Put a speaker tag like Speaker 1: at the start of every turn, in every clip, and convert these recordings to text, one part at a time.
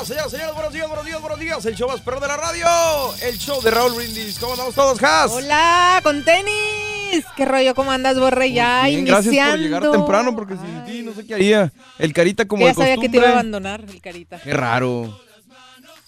Speaker 1: Mañana, señoras, señores. Buenos días, buenos días, buenos días. El show más perro de la radio. El show de Raúl Brindis. ¿Cómo andamos todos, Has?
Speaker 2: Hola, con tenis. ¿Qué rollo? ¿Cómo andas, Borre? Ya
Speaker 1: Bien,
Speaker 2: iniciando.
Speaker 1: gracias por llegar temprano porque sin ti no sé qué haría. El Carita como
Speaker 2: Que
Speaker 1: de
Speaker 2: ya sabía que te iba a abandonar, el carita.
Speaker 1: Qué raro.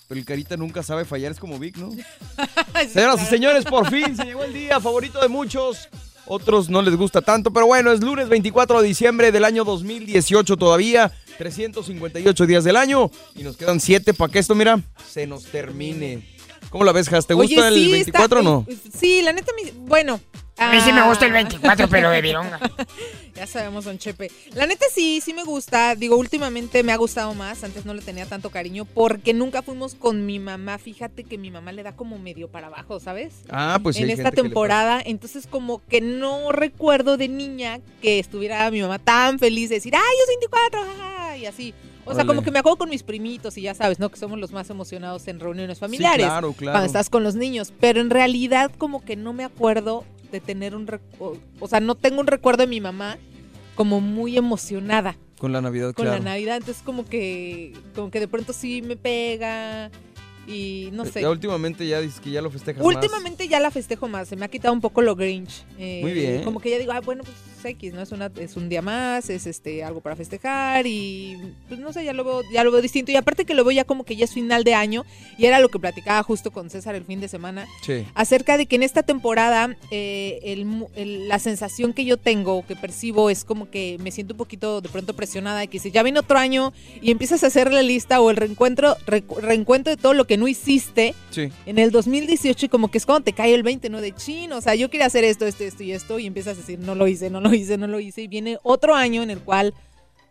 Speaker 1: Pero el Carita nunca sabe fallar, es como Vic, ¿no? Señoras y señores, por fin se llegó el día favorito de muchos. Otros no les gusta tanto, pero bueno, es lunes 24 de diciembre del año 2018 todavía. 358 días del año y nos quedan 7 para que esto, mira, se nos termine. ¿Cómo la ves, Has? ¿Te
Speaker 2: Oye,
Speaker 1: gusta el
Speaker 2: sí,
Speaker 1: 24 o no?
Speaker 2: Sí, la neta, bueno.
Speaker 3: A mí sí me gusta el
Speaker 2: ah,
Speaker 3: 24, pero de vironga.
Speaker 2: ya sabemos, don Chepe. La neta sí, sí me gusta. Digo, últimamente me ha gustado más. Antes no le tenía tanto cariño porque nunca fuimos con mi mamá. Fíjate que mi mamá le da como medio para abajo, ¿sabes?
Speaker 1: Ah, pues sí.
Speaker 2: en
Speaker 1: hay
Speaker 2: esta
Speaker 1: gente que le
Speaker 2: temporada, entonces como que no recuerdo de niña que estuviera mi mamá tan feliz de decir, ay, es 24, jaja", y así. O sea, como que me acuerdo con mis primitos y ya sabes, ¿no? Que somos los más emocionados en reuniones familiares.
Speaker 1: claro, claro.
Speaker 2: Cuando estás con los niños. Pero en realidad como que no me acuerdo de tener un... recu- O sea, no tengo un recuerdo de mi mamá como muy emocionada.
Speaker 1: Con la Navidad,
Speaker 2: con
Speaker 1: claro.
Speaker 2: la Navidad. Entonces como que, como que de pronto sí me pega y no sé.
Speaker 1: Ya últimamente ya dices que ya lo festejas más.
Speaker 2: Últimamente ya la festejo más, se me ha quitado un poco lo Grinch. Eh,
Speaker 1: Muy bien.
Speaker 2: Como que ya digo, ah, bueno, pues X, ¿no? Es, una, es un día más, es este algo para festejar y pues no sé, ya lo veo, ya lo veo distinto. Y aparte que lo veo ya como que ya es final de año y era lo que platicaba justo con César el fin de semana
Speaker 1: Sí.
Speaker 2: acerca de que en esta temporada eh, el el- la sensación que yo tengo, que percibo, es como que me siento un poquito de pronto presionada de que si ya viene otro año y empiezas a hacer la lista o el reencuentro, reencuentro de todo lo que no hiciste
Speaker 1: Sí.
Speaker 2: en el 2018 y como que es cuando te cae el 20, ¿no? De chin, o sea, yo quería hacer esto, esto, esto y esto y empiezas a decir, no lo hice, no lo hice, no lo hice y viene otro año en el cual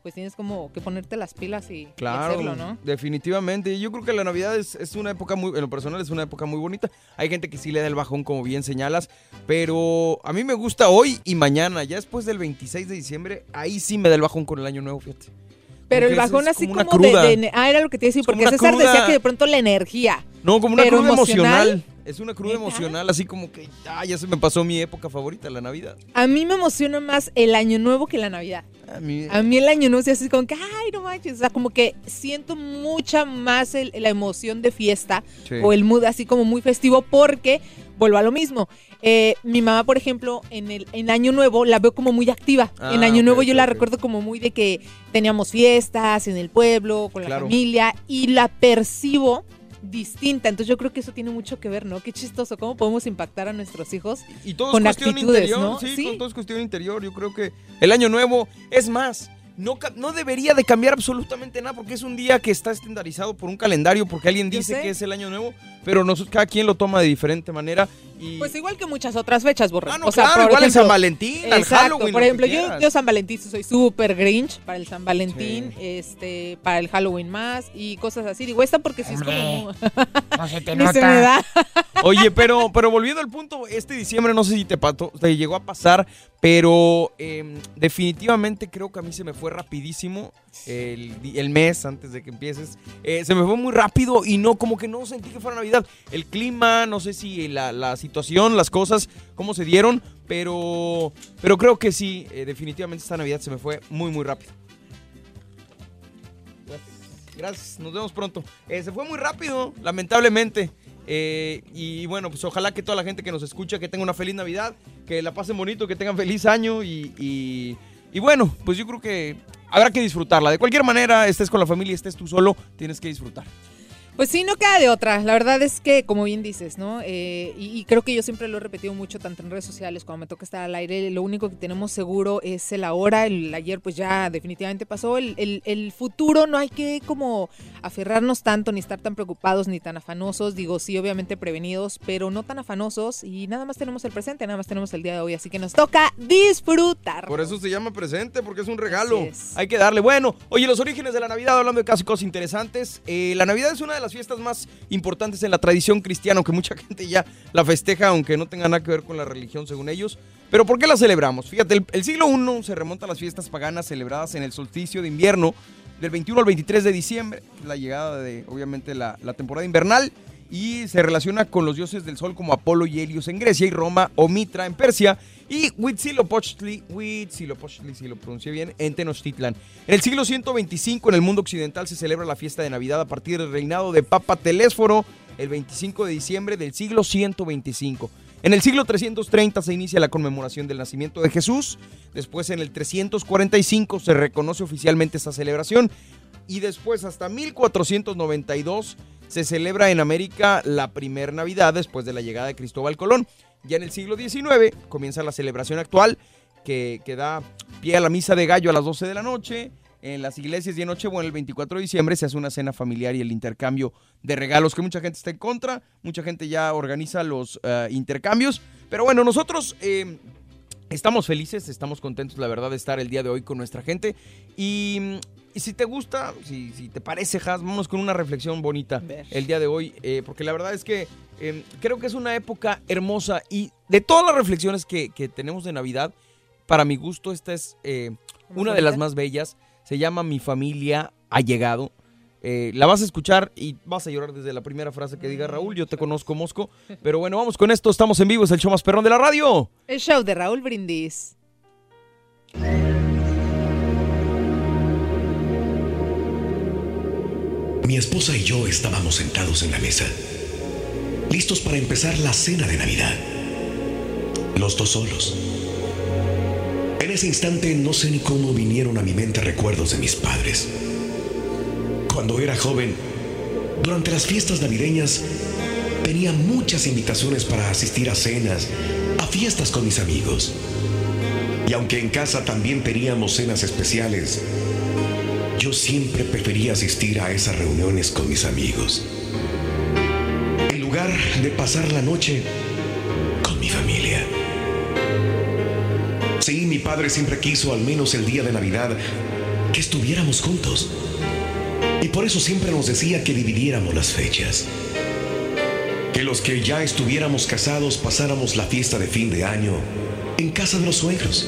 Speaker 2: pues tienes como que ponerte las pilas y, hacerlo, ¿no?
Speaker 1: definitivamente. Yo creo que la Navidad es, es una época muy, en lo personal es una época muy bonita. Hay gente que sí le da el bajón, como bien señalas, pero a mí me gusta hoy y mañana. Ya después del 26 de diciembre, ahí sí me da el bajón con el año nuevo, fíjate.
Speaker 2: Pero el bajón así
Speaker 1: como
Speaker 2: como, de, de- Ah, era lo que te iba a decir, porque César
Speaker 1: cruda.
Speaker 2: decía que de pronto la energía.
Speaker 1: No, como una
Speaker 2: Pero
Speaker 1: cruda emocional.
Speaker 2: emocional.
Speaker 1: Es una cruda
Speaker 2: ¿Neta?
Speaker 1: emocional, así como que ah, ya se me pasó mi época favorita, la Navidad.
Speaker 2: A mí me emociona más el año nuevo que la Navidad.
Speaker 1: A mí,
Speaker 2: A mí el año nuevo es así como que, ay, no manches. O sea, como que siento mucha más el- la emoción de fiesta
Speaker 1: Sí.
Speaker 2: o el mood así como muy festivo porque vuelvo a lo mismo. Eh, mi mamá, por ejemplo, en el en año nuevo la veo como muy activa.
Speaker 1: Ah,
Speaker 2: en año
Speaker 1: ok,
Speaker 2: nuevo yo
Speaker 1: ok,
Speaker 2: la recuerdo como muy de que teníamos fiestas en el pueblo, con la
Speaker 1: Claro.
Speaker 2: familia y la percibo distinta. Entonces yo creo que eso tiene mucho que ver, ¿no? Qué chistoso, cómo podemos impactar a nuestros hijos
Speaker 1: Y todo
Speaker 2: con
Speaker 1: es cuestión
Speaker 2: actitudes,
Speaker 1: interior,
Speaker 2: ¿no?
Speaker 1: sí,
Speaker 2: Sí.
Speaker 1: con- todo es cuestión interior. Yo creo que el año nuevo es más. No, no debería de cambiar absolutamente nada porque es un día que está estandarizado por un calendario porque alguien dice que es el año nuevo, pero nosotros, cada quien lo toma de diferente manera y
Speaker 2: Pues igual que muchas otras fechas, Borre.
Speaker 1: Ah, no,
Speaker 2: o sea,
Speaker 1: claro,
Speaker 2: por
Speaker 1: igual en
Speaker 2: ejemplo,
Speaker 1: San Valentín, al
Speaker 2: Exacto.
Speaker 1: Halloween,
Speaker 2: Por ejemplo, yo, yo San Valentín soy súper Grinch para el San Valentín, este, para el Halloween más y cosas así. Digo, esta porque sí es
Speaker 3: Hombre,
Speaker 2: como...
Speaker 3: No se te nota.
Speaker 2: se me da.
Speaker 1: Oye, pero, pero volviendo al punto, este diciembre no sé si te, pato- te llegó a pasar, pero em, definitivamente creo que a mí se me fue rapidísimo el, mes antes de que empieces. Eh, se me fue muy rápido y no, como que no sentí que fuera Navidad. El clima, no sé si la, la situación, las cosas, cómo se dieron, pero, pero creo que sí, eh, definitivamente esta Navidad se me fue muy, muy rápido. Gracias, nos vemos pronto. Eh, se fue muy rápido, lamentablemente. Eh, y bueno, pues ojalá que toda la gente que nos escucha, que tenga una feliz Navidad, que la pasen bonito, que tengan feliz año y, y- y bueno, pues yo creo que habrá que disfrutarla. De cualquier manera, estés con la familia, estés tú solo, tienes que disfrutar.
Speaker 2: Pues sí, no queda de otra. La verdad es que, como bien dices, ¿no? Eh, y, y creo que yo siempre lo he repetido mucho, tanto en redes sociales, cuando me toca estar al aire, lo único que tenemos seguro es el ahora. El ayer, pues ya definitivamente pasó. El, el- el futuro no hay que como aferrarnos tanto, ni estar tan preocupados, ni tan afanosos. Digo, sí, obviamente prevenidos, pero no tan afanosos. Y nada más tenemos el presente, nada más tenemos el día de hoy. Así que nos toca disfrutar.
Speaker 1: Por eso se llama presente, porque es un regalo. Hay que darle. Bueno, oye, los orígenes de la Navidad, hablando de casi cosas interesantes. eh, la Navidad es una de las fiestas más importantes en la tradición cristiana, aunque mucha gente ya la festeja, aunque no tenga nada que ver con la religión según ellos. Pero ¿por qué la celebramos? Fíjate, el, siglo I se remonta a las fiestas paganas celebradas en el solsticio de invierno del 21 al 23 de diciembre, la llegada de, obviamente, la temporada invernal. Y se relaciona con los dioses del sol como Apolo y Helios en Grecia y Roma o Mitra en Persia y Huitzilopochtli, Huitzilopochtli, si lo pronuncié bien, en Tenochtitlan. En el siglo 125 en el mundo occidental se celebra la fiesta de Navidad a partir del reinado de Papa Telésforo el 25 de diciembre del siglo 125. En el siglo 330 se inicia la conmemoración del nacimiento de Jesús. Después en el 345 se reconoce oficialmente esta celebración. Y después hasta 1492 se celebra en América la primer Navidad después de la llegada de Cristóbal Colón. Ya en el siglo XIX comienza la celebración actual que, da pie a la misa de gallo a las 12 de la noche. En las iglesias en Nochebuena, el 24 de diciembre, se hace una cena familiar y el intercambio de regalos, que mucha gente está en contra, mucha gente ya organiza los eh, intercambios. Pero bueno, nosotros eh, estamos felices, estamos contentos, la verdad, de estar el día de hoy con nuestra gente. Y, y si te gusta, si, si te parece, Has, vámonos con una reflexión bonita el día de hoy, eh, porque la verdad es que eh, creo que es una época hermosa y de todas las reflexiones que, que tenemos de Navidad, para mi gusto, esta es eh, una de las más bellas. Se llama Mi familia ha llegado. Eh, la vas a escuchar y vas a llorar desde la primera frase que diga Raúl. Yo te conozco, Mosco. Pero bueno, vamos con esto. Estamos en vivo. Es el show más perrón de la radio.
Speaker 2: El show de Raúl Brindis.
Speaker 4: Mi esposa y yo estábamos sentados en la mesa, listos para empezar la cena de Navidad. Los dos solos. En ese instante no sé ni cómo vinieron a mi mente recuerdos de mis padres. Cuando era joven, durante las fiestas navideñas, tenía muchas invitaciones para asistir a cenas, a fiestas con mis amigos. Y aunque en casa también teníamos cenas especiales, yo siempre prefería asistir a esas reuniones con mis amigos. En lugar de pasar la noche con mi familia. Sí, mi padre siempre quiso, al menos el día de Navidad, que estuviéramos juntos. Y por eso siempre nos decía que dividiéramos las fechas. Que los que ya estuviéramos casados pasáramos la fiesta de fin de año en casa de los suegros.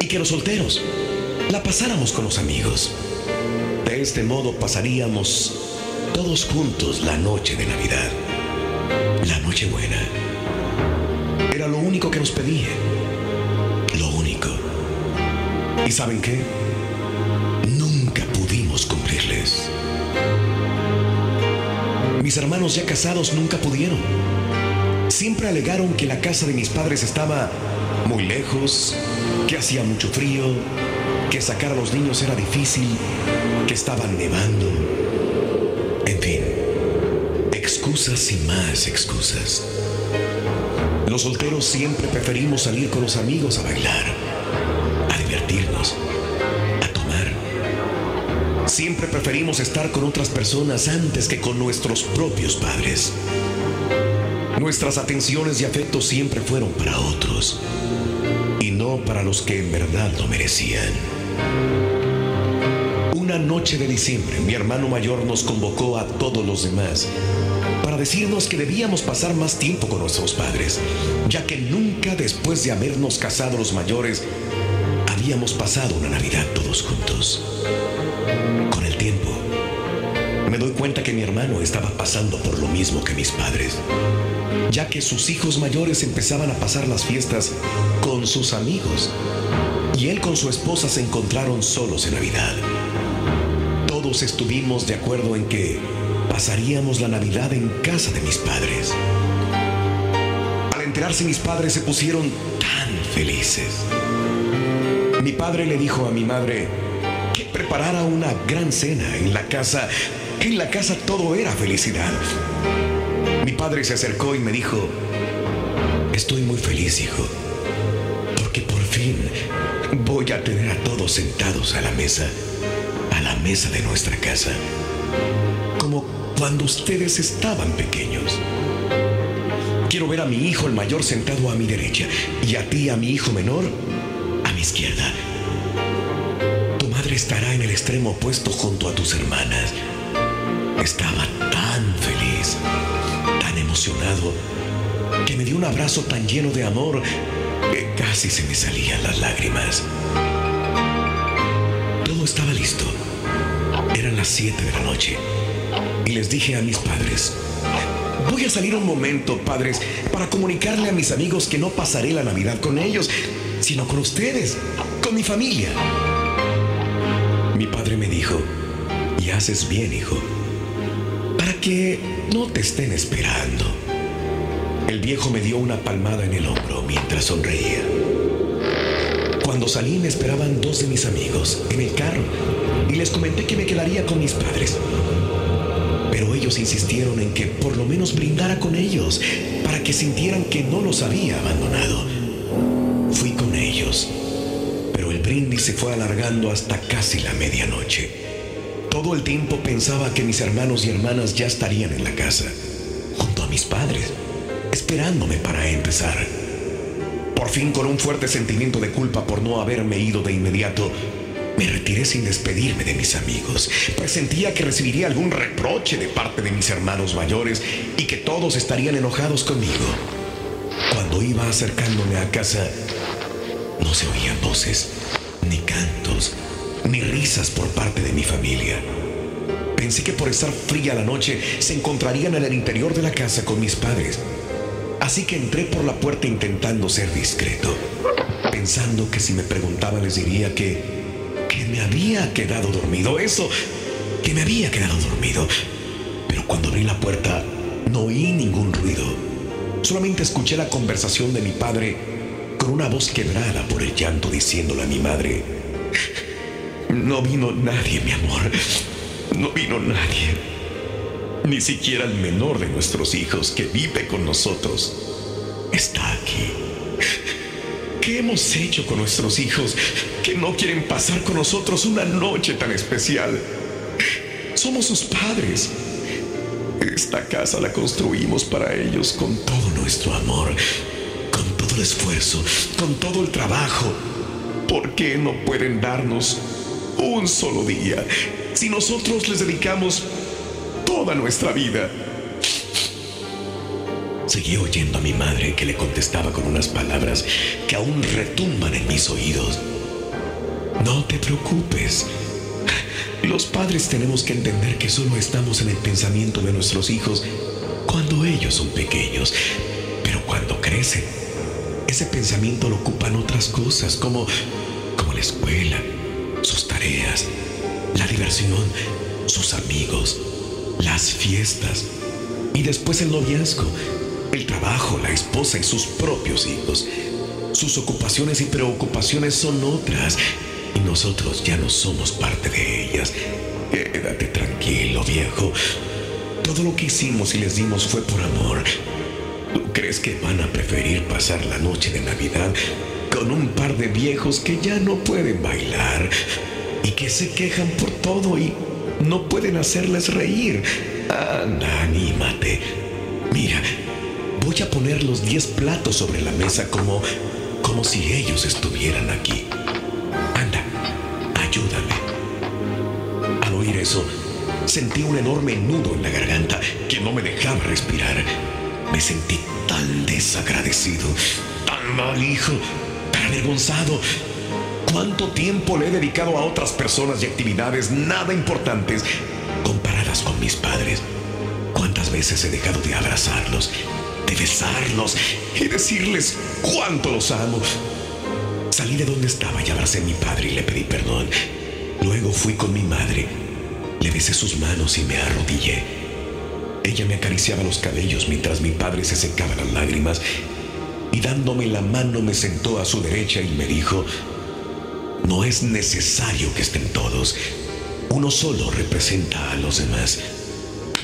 Speaker 4: Y que los solteros la pasáramos con los amigos. De este modo pasaríamos todos juntos la noche de Navidad. La noche buena. Era lo único que nos pedía. Lo único. ¿Y saben qué? Nunca pudimos cumplirles. Mis hermanos ya casados nunca pudieron. Siempre alegaron que la casa de mis padres estaba muy lejos, que hacía mucho frío, que sacar a los niños era difícil, que estaban nevando. En fin, excusas y más excusas. Los solteros siempre preferimos salir con los amigos a bailar, a divertirnos, a tomar. Siempre preferimos estar con otras personas antes que con nuestros propios padres. Nuestras atenciones y afectos siempre fueron para otros y no para los que en verdad lo merecían. Una noche de diciembre, mi hermano mayor nos convocó a todos los demás para decirnos que debíamos pasar más tiempo con nuestros padres, ya que nunca después de habernos casado los mayores habíamos pasado una Navidad todos juntos. Con el tiempo, me doy cuenta que mi hermano estaba pasando por lo mismo que mis padres, ya que sus hijos mayores empezaban a pasar las fiestas con sus amigos y él con su esposa se encontraron solos en Navidad. Todos estuvimos de acuerdo en que pasaríamos la Navidad en casa de mis padres. Al enterarse mis padres se pusieron tan felices. Mi padre le dijo a mi madre que preparara una gran cena en la casa. En la casa todo era felicidad. Mi padre se acercó y me dijo, estoy muy feliz, hijo, porque por fin voy a tener a todos sentados a la mesa, a la mesa de nuestra casa, como cuando ustedes estaban pequeños. Quiero ver a mi hijo el mayor sentado a mi derecha y a ti, a mi hijo menor, a mi izquierda. Tu madre estará en el extremo opuesto junto a tus hermanas. Estaba tan feliz, tan emocionado, que me dio un abrazo tan lleno de amor casi se me salían las lágrimas. Todo estaba listo. Eran las 7 de la noche y les dije a mis padres, voy a salir un momento, padres, para comunicarle a mis amigos que no pasaré la Navidad con ellos, sino con ustedes, con mi familia. Mi padre me dijo, y haces bien, hijo, para que no te estén esperando. El viejo me dio una palmada en el hombro mientras sonreía. Cuando salí me esperaban dos de mis amigos en el carro y les comenté que me quedaría con mis padres. Pero ellos insistieron en que por lo menos brindara con ellos para que sintieran que no los había abandonado. Fui con ellos, pero el brindis se fue alargando hasta casi la medianoche. Todo el tiempo pensaba que mis hermanos y hermanas ya estarían en la casa, junto a mis padres, esperándome para empezar. Por fin, con un fuerte sentimiento de culpa por no haberme ido de inmediato, me retiré sin despedirme de mis amigos. Presentía que recibiría algún reproche de parte de mis hermanos mayores y que todos estarían enojados conmigo. Cuando iba acercándome a casa, no se oían voces, ni cantos, ni risas por parte de mi familia. Pensé que por estar fría la noche se encontrarían en el interior de la casa con mis padres. Así que entré por la puerta intentando ser discreto, pensando que si me preguntaban les diría que, que me había quedado dormido. Eso, que me había quedado dormido. Pero cuando abrí la puerta no oí ningún ruido. Solamente escuché la conversación de mi padre con una voz quebrada por el llanto diciéndole a mi madre, no vino nadie, mi amor. No vino nadie. Ni siquiera el menor de nuestros hijos que vive con nosotros está aquí. ¿Qué hemos hecho con nuestros hijos que no quieren pasar con nosotros una noche tan especial? Somos sus padres. Esta casa la construimos para ellos con todo nuestro amor, con todo el esfuerzo, con todo el trabajo. ¿Por qué no pueden darnos un solo día si nosotros les dedicamos nuestra vida? Seguí oyendo a mi madre que le contestaba con unas palabras que aún retumban en mis oídos. No te preocupes. Los padres tenemos que entender que solo estamos en el pensamiento de nuestros hijos cuando ellos son pequeños, pero cuando crecen, ese pensamiento lo ocupan otras cosas como, como la escuela, sus tareas, la diversión, sus amigos, las fiestas y después el noviazgo, el trabajo, la esposa y sus propios hijos. Sus ocupaciones y preocupaciones son otras y nosotros ya no somos parte de ellas. Quédate tranquilo, viejo. Todo lo que hicimos y les dimos fue por amor. ¿Tú crees que van a preferir pasar la noche de Navidad con un par de viejos que ya no pueden bailar y que se quejan por todo y no pueden hacerles reír? Anda, anímate. Mira, voy a poner los 10 platos sobre la mesa como, como si ellos estuvieran aquí. Anda, ayúdame. oír eso, sentí un enorme nudo en la garganta que no me dejaba respirar. Me sentí tan desagradecido, tan mal hijo, tan avergonzado. ¿Cuánto tiempo le he dedicado a otras personas y actividades nada importantes comparadas con mis padres? ¿Cuántas veces he dejado de abrazarlos, de besarlos y decirles cuánto los amo? Salí de donde estaba y abracé a mi padre y le pedí perdón. Luego fui con mi madre, le besé sus manos y me arrodillé. Ella me acariciaba los cabellos mientras mi padre se secaba las lágrimas y dándome la mano me sentó a su derecha y me dijo, no es necesario que estén todos, uno solo representa a los demás.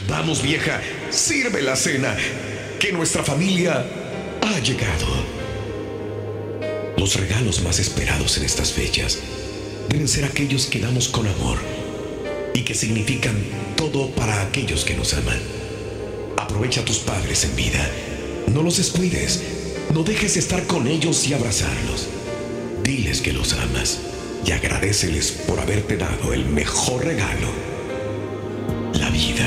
Speaker 4: Vamos vieja, sirve la cena, que nuestra familia ha llegado. Los regalos más esperados en estas fechas deben ser aquellos que damos con amor y que significan todo para aquellos que nos aman. Aprovecha a tus padres en vida. No los descuides. No dejes estar con ellos y abrazarlos. Diles que los amas y agradeceles por haberte dado el mejor regalo, la vida.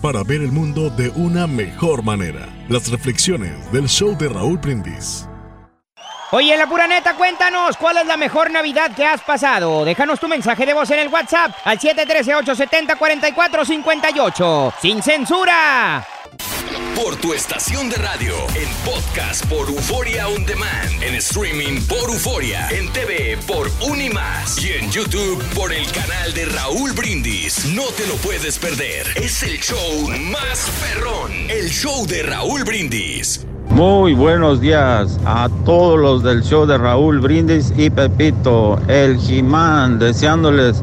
Speaker 5: Para ver el mundo de una mejor manera. Las reflexiones del show de Raúl Brindis.
Speaker 6: Oye, la pura neta, cuéntanos, ¿cuál es la mejor Navidad que has pasado? Déjanos tu mensaje de voz en el WhatsApp al 713-870-4458. ¡Sin censura!
Speaker 7: Por tu estación de radio, en podcast por Euforia On Demand, en streaming por Euforia, en TV por Unimás y en YouTube por el canal de Raúl Brindis. No te lo puedes perder. Es el show más perrón. El show de Raúl Brindis.
Speaker 8: Muy buenos días a todos los del show de Raúl Brindis y Pepito, el Jimán, deseándoles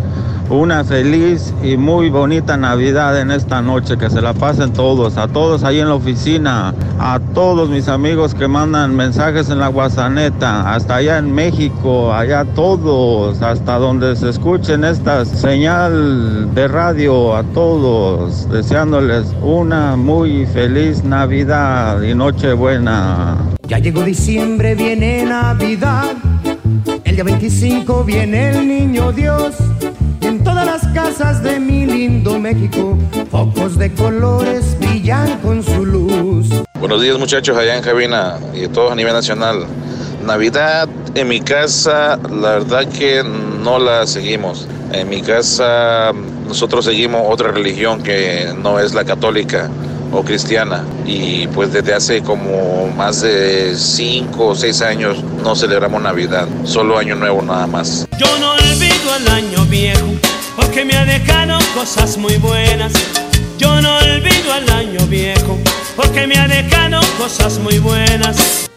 Speaker 8: una feliz y muy bonita Navidad en esta noche, que se la pasen todos, a todos ahí en la oficina, a todos mis amigos que mandan mensajes en la guasaneta, hasta allá en México, allá todos, hasta donde se escuchen esta señal de radio, a todos, deseándoles una muy feliz Navidad y Nochebuena.
Speaker 9: Ya llegó diciembre, viene Navidad. El día 25 viene el niño Dios. Todas las casas de mi lindo México, focos de colores brillan con su luz.
Speaker 10: Buenos días muchachos allá en cabina y todos a nivel nacional. Navidad en mi casa, la verdad que no la seguimos. En mi casa nosotros seguimos otra religión que no es la católica o cristiana y pues desde hace como más de 5 o 6 años no celebramos Navidad, solo Año Nuevo nada más.
Speaker 11: Yo no olvido el año viejo porque me ha dejado cosas muy buenas. Yo no olvido el año viejo porque me ha dejado cosas muy buenas.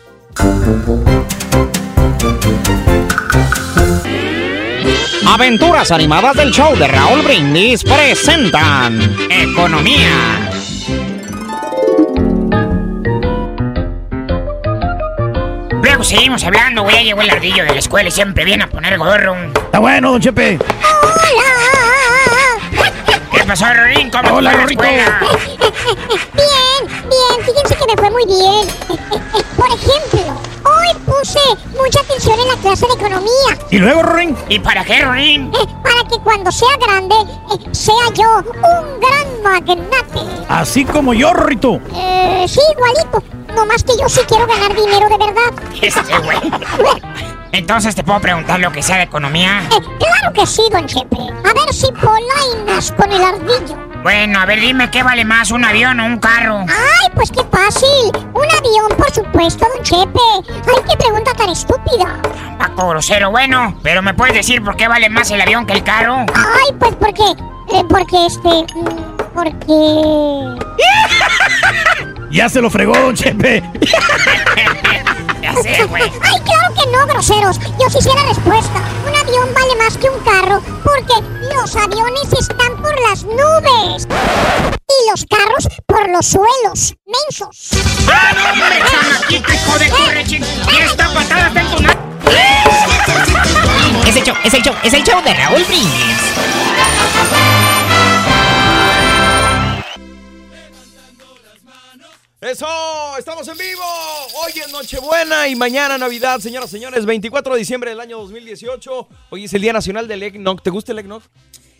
Speaker 6: Aventuras animadas del show de Raúl Brindis presentan Economía.
Speaker 3: Luego seguimos hablando, güey. Ya llegó el ardillo de la escuela y siempre viene a poner gorro.
Speaker 12: Está bueno, don Chepe.
Speaker 3: ¿Qué pasó, Rorín? ¿Cómo
Speaker 12: Hola,
Speaker 3: escuela?
Speaker 13: Bien, bien, fíjense que me fue muy bien. Por ejemplo, hoy puse mucha atención en la clase de economía.
Speaker 12: ¿Y luego, Rorín?
Speaker 3: ¿Y para qué, Rorín?
Speaker 13: eh, para que cuando sea grande, eh, sea yo un gran magnate.
Speaker 12: Así como yo, Rorrito.
Speaker 13: Eh, sí, igualito. No más que yo sí quiero ganar dinero de verdad.
Speaker 3: Este güey. Entonces te puedo preguntar lo que sea de economía.
Speaker 13: Eh, claro que sí, don Chepe. A ver si polainas con el ardillo.
Speaker 3: Bueno, a ver, dime qué vale más, un avión o un carro.
Speaker 13: Ay, pues qué fácil. Un avión, por supuesto, don Chepe. Ay, qué pregunta tan estúpida.
Speaker 3: Paco grosero, bueno, pero ¿me puedes decir por qué vale más el avión que el carro?
Speaker 13: Ay, pues porque. eh, porque este. mm, Porque.
Speaker 12: Ya se lo fregó, don Chepe.
Speaker 3: ya sé, güey.
Speaker 13: Ay, claro que no, groseros. Yo sí sé la respuesta. Un avión vale más que un carro porque los aviones están por las nubes. Y los carros por los suelos. Mensos.
Speaker 3: ¡Ah, no, hombre, chamaquito, hijo de tu rechi! Y esta patada está en tu na-
Speaker 6: Es el show, es el show, es el show de Raúl Brindis.
Speaker 1: Eso, estamos en vivo. Hoy es Nochebuena y mañana Navidad, señoras y señores, 24 de diciembre del año 2018. Hoy es el Día Nacional del Eggnog. ¿Te gusta el eggnog?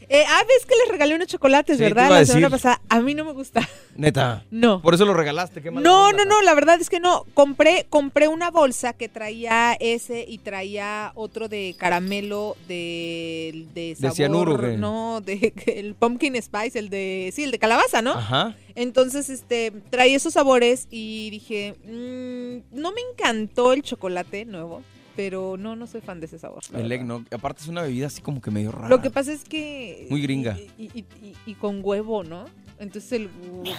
Speaker 2: Eh, ah, ves que les regalé unos chocolates,
Speaker 1: Sí,
Speaker 2: ¿verdad? La semana pasada. A mí no me gusta.
Speaker 1: Neta.
Speaker 2: No.
Speaker 1: Por eso lo regalaste. Qué mala
Speaker 2: No,
Speaker 1: onda.
Speaker 2: no, no, la verdad es que no. Compré, compré una bolsa que traía ese y traía otro de caramelo de, de sabor.
Speaker 1: cianuro, ¿o qué?
Speaker 2: No, de el pumpkin spice, el de, sí, el de calabaza, ¿no?
Speaker 1: Ajá.
Speaker 2: Entonces, este, traía esos sabores y dije, mm, no me encantó el chocolate nuevo, pero no, no soy fan de ese sabor.
Speaker 1: El
Speaker 2: verdad.
Speaker 1: eggnog. Aparte es una bebida así como que medio rara.
Speaker 2: Lo que pasa es que...
Speaker 1: Muy gringa.
Speaker 2: Y, y- y- y con huevo, ¿no? Entonces el...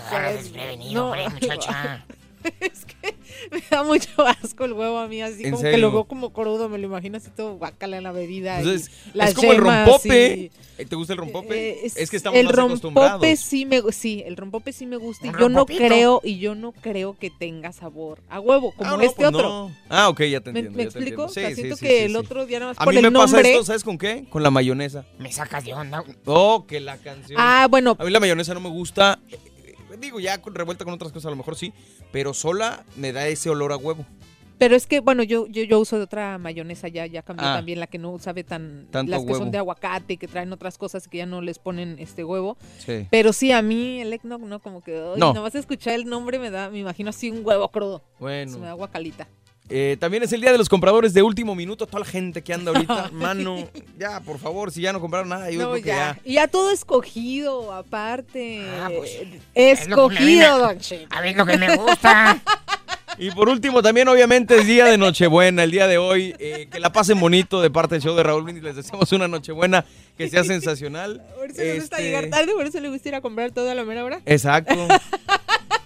Speaker 3: agarra desprevenido, hombre, muchacha.
Speaker 2: es que me da mucho asco el huevo a mí, así
Speaker 1: ¿En
Speaker 2: como que lo veo como crudo, me lo imagino así todo guacala en la bebida. y
Speaker 1: Entonces,
Speaker 2: las
Speaker 1: es como el rompope.
Speaker 2: y-
Speaker 1: Eh, ¿Te gusta el rompope?
Speaker 2: eh,
Speaker 1: es, que estamos
Speaker 2: el
Speaker 1: más acostumbrados.
Speaker 2: rompope sí me sí, el rompope sí me gusta y
Speaker 1: ¿Un
Speaker 2: yo no creo y yo no creo que tenga sabor a huevo como
Speaker 1: Ah, no,
Speaker 2: este
Speaker 1: pues
Speaker 2: otro.
Speaker 1: no. Ah, ok, ya te
Speaker 2: ¿Me,
Speaker 1: entiendo.
Speaker 2: me explico?
Speaker 1: entiendo.
Speaker 2: O sea,
Speaker 1: Sí,
Speaker 2: siento
Speaker 1: sí,
Speaker 2: que
Speaker 1: sí,
Speaker 2: el
Speaker 1: sí.
Speaker 2: otro día nada más
Speaker 1: A
Speaker 2: por
Speaker 1: mí
Speaker 2: el
Speaker 1: me pasa esto, ¿sabes con qué? Con la mayonesa.
Speaker 3: Me sacas de onda.
Speaker 1: Oh, que la canción.
Speaker 2: Ah, bueno.
Speaker 1: A mí la mayonesa no me gusta. Digo, ya con- revuelta con otras cosas a lo mejor sí, pero sola me da ese olor a huevo.
Speaker 2: Pero es que, bueno, yo, yo, yo uso de otra mayonesa ya, ya cambié
Speaker 1: Ah.
Speaker 2: también la que no sabe tan,
Speaker 1: Tanto
Speaker 2: las que
Speaker 1: huevo.
Speaker 2: son de aguacate, que traen otras cosas que ya no les ponen este huevo.
Speaker 1: Sí.
Speaker 2: Pero sí, a mí el eggnog no, como que, ay,
Speaker 1: No.
Speaker 2: nomás escuchar el nombre me da, me imagino así un huevo crudo.
Speaker 1: Bueno.
Speaker 2: Se me da guacalita.
Speaker 1: Eh, también es el día de los compradores de último minuto. Toda la gente que anda ahorita, mano, ya, por favor, si ya no compraron nada, yo
Speaker 2: No,
Speaker 1: creo que
Speaker 2: ya.
Speaker 1: ya.
Speaker 2: Y ya todo escogido, aparte.
Speaker 3: Ah, pues,
Speaker 2: escogido, don Cheto.
Speaker 3: A ver lo que me gusta.
Speaker 1: Y por último, también obviamente es día de Nochebuena, el día de hoy. eh, que la pasen bonito de parte del show de Raúl Brindis. Les deseamos una Nochebuena que sea sensacional.
Speaker 2: Por eso le gusta
Speaker 1: Este,
Speaker 2: llegar tarde, por eso le gusta ir a comprar todo a la mera hora.
Speaker 1: Exacto.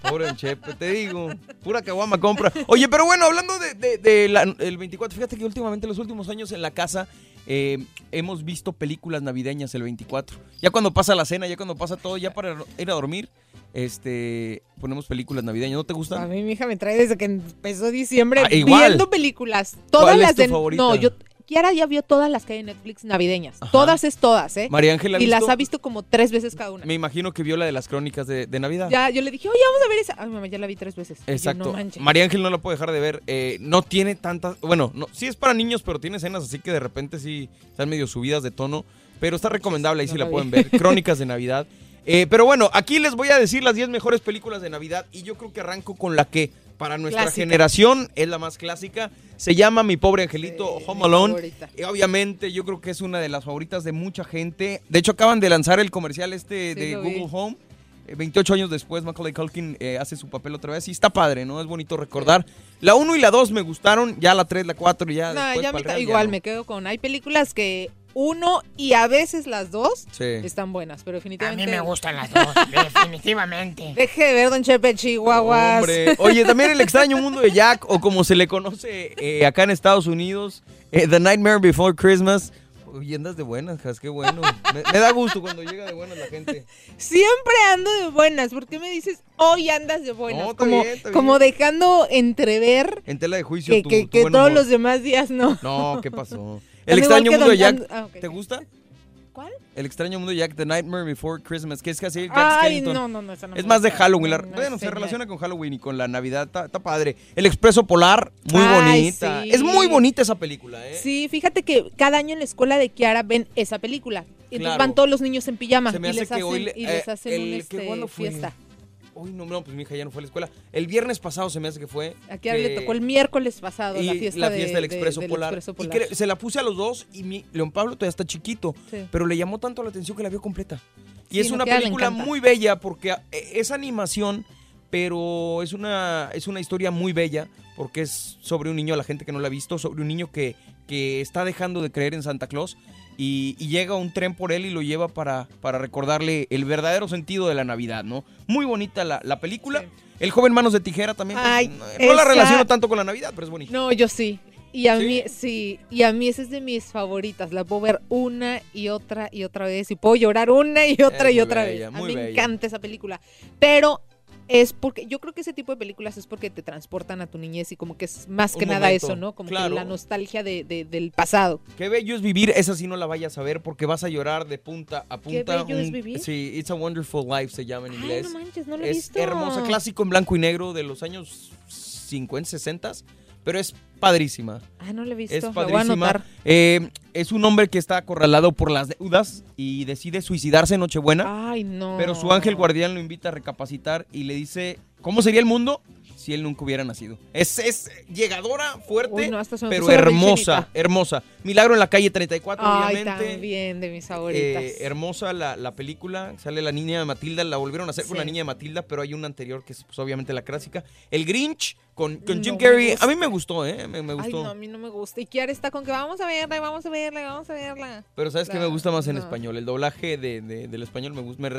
Speaker 1: Pobre Don Chepe, te digo. Pura caguama compra. Oye, pero bueno, hablando de, de- de la- el 24, fíjate que últimamente, los últimos años en la casa, eh, hemos visto películas navideñas el 24. Ya cuando pasa la cena, ya cuando pasa todo, ya para ir a dormir, este, ponemos películas navideñas. ¿No te
Speaker 2: A
Speaker 1: gustan?
Speaker 2: mí mi hija me trae desde que empezó diciembre
Speaker 1: Ah, igual.
Speaker 2: viendo películas. Todas
Speaker 1: ¿Cuál es
Speaker 2: las
Speaker 1: tu
Speaker 2: de
Speaker 1: favorita?
Speaker 2: No, yo Kiara ya vio todas las que hay en Netflix navideñas.
Speaker 1: Ajá.
Speaker 2: Todas es todas, ¿eh?
Speaker 1: María Ángela, ¿ha
Speaker 2: Y las ha visto como tres veces cada una.
Speaker 1: Me imagino que vio la de las crónicas de, de Navidad.
Speaker 2: Ya, yo le dije, oye, vamos a ver esa. Ay, mamá, ya la vi tres veces. Yo,
Speaker 1: Exacto.
Speaker 2: no.
Speaker 1: María Ángel no la puede dejar de ver. Eh, no tiene tantas. Bueno, no, sí es para niños, pero tiene escenas así que de repente sí están medio subidas de tono. Pero está recomendable, ahí
Speaker 2: no
Speaker 1: sí
Speaker 2: la
Speaker 1: pueden ver. Crónicas de Navidad. Eh, pero bueno, aquí les voy a decir las 10 mejores películas de Navidad. Y yo creo que arranco con la que para nuestra
Speaker 2: Clásica.
Speaker 1: generación es la más clásica. Se llama Mi Pobre Angelito Home Alone. Y obviamente yo creo que es una de las favoritas de mucha gente. De hecho, acaban de lanzar el comercial este
Speaker 2: Sí,
Speaker 1: de
Speaker 2: vi.
Speaker 1: Google Home. Eh, 28 años después, Macaulay Culkin eh, hace su papel otra vez y está padre, ¿no? Es bonito recordar. La 1 y la 2 me gustaron, ya la 3, la 4 y ya
Speaker 2: No,
Speaker 1: después
Speaker 2: ya me-
Speaker 1: real, ya
Speaker 2: igual
Speaker 1: no.
Speaker 2: me quedo con. Hay películas que uno y a veces las dos
Speaker 1: Sí.
Speaker 2: están buenas, pero
Speaker 3: A
Speaker 2: definitivamente.
Speaker 3: mí me gustan las dos, definitivamente.
Speaker 2: Deje de ver, don Chepe Chihuahuas.
Speaker 1: Hombre. Oye, también el extraño mundo de Jack, o como se le conoce eh, acá en Estados Unidos, eh, The Nightmare Before Christmas. Oye, andas de buenas, Jas, qué bueno. Me, me da gusto cuando llega de buenas la gente.
Speaker 2: Siempre ando de buenas. ¿Por qué me dices hoy andas de buenas?
Speaker 1: No, está
Speaker 2: como,
Speaker 1: bien, está
Speaker 2: como
Speaker 1: bien.
Speaker 2: dejando entrever
Speaker 1: En tela de juicio,
Speaker 2: que,
Speaker 1: tu-
Speaker 2: que-
Speaker 1: tu
Speaker 2: que
Speaker 1: buen
Speaker 2: todos
Speaker 1: humor.
Speaker 2: los demás días no.
Speaker 1: No, ¿qué pasó? El extraño mundo de Jack,
Speaker 2: ah.
Speaker 1: ¿te gusta?
Speaker 2: ¿Cuál?
Speaker 1: El extraño mundo de Jack, The Nightmare Before Christmas, que es casi Jack
Speaker 2: Ay,
Speaker 1: Skellington.
Speaker 2: no, no, no, esa no
Speaker 1: es
Speaker 2: me
Speaker 1: más de
Speaker 2: gusta.
Speaker 1: Halloween. la-
Speaker 2: No, no,
Speaker 1: bueno, se
Speaker 2: señor.
Speaker 1: relaciona con Halloween y con la Navidad. Está, está padre. El Expreso Polar, muy
Speaker 2: Ay,
Speaker 1: bonita.
Speaker 2: sí.
Speaker 1: Es muy bonita esa película, ¿eh?
Speaker 2: Sí, fíjate que cada año en la escuela de Kiara ven esa película. Y entonces
Speaker 1: Claro.
Speaker 2: van todos los niños en pijama
Speaker 1: Se me
Speaker 2: y
Speaker 1: hace
Speaker 2: les
Speaker 1: que
Speaker 2: hacen,
Speaker 1: hoy le-
Speaker 2: y les
Speaker 1: eh,
Speaker 2: hacen
Speaker 1: el
Speaker 2: un, este,
Speaker 1: cuándo fue?
Speaker 2: fiesta.
Speaker 1: Uy, no, no, pues mi hija ya no fue a la escuela. El viernes pasado se me hace que fue.
Speaker 2: A Kiara
Speaker 1: que-
Speaker 2: le tocó el miércoles pasado
Speaker 1: y
Speaker 2: la fiesta, de-
Speaker 1: del
Speaker 2: de-
Speaker 1: Expreso
Speaker 2: del
Speaker 1: Polar.
Speaker 2: Expreso
Speaker 1: Y
Speaker 2: Polar.
Speaker 1: cre- se la puse a los dos y mi León Pablo todavía está chiquito.
Speaker 2: Sí.
Speaker 1: Pero le llamó tanto la atención que la vio completa. Y
Speaker 2: Sí,
Speaker 1: es una película muy bella porque e- es animación, pero es una, es una historia muy bella porque es sobre un niño, la gente que no la ha visto, sobre un niño que, que está dejando de creer en Santa Claus y, y llega un tren por él y lo lleva para, para recordarle el verdadero sentido de la Navidad, ¿no? Muy bonita la, la película. El joven Manos de Tijera también. pues,
Speaker 2: Ay,
Speaker 1: no, no la relaciono tanto con la Navidad, pero es bonita.
Speaker 2: No, yo sí. Y a mí, sí, y a mí esa es de mis favoritas. La puedo ver una y otra y otra vez. Y puedo llorar una y otra
Speaker 1: Es
Speaker 2: y otra
Speaker 1: bella,
Speaker 2: vez. A
Speaker 1: muy
Speaker 2: mí me encanta esa película. Pero es porque yo creo que ese tipo de películas es porque te transportan a tu niñez y como que es más que
Speaker 1: Un
Speaker 2: nada
Speaker 1: momento,
Speaker 2: eso, ¿no? Como
Speaker 1: claro.
Speaker 2: que la nostalgia de, de- del pasado.
Speaker 1: Qué bello es vivir, esa sí no la vayas a ver porque vas a llorar de punta a
Speaker 2: ¿Qué
Speaker 1: punta.
Speaker 2: bello es vivir?
Speaker 1: Sí, It's a Wonderful Life se llama en inglés.
Speaker 2: no manches, no lo he
Speaker 1: es
Speaker 2: visto.
Speaker 1: hermosa, clásico en blanco y negro de los años 50, 60, pero es padrísima.
Speaker 2: Ah, no lo he visto.
Speaker 1: Es padrísima. Eh, es un hombre que está acorralado por las deudas y decide suicidarse en Nochebuena.
Speaker 2: Ay, no.
Speaker 1: Pero su ángel guardián lo invita a recapacitar y le dice, ¿cómo sería el mundo si él nunca hubiera nacido? Es, es llegadora, fuerte,
Speaker 2: Uy, no,
Speaker 1: pero hermosa, hermosa. Milagro en la calle 34,
Speaker 2: Ay,
Speaker 1: obviamente.
Speaker 2: también de mis favoritas.
Speaker 1: Eh, hermosa la, la película, sale la niña de Matilda, la volvieron a hacer con la niña de Matilda, pero hay una anterior que es pues, obviamente la clásica. El Grinch con, con Jim Carrey, a mí me gustó, ¿eh? Me, me
Speaker 2: Ay,
Speaker 1: gustó.
Speaker 2: no, a mí no me gusta. Y Kiara está con que vamos a verla, vamos a verla, vamos a verla.
Speaker 1: Pero ¿sabes qué
Speaker 2: La-
Speaker 1: me gusta más en
Speaker 2: no.
Speaker 1: español? El doblaje de, de- del español me gusta, me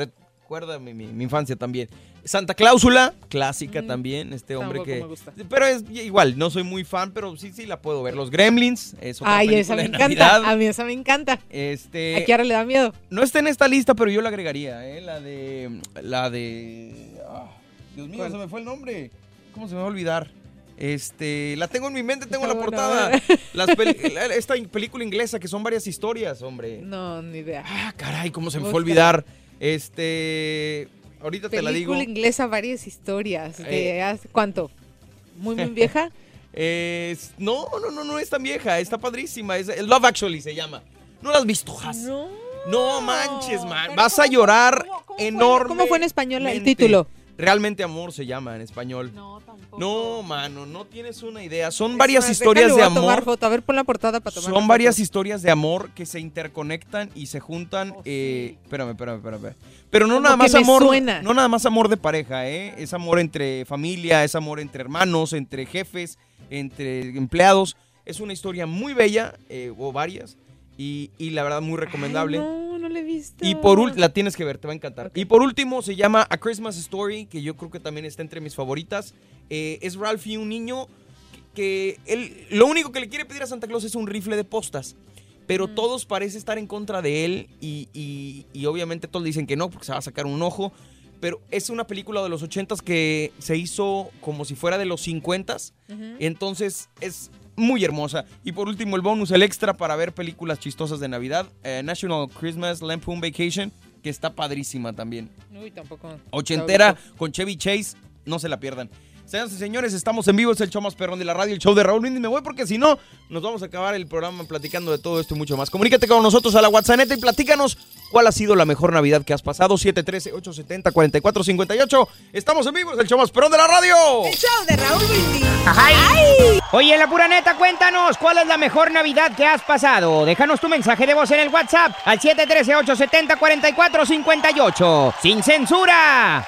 Speaker 1: recuerda mi, mi- mi infancia también. Santa Cláusula, clásica también, este hombre que...
Speaker 2: me gusta.
Speaker 1: Pero es igual, no soy muy fan, pero sí, sí la puedo ver. Los Gremlins, es otra
Speaker 2: Ay, esa me encanta.
Speaker 1: Navidad.
Speaker 2: A mí esa me encanta.
Speaker 1: Este...
Speaker 2: ¿A Kiara le da miedo?
Speaker 1: No está en esta lista, pero yo la agregaría, ¿eh? La de... La de... ah, Dios mío,
Speaker 2: ¿Cuál?
Speaker 1: se me fue el nombre. ¿Cómo se me va a olvidar? Este, la tengo en mi mente, tengo la
Speaker 2: Bueno,
Speaker 1: portada.
Speaker 2: ver.
Speaker 1: Las la- esta película inglesa que son varias historias, hombre.
Speaker 2: No, ni idea.
Speaker 1: Ah, caray, cómo se me fue a olvidar. Este, ahorita te la digo.
Speaker 2: Película inglesa, varias historias. ¿De
Speaker 1: Eh.
Speaker 2: cuánto? ¿Muy, muy vieja?
Speaker 1: Es- no, no, no, no es tan vieja, está padrísima. Es, es Love Actually se llama. ¿No la has visto, Has?
Speaker 2: No.
Speaker 1: No manches, man. Vas a llorar enorme.
Speaker 2: ¿Cómo fue en español el título?
Speaker 1: Realmente amor se llama en español. No, tampoco. No, mano, no tienes una idea. Son
Speaker 2: Es
Speaker 1: varias
Speaker 2: más,
Speaker 1: historias de
Speaker 2: voy a tomar
Speaker 1: amor.
Speaker 2: foto. A ver, pon la portada para tomar
Speaker 1: Son varias historias de amor que se interconectan y se juntan. eh, espérame, espérame, espérame. Pero no
Speaker 2: Como
Speaker 1: nada más amor.
Speaker 2: suena.
Speaker 1: No nada más amor de pareja, ¿eh? Es amor entre familia, es amor entre hermanos, entre jefes, entre empleados. Es una historia muy bella, eh, o varias. Y, y la verdad, muy recomendable.
Speaker 2: no, no la he visto.
Speaker 1: Y por último, la tienes que ver, te va a encantar. Y por último, se llama A Christmas Story, que yo creo que también está entre mis favoritas. Eh, es Ralphie, un niño que, que él, lo único que le quiere pedir a Santa Claus es un rifle de postas. Pero todos parecen estar en contra de él y, y- y obviamente todos dicen que no, porque se va a sacar un ojo. Pero es una película de los 80s que se hizo como si fuera de los 50s. Entonces es muy hermosa. Y por último, el bonus, el extra para ver películas chistosas de Navidad. eh, National Christmas Lampoon Vacation, que está padrísima también.
Speaker 2: Uy, tampoco.
Speaker 1: Ochentera con Chevy Chase, no se la pierdan. Señoras y señores, estamos en vivo, es el show más perrón de la radio, el show de Raúl Brindis. Me voy porque si no, nos vamos a acabar el programa platicando de todo esto y mucho más. Comunícate con nosotros a la WhatsApp y platícanos cuál ha sido la mejor Navidad que has pasado. 713-870-4458. Estamos en vivo, es el show más perrón de la radio.
Speaker 2: El show de Raúl Brindis.
Speaker 6: Oye, la pura neta, cuéntanos, ¿cuál es la mejor Navidad que has pasado? Déjanos tu mensaje de voz en el WhatsApp al 713-870-4458. ¡Sin censura!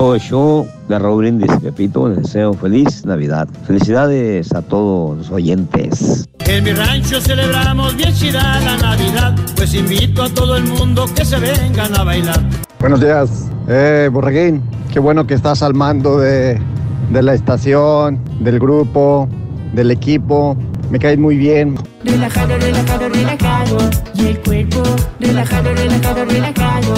Speaker 8: Oh, show de Raúl Brindis, Pepito, les deseo feliz Navidad. Felicidades a todos los oyentes.
Speaker 11: En mi rancho celebramos bien chida la Navidad, pues invito a todo el mundo que se vengan a bailar.
Speaker 14: Buenos días, eh, Borreguín. Qué bueno que estás al mando de, de la estación, del grupo, del equipo. Me caes muy bien.
Speaker 15: Relajado, relajado, relajado. Y el cuerpo, relajado, relajado, relajado.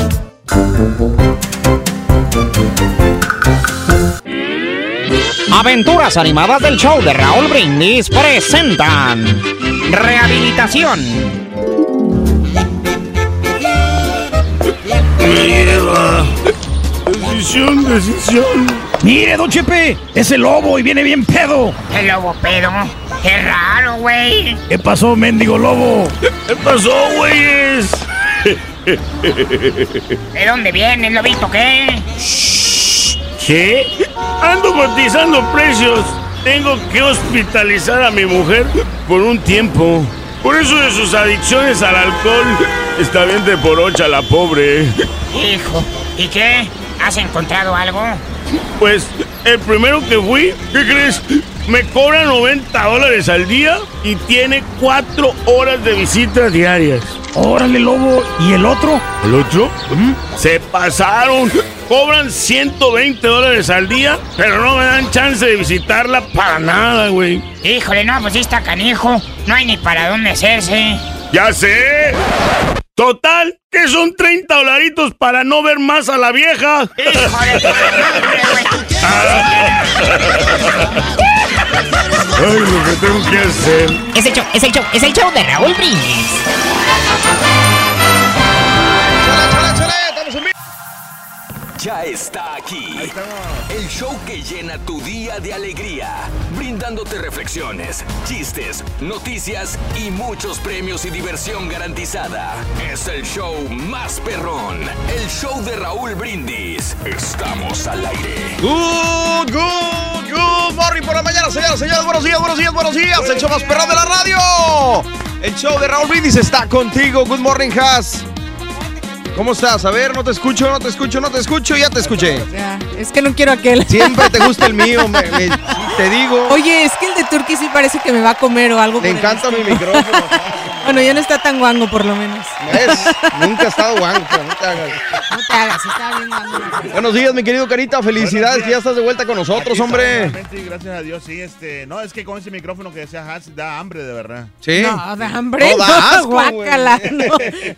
Speaker 6: Aventuras animadas del show de Raúl Brindis presentan Rehabilitación.
Speaker 12: Mierda. Decisión, decisión. Mire, don Chepe, es el lobo y viene bien pedo.
Speaker 3: El lobo pedo. Qué raro, güey.
Speaker 12: ¿Qué pasó, mendigo lobo? ¿Qué pasó, güeyes?
Speaker 3: ¿De dónde viene el lobito qué?
Speaker 12: ¿Qué? Ando cotizando precios. Tengo que hospitalizar a mi mujer por un tiempo. Por eso de sus adicciones al alcohol está bien de por ocha la pobre.
Speaker 3: Hijo. ¿Y qué? ¿Has encontrado algo?
Speaker 12: Pues el primero que fui, ¿qué crees? Me cobra 90 dólares al día y tiene 4 horas de visitas diarias.
Speaker 3: Órale, lobo. ¿Y el otro?
Speaker 12: ¿El otro? Se pasaron. Cobran 120 dólares al día, pero no me dan chance de visitarla para nada, güey.
Speaker 3: Híjole, no, pues sí está canijo. No hay ni para dónde hacerse.
Speaker 12: Ya sé. Total, que son 30 dolaritos para no ver más a la vieja. Ay, lo que tengo que hacer.
Speaker 3: Es el show, es el show, es el show de Raúl Brindis.
Speaker 7: Ya está aquí. El show que llena tu día de alegría, brindándote reflexiones, chistes, noticias y muchos premios y diversión garantizada. Es el show más perrón, el show de Raúl Brindis. Estamos al aire.
Speaker 1: Good, good, good morning por la mañana, señoras, señores. Buenos días, buenos días, buenos días. El show más perrón de la radio. El show de Raúl Brindis está contigo. Good morning, Has. ¿Cómo estás? A ver, no te escucho, no te escucho, no te escucho, ya te escuché.
Speaker 2: Ya, es que no quiero aquel.
Speaker 1: Siempre te gusta el mío, me- me- te digo.
Speaker 2: Oye, es que el de Turkey sí parece que me va a comer o algo. El
Speaker 1: encanta mi micrófono.
Speaker 2: Bueno, ya no está tan guango por lo menos.
Speaker 1: ¿Ves? Nunca ha estado guanco, no te hagas.
Speaker 2: No te hagas, está bien guango.
Speaker 1: Buenos días, mi querido Carita. Felicidades que ya estás de vuelta con nosotros,
Speaker 16: Aquí
Speaker 1: hombre.
Speaker 16: estamos nuevamente y gracias a Dios, sí, este, no, es que con ese micrófono que decía Hats da hambre de verdad.
Speaker 1: Sí.
Speaker 2: No, de hambre.
Speaker 1: No, da asco,
Speaker 2: guácala, no.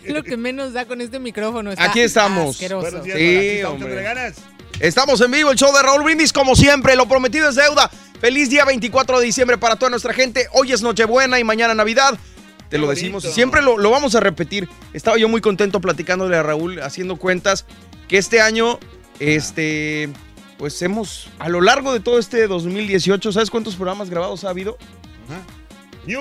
Speaker 2: Lo que menos da con este micrófono. Está
Speaker 1: Aquí estamos.
Speaker 2: asqueroso.
Speaker 16: Días,
Speaker 1: Sí,
Speaker 16: aquí estamos
Speaker 1: hombre.
Speaker 16: ganas.
Speaker 1: Estamos en vivo, el show de Raúl Brindis, como siempre. Lo prometido es deuda. Feliz día 24 de diciembre para toda nuestra gente. Hoy es Nochebuena y mañana Navidad. Te lo decimos y siempre lo, lo vamos a repetir. Estaba yo muy contento platicándole a Raúl, haciendo cuentas, que este año, este, pues hemos, a lo largo de todo este 2018, ¿sabes cuántos programas grabados ha habido?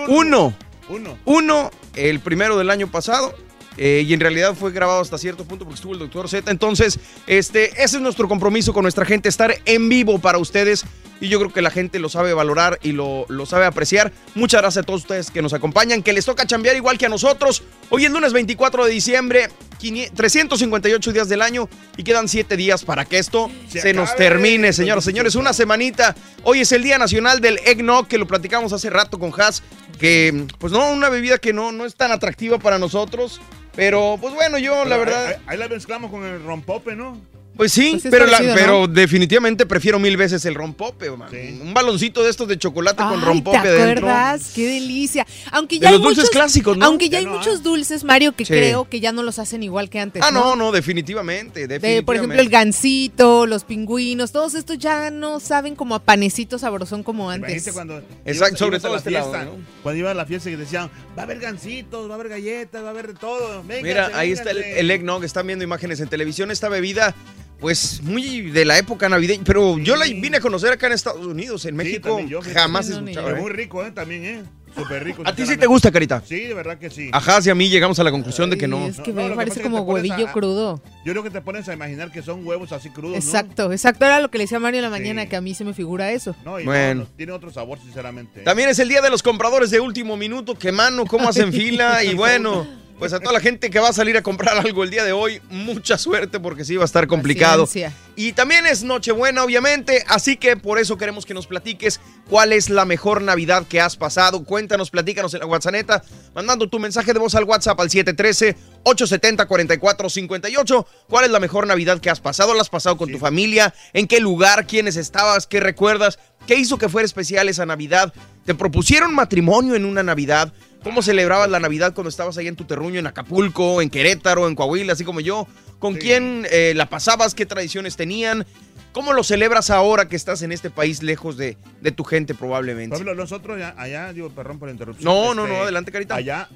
Speaker 1: Uno.
Speaker 16: Uno.
Speaker 1: Uno, el primero del año pasado. Eh, y en realidad fue grabado hasta cierto punto porque estuvo el doctor Z. Entonces, este, ese es nuestro compromiso con nuestra gente, estar en vivo para ustedes. Y yo creo que la gente lo sabe valorar y lo, lo sabe apreciar. Muchas gracias a todos ustedes que nos acompañan, que les toca chambear igual que a nosotros. Hoy es lunes 24 de diciembre, 500 358 días del año y quedan 7 días para que esto se,
Speaker 16: Se
Speaker 1: nos termine, señoras y señores. Una semanita. Hoy es el Día Nacional del Eggnog, que lo platicamos hace rato con Has, que pues no, una bebida que no, no es tan atractiva para nosotros. Pero pues bueno, yo la verdad...
Speaker 16: Ahí la mezclamos con el rompope, ¿no?
Speaker 1: Pues sí,
Speaker 16: Pues sí
Speaker 1: pero, la- pero definitivamente prefiero mil veces el rompope, man. Un baloncito de estos de chocolate con rompope
Speaker 2: ¿te acuerdas? Qué delicia. Aunque
Speaker 1: De
Speaker 2: ya hay
Speaker 1: los dulces
Speaker 2: muchos,
Speaker 1: clásicos, ¿no?
Speaker 2: Aunque ya,
Speaker 1: Ya
Speaker 2: hay muchos dulces, Mario, que
Speaker 1: Sí.
Speaker 2: creo que ya no los hacen igual que antes.
Speaker 1: Ah, no, no, definitivamente,
Speaker 2: De, por ejemplo, el gansito, los pingüinos, todos estos ya no saben como a panecito sabrosón como antes.
Speaker 16: Cuando
Speaker 1: Exacto,
Speaker 16: ibas-
Speaker 1: sobre
Speaker 16: ibas a
Speaker 1: todo
Speaker 16: la
Speaker 1: este lado,
Speaker 16: fiesta. Cuando iba a la fiesta y decían, va a haber gancitos, va a haber galletas, va a haber de todo. Vénganse,
Speaker 1: Mira, ahí está el,
Speaker 16: vénganse".
Speaker 1: el eggnog, están viendo imágenes en televisión. Esta bebida, pues muy de la época navideña, pero yo la vine a conocer acá en Estados Unidos, en
Speaker 16: Sí,
Speaker 1: México
Speaker 16: yo,
Speaker 1: jamás escuchaba. ¿eh?
Speaker 16: Muy rico, ¿eh? También, ¿eh? Súper rico.
Speaker 1: ¿A ti sí te gusta, Carita?
Speaker 16: Sí, de verdad que sí.
Speaker 1: Ajá, y a mí llegamos a la conclusión de que no.
Speaker 2: Es que
Speaker 16: No,
Speaker 2: me parece
Speaker 16: es que
Speaker 2: como huevillo
Speaker 16: a-
Speaker 2: crudo.
Speaker 16: Yo creo que te pones a imaginar que son huevos así crudos, ¿no?
Speaker 2: Exacto, exacto. Era lo que le decía Mario en la mañana, que a mí se me figura eso.
Speaker 16: No, y
Speaker 1: Bueno.
Speaker 16: no, no, tiene otro sabor, sinceramente.
Speaker 1: También es el día de los compradores de último minuto, que mano, cómo hacen fila y bueno. Pues a toda la gente que va a salir a comprar algo el día de hoy, mucha suerte porque sí va a estar complicado.
Speaker 2: Paciencia.
Speaker 1: Y también es Nochebuena, obviamente, así que por eso queremos que nos platiques cuál es la mejor Navidad que has pasado. Cuéntanos, platícanos en la WhatsApp, mandando tu mensaje de voz al WhatsApp al 713-870-4458. ¿Cuál es la mejor Navidad que has pasado? ¿La has pasado con tu familia? ¿En qué lugar? ¿Quiénes estabas? ¿Qué recuerdas? ¿Qué hizo que fuera especial esa Navidad? ¿Te propusieron matrimonio en una Navidad? ¿Cómo celebrabas la Navidad cuando estabas ahí en tu terruño, en Acapulco, en Querétaro, en Coahuila, así como yo? ¿Con quién eh, la pasabas? ¿Qué tradiciones tenían? ¿Cómo lo celebras ahora que estás en este país lejos de, de tu gente probablemente?
Speaker 16: Ejemplo, nosotros allá, allá, digo, perdón por la interrupción.
Speaker 1: No, no,
Speaker 16: este,
Speaker 1: no, adelante, Carita.
Speaker 16: Allá,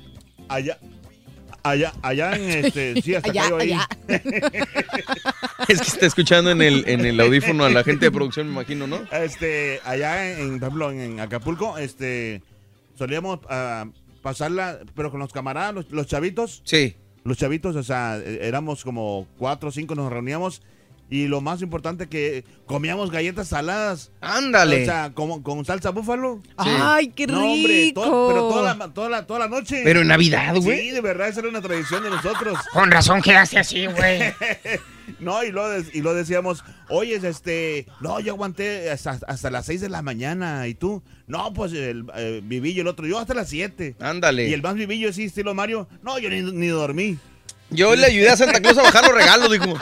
Speaker 16: allá, allá, allá en este, sí, hasta
Speaker 2: Allá,
Speaker 16: cayó ahí.
Speaker 2: allá.
Speaker 1: Es que está escuchando en el, en el audífono a la gente de producción, me imagino, ¿no?
Speaker 16: Este, allá en, ejemplo, en Acapulco, este, solíamos ah, pasarla, pero con los camaradas, los, los chavitos.
Speaker 1: Sí.
Speaker 16: Los chavitos, o sea, eh, éramos como cuatro o cinco, nos reuníamos. Y lo más importante que comíamos galletas saladas.
Speaker 1: Ándale.
Speaker 16: O sea, como, con salsa búfalo.
Speaker 2: ¡Ay, qué
Speaker 16: No, hombre, to-
Speaker 2: rico!
Speaker 16: pero toda la, toda, la, toda la noche.
Speaker 1: Pero en Navidad, güey.
Speaker 16: Sí, de verdad, esa era una tradición de nosotros.
Speaker 3: Con razón quedaste así, güey.
Speaker 16: No, y lo, y lo decíamos, oye, este, no, yo aguanté hasta, hasta las 6 de la mañana. ¿Y tú? No, pues el eh, Vivillo, el otro, yo hasta las 7.
Speaker 1: Ándale.
Speaker 16: Y el más Vivillo, sí, estilo Mario, no, yo ni, ni dormí.
Speaker 1: Yo le ayudé a Santa Claus a bajar los regalos, dijo.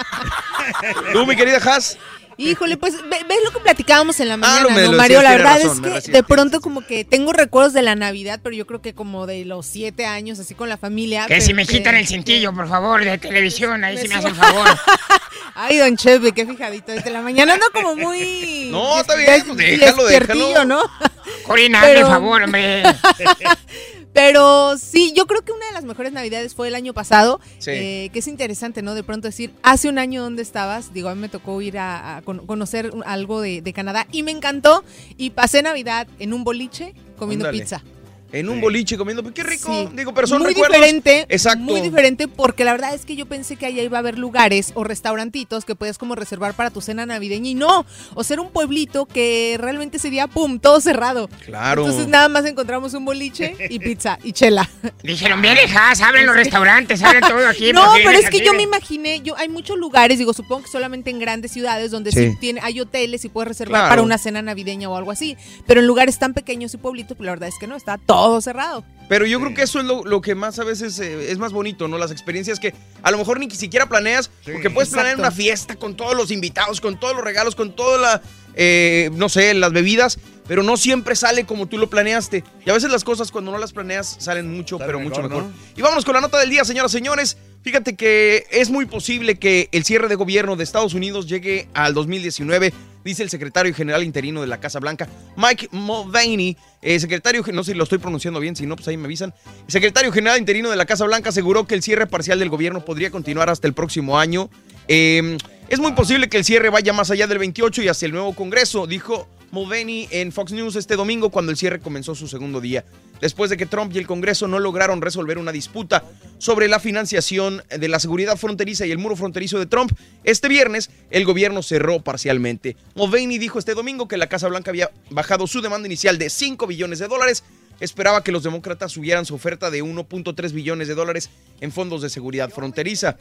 Speaker 1: Tú, mi querida Has.
Speaker 2: Híjole, pues ve- ves lo que platicábamos en la mañana,
Speaker 1: Ah, lo me
Speaker 2: ¿no,
Speaker 1: lo
Speaker 2: Mario? La verdad
Speaker 1: razón,
Speaker 2: es que de pronto como que tengo recuerdos de la Navidad, pero yo creo que como de los siete años, así con la familia.
Speaker 3: Que
Speaker 2: pero
Speaker 3: si me quitan
Speaker 2: que-
Speaker 3: el cintillo, por favor, de televisión, ahí
Speaker 2: Me
Speaker 3: sí me hacen favor.
Speaker 2: Ay, don Cheve, qué fijadito. Desde la mañana ando como muy...
Speaker 1: No, está bien, pues déjalo, déjalo.
Speaker 2: ¿no?
Speaker 3: Corina, hazme
Speaker 2: Pero-
Speaker 3: favor, hombre.
Speaker 2: Pero sí, yo creo que una de las mejores navidades fue el año pasado,
Speaker 1: Sí.
Speaker 2: eh, que es interesante, ¿no? De pronto decir, hace un año dónde estabas, digo, a mí me tocó ir a, a con- conocer algo de, de Canadá y me encantó y pasé Navidad en un boliche comiendo
Speaker 1: Ándale.
Speaker 2: pizza.
Speaker 1: En un boliche comiendo, pues, qué rico.
Speaker 2: Sí.
Speaker 1: Digo, pero son
Speaker 2: muy
Speaker 1: recuerdos.
Speaker 2: diferente,
Speaker 1: Exacto.
Speaker 2: muy diferente porque la verdad es que yo pensé que allá iba a haber lugares o restaurantitos que puedes como reservar para tu cena navideña y no, o ser un pueblito que realmente sería pum, todo cerrado.
Speaker 1: Claro.
Speaker 2: Entonces nada más encontramos un boliche y pizza y chela.
Speaker 3: Dijeron, bien, hijas, abren los restaurantes, abren todo aquí.
Speaker 2: No, pero es que yo me imaginé, yo hay muchos lugares, digo, supongo que solamente en grandes ciudades donde sí,
Speaker 1: Sí.
Speaker 2: tiene, hay hoteles y puedes reservar
Speaker 1: Claro.
Speaker 2: para una cena navideña o algo así. Pero en lugares tan pequeños y pueblitos, pues la verdad es que no, está todo cerrado.
Speaker 1: Pero yo creo que eso es lo, lo que más a veces eh, es más bonito, ¿no? Las experiencias que a lo mejor ni siquiera planeas, porque puedes planear una fiesta con todos los invitados, con todos los regalos, con toda la, eh, no sé, las bebidas, pero no siempre sale como tú lo planeaste. Y a veces las cosas cuando no las planeas salen mucho, pero mucho
Speaker 16: mejor,
Speaker 1: mejor.
Speaker 16: ¿no?
Speaker 1: Y vámonos con la nota del día, señoras y señores. Fíjate que es muy posible que el cierre de gobierno de Estados Unidos llegue al 2019, dice el secretario general interino de la Casa Blanca, Mike Mulvaney. eh, secretario, no sé si lo estoy pronunciando bien, si no, pues ahí me avisan. El secretario general interino de la Casa Blanca aseguró que el cierre parcial del gobierno podría continuar hasta el próximo año. Eh, es muy posible que el cierre vaya más allá del 28 y hacia el nuevo Congreso, dijo Mulvaney en Fox News este domingo cuando el cierre comenzó su segundo día. Después de que Trump y el Congreso no lograron resolver una disputa sobre la financiación de la seguridad fronteriza y el muro fronterizo de Trump, este viernes el gobierno cerró parcialmente. Mulvaney dijo este domingo que la Casa Blanca había bajado su demanda inicial de 5 billones de dólares. Esperaba que los demócratas subieran su oferta de 1.3 billones de dólares en fondos de seguridad fronteriza.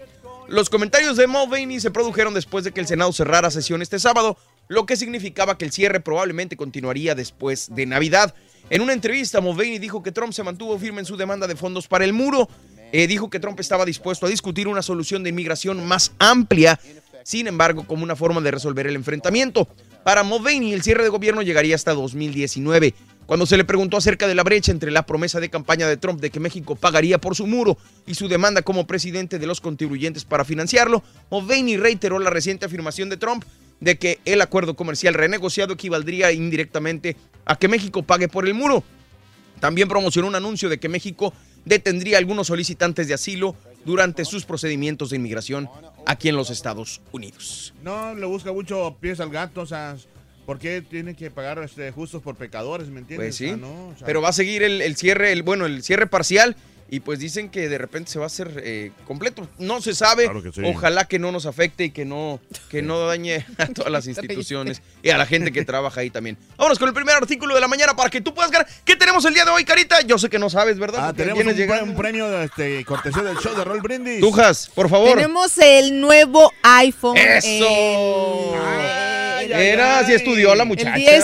Speaker 1: Los comentarios de Mulvaney se produjeron después de que el Senado cerrara sesión este sábado, lo que significaba que el cierre probablemente continuaría después de Navidad. En una entrevista, Mulvaney dijo que Trump se mantuvo firme en su demanda de fondos para el muro. Eh, dijo que Trump estaba dispuesto a discutir una solución de inmigración más amplia, sin embargo, como una forma de resolver el enfrentamiento. Para Mulvaney, el cierre de gobierno llegaría hasta 2019. Cuando se le preguntó acerca de la brecha entre la promesa de campaña de Trump de que México pagaría por su muro y su demanda como presidente de los contribuyentes para financiarlo, Mulvaney reiteró la reciente afirmación de Trump de que el acuerdo comercial renegociado equivaldría indirectamente a que México pague por el muro. También promocionó un anuncio de que México detendría a algunos solicitantes de asilo durante sus procedimientos de inmigración aquí en los Estados Unidos.
Speaker 16: No, le busca mucho pies al gato, o sea, ¿por qué tiene que pagar este, justos por pecadores, me entiendes?
Speaker 1: Pues sí,
Speaker 16: O sea, no, o sea,
Speaker 1: pero va a seguir el, el cierre, el, bueno, el cierre parcial y pues dicen que de repente se va a hacer eh, completo. No se sabe,
Speaker 16: Claro que sí.
Speaker 1: ojalá que no nos afecte y que no, que no dañe a todas las instituciones y a la gente que trabaja ahí también. Vámonos con el primer artículo de la mañana para que tú puedas ganar. ¿Qué tenemos el día de hoy, Carita? Yo sé que no sabes, ¿verdad?
Speaker 16: Ah, tenemos un,
Speaker 1: llegando.
Speaker 16: premio este, cortesía del show de Roll Brindis.
Speaker 1: Tujas, por favor.
Speaker 2: Tenemos el nuevo iPhone.
Speaker 1: ¡Eso!
Speaker 2: el-
Speaker 1: Era, si estudió la
Speaker 2: El
Speaker 1: muchacha.
Speaker 2: 10,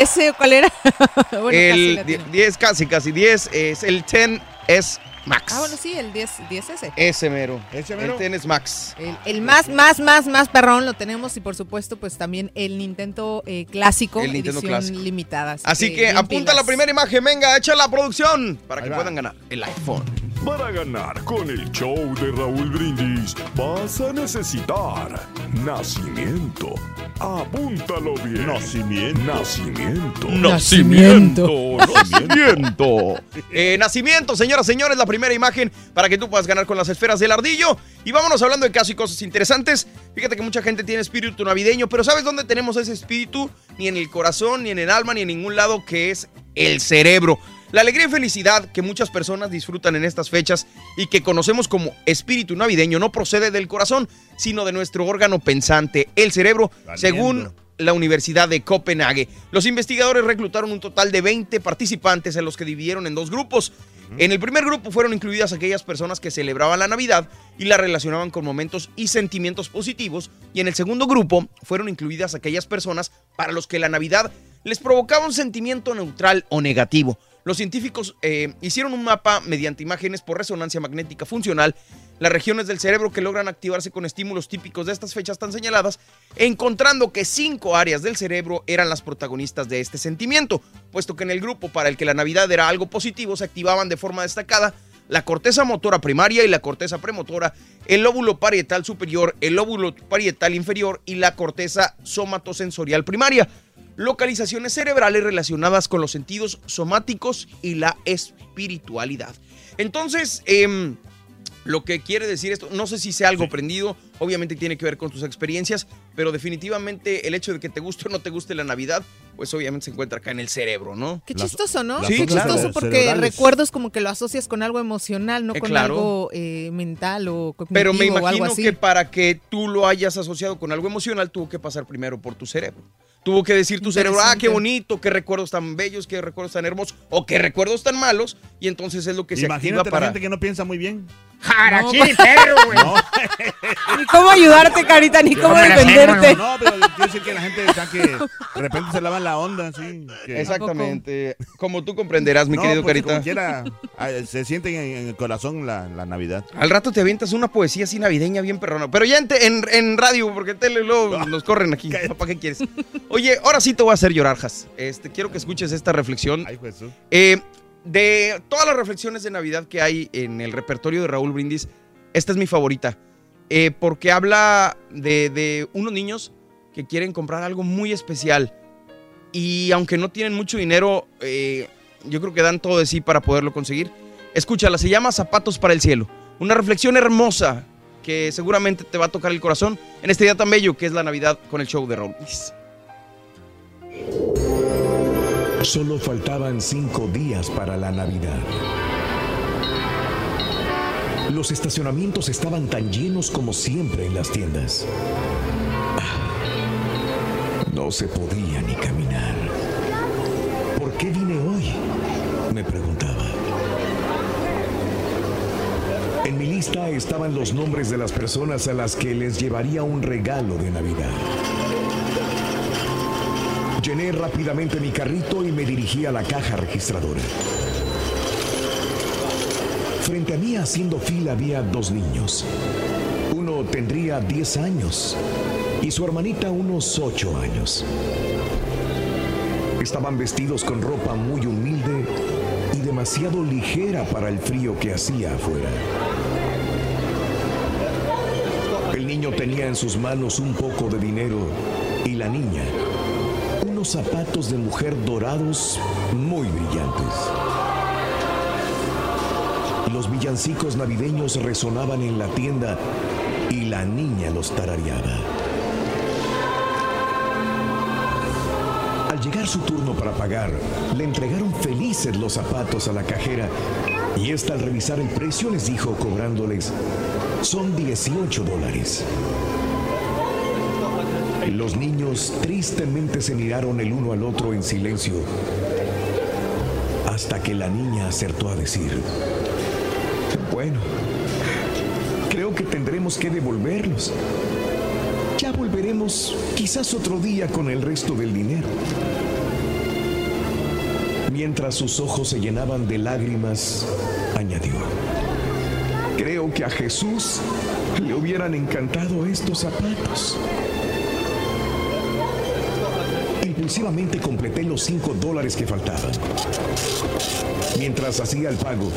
Speaker 2: ese, ¿cuál era? Bueno, casi
Speaker 1: el
Speaker 2: la tiene.
Speaker 1: 10, casi, casi 10, es el 10S Max.
Speaker 2: Ah, bueno, sí, el 10, 10S.
Speaker 1: Ese mero.
Speaker 16: Ese
Speaker 1: El 10S Max.
Speaker 2: El, el más, más, más, más perrón lo tenemos y por supuesto pues también el Nintendo eh, clásico,
Speaker 1: El Nintendo
Speaker 2: edición
Speaker 1: clásico.
Speaker 2: limitada.
Speaker 1: Así que
Speaker 2: bien
Speaker 1: apunta la primera imagen, venga, echa la producción para que
Speaker 5: va.
Speaker 1: puedan ganar el iPhone.
Speaker 5: Para ganar con el show de Raúl Brindis vas a necesitar nacimiento. Apúntalo bien. Nacimiento. Nacimiento.
Speaker 1: Nacimiento.
Speaker 5: Nacimiento.
Speaker 1: Eh, nacimiento, señoras, señores, la primera imagen para que tú puedas ganar con las esferas del ardillo. Y vámonos hablando de casos y cosas interesantes. Fíjate que mucha gente tiene espíritu navideño, pero ¿sabes dónde tenemos ese espíritu? Ni en el corazón, ni en el alma, ni en ningún lado, que es el cerebro. La alegría y felicidad que muchas personas disfrutan en estas fechas y que conocemos como espíritu navideño no procede del corazón, sino de nuestro órgano pensante, el cerebro, según la Universidad de Copenhague. Los investigadores reclutaron un total de 20 participantes en los que dividieron en dos grupos. En el primer grupo fueron incluidas aquellas personas que celebraban la Navidad y la relacionaban con momentos y sentimientos positivos. Y en el segundo grupo fueron incluidas aquellas personas para los que la Navidad les provocaba un sentimiento neutral o negativo. Los científicos eh, hicieron un mapa mediante imágenes por resonancia magnética funcional, las regiones del cerebro que logran activarse con estímulos típicos de estas fechas tan señaladas, encontrando que cinco áreas del cerebro eran las protagonistas de este sentimiento, puesto que en el grupo para el que la Navidad era algo positivo se activaban de forma destacada la corteza motora primaria y la corteza premotora, el lóbulo parietal superior, el lóbulo parietal inferior y la corteza somatosensorial primaria localizaciones cerebrales relacionadas con los sentidos somáticos y la espiritualidad. Entonces, em, lo que quiere decir esto, no sé si sea algo prendido, obviamente tiene que ver con tus experiencias, pero definitivamente el hecho de que te guste o no te guste la Navidad, pues obviamente se encuentra acá en el cerebro, ¿no?
Speaker 2: Qué chistoso, ¿no?
Speaker 1: Sí,
Speaker 2: Qué
Speaker 1: claro.
Speaker 2: chistoso porque
Speaker 1: Cerebrales.
Speaker 2: recuerdos como que lo asocias con algo emocional, no
Speaker 1: Eh,
Speaker 2: con
Speaker 1: claro.
Speaker 2: algo eh, mental o cognitivo
Speaker 1: Pero me
Speaker 2: o algo
Speaker 1: imagino
Speaker 2: así.
Speaker 1: que para que tú lo hayas asociado con algo emocional, tuvo que pasar primero por tu cerebro. Tuvo que decir tu cerebro, ah, qué bonito, qué recuerdos tan bellos, qué recuerdos tan hermosos, o qué recuerdos tan malos, y entonces es lo que se activa
Speaker 16: Imagínate la
Speaker 1: para...
Speaker 16: gente que no piensa muy bien.
Speaker 3: ¡Jara,
Speaker 2: No,
Speaker 3: perro, güey!
Speaker 2: Ni cómo ayudarte, Carita, ni cómo
Speaker 16: No,
Speaker 2: defenderte.
Speaker 16: No, pero quiero decir que la gente está que de repente se lavan la onda, sí. que-
Speaker 1: Exactamente. Como tú comprenderás, mi
Speaker 16: No,
Speaker 1: querido
Speaker 16: pues,
Speaker 1: Carita.
Speaker 16: como quiera, se siente en, el corazón la, la Navidad.
Speaker 1: Al rato te avientas una poesía así navideña bien perrona. Pero ya en, en radio, porque tele luego nos corren aquí. ¿Para qué quieres? Oye, ahora sí te voy a hacer llorar, Jas. Este, quiero que escuches esta reflexión.
Speaker 16: Ay, Jesús.
Speaker 1: Eh, de todas las reflexiones de Navidad que hay en el repertorio de Raúl Brindis, esta es mi favorita. Eh, porque habla de, de unos niños que quieren comprar algo muy especial. Y aunque no tienen mucho dinero, eh, yo creo que dan todo de sí para poderlo conseguir. Escúchala, se llama Zapatos para el Cielo. Una reflexión hermosa que seguramente te va a tocar el corazón en este día tan bello que es la Navidad con el show de Raúl. Brindis.
Speaker 4: Solo faltaban cinco días para la Navidad. Los estacionamientos estaban tan llenos como siempre en las tiendas. Ah, No se podía ni caminar. ¿Por qué vine hoy? Me preguntaba. En mi lista estaban los nombres de las personas a las que les llevaría un regalo de Navidad. Llené rápidamente mi carrito y me dirigí a la caja registradora. Frente a mí haciendo fila había dos niños. Uno tendría 10 años y su hermanita unos 8 años. Estaban vestidos con ropa muy humilde y demasiado ligera para el frío que hacía afuera. El niño tenía en sus manos un poco de dinero y la niña zapatos de mujer dorados muy brillantes. Los villancicos navideños resonaban en la tienda y la niña los tarareaba. Al llegar su turno para pagar, le entregaron felices los zapatos a la cajera y esta al revisar el precio les dijo cobrándoles, son 18 dólares. Los niños tristemente se miraron el uno al otro en silencio hasta que la niña acertó a decir, bueno, creo que tendremos que devolverlos. Ya volveremos quizás otro día con el resto del dinero. Mientras sus ojos se llenaban de lágrimas, añadió, creo que a Jesús le hubieran encantado estos zapatos. Impulsivamente completé los 5 dólares que faltaban. Mientras hacía el pago,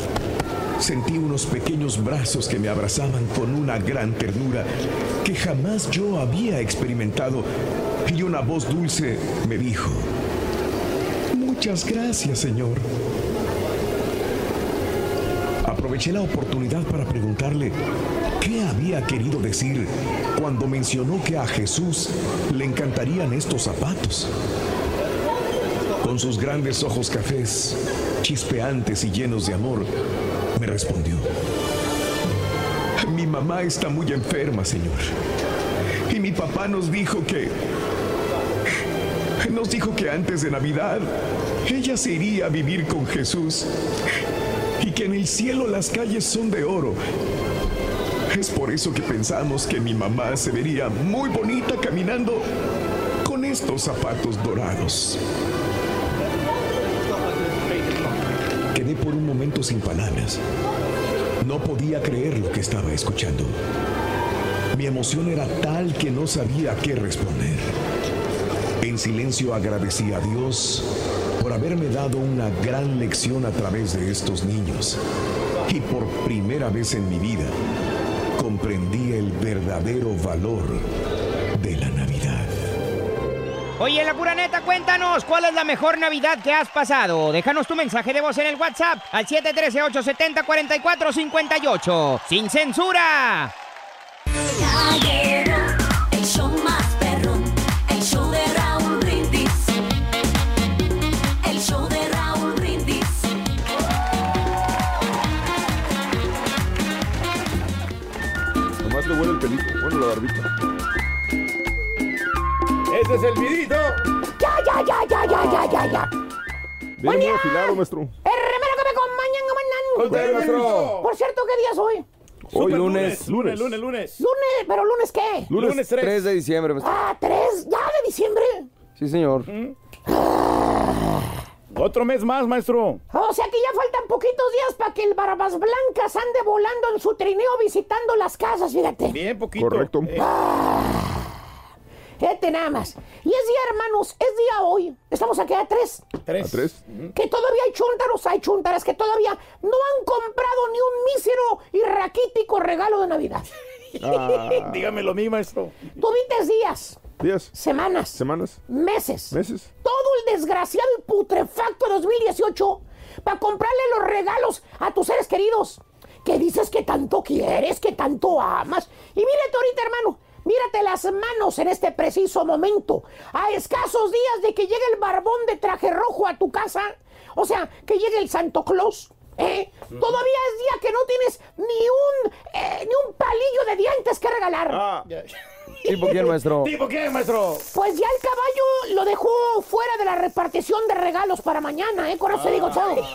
Speaker 4: sentí unos pequeños brazos que me abrazaban con una gran ternura que jamás yo había experimentado y una voz dulce me dijo, Muchas gracias, Señor. Aproveché la oportunidad para preguntarle qué había querido decir cuando mencionó que a Jesús le encantarían estos zapatos. Con sus grandes ojos cafés, chispeantes y llenos de amor, me respondió. Mi mamá está muy enferma, Señor. Y mi papá nos dijo que nos dijo que antes de Navidad ella se iría a vivir con Jesús y que en el cielo las calles son de oro. Es por eso que pensamos que mi mamá se vería muy bonita caminando con estos zapatos dorados. Quedé por un momento sin palabras. No podía creer lo que estaba escuchando. Mi emoción era tal que no sabía qué responder. En silencio agradecí a Dios por haberme dado una gran lección a través de estos niños. Y por primera vez en mi vida comprendí el verdadero valor de la Navidad.
Speaker 6: Oye, la pura neta, cuéntanos, ¿cuál es la mejor Navidad que has pasado? Déjanos tu mensaje de voz en el WhatsApp al 713-870-4458. ¡Sin censura!
Speaker 17: Ese es el vidito.
Speaker 18: Ya, ya, ya, ya, ya, ya, ya, ya.
Speaker 5: Bien muy afilado, maestro.
Speaker 18: El remero que me acompañan,
Speaker 17: maestro.
Speaker 18: Por cierto, ¿qué día es hoy?
Speaker 19: Hoy lunes.
Speaker 17: Lunes, lunes, lunes.
Speaker 18: Lunes, pero lunes qué?
Speaker 19: Lunes, 3. de diciembre, maestro.
Speaker 18: Ah, tres, ya de diciembre.
Speaker 19: Sí, señor.
Speaker 17: Otro mes más, maestro.
Speaker 18: O sea que ya faltan poquitos días para que el Barbas Blancas ande volando en su trineo visitando las casas, fíjate.
Speaker 17: Bien poquito.
Speaker 5: Correcto.
Speaker 17: Eh,
Speaker 18: Fíjate nada más. Y es día, hermanos, es día hoy. Estamos aquí a tres.
Speaker 17: tres.
Speaker 5: ¿A tres?
Speaker 18: Que todavía hay chuntaros, hay chuntaras que todavía no han comprado ni un mísero y raquítico regalo de Navidad.
Speaker 17: Ah, dígamelo a mí, maestro.
Speaker 18: Tuviste días,
Speaker 5: ¿Días?
Speaker 18: semanas,
Speaker 5: ¿Semanas?
Speaker 18: meses,
Speaker 5: ¿Meses?
Speaker 18: todo el desgraciado y putrefacto 2018 para comprarle los regalos a tus seres queridos. Que dices que tanto quieres, que tanto amas. Y mírate ahorita, hermano. Mírate las manos en este preciso momento. A escasos días de que llegue el barbón de traje rojo a tu casa. O sea, que llegue el Santo Claus. ¿eh? Todavía es día que no tienes ni un, eh, ni un palillo de dientes que regalar.
Speaker 17: Ah.
Speaker 19: ¿Tipo quién, maestro?
Speaker 17: ¿Tipo qué, maestro?
Speaker 18: Pues ya el caballo lo dejó fuera de la repartición de regalos para mañana, ¿eh? Con eso te digo todo.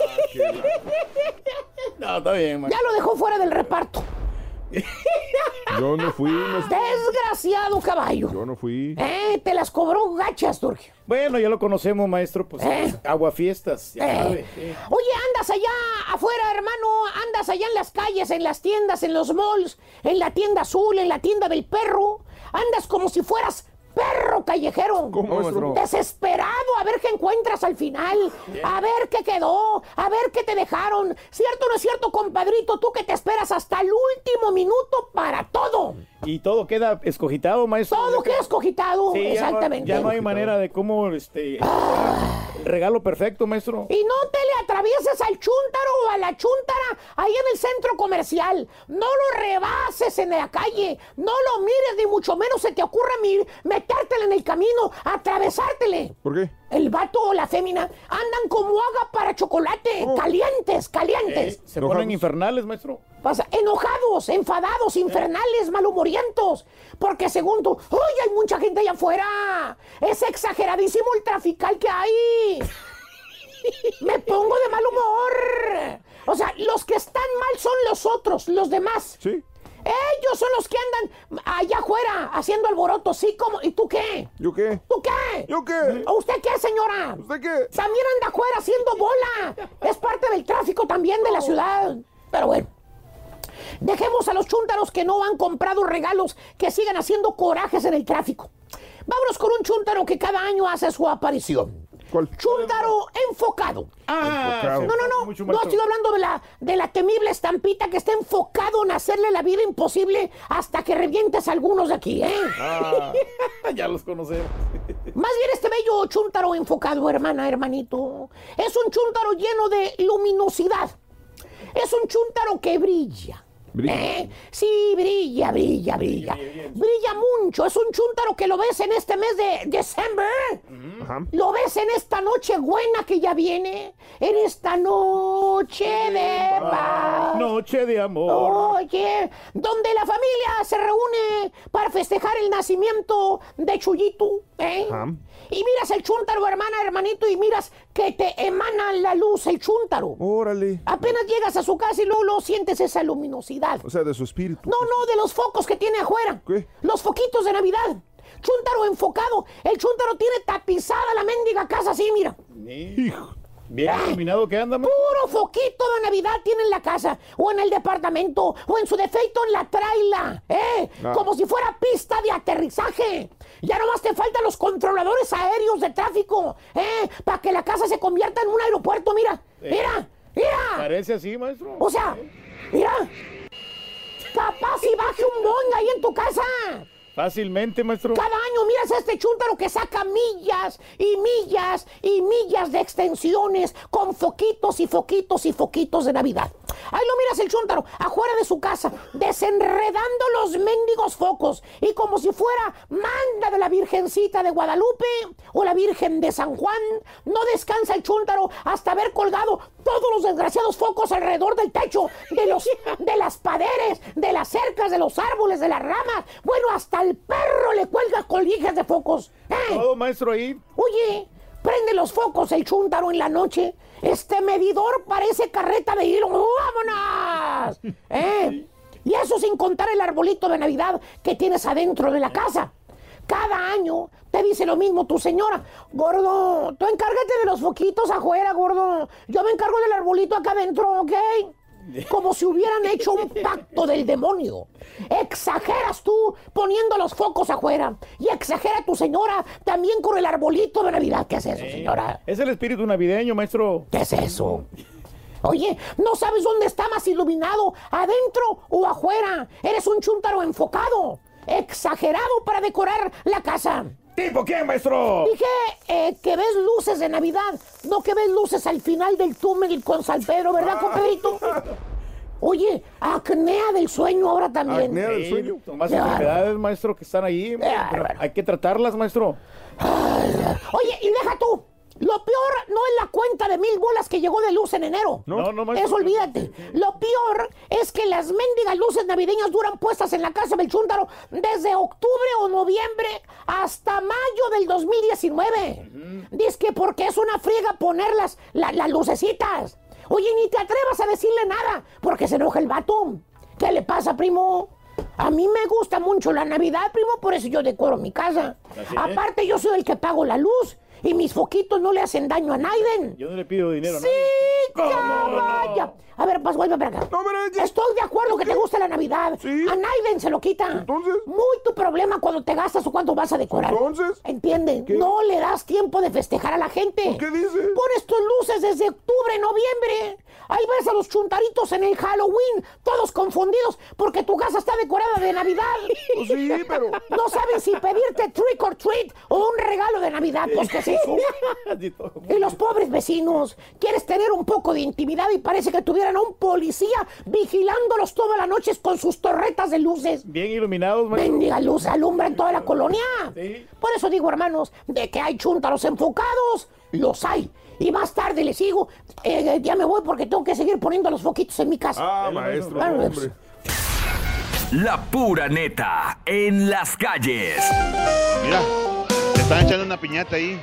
Speaker 17: No, está bien, maestro.
Speaker 18: Ya lo dejó fuera del reparto.
Speaker 5: Yo no fui.
Speaker 18: Desgraciado caballo.
Speaker 5: Yo no fui.
Speaker 18: Eh, te las cobró gachas, Turquía.
Speaker 17: Bueno, ya lo conocemos, maestro. Pues
Speaker 18: Eh.
Speaker 17: aguafiestas, ya
Speaker 18: Eh.
Speaker 17: sabe. sí.
Speaker 18: Oye, andas allá afuera, hermano, andas allá en las calles, en las tiendas, en los malls, en la tienda azul, en la tienda del perro. Andas como si fueras perro callejero.
Speaker 5: ¿Cómo, maestro?
Speaker 18: Desesperado a ver qué encuentras al final, a ver qué quedó, a ver qué te dejaron. ¿Cierto o no es cierto, compadrito? Tú que te esperas hasta el último minuto para todo.
Speaker 17: Y todo queda escogitado, maestro.
Speaker 18: Todo queda escogitado,
Speaker 17: Sí, ya no-
Speaker 18: exactamente.
Speaker 17: Ya no, hay manera de cómo, este... el regalo perfecto, maestro.
Speaker 18: Y no te le atravieses al chúntaro o a la chúntara ahí en el centro comercial. No lo rebases en la calle. No lo mires, ni mucho menos se te ocurra mir- metértele en el camino, atravesártele.
Speaker 5: ¿Por qué?
Speaker 18: El vato o la fémina andan como haga para chocolate. Calientes, calientes.
Speaker 17: Eh, se ponen infernales, maestro.
Speaker 18: Pasa, enojados, enfadados, infernales, malhumorientos. Porque según tú, ¡ay, hay mucha gente allá afuera! Es exageradísimo el trafical que hay. Me pongo de mal humor. O sea, los que están mal son los otros, los demás.
Speaker 5: Sí.
Speaker 18: Ellos son los que andan allá afuera haciendo alboroto, sí, como. ¿Y tú qué?
Speaker 5: ¿Yo qué?
Speaker 18: ¿Tú qué?
Speaker 5: ¿Yo qué?
Speaker 18: ¿O usted qué, señora?
Speaker 5: ¿Usted qué?
Speaker 18: También anda afuera haciendo bola. Es parte del tráfico también de la ciudad. Pero bueno. Dejemos a los chúntaros que no han comprado regalos que sigan haciendo corajes en el tráfico. Vámonos con un chúntaro que cada año hace su aparición.
Speaker 5: ¿Cuál?
Speaker 18: Chúntaro enfocado.
Speaker 17: Ah,
Speaker 5: Enfocado.
Speaker 18: No, no, no. No estoy hablando de la, de la temible estampita que está enfocado en hacerle la vida imposible hasta que revientes a algunos de aquí, ¿eh?
Speaker 17: Ah, ya los conocemos.
Speaker 18: Más bien este bello chúntaro enfocado, hermana, hermanito. Es un chúntaro lleno de luminosidad. Es un chúntaro que brilla. ¿Eh? Sí, brilla, brilla, brilla. Brilla mucho. Es un chúntaro que lo ves en este mes de diciembre. Lo ves en esta noche buena que ya viene. En esta noche de paz.
Speaker 17: Noche de amor.
Speaker 18: Oye, donde la familia se reúne para festejar el nacimiento de Chuyito. ¿eh?
Speaker 17: Ajá.
Speaker 18: Y miras el chúntaro, hermana, hermanito, y miras que te emana la luz el chúntaro.
Speaker 20: Órale.
Speaker 18: Apenas llegas a su casa y luego, luego sientes esa luminosidad.
Speaker 20: O sea, de su espíritu.
Speaker 18: No, no, de los focos que tiene afuera.
Speaker 20: ¿Qué?
Speaker 18: Los foquitos de Navidad. Chúntaro enfocado. El chúntaro tiene tapizada la mendiga casa así, mira.
Speaker 17: Hijo. Bien iluminado que anda, maestro.
Speaker 18: Puro foquito de Navidad tiene en la casa, o en el departamento, o en su defecto en la traila, ¿eh?
Speaker 20: Ah.
Speaker 18: Como si fuera pista de aterrizaje. Ya nomás te faltan los controladores aéreos de tráfico, ¿eh? Para que la casa se convierta en un aeropuerto, mira, mira, mira.
Speaker 17: Parece así, maestro.
Speaker 18: O sea, mira, capaz y baje un boing ahí en tu casa.
Speaker 17: Fácilmente, maestro.
Speaker 18: Cada año miras a este chúntaro que saca millas y millas y millas de extensiones con foquitos y foquitos y foquitos de Navidad. Ahí lo miras el chúntaro, afuera de su casa, desenredando los mendigos focos y como si fuera manda de la Virgencita de Guadalupe o la Virgen de San Juan, no descansa el chúntaro hasta haber colgado todos los desgraciados focos alrededor del techo, de los de las paredes, de las cercas, de los árboles, de las ramas. Bueno, hasta el perro le cuelga colijas de focos. ¡Eh!
Speaker 17: Todo, maestro, ahí.
Speaker 18: Oye, prende los focos el chúntaro en la noche. Este medidor parece carreta de hilo. ¡Vámonos! ¿Eh? Y eso sin contar el arbolito de Navidad que tienes adentro de la casa. Cada año te dice lo mismo tu señora. Gordo, tú encárgate de los foquitos afuera, gordo. Yo me encargo del arbolito acá adentro, ¿ok? Como si hubieran hecho un pacto del demonio. Exageras tú poniendo los focos afuera. Y exagera tu señora también con el arbolito de Navidad. ¿Qué es eso, señora?
Speaker 17: Es el espíritu navideño, maestro.
Speaker 18: ¿Qué es eso? Oye, ¿no sabes dónde está más iluminado? ¿Adentro o afuera? Eres un chúntaro enfocado. Exagerado para decorar la casa.
Speaker 17: ¿Tipo quién, maestro?
Speaker 18: Dije eh, que ves luces de Navidad, no que ves luces al final del túnel con San Pedro, ¿verdad, compadrito? Oye, acnea del sueño ahora también.
Speaker 17: Apnea del sueño. Son más enfermedades, maestro, que están ahí. pero hay que tratarlas, maestro.
Speaker 18: Oye, y deja tú. Lo peor no es la cuenta de mil bolas que llegó de luz en enero.
Speaker 17: No, no, maestro.
Speaker 18: Eso olvídate. Lo peor es que las mendigas luces navideñas duran puestas en la casa del chúntaro desde octubre o noviembre hasta mayo del 2019. Dice que porque es una friega ponerlas la- las lucecitas. Oye, ni te atrevas a decirle nada porque se enoja el vato. ¿Qué le pasa, primo? A mí me gusta mucho la Navidad, primo, por eso yo decoro mi casa.
Speaker 17: Así es.
Speaker 18: Aparte, yo soy el que pago la luz y mis foquitos no le hacen daño a Naiden.
Speaker 17: Yo no le pido dinero a
Speaker 18: Sí, caballa. A ver, pues vuelve para acá. Estoy de acuerdo que te gusta la Navidad. A Naiden se lo quita.
Speaker 20: Entonces.
Speaker 18: Muy tu problema cuando te gastas o cuando vas a decorar.
Speaker 20: Entonces.
Speaker 18: ¿Entienden? No le das tiempo de festejar a la gente.
Speaker 20: ¿Qué dice?
Speaker 18: Pones tus luces desde octubre, noviembre. Ahí ves a los chuntaritos en el Halloween, todos confundidos porque tu casa está decorada de Navidad.
Speaker 20: Pues sí, pero.
Speaker 18: No saben si pedirte trick or treat o un regalo de Navidad. Pues, ¿qué Y los pobres vecinos, quieres tener un poco de intimidad y parece que tuvieran a un policía vigilándolos todas las noches con sus torretas de luces.
Speaker 17: Bien iluminados, maestro.
Speaker 18: Mendiga luz alumbra en toda la colonia.
Speaker 17: Sí.
Speaker 18: Por eso digo, hermanos, de que hay chúntaros enfocados, los hay. Y más tarde les digo, eh, ya me voy porque tengo que seguir poniendo los foquitos en mi casa.
Speaker 20: Ah, maestro,
Speaker 18: Bueno,
Speaker 20: hombre.
Speaker 7: La pura neta en las calles.
Speaker 16: Mira, te están echando una piñata ahí.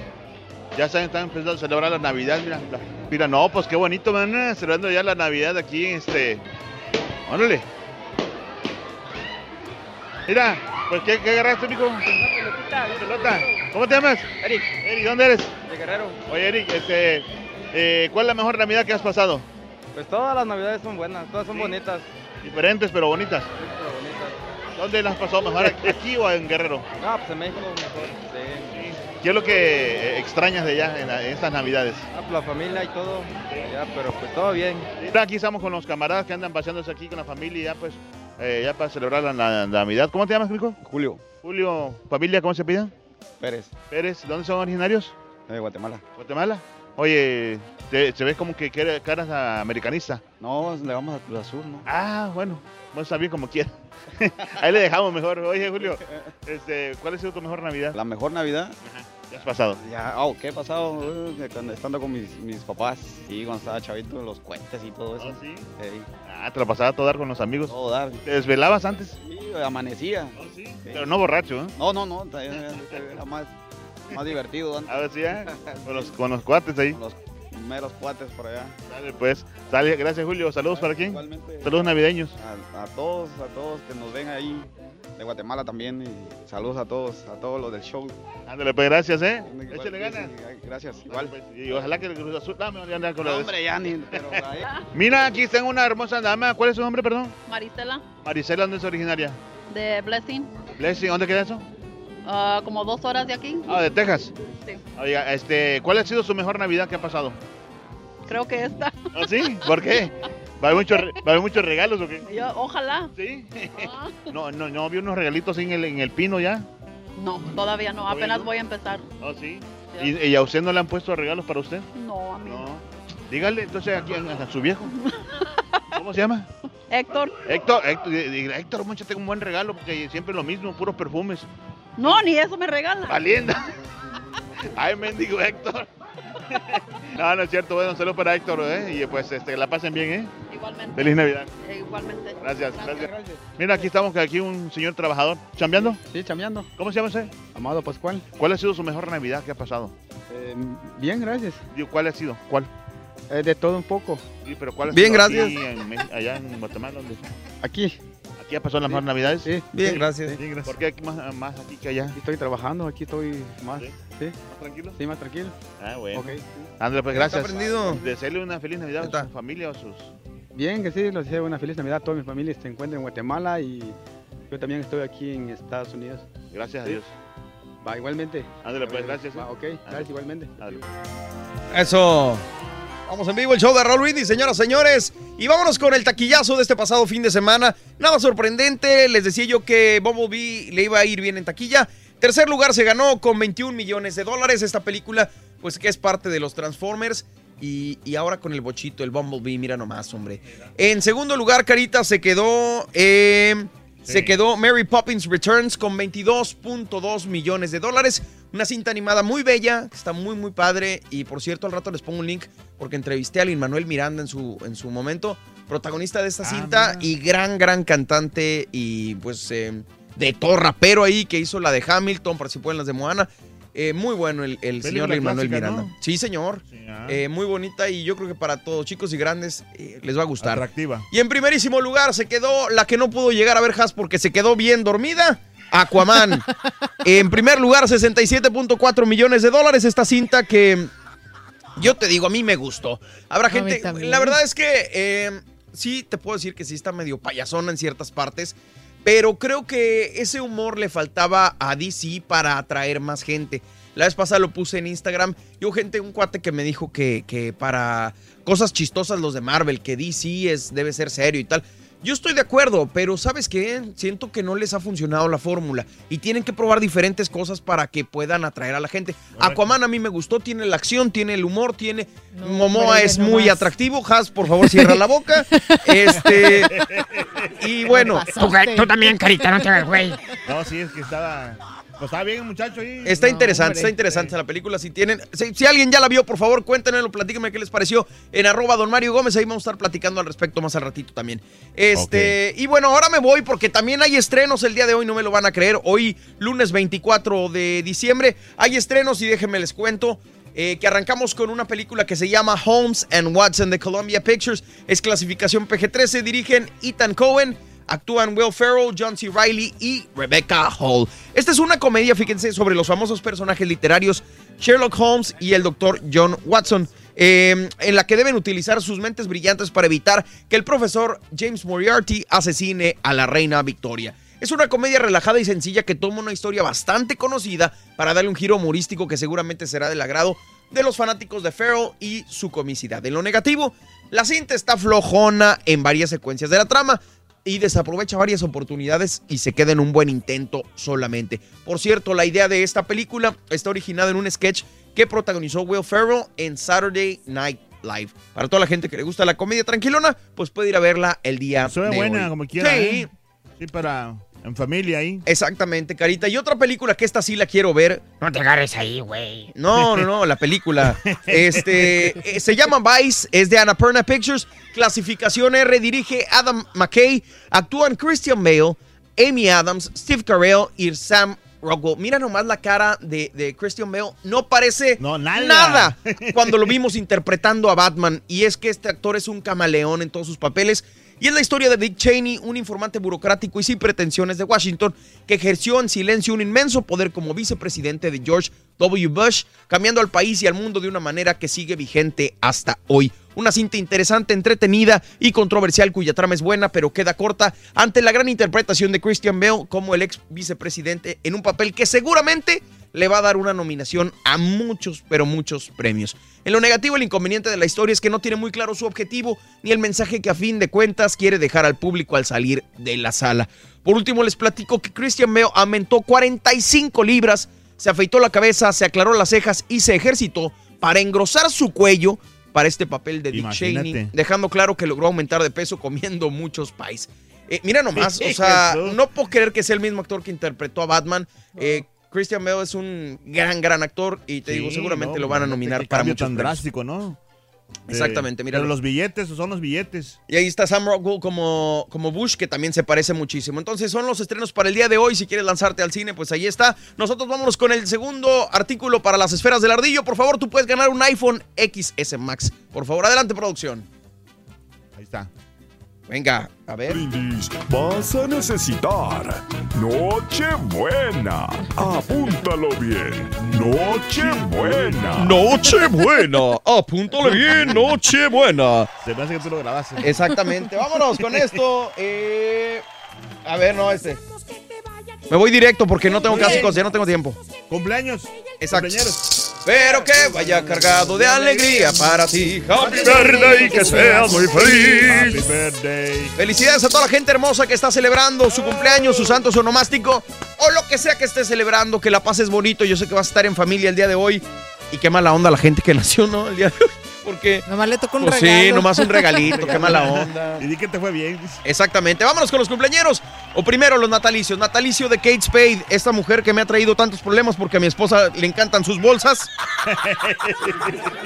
Speaker 16: Ya están, están empezando a celebrar la Navidad, mira. la- Mira, no, pues qué bonito, man. eh, Celebrando ya la Navidad aquí, este. Órale. Mira, pues ¿qué, qué agarraste, mijo? Pelota. ¿Cómo te llamas?
Speaker 1: Eric,
Speaker 16: Eric, ¿dónde eres?
Speaker 1: de Guerrero.
Speaker 16: Oye, Eric, este. eh, ¿Cuál es la mejor Navidad que has pasado?
Speaker 1: Pues todas las navidades son buenas, todas son
Speaker 16: Sí.
Speaker 1: bonitas.
Speaker 16: Diferentes, pero bonitas.
Speaker 1: pero bonitas.
Speaker 16: ¿Dónde las has pasado mejor? ¿Aquí o en Guerrero?
Speaker 1: Ah, pues en México mejor. Sí.
Speaker 16: ¿Qué es lo que eh, extrañas de allá en, la- en estas Navidades?
Speaker 1: Ah, pues la familia y todo. Ya, pero pues todo bien.
Speaker 16: Aquí estamos con los camaradas que andan paseándose aquí con la familia, ya pues, eh, ya para celebrar la, la Navidad. ¿Cómo te llamas, Mico?
Speaker 1: Julio
Speaker 16: Julio, familia, ¿cómo se pide?
Speaker 1: Pérez,
Speaker 16: Pérez, ¿dónde son originarios?
Speaker 1: de Guatemala.
Speaker 16: Guatemala. Oye, te- se ve como que quiere- caras a americanista.
Speaker 21: No, le vamos a Cruz Azul, ¿no?
Speaker 16: Ah, bueno, bueno, está bien como quiera. Ahí le dejamos mejor. Oye, Julio, este, ¿cuál ha sido tu mejor Navidad?
Speaker 21: La mejor Navidad.
Speaker 16: Ya has pasado.
Speaker 21: Ya, oh, ¿qué ha pasado? Eh, cuando- Estando con mis, mis papás, sí, cuando estaba chavito, los cohetes y todo eso.
Speaker 16: sí?
Speaker 21: Ey,
Speaker 16: Ah, te la pasaba todo dar con los amigos.
Speaker 21: todo dar.
Speaker 16: ¿Te desvelabas antes?
Speaker 21: Sí, amanecía.
Speaker 16: Pero no borracho, ¿eh?
Speaker 21: No, no, no, era más, más divertido antes.
Speaker 16: A ver si ya, con los, con los cuates ahí.
Speaker 21: Con los meros cuates por allá.
Speaker 16: Dale, pues. Dale, gracias, Julio. Saludos para quién?
Speaker 21: Igualmente.
Speaker 16: Saludos navideños.
Speaker 21: A, a todos, a todos que nos ven ahí de Guatemala también. Y saludos a todos, a todos los del show.
Speaker 16: Ándale, pues gracias, ¿eh?
Speaker 21: Igual,
Speaker 16: Échale
Speaker 21: sí,
Speaker 16: ganas.
Speaker 21: Gracias, igual.
Speaker 16: Y ojalá que el Cruz Azul. Dame, con la-
Speaker 21: Hombre, ya ni. Pero ahí-
Speaker 16: Mira, aquí tengo una hermosa dama. ¿Cuál es su nombre, perdón?
Speaker 22: Marisela,
Speaker 16: Marisela, ¿dónde es originaria?
Speaker 22: de Blessing,
Speaker 16: Blessing, ¿dónde queda eso?
Speaker 22: Ah, como dos horas de aquí.
Speaker 16: Ah, de Texas.
Speaker 22: Sí,
Speaker 16: Oiga, este, ¿cuál ha sido su mejor Navidad que ha pasado?
Speaker 22: creo que esta.
Speaker 16: ¿Ah, sí? ¿Por qué? ¿Va a haber va a haber muchos regalos o qué?
Speaker 22: Yo, ojalá.
Speaker 16: ¿Sí? No, no, no, vi unos regalitos en el, en el pino ya.
Speaker 22: No, todavía no,
Speaker 16: ¿Todavía
Speaker 22: apenas
Speaker 16: no?
Speaker 22: voy a empezar.
Speaker 16: ¿Oh, sí? ¿Y, y a usted no le han puesto regalos para usted?
Speaker 22: No, a mí.
Speaker 16: No. Dígale entonces aquí a, a su viejo. ¿Cómo se llama?
Speaker 22: Héctor.
Speaker 16: Héctor, Héctor, di- di- Héctor, mucho tengo un buen regalo porque siempre lo mismo, puros perfumes.
Speaker 22: No, ni eso me regala.
Speaker 16: Valienda. Ay, mendigo Héctor. No, no es cierto. Bueno, saludos para Héctor, ¿eh? Y pues este, que la pasen bien, ¿eh?
Speaker 22: Igualmente.
Speaker 16: Feliz Navidad.
Speaker 22: Eh, igualmente.
Speaker 16: Gracias, gracias. Mira, aquí estamos, que aquí un señor trabajador. ¿Chambeando?
Speaker 21: Sí, chambeando.
Speaker 16: ¿Cómo se llama usted?
Speaker 21: Amado Pascual.
Speaker 16: ¿Cuál ha sido su mejor Navidad que ha pasado?
Speaker 21: Eh, bien, gracias.
Speaker 16: Digo, ¿Cuál ha sido? ¿Cuál?
Speaker 21: Eh, de todo un poco.
Speaker 16: Sí, pero ¿cuál ha
Speaker 21: Bien, gracias.
Speaker 16: aquí en Me- allá en Guatemala, ¿dónde?
Speaker 21: Aquí.
Speaker 16: ¿Aquí ha pasado las mejores Navidades?
Speaker 21: Sí.
Speaker 1: Bien, gracias.
Speaker 21: Sí.
Speaker 16: ¿Por qué aquí más, más aquí que allá?
Speaker 21: Aquí estoy trabajando, aquí estoy más.
Speaker 16: ¿Sí?
Speaker 21: ¿Sí?
Speaker 16: ¿Más tranquilo?
Speaker 21: Sí, más tranquilo.
Speaker 16: Ah, bueno.
Speaker 21: Ok.
Speaker 16: Andrés, pues
Speaker 1: ¿Está
Speaker 16: gracias.
Speaker 1: aprendido?
Speaker 16: Desearle una feliz Navidad a su familia o a sus...
Speaker 21: Bien, que sí, les deseo una feliz Navidad. Toda mi familia se encuentra en Guatemala y yo también estoy aquí en Estados Unidos.
Speaker 16: Gracias a
Speaker 21: Sí.
Speaker 16: Dios.
Speaker 21: Va, igualmente.
Speaker 16: Ándale, pues, gracias.
Speaker 21: Va, ok, gracias igualmente.
Speaker 1: Eso. Vamos en vivo el show de Raúl Brindis, señoras, señores. Y vámonos con el taquillazo de este pasado fin de semana. Nada sorprendente. Les decía yo que Bumblebee le iba a ir bien en taquilla. Tercer lugar se ganó con 21 millones de dólares. Esta película, pues que es parte de los Transformers. Y, ahora con el bochito, el Bumblebee, mira nomás, hombre. En segundo lugar, Carita, se quedó. eh, Se quedó Mary Poppins Returns con 22.2 millones de dólares. Una cinta animada muy bella, que está muy, muy padre. Y por cierto, al rato les pongo un link porque entrevisté a Lin Manuel Miranda en su, en su momento, protagonista de esta cinta y gran, gran cantante y pues eh, de todo rapero ahí que hizo la de Hamilton, participó en las de Moana. Eh, muy bueno el, el señor Lin Manuel Miranda.
Speaker 16: ¿no?
Speaker 1: Sí, señor.
Speaker 16: ah.
Speaker 1: Eh, muy bonita y yo creo que para todos, chicos y grandes, eh, les va a gustar.
Speaker 16: Atractiva.
Speaker 1: Y en primerísimo lugar se quedó la que no pudo llegar a ver Has porque se quedó bien dormida. Aquaman. en primer lugar, 67.4 millones de dólares. Esta cinta que yo te digo, a mí me gustó. Habrá gente. La verdad es que eh, sí te puedo decir que sí está medio payasona en ciertas partes. Pero creo que ese humor le faltaba a DC para atraer más gente. La vez pasada lo puse en Instagram. Yo, gente, un cuate que me dijo que, que para cosas chistosas los de Marvel, que DC es, debe ser serio y tal. Yo estoy de acuerdo, pero ¿sabes qué? Siento que no les ha funcionado la fórmula y tienen que probar diferentes cosas para que puedan atraer a la gente. Aquaman a mí me gustó, tiene la acción, tiene el humor, tiene... Momoa
Speaker 2: hombre,
Speaker 1: es muy atractivo. Has, por favor, cierra la boca. Este... Y bueno...
Speaker 3: Tú, tú también, carita, no te hagas güey.
Speaker 16: No, sí, es que estaba... Pues estaba bien muchacho ahí.
Speaker 1: Está interesante, está interesante la película. Si tienen, si, si alguien ya la vio, por favor, cuéntenlo, platíquenme qué les pareció en arroba don Mario Gómez. Ahí vamos a estar platicando al respecto más al ratito también. Este, y bueno, ahora me voy porque también hay estrenos el día de hoy, no me lo van a creer. Hoy, lunes 24 de diciembre, hay estrenos y déjenme les cuento. eh, que arrancamos con una película que se llama Holmes and Watson de Columbia Pictures. Es clasificación PG-13. Dirigen Ethan Cohen. Actúan Will Ferrell, John C. Reilly y Rebecca Hall. Esta es una comedia, fíjense, sobre los famosos personajes literarios Sherlock Holmes y el doctor John Watson, eh, en la que deben utilizar sus mentes brillantes para evitar que el profesor James Moriarty asesine a la reina Victoria. Es una comedia relajada y sencilla que toma una historia bastante conocida para darle un giro humorístico que seguramente será del agrado de los fanáticos de Ferrell y su comicidad. En lo negativo, la cinta está flojona en varias secuencias de la trama. Y desaprovecha varias oportunidades y se queda en un buen intento solamente. Por cierto, la idea de esta película está originada en un sketch que protagonizó Will Ferrell en Saturday Night Live. Para toda la gente que le gusta la comedia tranquilona, pues puede ir a verla el día de
Speaker 16: buena,
Speaker 1: hoy.
Speaker 16: como quiera.
Speaker 1: Sí,
Speaker 16: ¿eh? Sí, para en familia ahí.
Speaker 1: Exactamente, Carita. Y otra película que esta sí la quiero ver.
Speaker 3: No te agarres ahí, güey.
Speaker 1: No, no, no, la película. Este eh, se llama Vice, es de Annapurna Pictures. Clasificación R, dirige Adam McKay. Actúan Christian Bale, Amy Adams, Steve Carell y Sam Rockwell. Mira nomás la cara de, de Christian Bale. No parece
Speaker 16: nada.
Speaker 1: nada cuando lo vimos interpretando a Batman. Y es que este actor es un camaleón en todos sus papeles. Y es la historia de Dick Cheney, un informante burocrático y sin pretensiones de Washington, que ejerció en silencio un inmenso poder como vicepresidente de George W. Bush, cambiando al país y al mundo de una manera que sigue vigente hasta hoy. Una cinta interesante, entretenida y controversial cuya trama es buena, pero queda corta ante la gran interpretación de Christian Bale como el ex vicepresidente en un papel que seguramente le va a dar una nominación a muchos, pero muchos premios. En lo negativo, el inconveniente de la historia es que no tiene muy claro su objetivo ni el mensaje que a fin de cuentas quiere dejar al público al salir de la sala. Por último, les platico que Christian Bale aumentó 45 libras, se afeitó la cabeza, se aclaró las cejas y se ejercitó para engrosar su cuello para este papel de Dick
Speaker 16: Imagínate.
Speaker 1: Cheney, dejando claro que logró aumentar de peso comiendo muchos pies. Eh, mira nomás, o sea, no puedo creer que sea el mismo actor que interpretó a Batman. Eh, Christian Bale es un gran, gran actor y te digo, seguramente
Speaker 16: no,
Speaker 1: lo van a nominar
Speaker 16: qué
Speaker 1: para muchos
Speaker 16: tan
Speaker 1: premios.
Speaker 16: drástico, ¿no? De-
Speaker 1: Exactamente, mira.
Speaker 16: Pero los billetes son los billetes.
Speaker 1: Y ahí está Sam Rockwell como, como Bush, que también se parece muchísimo. Entonces son los estrenos para el día de hoy. Si quieres lanzarte al cine, pues ahí está. Nosotros vámonos con el segundo artículo para las esferas del ardillo. Por favor, tú puedes ganar un iPhone XS Max. Por favor, adelante, producción.
Speaker 16: Ahí está.
Speaker 1: Venga, a ver.
Speaker 5: Brindis, vas a necesitar Nochebuena. Apúntalo bien. Nochebuena.
Speaker 1: Nochebuena. Apúntale bien, Nochebuena.
Speaker 16: Se me hace que tú lo grabaste.
Speaker 1: Exactamente. Vámonos con esto. Eh, a ver, no, este. Me voy directo porque no tengo casi cosas, ya no tengo tiempo.
Speaker 16: Cumpleaños.
Speaker 1: Exacto.
Speaker 16: Cumpleañeros.
Speaker 1: Pero que vaya cargado de alegría para ti. Happy
Speaker 12: birthday, que seas muy feliz.
Speaker 16: Happy birthday.
Speaker 1: Felicidades a toda la gente hermosa que está celebrando su cumpleaños, su santo sonomástico o lo que sea que esté celebrando, que la pases bonito. Yo sé que vas a estar en familia el día de hoy y qué mala onda la gente que nació, ¿no? El día de hoy. Porque.
Speaker 2: Nomás le tocó un
Speaker 1: Pues
Speaker 2: regalo.
Speaker 1: sí, nomás un regalito, qué mala onda.
Speaker 16: Y di que te fue bien.
Speaker 1: Exactamente. Vámonos con los cumpleaños. O primero los natalicios. Natalicio de Kate Spade, esta mujer que me ha traído tantos problemas porque a mi esposa le encantan sus bolsas.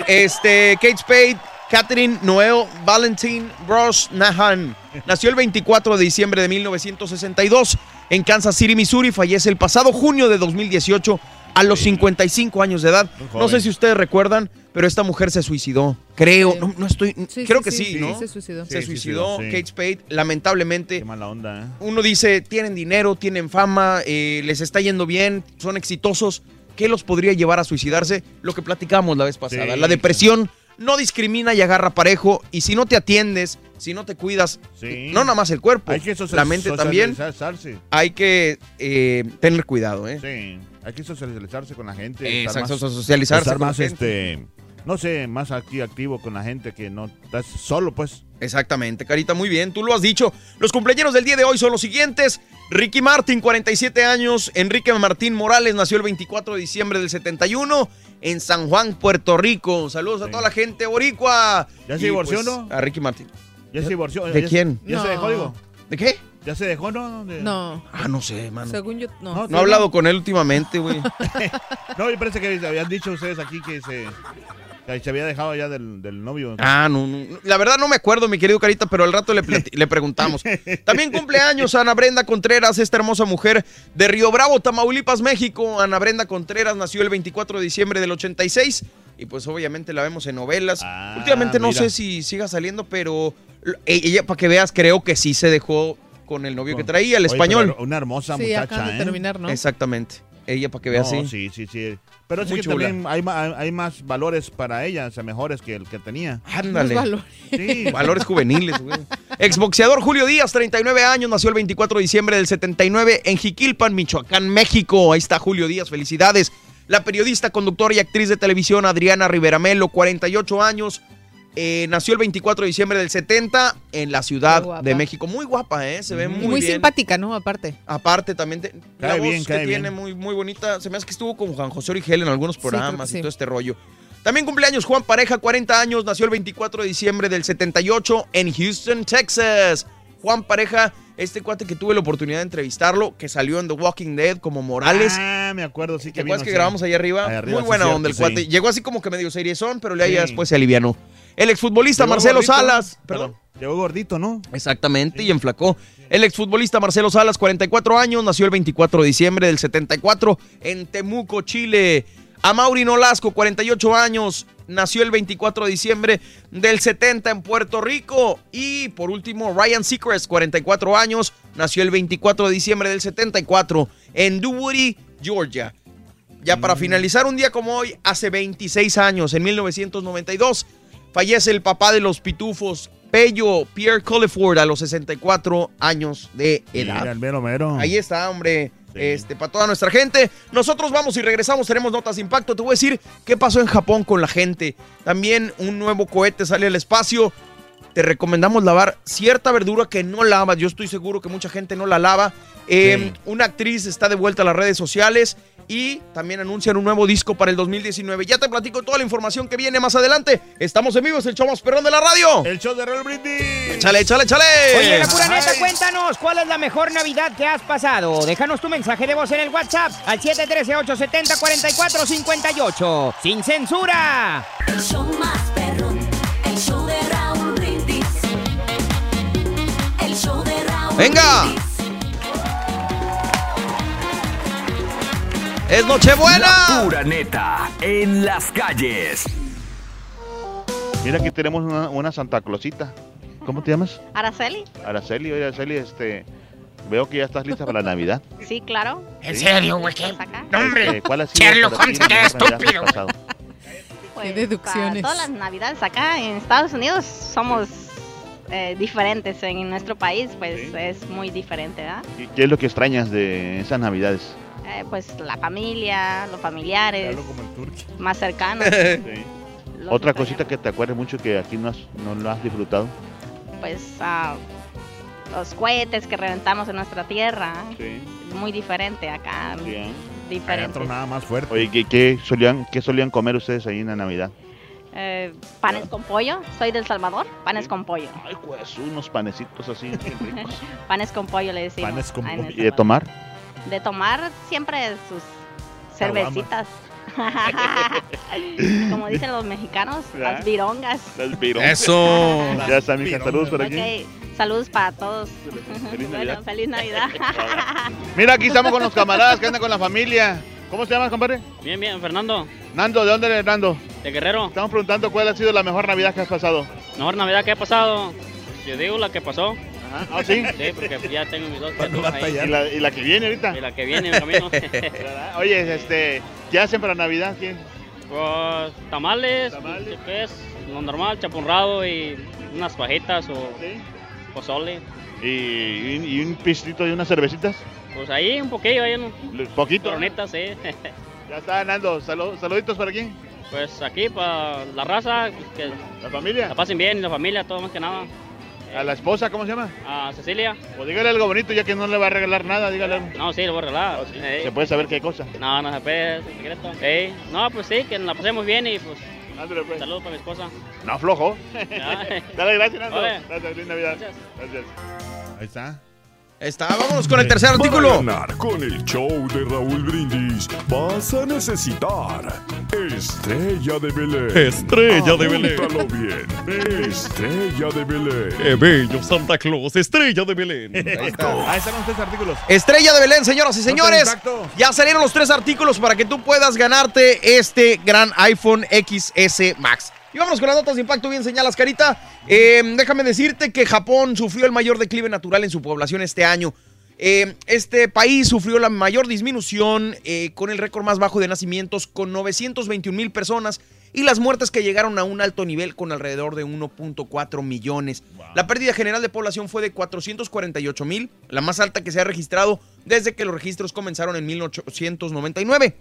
Speaker 1: Este, Kate Spade, Catherine Noel Valentin Bros Nahan. Nació el 24 de diciembre de 1962 en Kansas City, Missouri. Fallece el pasado junio de 2018 a los 55 años de edad. No sé si ustedes recuerdan, pero esta mujer se suicidó. Creo, no, no estoy,
Speaker 2: Sí,
Speaker 1: creo
Speaker 2: sí,
Speaker 1: que
Speaker 2: sí,
Speaker 1: sí,
Speaker 2: sí,
Speaker 1: ¿no?
Speaker 2: se suicidó.
Speaker 1: Se
Speaker 16: Sí,
Speaker 1: suicidó
Speaker 16: sí.
Speaker 1: Kate Spade, lamentablemente.
Speaker 16: Qué mala onda, ¿eh?
Speaker 1: Uno dice, tienen dinero, tienen fama, eh, les está yendo bien, son exitosos. ¿Qué los podría llevar a suicidarse? Lo que platicamos la vez pasada.
Speaker 16: Sí,
Speaker 1: la depresión no discrimina y agarra parejo. Y si no te atiendes, si no te cuidas,
Speaker 16: Sí.
Speaker 1: no nada más el cuerpo,
Speaker 16: Hay que
Speaker 1: la mente también, hay que eh, tener cuidado. ¿eh?
Speaker 16: Sí. Hay que socializarse con la gente.
Speaker 1: Eh,
Speaker 16: estar
Speaker 1: exacto,
Speaker 16: más-
Speaker 1: socializarse
Speaker 16: estar
Speaker 1: con la
Speaker 16: más,
Speaker 1: gente.
Speaker 16: este, no sé, más aquí activo con la gente que no estás solo, pues.
Speaker 1: Exactamente, Carita, muy bien, tú lo has dicho. Los cumpleaños del día de hoy son los siguientes. Ricky Martin, 47 años. Enrique Martín Morales nació el 24 de diciembre del 71 en San Juan, Puerto Rico. Saludos a toda la gente boricua.
Speaker 16: ¿Ya se divorció,
Speaker 1: pues,
Speaker 16: no?
Speaker 1: A Ricky Martin.
Speaker 16: Ya se divorció.
Speaker 1: ¿De
Speaker 16: ya-
Speaker 1: quién?
Speaker 16: Ya se dejó,
Speaker 2: No.
Speaker 16: digo.
Speaker 1: ¿De qué?
Speaker 16: Ya se dejó, ¿no?
Speaker 2: No,
Speaker 1: Ah, no sé, mano.
Speaker 2: según yo, no.
Speaker 1: No he hablado con él últimamente, güey.
Speaker 16: No, yo parece que habían dicho ustedes aquí que se, que se había dejado ya del, del novio.
Speaker 1: Ah, no, no. La verdad no me acuerdo, mi querido Carita, pero al rato le, le preguntamos. También cumpleaños Ana Brenda Contreras, esta hermosa mujer de Río Bravo, Tamaulipas, México. Ana Brenda Contreras nació el 24 de diciembre del 86 y pues obviamente la vemos en novelas. Últimamente no
Speaker 16: mira.
Speaker 1: sé si siga saliendo, pero ella, para que veas, creo que sí se dejó con el novio que traía, el
Speaker 16: Oye,
Speaker 1: español.
Speaker 16: pero Una hermosa
Speaker 2: Sí,
Speaker 16: muchacha,
Speaker 2: acaban de
Speaker 16: ¿eh?
Speaker 2: terminar, ¿no?
Speaker 1: Exactamente. Ella, para que veas,
Speaker 16: No,
Speaker 1: sí.
Speaker 16: sí, sí, sí. Pero sí que
Speaker 1: chula.
Speaker 16: también hay, hay más valores para ella, o sea, mejores que el que tenía.
Speaker 1: Ándale.
Speaker 2: Valores.
Speaker 16: Sí.
Speaker 1: Valores juveniles, güey. Exboxeador Julio Díaz, 39 años, nació el 24 de diciembre del 79 en Jiquilpan, Michoacán, México. Ahí está Julio Díaz, felicidades. La periodista, conductora y actriz de televisión Adriana Rivera Melo, 48 años, eh, nació el 24 de diciembre del 70 en la Ciudad de México. Muy guapa, ¿eh? Se ve
Speaker 2: Y
Speaker 1: muy,
Speaker 2: muy,
Speaker 1: bien.
Speaker 2: simpática, ¿no? Aparte.
Speaker 1: Aparte también te- la voz
Speaker 16: bien,
Speaker 1: que
Speaker 16: cae
Speaker 1: tiene
Speaker 16: bien.
Speaker 1: muy, muy bonita. Se me hace que estuvo con Juan José Origel en algunos programas y
Speaker 2: sí.
Speaker 1: todo este rollo. También cumpleaños Juan Pareja, 40 años, nació el 24 de diciembre del 78 en Houston, Texas. Juan Pareja, este cuate que tuve la oportunidad de entrevistarlo, que salió en The Walking Dead como Morales.
Speaker 16: Ah, me acuerdo, sí que
Speaker 1: ¿Te acuerdas
Speaker 16: vino,
Speaker 1: que
Speaker 16: sí.
Speaker 1: grabamos ahí arriba?
Speaker 16: Ahí arriba,
Speaker 1: Muy
Speaker 16: sí,
Speaker 1: buena onda el
Speaker 16: sí.
Speaker 1: cuate. Llegó así como que medio seriezón, pero ya, ya
Speaker 16: Sí.
Speaker 1: después se alivianó. El exfutbolista
Speaker 16: Llegó
Speaker 1: Marcelo
Speaker 16: gordito,
Speaker 1: Salas. Perdón.
Speaker 16: Llegó gordito, ¿no?
Speaker 1: Exactamente, y enflacó. El exfutbolista Marcelo Salas, 44 años, nació el 24 de diciembre del 74 en Temuco, Chile. Amaury Nolasco, 48 años, nació el 24 de diciembre del 70 en Puerto Rico. Y por último, Ryan Seacrest, 44 años, nació el 24 de diciembre del 74 en Dewey, Georgia. Ya para finalizar, un día como hoy, hace 26 años, en 1992, fallece el papá de los pitufos, Pello Pierre Colliford, a los 64 años de edad.
Speaker 16: Mira, el mero mero.
Speaker 1: Ahí está, hombre. Este, para toda nuestra gente. Nosotros vamos y regresamos, tenemos notas de impacto. Te voy a decir qué pasó en Japón con la gente. También un nuevo cohete sale al espacio. Te recomendamos lavar cierta verdura que no lavas. Yo estoy seguro que mucha gente no la lava. Eh, Una actriz está de vuelta a las redes sociales y también anuncian un nuevo disco para el 2019. Ya te platico toda la información que viene más adelante. Estamos en vivo, es el show más perrón de la radio.
Speaker 16: El show de Real Brindis.
Speaker 1: Échale, échale, échale.
Speaker 6: Oye, la pura neta, cuéntanos cuál es la mejor Navidad que has pasado. Déjanos tu mensaje de voz en el WhatsApp al 713-870-4458. ¡Sin censura!
Speaker 15: El show más perrón,
Speaker 1: Venga. Es Nochebuena.
Speaker 7: La pura neta en las calles.
Speaker 16: Mira, aquí tenemos una, una Santa Clausita. ¿Cómo te llamas?
Speaker 22: Araceli,
Speaker 16: Araceli. Oye, Araceli, este... Veo que ya estás lista para la Navidad.
Speaker 22: sí, claro.
Speaker 3: ¿En serio, güey? ¿Qué?
Speaker 22: Acá.
Speaker 3: No, hombre.
Speaker 16: Este, ¿Cuál ha sido
Speaker 3: Sherlock Holmes,
Speaker 16: la
Speaker 3: qué estúpido.
Speaker 22: Pues,
Speaker 2: deducciones.
Speaker 22: para todas las navidades acá en Estados Unidos somos eh, diferentes. En nuestro país, pues es muy diferente, ¿verdad?
Speaker 16: ¿Y ¿Qué es lo que extrañas de esas Navidades?
Speaker 22: Eh, pues la familia, los familiares,
Speaker 16: como el
Speaker 22: más cercanos.
Speaker 16: Sí.
Speaker 22: Los
Speaker 16: Otra cosita que te acuerdes mucho que aquí no, has, no lo has disfrutado.
Speaker 22: Pues ah, los cohetes que reventamos en nuestra tierra.
Speaker 16: Sí.
Speaker 22: Muy diferente acá. Diferente.
Speaker 16: nada más fuerte. Oye, ¿qué, qué solían, ¿qué solían comer ustedes ahí en la Navidad?
Speaker 22: Eh, panes con pollo. Soy del Salvador. Panes con pollo.
Speaker 16: Ay, pues, unos panecitos así bien ricos.
Speaker 22: Panes con pollo le decimos.
Speaker 16: Panes con
Speaker 22: en El
Speaker 16: pollo. ¿Y de tomar?
Speaker 22: De tomar siempre sus cervecitas. Como dicen los mexicanos,
Speaker 16: ¿Verdad?
Speaker 22: las virongas.
Speaker 16: Las virongas.
Speaker 1: Eso.
Speaker 16: Ya está, mija. Saludos por aquí.
Speaker 22: Saludos para todos.
Speaker 16: Feliz
Speaker 22: Bueno,
Speaker 16: Navidad.
Speaker 22: feliz Navidad.
Speaker 16: Mira, aquí estamos con los camaradas que andan con la familia. ¿Cómo se llama, compadre?
Speaker 23: Bien, bien, Fernando,
Speaker 16: Nando, ¿de dónde eres, Nando?
Speaker 23: de Guerrero.
Speaker 16: Estamos preguntando cuál ha sido la mejor Navidad que has pasado.
Speaker 23: Mejor Navidad que ha pasado. Yo digo la que pasó.
Speaker 16: ¿Ah, sí?
Speaker 23: Sí, porque ya tengo mis dos
Speaker 16: ¿Cuándo
Speaker 23: nietos
Speaker 16: va a
Speaker 23: ahí.
Speaker 16: ¿Y la, y la que viene ahorita?
Speaker 23: Y la que viene en camino.
Speaker 16: Oye, este, ¿qué hacen para Navidad? ¿Qué?
Speaker 23: Pues tamales, ¿qué es? Lo normal, chapurrado y unas fajitas o pozole.
Speaker 16: ¿Y, y- y un pistito y unas cervecitas?
Speaker 23: Pues ahí un poquillo, ahí un
Speaker 16: Poquito.
Speaker 23: Coronitas, sí.
Speaker 16: Ya está, Nando. Salu- saluditos para aquí.
Speaker 23: Pues aquí para la raza, que
Speaker 16: ¿La familia?
Speaker 23: la pasen bien y la familia, todo más que nada.
Speaker 16: ¿A la esposa cómo se llama?
Speaker 23: A Cecilia.
Speaker 16: Pues dígale algo bonito ya que no le va a regalar nada, dígale algo.
Speaker 23: No, sí, lo voy a arreglar. Ey.
Speaker 16: Se puede saber qué cosa.
Speaker 23: No, no se puede, es un secreto. No, pues sí, que nos la pasemos bien y pues.
Speaker 16: Ándale, pues.
Speaker 23: Saludos para mi esposa.
Speaker 16: No, flojo.
Speaker 23: Ya.
Speaker 16: Dale, gracias, Nando.
Speaker 23: Vale.
Speaker 16: Gracias, feliz Navidad. Gracias. Ahí está.
Speaker 1: Ahí está, vámonos con el tercer artículo.
Speaker 5: Para ganar con el show de Raúl Brindis vas a necesitar Estrella de Belén.
Speaker 24: Estrella de Belén.
Speaker 5: Apúntalo bien. Estrella de Belén.
Speaker 24: ¡Qué bello Santa Claus! Estrella de Belén.
Speaker 16: Ahí está. Ahí están los tres artículos.
Speaker 1: Estrella de Belén, señoras y señores. Ya salieron los tres artículos para que tú puedas ganarte este gran iPhone XS Max. Y vámonos con las notas de impacto, bien señalas, Carita. Eh, déjame decirte que Japón sufrió el mayor declive natural en su población este año. Eh, este país sufrió la mayor disminución eh, con el récord más bajo de nacimientos con 921 mil personas y las muertes que llegaron a un alto nivel con alrededor de 1.4 millones. La pérdida general de población fue de 448 mil, la más alta que se ha registrado desde que los registros comenzaron en 1899.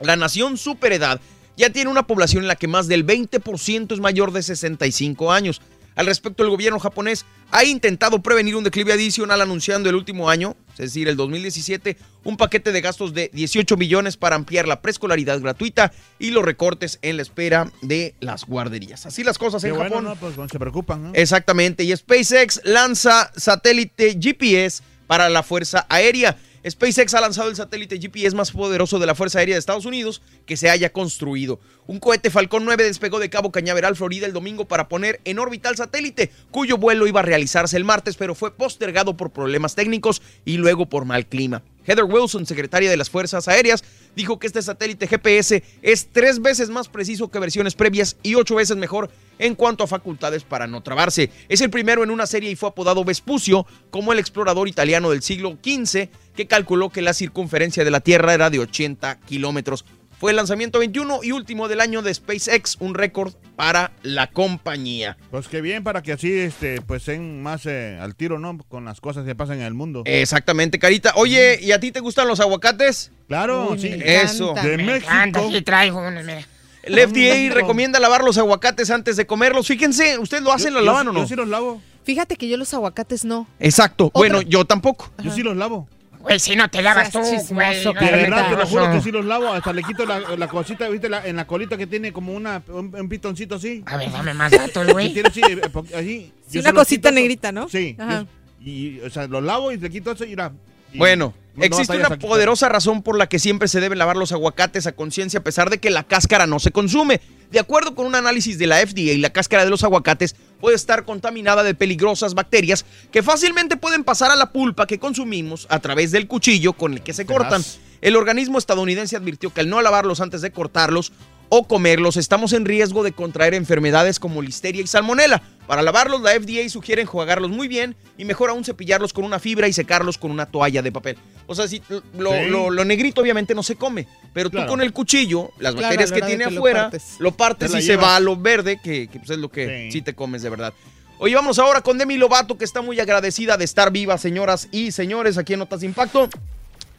Speaker 1: La nación superedad ya tiene una población en la que más del 20% es mayor de 65 años. Al respecto, el gobierno japonés ha intentado prevenir un declive adicional anunciando el último año, es decir, el 2017, un paquete de gastos de 18 millones para ampliar la preescolaridad gratuita y los recortes en la espera de las guarderías. Así las cosas
Speaker 16: Qué
Speaker 1: en
Speaker 16: bueno,
Speaker 1: Japón.
Speaker 16: ¿no? Pues bueno, se preocupan, ¿no?
Speaker 1: Exactamente. Y SpaceX lanza satélite GPS para la Fuerza Aérea. SpaceX ha lanzado el satélite GPS más poderoso de la Fuerza Aérea de Estados Unidos que se haya construido. Un cohete Falcon 9 despegó de Cabo Cañaveral, Florida, el domingo para poner en órbita al satélite, cuyo vuelo iba a realizarse el martes, pero fue postergado por problemas técnicos y luego por mal clima. Heather Wilson, secretaria de las Fuerzas Aéreas, dijo que este satélite GPS es tres veces más preciso que versiones previas y ocho veces mejor en cuanto a facultades para no trabarse. Es el primero en una serie y fue apodado Vespucio como el explorador italiano del siglo XV que calculó que la circunferencia de la Tierra era de 80 kilómetros. Fue el lanzamiento 21 y último del año de SpaceX, un récord para la compañía.
Speaker 16: Pues qué bien para que así este, pues estén más eh, al tiro, ¿no? Con las cosas que pasan en el mundo.
Speaker 1: Exactamente, Carita. Oye, ¿y a ti te gustan los aguacates?
Speaker 16: Claro,
Speaker 1: Uy,
Speaker 16: sí.
Speaker 1: me Eso. encanta,
Speaker 16: De
Speaker 1: me
Speaker 16: México.
Speaker 3: encanta, sí traigo unos, mira.
Speaker 1: El FDA recomienda lavar los aguacates antes de comerlos. Fíjense, ¿ustedes lo hacen,
Speaker 16: Yo-
Speaker 1: lo
Speaker 16: yo-
Speaker 1: lavan o no?
Speaker 16: Yo sí los lavo.
Speaker 2: Fíjate que yo los aguacates no.
Speaker 1: Exacto. Bueno, yo tampoco.
Speaker 16: Yo sí los lavo.
Speaker 3: Güey, si no te lavas tú, güey. no
Speaker 16: De
Speaker 3: te
Speaker 16: verdad, te lo juro que sí los lavo. Hasta le quito la, la cosita, ¿viste? La- en la colita que tiene como una, un, un pitoncito así.
Speaker 3: A ver, dame más datos, güey.
Speaker 16: Tiene así, eh, así.
Speaker 2: Sí, una cosita
Speaker 16: quito
Speaker 2: negrita, ¿no?
Speaker 16: Sí.
Speaker 2: Ajá.
Speaker 16: yo- y, o sea, los lavo y le quito eso y mira.
Speaker 1: Bueno,
Speaker 16: no- no
Speaker 1: existe una poderosa razón por la que siempre se deben lavar los aguacates a conciencia a pesar de que la cáscara no se consume. De acuerdo con un análisis de la FDA, la cáscara de los aguacates puede estar contaminada de peligrosas bacterias que fácilmente pueden pasar a la pulpa que consumimos a través del cuchillo con el que se cortan. El organismo estadounidense advirtió que al no lavarlos antes de cortarlos o comerlos, estamos en riesgo de contraer enfermedades como listeria y salmonela. Para lavarlos, la FDA sugiere enjuagarlos muy bien y mejor aún cepillarlos con una fibra y secarlos con una toalla de papel. O sea, si lo,
Speaker 16: Sí.
Speaker 1: lo- lo negrito obviamente no se come, pero
Speaker 16: Claro.
Speaker 1: tú con el cuchillo, las
Speaker 2: Claro,
Speaker 1: bacterias que tiene
Speaker 2: que lo
Speaker 1: afuera,
Speaker 2: partes.
Speaker 1: lo partes y se va a lo verde, que, que, pues es lo que sí. te comes de verdad. Oye, vamos ahora con Demi Lovato, que está muy agradecida de estar viva, señoras y señores, aquí en Notas de Impacto.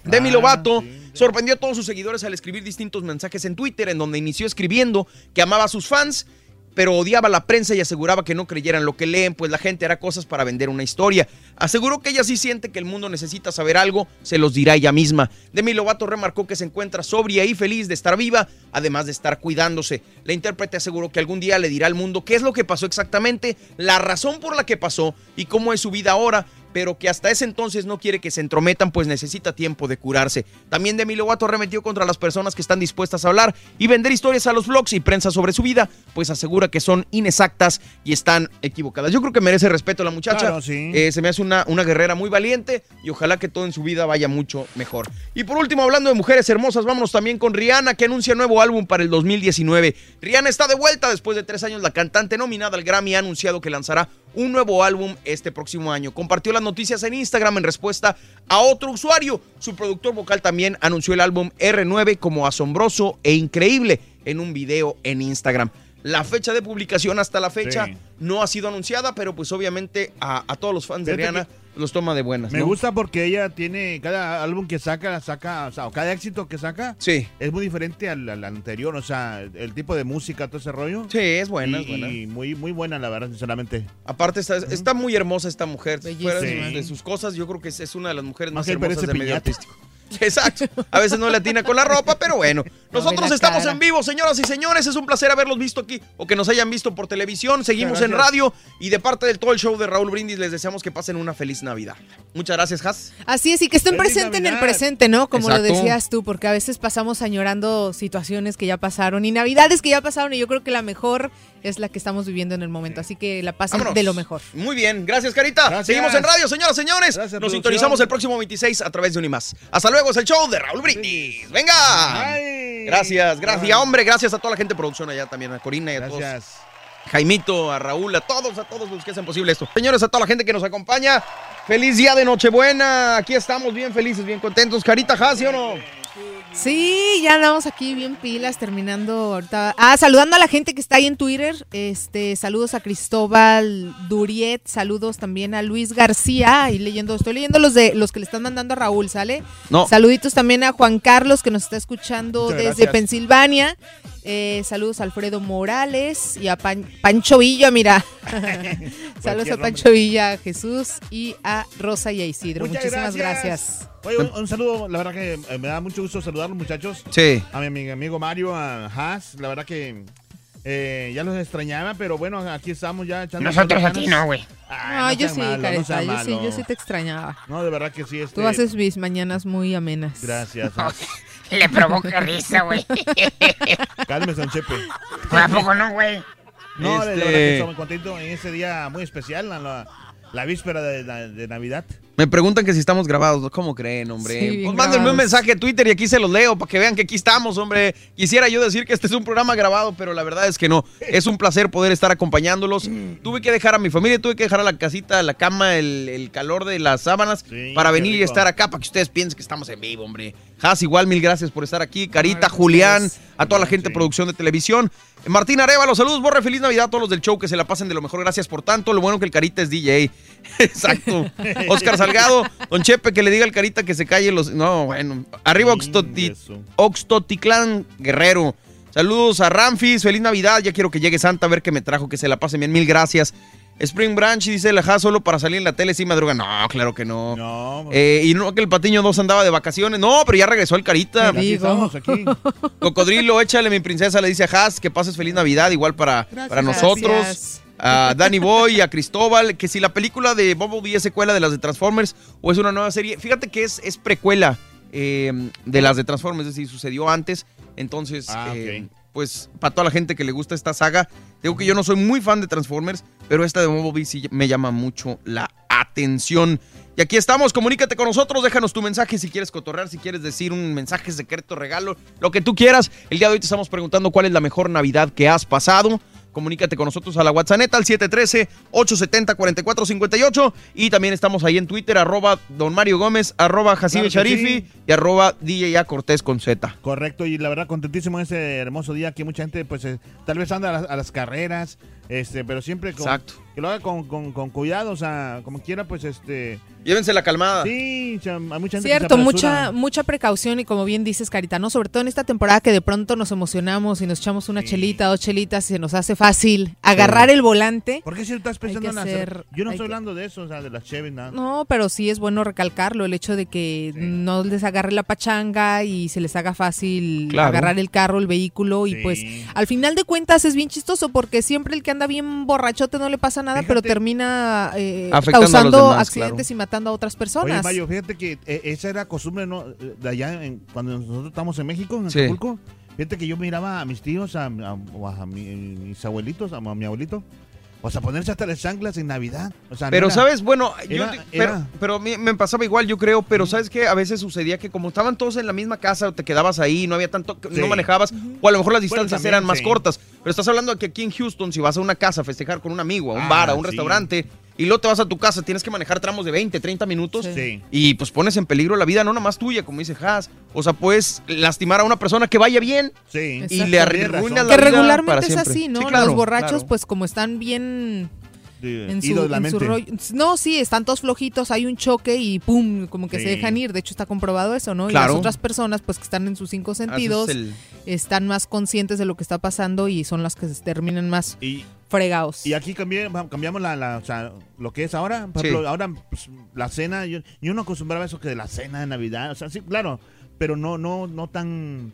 Speaker 1: Demi
Speaker 16: Ah,
Speaker 1: Lovato sorprendió a todos sus seguidores al escribir distintos mensajes en Twitter, en donde inició escribiendo que amaba a sus fans, pero odiaba la prensa y aseguraba que no creyeran lo que leen, pues la gente hará cosas para vender una historia. Aseguró que ella sí siente que el mundo necesita saber algo, se los dirá ella misma. Demi Lovato remarcó que se encuentra sobria y feliz de estar viva, además de estar cuidándose. La intérprete aseguró que algún día le dirá al mundo qué es lo que pasó exactamente, la razón por la que pasó y cómo es su vida ahora, pero que hasta ese entonces no quiere que se entrometan, pues necesita tiempo de curarse. También Demi Lovato arremetió contra las personas que están dispuestas a hablar y vender historias a los blogs y prensa sobre su vida, pues asegura que son inexactas y están equivocadas. Yo creo que merece respeto la muchacha.
Speaker 16: Claro, sí.
Speaker 1: Eh, se me hace una, una guerrera muy valiente y ojalá que todo en su vida vaya mucho mejor. Y por último, hablando de mujeres hermosas, vámonos también con Rihanna, que anuncia nuevo álbum para el 2019. Rihanna está de vuelta después de tres años. La cantante nominada al Grammy ha anunciado que lanzará un nuevo álbum este próximo año. Compartió las noticias en Instagram en respuesta a otro usuario. Su productor vocal también anunció el álbum R9 como asombroso e increíble en un video en Instagram. La fecha de publicación hasta la fecha
Speaker 16: Sí.
Speaker 1: no ha sido anunciada, pero pues obviamente a, a todos los fans de Rihanna los toma de buenas.
Speaker 16: Me
Speaker 1: ¿no?
Speaker 16: gusta porque ella tiene cada álbum que saca, saca, o sea, o cada éxito que saca,
Speaker 1: Sí.
Speaker 16: es muy diferente al, al anterior, o sea, el tipo de música, todo ese rollo.
Speaker 1: Sí, es buena,
Speaker 16: y,
Speaker 1: es buena.
Speaker 16: y muy, muy buena, la verdad, sinceramente.
Speaker 1: Aparte está, está muy hermosa esta mujer. Fuera de,
Speaker 16: Sí.
Speaker 1: sus- de sus cosas, yo creo que es, es una de las mujeres
Speaker 16: Más
Speaker 1: más, hermosas del medio artístico. Exacto. A veces no le atina con la ropa, pero bueno. Nosotros estamos
Speaker 2: cara.
Speaker 1: en vivo, señoras y señores. Es un placer haberlos visto aquí o que nos hayan visto por televisión. Seguimos en radio y de parte del todo el show de Raúl Brindis les deseamos que pasen una feliz Navidad. Muchas gracias, Has.
Speaker 2: Así es, y que estén
Speaker 16: ¡Feliz
Speaker 2: presentes en el presente, ¿no? Como lo decías tú, porque a veces pasamos añorando situaciones que ya pasaron y navidades que ya pasaron, y yo creo que la mejor es la que estamos viviendo en el momento. Así que la pasen
Speaker 1: Vámonos.
Speaker 2: de lo mejor.
Speaker 1: Muy bien, gracias, Carita.
Speaker 16: Gracias.
Speaker 1: Seguimos en radio, señoras y señores.
Speaker 16: Gracias,
Speaker 1: Nos
Speaker 16: producción.
Speaker 1: sintonizamos el próximo 26 a través de Unimás. Hasta luego, es el show de Raúl Brindis. ¡Venga!
Speaker 16: Ay.
Speaker 1: Gracias, gracias, hombre. Gracias a toda la gente de producción allá también, a Corina y a todos.
Speaker 16: Gracias.
Speaker 1: Jaimito, a Raúl, a todos, a todos los que hacen posible esto. Señores, a toda la gente que nos acompaña, feliz día de Nochebuena. Aquí estamos bien felices, bien contentos. Carita Haas, ¿sí o no?
Speaker 2: Sí, ya andamos aquí bien pilas, terminando ahorita. Ah, saludando a la gente que está ahí en Twitter. Este, saludos a Cristóbal Duriet, saludos también a Luis García. Y leyendo, estoy leyendo los de los que le están mandando a Raúl, ¿sale?
Speaker 1: No.
Speaker 2: Saluditos también a Juan Carlos que nos está escuchando
Speaker 1: Muchas
Speaker 2: desde
Speaker 1: gracias.
Speaker 2: Pensilvania. Eh, saludos a Alfredo Morales y a Pan- Pancho Villa, mira. saludos a. Pancho Villa, a Jesús y a Rosa y a Isidro.
Speaker 16: Muchas
Speaker 2: Muchísimas gracias.
Speaker 16: Oye, un, un saludo, la verdad que eh, me da mucho gusto saludarlos, muchachos.
Speaker 1: Sí.
Speaker 16: A mi amigo, amigo Mario, a Haas, la verdad que eh, ya los extrañaba, pero bueno, aquí estamos ya echando.
Speaker 3: Nosotros a ti no, güey.
Speaker 2: No, yo sí,
Speaker 16: malo,
Speaker 2: Careta, yo sí, yo sí te extrañaba.
Speaker 16: No, de verdad que sí. Este,
Speaker 2: Tú haces mis mañanas muy amenas.
Speaker 16: Gracias.
Speaker 3: Le provoca risa, güey.
Speaker 16: Cálmese, don Chepe.
Speaker 3: ¿A poco no, güey?
Speaker 16: No, de
Speaker 1: Este-
Speaker 16: verdad que estoy muy contento en ese día muy especial, la, la, la víspera de, de- de Navidad.
Speaker 1: Me preguntan que si estamos grabados. ¿Cómo creen, hombre?
Speaker 16: Sí,
Speaker 1: pues mándenme un mensaje a Twitter y aquí se los leo para que vean que aquí estamos, hombre. Quisiera yo decir que este es un programa grabado, pero la verdad es que no. Es un placer poder estar acompañándolos. Tuve que dejar a mi familia, tuve que dejar a la casita, la cama, el, el calor de las sábanas para venir y estar acá para que ustedes piensen que estamos en vivo, hombre. Has, igual, mil gracias por estar aquí. Carita, Julián, a toda la gente de producción de televisión. Martín Arevalo, saludos, Borre, feliz Navidad a todos los del show, que se la pasen de lo mejor, gracias por tanto. Lo bueno que el Carita es DJ. Exacto. Oscar Salgado, Don Chepe, que le diga al Carita que se calle los... No, bueno. Arriba Oxtoti- Oxtoticlán Guerrero. Saludos a Ramfis, feliz Navidad, ya quiero que llegue Santa a ver qué me trajo, que se la pasen bien, mil gracias. Spring Branch dice la ja solo para salir en la tele sin madruga. No, claro que no. Eh, y no que el Patiño 2 andaba de vacaciones. No, pero ya regresó el Carita.
Speaker 16: Aquí estamos, aquí.
Speaker 1: Cocodrilo, échale mi princesa, le dice a Haas que pases feliz Navidad, igual para, para nosotros.
Speaker 2: Gracias.
Speaker 1: A Danny Boy, a Cristóbal, que si la película de Bumblebee es secuela de las de Transformers o es una nueva serie. Fíjate que es, es precuela eh, de las de Transformers, es decir, sucedió antes. Entonces,
Speaker 16: Ah,
Speaker 1: eh, pues para toda la gente que le gusta esta saga, digo que yo no soy muy fan de Transformers, pero esta de Bumblebee sí me llama mucho la atención. Y aquí estamos, comunícate con nosotros, déjanos tu mensaje si quieres cotorrear, si quieres decir un mensaje secreto, regalo, lo que tú quieras. El día de hoy te estamos preguntando cuál es la mejor Navidad que has pasado. Comunícate con nosotros a la WhatsApp al 713-870-4458 y también estamos ahí en Twitter, arroba Don Mario Gómez, arroba Jacibe
Speaker 16: Claro que
Speaker 1: Sharifi
Speaker 16: sí.
Speaker 1: y arroba DJ Cortés con Z.
Speaker 16: Correcto, y la verdad contentísimo en este hermoso día que mucha gente pues eh, tal vez anda a las, a las carreras, este, pero siempre con,
Speaker 1: Exacto.
Speaker 16: Que lo haga con, con- con cuidado, o sea, como quiera pues este...
Speaker 1: Llévense la calmada.
Speaker 16: Sí, hay mucha gente que se
Speaker 2: Cierto, mucha, mucha precaución y como bien dices, Carita, ¿no? Sobre todo en esta temporada que de pronto nos emocionamos y nos echamos una chelita, dos chelitas y se nos hace fácil agarrar el volante.
Speaker 16: ¿Por qué si estás pensando en hacer?
Speaker 2: hacer-
Speaker 16: Yo no estoy
Speaker 2: que-
Speaker 16: hablando de eso, o sea, de las Chevy, nada.
Speaker 2: No, pero sí es bueno recalcarlo, el hecho de que no les agarre la pachanga y se les haga fácil
Speaker 1: Claro.
Speaker 2: agarrar el carro, el vehículo y pues al final de cuentas es bien chistoso porque siempre el que anda bien borrachote no le pasa nada, pero termina eh,
Speaker 1: a
Speaker 2: causando
Speaker 1: demás,
Speaker 2: accidentes y matando a otras personas.
Speaker 16: Oye, Mario, fíjate que eh, esa era costumbre ¿no? de allá en- cuando nosotros estamos en México, en
Speaker 1: Sí.
Speaker 16: Acapulco. Fíjate que yo miraba a mis tíos, a, a- o a mi- mis abuelitos, a, mi abuelito, o sea, ponerse hasta las chanclas en Navidad. O sea, no
Speaker 1: Pero
Speaker 16: era-
Speaker 1: sabes, bueno, yo
Speaker 16: era-
Speaker 1: pero, pero a mí me pasaba igual, yo creo, pero sabes que a veces sucedía que como estaban todos en la misma casa, te quedabas ahí, no había tanto,
Speaker 16: Sí.
Speaker 1: no manejabas, o a lo mejor las
Speaker 16: Bueno,
Speaker 1: distancias
Speaker 16: también,
Speaker 1: eran más
Speaker 16: sí.
Speaker 1: cortas. Pero estás hablando de que aquí en Houston, si vas a una casa a festejar con un amigo, a un
Speaker 16: Ah,
Speaker 1: bar, a un
Speaker 16: sí.
Speaker 1: restaurante, y luego te vas a tu casa, tienes que manejar tramos de 20, 30 minutos,
Speaker 16: Sí.
Speaker 1: y pues pones en peligro la vida, no nada más tuya, como dice Haas. O sea, puedes lastimar a una persona que vaya bien
Speaker 16: Sí.
Speaker 1: y le arruinas la
Speaker 2: que
Speaker 1: vida
Speaker 2: regularmente
Speaker 1: para
Speaker 2: es
Speaker 1: siempre.
Speaker 2: así, ¿no?
Speaker 1: Sí, claro,
Speaker 2: Los borrachos,
Speaker 1: claro.
Speaker 2: pues como están bien
Speaker 16: de-
Speaker 2: en su,
Speaker 16: ido de la
Speaker 2: en su rollo. No, sí, están todos flojitos, hay un choque y pum, como que se dejan ir. De hecho, está comprobado eso, ¿no? Y las otras personas, pues que están en sus cinco sentidos,
Speaker 1: el-
Speaker 2: están más conscientes de lo que está pasando y son las que se terminan más
Speaker 16: Y,
Speaker 2: fregados.
Speaker 16: y aquí cambié- cambiamos la, la- o sea, lo que es ahora. Por
Speaker 1: Sí.
Speaker 16: ejemplo, ahora pues, la cena, yo, yo no acostumbraba a eso que de la cena de Navidad. O sea, sí, claro, pero no, no, no tan...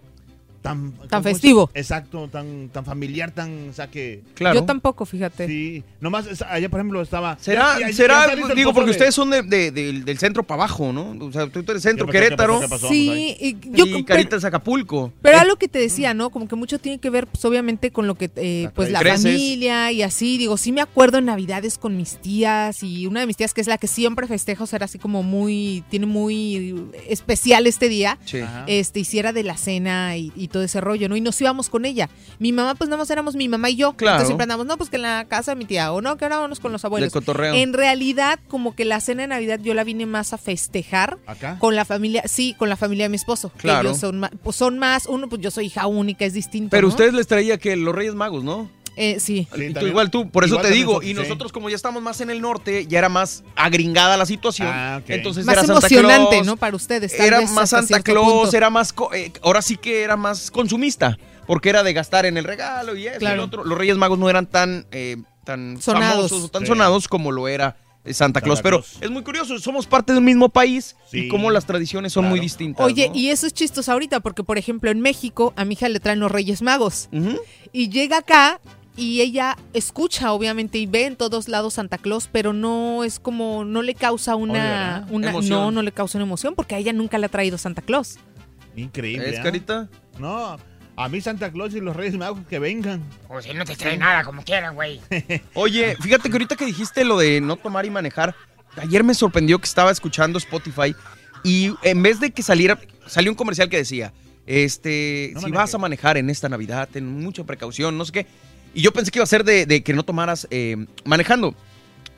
Speaker 16: Tan,
Speaker 2: festivo.
Speaker 16: Exacto, tan, tan familiar, tan, o sea que...
Speaker 1: Claro.
Speaker 2: Yo tampoco, fíjate.
Speaker 16: Sí, nomás allá por ejemplo estaba...
Speaker 1: Será,
Speaker 16: Ya- ya-
Speaker 1: será,
Speaker 16: ya
Speaker 1: digo, porque ustedes son de, de- del- del centro para abajo, ¿no? O sea, tú eres centro,
Speaker 16: ¿Qué pasó? ¿Qué
Speaker 1: Querétaro.
Speaker 16: pasó? ¿Qué pasó?
Speaker 2: Sí, y yo
Speaker 1: y Caritas Acapulco.
Speaker 2: Pero era lo que te decía, ¿no? Como que mucho tiene que ver, pues obviamente, con lo que, eh, pues la
Speaker 1: Creces.
Speaker 2: familia y así. Digo, sí me acuerdo en Navidades con mis tías y una de mis tías que es la que siempre festeja, o sea, era así como muy, tiene muy especial este día.
Speaker 1: Sí.
Speaker 2: Este, hiciera de la cena y, y todo ese rollo, ¿no? Y nos íbamos con ella. Mi mamá, pues nada más éramos mi mamá y yo.
Speaker 1: Claro.
Speaker 2: Entonces siempre andamos, no, pues que en la casa de mi tía, o no, que ahora vamos con los abuelos.
Speaker 1: De cotorreo.
Speaker 2: En realidad, como que la cena de Navidad yo la vine más a festejar
Speaker 16: ¿Acá?
Speaker 2: con la familia, sí, con la familia de mi esposo. que
Speaker 1: Claro.
Speaker 2: ellos son, ma- pues son más, uno, pues yo soy hija única, es distinto.
Speaker 1: Pero
Speaker 2: ¿no?
Speaker 1: ustedes les traía que los Reyes Magos, ¿no?
Speaker 2: Eh, sí.
Speaker 1: Y tú, igual tú, por eso
Speaker 16: Igual
Speaker 1: te digo,
Speaker 16: nosotros,
Speaker 1: y
Speaker 16: sí.
Speaker 1: nosotros como ya estamos más en el norte, ya era más agringada la situación,
Speaker 16: Ah, ok.
Speaker 1: entonces
Speaker 2: Más
Speaker 1: era Santa
Speaker 2: emocionante,
Speaker 1: Claus,
Speaker 2: ¿no? Para ustedes.
Speaker 1: Era más Santa Claus,
Speaker 2: punto.
Speaker 1: era más, eh, ahora sí que era más consumista, porque era de gastar en el regalo y eso y lo otro. Los Reyes Magos no eran tan, eh, tan
Speaker 2: Sonados.
Speaker 1: famosos o tan
Speaker 2: Sí.
Speaker 1: sonados como lo era eh, Santa Claus.
Speaker 16: Santa
Speaker 1: Pero es muy curioso, somos parte de un mismo país
Speaker 16: Sí.
Speaker 1: y como las tradiciones son muy distintas.
Speaker 2: Oye,
Speaker 1: ¿no?
Speaker 2: y eso es chistoso ahorita, porque por ejemplo en México a mi hija le traen los Reyes Magos. Y llega acá y ella escucha obviamente y ve en todos lados Santa Claus, pero no es como, no le causa una,
Speaker 16: ¿verdad?
Speaker 2: una
Speaker 1: Emoción.
Speaker 2: no, no le causa una emoción, porque a ella nunca le ha traído Santa Claus.
Speaker 16: Increíble.
Speaker 1: ¿Es
Speaker 16: ¿ah?
Speaker 1: carita?
Speaker 16: No, a mí Santa Claus y los Reyes Magos que vengan.
Speaker 3: O si no te trae nada, como quieran, güey.
Speaker 1: Oye, fíjate que ahorita que dijiste lo de no tomar y manejar, ayer me sorprendió que estaba escuchando Spotify y en vez de que saliera, salió un comercial que decía, este,
Speaker 16: No
Speaker 1: si vas a manejar en esta Navidad, ten mucha precaución, no sé qué. Y yo pensé que iba a ser de, de que no tomaras eh, manejando,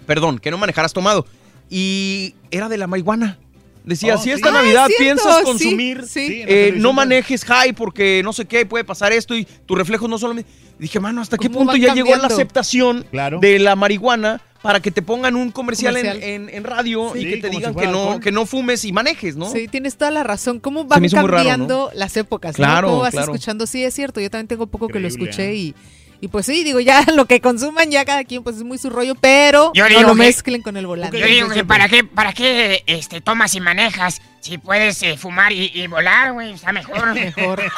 Speaker 1: perdón, que no manejaras tomado. Y era de la marihuana. Decía,
Speaker 16: Oh,
Speaker 1: si
Speaker 16: sí.
Speaker 1: esta
Speaker 16: Ah,
Speaker 1: Navidad
Speaker 2: es
Speaker 1: piensas consumir,
Speaker 2: sí.
Speaker 16: Sí,
Speaker 1: eh, no manejes high porque no sé qué, puede pasar esto y tus reflejos no solo... me- Dije, mano, ¿hasta qué
Speaker 2: ¿Cómo
Speaker 1: punto ya llegó la
Speaker 2: cambiando?
Speaker 1: aceptación
Speaker 16: Claro.
Speaker 1: de la marihuana para que te pongan un comercial, en-
Speaker 2: Comercial.
Speaker 1: En, en radio
Speaker 16: Sí,
Speaker 1: y que te digan
Speaker 16: si
Speaker 1: que no,
Speaker 16: alcohol.
Speaker 1: que no fumes y manejes, ¿no?
Speaker 2: Sí, tienes toda la razón. ¿Cómo van
Speaker 1: muy raro,
Speaker 2: cambiando las épocas? ¿no?
Speaker 1: Claro,
Speaker 2: ¿Cómo vas
Speaker 1: claro.
Speaker 2: escuchando? Sí, es cierto. Yo también tengo poco que lo escuché
Speaker 16: ¿eh?
Speaker 2: y, y pues sí, digo, ya lo que consuman ya cada quien pues es muy su rollo, pero
Speaker 3: Yo
Speaker 2: no lo
Speaker 3: que-
Speaker 2: mezclen con el volante.
Speaker 3: Yo digo que para qué, para qué este, tomas y manejas si puedes eh, fumar y, y volar, güey, está mejor.
Speaker 2: Mejor.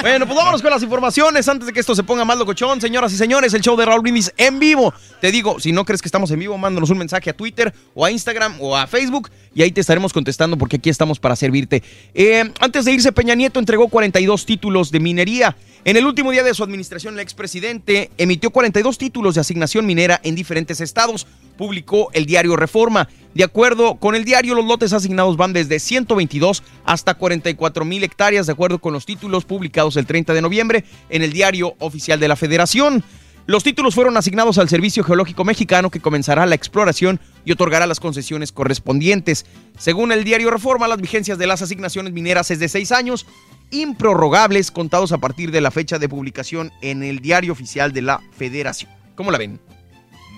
Speaker 1: Bueno, pues vámonos con las informaciones antes de que esto se ponga más locochón. Señoras y señores, el show de Raúl Brindis en vivo. Te digo, si no crees que estamos en vivo, mándanos un mensaje a Twitter o a Instagram o a Facebook y ahí te estaremos contestando porque aquí estamos para servirte. Eh, antes de irse, Peña Nieto entregó 42 títulos de minería. En el último día de su administración, el expresidente emitió 42 títulos de asignación minera en diferentes estados, publicó el diario Reforma. De acuerdo con el diario, los lotes asignados van desde 122 hasta 44 mil hectáreas, de acuerdo con los títulos publicados el 30 de noviembre en el diario oficial de la Federación. Los títulos fueron asignados al Servicio Geológico Mexicano que comenzará la exploración y otorgará las concesiones correspondientes. Según el diario Reforma, las vigencias de las asignaciones mineras es de seis años, improrrogables, contados a partir de la fecha de publicación en el diario oficial de la Federación. ¿Cómo la ven?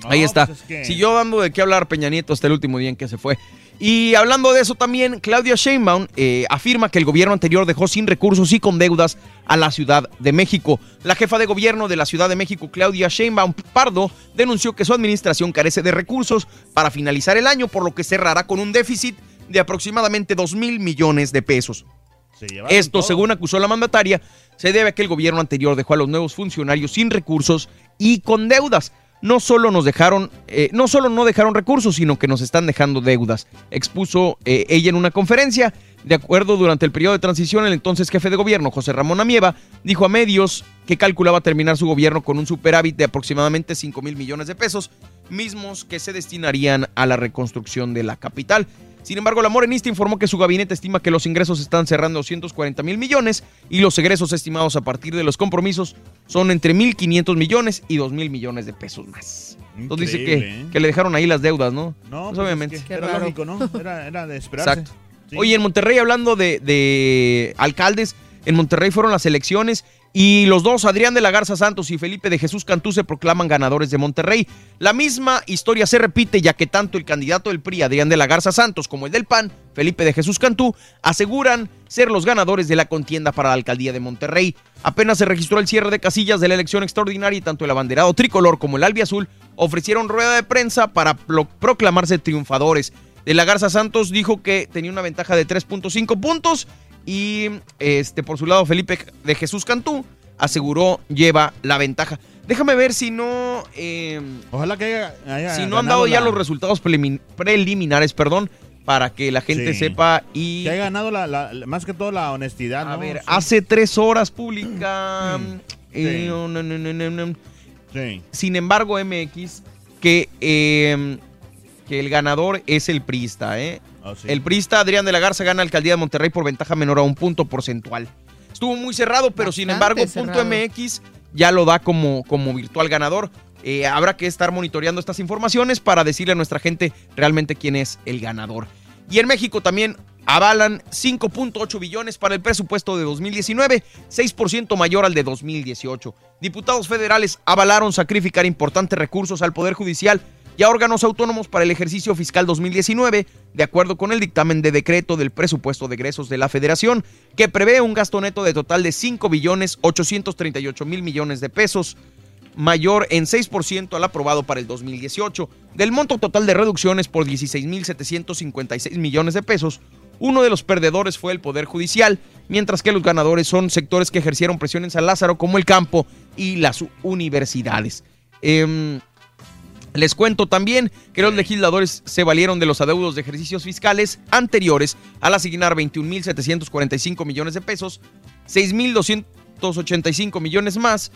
Speaker 16: No,
Speaker 1: Ahí está.
Speaker 16: pues es que-
Speaker 1: Siguió dando de qué hablar Peña Nieto hasta el último día en que se fue. Y hablando de eso también, Claudia Sheinbaum eh, afirma que el gobierno anterior dejó sin recursos y con deudas a la Ciudad de México. La jefa de gobierno de la Ciudad de México, Claudia Sheinbaum Pardo, denunció que su administración carece de recursos para finalizar el año, por lo que cerrará con un déficit de aproximadamente 2 mil millones de pesos.
Speaker 16: Se
Speaker 1: Esto,
Speaker 16: todo.
Speaker 1: según acusó la mandataria, se debe a que el gobierno anterior dejó a los nuevos funcionarios sin recursos y con deudas. No solo nos dejaron, eh, no solo no dejaron recursos, sino que nos están dejando deudas. Expuso eh, ella en una conferencia. De acuerdo, durante el periodo de transición, el entonces jefe de gobierno, José Ramón Amieva, dijo a medios que calculaba terminar su gobierno con un superávit de aproximadamente 5 mil millones de pesos, mismos que se destinarían a la reconstrucción de la capital. Sin embargo, la morenista informó que su gabinete estima que los ingresos están cerrando 240 mil millones y los egresos estimados a partir de los compromisos son entre 1.500 millones y 2 mil millones de pesos más. Entonces dice que,
Speaker 16: ¿eh?
Speaker 1: que le dejaron ahí las deudas, ¿no?
Speaker 16: No,
Speaker 1: Pues
Speaker 16: pues es
Speaker 1: obviamente.
Speaker 16: que era lógico, ¿no? Era, era de esperarse.
Speaker 1: Exacto.
Speaker 16: Sí.
Speaker 1: Oye, en Monterrey, hablando de, de alcaldes, en Monterrey fueron las elecciones y los dos, Adrián de la Garza Santos y Felipe de Jesús Cantú, se proclaman ganadores de Monterrey. La misma historia se repite ya que tanto el candidato del PRI, Adrián de la Garza Santos, como el del PAN, Felipe de Jesús Cantú, aseguran ser los ganadores de la contienda para la alcaldía de Monterrey. Apenas se registró el cierre de casillas de la elección extraordinaria y tanto el abanderado tricolor como el albiazul ofrecieron rueda de prensa para pro- proclamarse triunfadores. De la Garza Santos dijo que tenía una ventaja de 3.5 puntos y este por su lado Felipe de Jesús Cantú aseguró lleva la ventaja. Déjame ver si no eh,
Speaker 16: Ojalá que haya, haya
Speaker 1: si no han dado ya los resultados prelimin- preliminares, perdón, para que la gente
Speaker 16: Sí.
Speaker 1: sepa y
Speaker 16: Que haya ganado la, más que todo la honestidad,
Speaker 1: a
Speaker 16: ¿no?
Speaker 1: ver,
Speaker 16: Sí.
Speaker 1: hace tres horas pública. eh,
Speaker 16: Sí.
Speaker 1: no, no. Sin embargo, MX, que, eh, que el ganador es el prista, ¿eh?
Speaker 16: Oh, sí.
Speaker 1: El prista Adrián de la Garza gana la alcaldía de Monterrey por ventaja menor a un punto porcentual. Estuvo muy cerrado, pero sin embargo, punto
Speaker 2: cerrado.
Speaker 1: MX ya lo da como, como virtual ganador. Eh, habrá que estar monitoreando estas informaciones para decirle a nuestra gente realmente quién es el ganador. Y en México también avalan 5.8 billones para el presupuesto de 2019, 6% mayor al de 2018. Diputados federales avalaron sacrificar importantes recursos al Poder Judicial y a órganos autónomos para el ejercicio fiscal 2019, de acuerdo con el dictamen de decreto del presupuesto de egresos de la Federación, que prevé un gasto neto de total de 5 billones 838 mil millones de pesos, mayor en 6% al aprobado para el 2018. Del monto total de reducciones por 16.756 millones de pesos, uno de los perdedores fue el Poder Judicial, mientras que los ganadores son sectores que ejercieron presión en San Lázaro, como el campo y las universidades. Em, les cuento también que los legisladores se valieron de los adeudos de ejercicios fiscales anteriores al asignar 21.745 millones de pesos, 6.285 millones más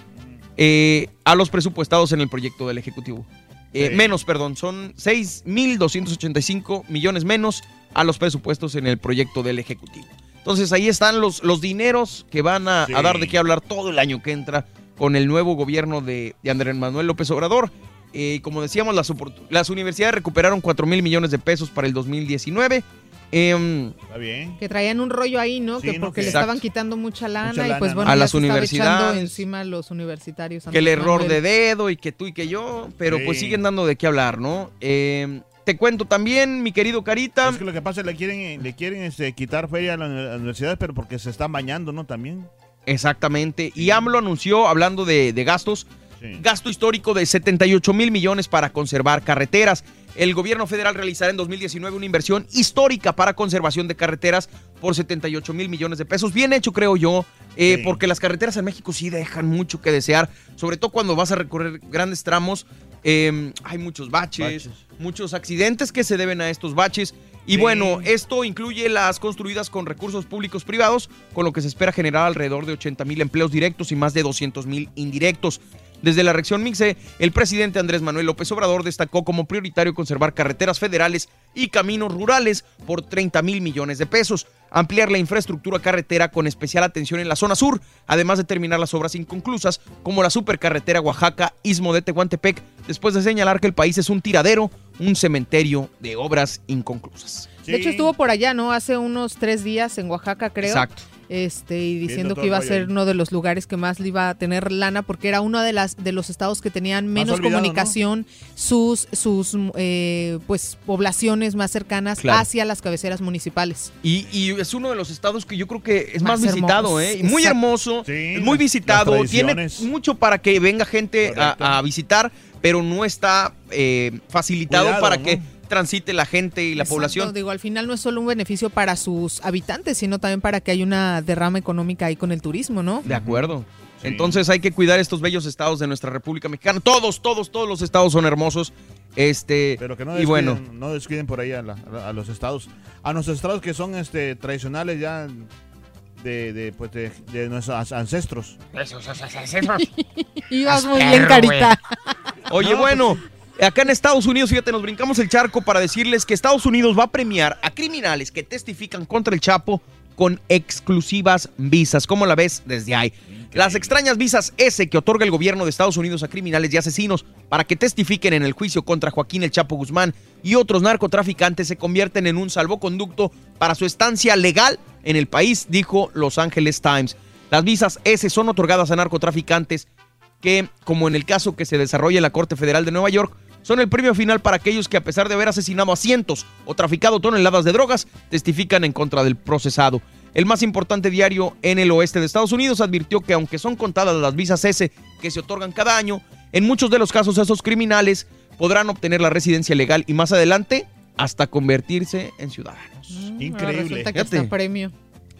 Speaker 1: eh, a los presupuestados en el proyecto del Ejecutivo. Eh,
Speaker 16: Sí.
Speaker 1: Menos, perdón, son 6.285 millones menos a los presupuestos en el proyecto del Ejecutivo. Entonces ahí están los, los dineros que van a, a dar de qué hablar todo el año que entra con el nuevo gobierno de, de Andrés Manuel López Obrador. Eh, como decíamos, las, universidades recuperaron 4 mil millones de pesos para el 2019. Em,
Speaker 16: Está bien.
Speaker 2: Que traían un rollo ahí, ¿no?
Speaker 16: Sí,
Speaker 2: que
Speaker 16: ¿no?
Speaker 2: porque
Speaker 16: Que-
Speaker 2: le
Speaker 1: Exacto.
Speaker 2: estaban quitando mucha lana
Speaker 16: Mucha
Speaker 2: y pues
Speaker 16: ¿no?
Speaker 2: bueno,
Speaker 1: A las
Speaker 2: se
Speaker 1: universidades.
Speaker 2: encima a los universitarios.
Speaker 1: que el error
Speaker 2: Manuel.
Speaker 1: de dedo y que tú y que yo, pero pues siguen dando de qué hablar, ¿no? Eh, te cuento también, mi querido Carita.
Speaker 16: Es que lo que pasa es que le quieren, le quieren este, quitar feria a las universidades, pero porque se están bañando, ¿no? También.
Speaker 1: Exactamente. Y AMLO anunció, hablando de, de gastos, gasto histórico de 78 mil millones para conservar carreteras. El gobierno federal realizará en 2019 una inversión histórica para conservación de carreteras por 78 mil millones de pesos. Bien hecho, creo yo, eh,
Speaker 16: Sí.
Speaker 1: porque las carreteras en México sí dejan mucho que desear, sobre todo cuando vas a recorrer grandes tramos. eh, hay muchos baches, muchos accidentes que se deben a estos baches. Y
Speaker 16: Sí.
Speaker 1: bueno, esto incluye las construidas con recursos públicos privados, con lo que se espera generar alrededor de 80 mil empleos directos y más de 200 mil indirectos. Desde la reacción Mixe, el presidente Andrés Manuel López Obrador destacó como prioritario conservar carreteras federales y caminos rurales por 30 mil millones de pesos, ampliar la infraestructura carretera con especial atención en la zona sur, además de terminar las obras inconclusas como la supercarretera Oaxaca-Istmo de Tehuantepec, después de señalar que el país es un tiradero, un cementerio de obras inconclusas.
Speaker 2: De hecho, estuvo por allá, ¿no? Hace unos tres días en Oaxaca, creo.
Speaker 1: Exacto.
Speaker 2: Este, y diciendo que iba a ser uno de los lugares que más le iba a tener lana, porque era uno de las de los estados que tenían menos
Speaker 16: olvidado,
Speaker 2: comunicación, sus, sus eh, pues poblaciones más cercanas
Speaker 1: Claro.
Speaker 2: hacia las cabeceras municipales.
Speaker 1: Y, y es uno de los estados que yo creo que es
Speaker 2: Más
Speaker 1: más, visitado,
Speaker 2: hermoso,
Speaker 1: ¿eh? Y Muy
Speaker 2: exacto.
Speaker 1: hermoso,
Speaker 16: Sí,
Speaker 1: muy visitado, tiene mucho para que venga gente a, a visitar, pero no está eh, facilitado
Speaker 16: Cuidado,
Speaker 1: para
Speaker 16: ¿no?
Speaker 1: que transite la gente y la
Speaker 2: Exacto,
Speaker 1: población.
Speaker 2: Digo, al final no es solo un beneficio para sus habitantes, sino también para que haya una derrama económica ahí con el turismo, ¿no?
Speaker 1: De acuerdo. Entonces hay que cuidar estos bellos estados de nuestra República Mexicana. Todos, todos, todos los estados son hermosos. Este,
Speaker 16: Pero que no
Speaker 1: y
Speaker 16: descuiden,
Speaker 1: bueno,
Speaker 16: no descuiden por ahí a, la- a los estados. A nuestros estados que son este tradicionales ya de, de, pues, de, de nuestros ancestros.
Speaker 3: Esos, esos ancestros.
Speaker 2: Ibas muy bien, carita.
Speaker 1: Oye,
Speaker 16: No,
Speaker 1: bueno, acá en Estados Unidos, fíjate, nos brincamos el charco para decirles que Estados Unidos va a premiar a criminales que testifican contra el Chapo con exclusivas visas. ¿Cómo la ves desde ahí? Las extrañas visas S que otorga el gobierno de Estados Unidos a criminales y asesinos para que testifiquen en el juicio contra Joaquín el Chapo Guzmán y otros narcotraficantes se convierten en un salvoconducto para su estancia legal en el país, dijo Los Angeles Times. Las visas S son otorgadas a narcotraficantes que, como en el caso que se desarrolla en la Corte Federal de Nueva York, son el premio final para aquellos que a pesar de haber asesinado a cientos o traficado toneladas de drogas, testifican en contra del procesado. El más importante diario en el oeste de Estados Unidos advirtió que aunque son contadas las visas S que se otorgan cada año, en muchos de los casos esos criminales podrán obtener la residencia legal y más adelante hasta convertirse en ciudadanos.
Speaker 16: Increíble.
Speaker 2: Que
Speaker 1: Fíjate.
Speaker 2: hasta premio.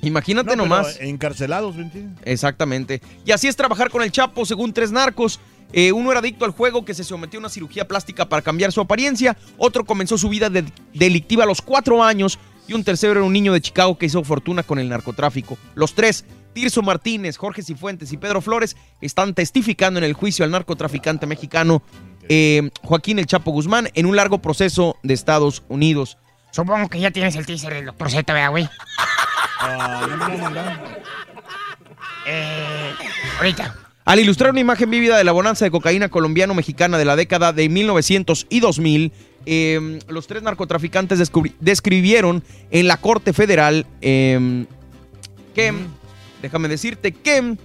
Speaker 1: Imagínate
Speaker 16: No,
Speaker 1: nomás.
Speaker 16: encarcelados, ¿me entiendes?
Speaker 1: Exactamente. Y así es trabajar con el Chapo, según tres narcos. Eh, uno era adicto al juego que se sometió a una cirugía plástica para cambiar su apariencia. Otro comenzó su vida de- delictiva a los cuatro años. Y un tercero era un niño de Chicago que hizo fortuna con el narcotráfico. Los tres, Tirso Martínez, Jorge Cifuentes y Pedro Flores, están testificando en el juicio al narcotraficante mexicano eh, Joaquín El Chapo Guzmán en un largo proceso de Estados Unidos.
Speaker 3: Supongo que ya tienes el teaser del Dr. Z, ¿verdad, güey? Eh, ahorita.
Speaker 1: Al ilustrar una imagen vívida de la bonanza de cocaína colombiano-mexicana de la década de 1900 y 2000, eh, los tres narcotraficantes describieron en la Corte Federal eh, que, déjame decirte que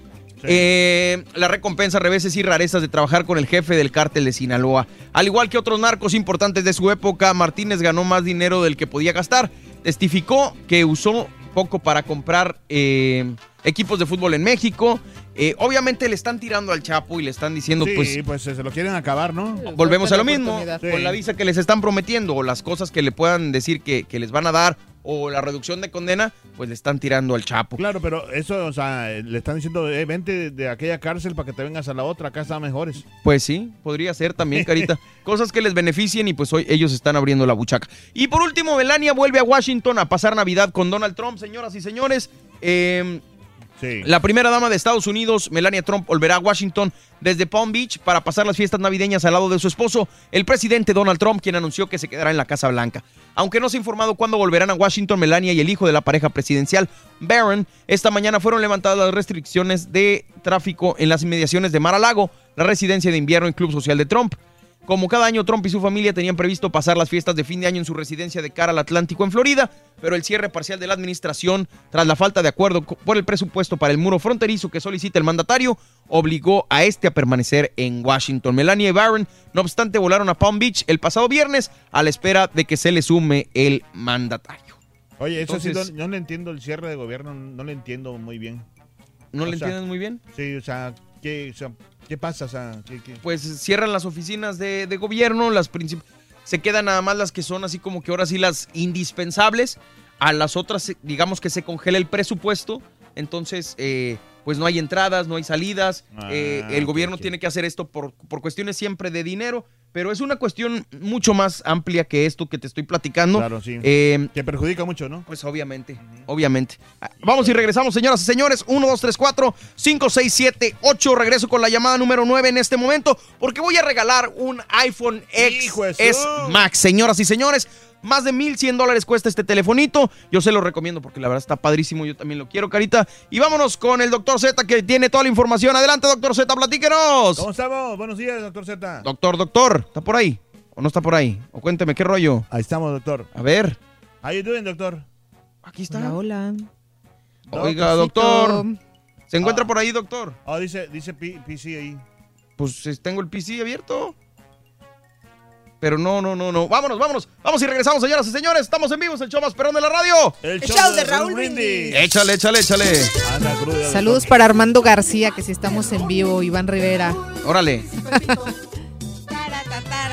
Speaker 1: eh, la recompensa, reveses y rarezas de trabajar con el jefe del cártel de Sinaloa. Al igual que otros narcos importantes de su época, Martínez ganó más dinero del que podía gastar. Testificó que usó poco para comprar eh, equipos de fútbol en México. Eh, obviamente le están tirando al Chapo y le están diciendo,
Speaker 16: Sí,
Speaker 1: pues,
Speaker 16: pues, se lo quieren acabar, ¿no?
Speaker 1: volvemos a lo mismo,
Speaker 16: Sí.
Speaker 1: con la visa que les están prometiendo o las cosas que le puedan decir que, que les van a dar o la reducción de condena, pues le están tirando al Chapo.
Speaker 16: Claro, pero eso, o sea, le están diciendo, eh, vente de aquella cárcel para que te vengas a la otra, acá están mejores.
Speaker 1: Pues sí, podría ser también, Carita. Cosas que les beneficien y pues hoy ellos están abriendo la buchaca. Y por último, Melania vuelve a Washington a pasar Navidad con Donald Trump, señoras y señores. Eh, La primera dama de Estados Unidos, Melania Trump, volverá a Washington desde Palm Beach para pasar las fiestas navideñas al lado de su esposo, el presidente Donald Trump, quien anunció que se quedará en la Casa Blanca. Aunque no se ha informado cuándo volverán a Washington, Melania y el hijo de la pareja presidencial, Barron, esta mañana fueron levantadas las restricciones de tráfico en las inmediaciones de Mar-a-Lago, la residencia de invierno y club social de Trump. Como cada año, Trump y su familia tenían previsto pasar las fiestas de fin de año en su residencia de cara al Atlántico en Florida, pero el cierre parcial de la administración, tras la falta de acuerdo por el presupuesto para el muro fronterizo que solicita el mandatario, obligó a este a permanecer en Washington. Melania y Barron, no obstante, volaron a Palm Beach el pasado viernes a la espera de que se le sume el mandatario.
Speaker 16: Oye, eso sí, no, no le entiendo el cierre de gobierno, no le entiendo muy bien.
Speaker 1: ¿No
Speaker 16: O
Speaker 1: le
Speaker 16: sea,
Speaker 1: entiendes muy bien?
Speaker 16: Sí, o sea, ¿qué, o sea, ¿qué pasa? O sea, ¿qué- qué?
Speaker 1: Pues cierran las oficinas de, de gobierno, las se quedan nada más las que son así como que ahora sí las indispensables, a las otras digamos que se congela el presupuesto, entonces eh, pues no hay entradas, no hay salidas, eh, el gobierno tiene que hacer esto por, por cuestiones siempre de dinero, pero es una cuestión mucho más amplia que esto que te estoy platicando.
Speaker 16: Claro, sí.
Speaker 1: Eh,
Speaker 16: que perjudica mucho, ¿no?
Speaker 1: Pues obviamente, obviamente. Ah, Vamos y regresamos, señoras y señores. 1, 2, 3, 4, 5, 6, 7, 8. Regreso con la llamada número 9 en este momento porque voy a regalar un iPhone X S Max, señoras y señores. Más de 1100 dólares cuesta este telefonito. Yo se lo recomiendo porque la verdad está padrísimo. Yo también lo quiero, carita. Y vámonos con el doctor Z que tiene toda la información. Adelante, doctor Z, platíquenos.
Speaker 16: ¿Cómo estamos? Buenos días, doctor Z.
Speaker 1: Doctor, doctor, ¿está por ahí? ¿O no está por ahí? O cuénteme, ¿qué rollo?
Speaker 16: Ahí estamos, doctor.
Speaker 1: A ver.
Speaker 16: How you doing, doctor?
Speaker 1: Aquí está.
Speaker 2: Hola,
Speaker 1: Oiga, doctor. ¿Se encuentra por ahí, doctor?
Speaker 16: Oh, dice, dice P- PC ahí.
Speaker 1: Pues tengo el PC abierto. Pero no, no, no, no. Vámonos, vámonos. Vamos y regresamos, señoras y señores. Estamos en vivo, es el show más perrón de la radio.
Speaker 16: El
Speaker 2: show de Raúl Brindis.
Speaker 1: Échale, échale, échale.
Speaker 2: Saludos para Armando García, que si estamos en vivo, Iván Rivera.
Speaker 1: Órale.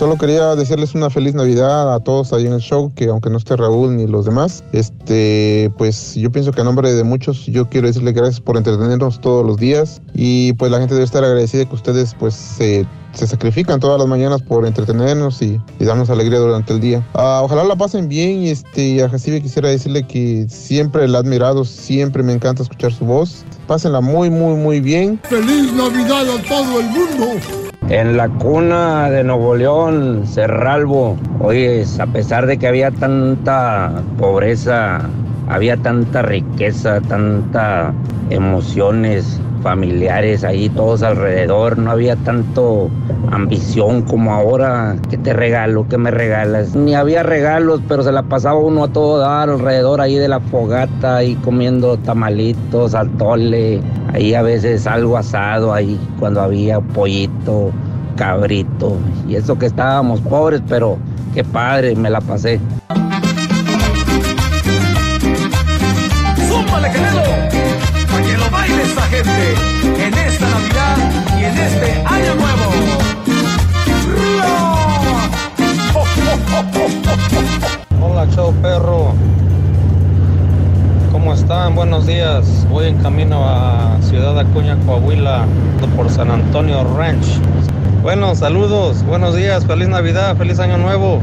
Speaker 25: Solo quería decirles una feliz Navidad a todos ahí en el show, que aunque no esté Raúl ni los demás, este, pues yo pienso que a nombre de muchos yo quiero decirles gracias por entretenernos todos los días y pues la gente debe estar agradecida que ustedes pues se, se sacrifican todas las mañanas por entretenernos y, y darnos alegría durante el día. Ah, ojalá la pasen bien y este, y a Jacibe quisiera decirle que siempre la he admirado, siempre me encanta escuchar su voz. Pásenla muy, muy, muy bien.
Speaker 26: ¡Feliz Navidad a todo el mundo!
Speaker 27: En la cuna de Nuevo León, Cerralbo, oye, a pesar de que había tanta pobreza, había tanta riqueza, tanta emociones familiares ahí todos alrededor, no había tanto ambición como ahora, ¿qué te regalo? ¿Qué me regalas? Ni había regalos, pero se la pasaba uno a todo dar alrededor ahí de la fogata, ahí comiendo tamalitos, atole, ahí a veces algo asado, ahí cuando había pollito, cabrito, y eso que estábamos pobres, pero qué padre, me la pasé.
Speaker 28: Perro. ¿Cómo están? Buenos días. Voy en camino a Ciudad Acuña, Coahuila, por San Antonio Ranch. Bueno, saludos, buenos días, feliz Navidad, feliz Año Nuevo.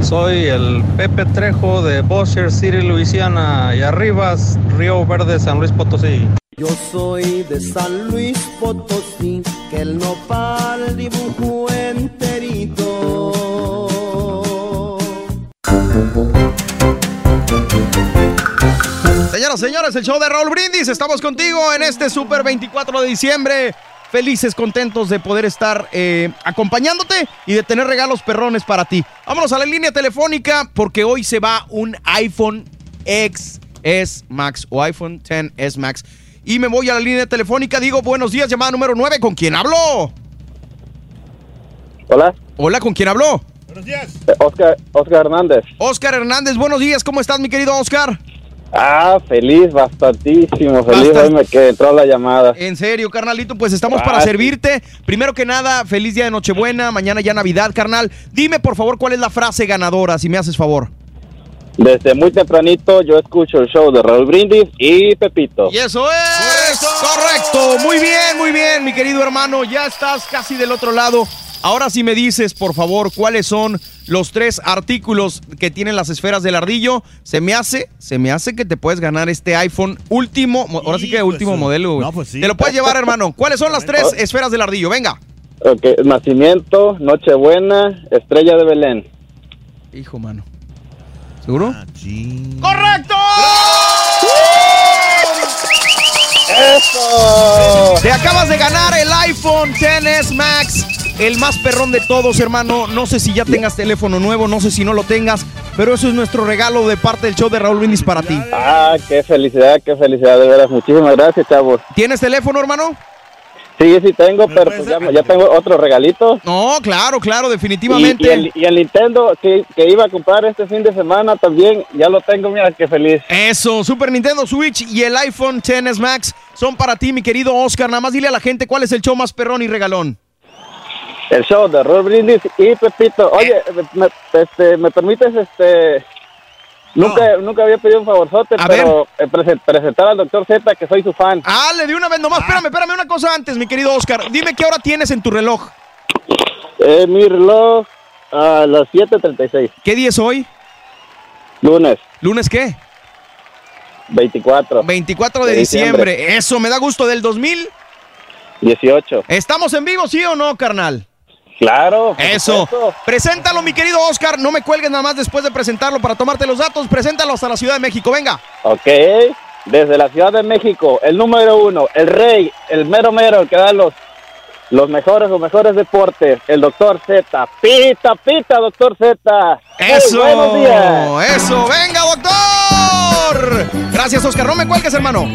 Speaker 28: Soy el Pepe Trejo de Bossier City, Luisiana, y Arribas, Río Verde, San Luis Potosí.
Speaker 29: Yo soy de San Luis Potosí, que el nopal dibujó enterito.
Speaker 1: Señoras, señores, el show de Raúl Brindis. Estamos contigo en este Super 24 de diciembre. Felices, contentos de poder estar eh, acompañándote y de tener regalos perrones para ti. Vámonos a la línea telefónica porque hoy se va un iPhone XS Max o iPhone XS Max. Y me voy a la línea telefónica. Digo, buenos días, llamada número 9. ¿Con quién hablo?
Speaker 30: Hola.
Speaker 1: Hola, ¿con quién habló?
Speaker 30: Buenos días. Oscar, Oscar Hernández.
Speaker 1: Oscar Hernández, buenos días. ¿Cómo estás, mi querido Oscar?
Speaker 30: Ah, feliz, bastantísimo feliz. Hoy me que entró la llamada.
Speaker 1: En serio, carnalito, pues estamos para
Speaker 30: Ah, sí.
Speaker 1: servirte. Primero que nada, feliz día de Nochebuena, mañana ya Navidad, carnal. Dime, por favor, cuál es la frase ganadora, si me haces favor.
Speaker 30: Desde muy tempranito yo escucho el show de Raúl Brindis y Pepito.
Speaker 1: Y eso es correcto. Muy bien, muy bien, mi querido hermano. Ya estás casi del otro lado. Ahora sí me dices, por favor, cuáles son los tres artículos que tienen las esferas del ardillo. Se me hace, se me hace que te puedes ganar este iPhone último, mo- ahora sí que último modelo. güey. Te lo puedes llevar, hermano. ¿Cuáles son las tres esferas del ardillo? Venga.
Speaker 30: Ok, Nacimiento, Nochebuena, Estrella de Belén.
Speaker 1: Hijo, mano. ¿Seguro?
Speaker 30: ¡Correcto!
Speaker 1: Te acabas de ganar el iPhone XS Max, el más perrón de todos, hermano. No sé si ya tengas teléfono nuevo, no sé si no lo tengas, pero eso es nuestro regalo de parte del show de Raúl Brindis para ti.
Speaker 30: Ah, qué felicidad, qué felicidad, de veras. Muchísimas gracias, chavos.
Speaker 1: ¿Tienes teléfono, hermano?
Speaker 30: Sí, sí tengo, pero pues ya, ya tengo otro regalito.
Speaker 1: No, claro, claro,
Speaker 30: Y,
Speaker 1: definitivamente.
Speaker 30: y el, y el Nintendo que, que iba a comprar este fin de semana también, ya lo tengo, mira, qué feliz.
Speaker 1: Eso, Super Nintendo Switch y el iPhone XS Max son para ti, mi querido Oscar. Nada más dile a la gente cuál es el show más perrón y regalón.
Speaker 30: El show de Raúl Brindis y Pepito. Oye, me, este, ¿me permites, este... Nunca, nunca había pedido un favorzote,
Speaker 1: A
Speaker 30: pero eh, prese- presentar al doctor Z, que soy su fan.
Speaker 1: Ah, le di una vez nomás. Espérame, espérame una cosa antes, mi querido Oscar. Dime qué hora tienes en tu reloj.
Speaker 30: Eh, mi reloj a las 7.36.
Speaker 1: ¿Qué día es hoy?
Speaker 30: Lunes.
Speaker 1: ¿Lunes qué?
Speaker 30: 24.
Speaker 1: 24 de diciembre. Eso, me da gusto. Del 2000.
Speaker 30: 18.
Speaker 1: ¿Estamos en vivo, sí o no, carnal?
Speaker 30: Claro.
Speaker 1: Eso.
Speaker 30: supuesto.
Speaker 1: Preséntalo, mi querido Oscar. No me cuelgues nada más después de presentarlo para tomarte los datos. Preséntalo hasta la Ciudad de México. Venga.
Speaker 30: Ok. Desde la Ciudad de México, el número uno, el rey, el mero mero, el que da los, los mejores, los mejores deportes, el doctor Z. Pita, pita, doctor Z.
Speaker 1: Eso.
Speaker 30: buenos días.
Speaker 1: Eso. Venga, doctor. Gracias, Oscar. No me cuelgues, hermano.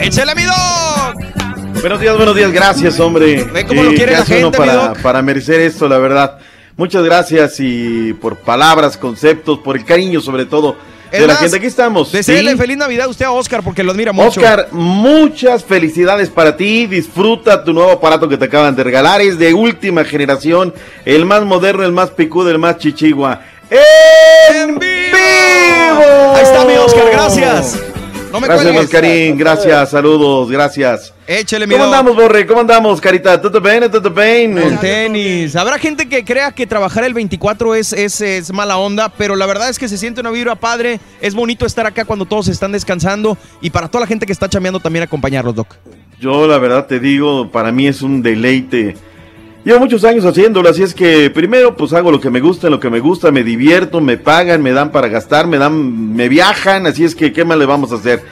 Speaker 1: Échale, mi doc.
Speaker 31: Buenos días, buenos días, gracias, hombre.
Speaker 1: Ve cómo lo quiere
Speaker 31: ¿qué
Speaker 1: la gente,
Speaker 31: para, para merecer esto, la verdad. Muchas gracias y por palabras, conceptos, por el cariño sobre todo de
Speaker 1: Es
Speaker 31: la
Speaker 1: más,
Speaker 31: gente. Aquí estamos.
Speaker 1: Deseale
Speaker 31: ¿sí?
Speaker 1: feliz Navidad a usted a Oscar porque lo admira mucho.
Speaker 31: Oscar, muchas felicidades para ti. Disfruta tu nuevo aparato que te acaban de regalar. Es de última generación, el más moderno, el más picudo, el más chichigua. ¡En vivo!
Speaker 1: Ahí está mi Oscar, gracias. No me
Speaker 31: gracias. Oscarín. Gracias, saludos, gracias.
Speaker 1: Échale, mi
Speaker 31: ¿Cómo andamos, Borre? ¿Cómo andamos, Carita? ¿Todo bien? ¿Todo bien?
Speaker 1: Con tenis. Habrá gente que crea que trabajar el 24 es, es, es mala onda, pero la verdad es que se siente una vibra padre. Es bonito estar acá cuando todos están descansando y para toda la gente que está chameando también acompañarlos, Doc.
Speaker 31: Yo la verdad te digo, para mí es un deleite. Llevo muchos años haciéndolo, así es que primero pues hago lo que me gusta, lo que me gusta, me divierto, me pagan, me dan para gastar, me dan, me viajan, así es que qué más le vamos a hacer.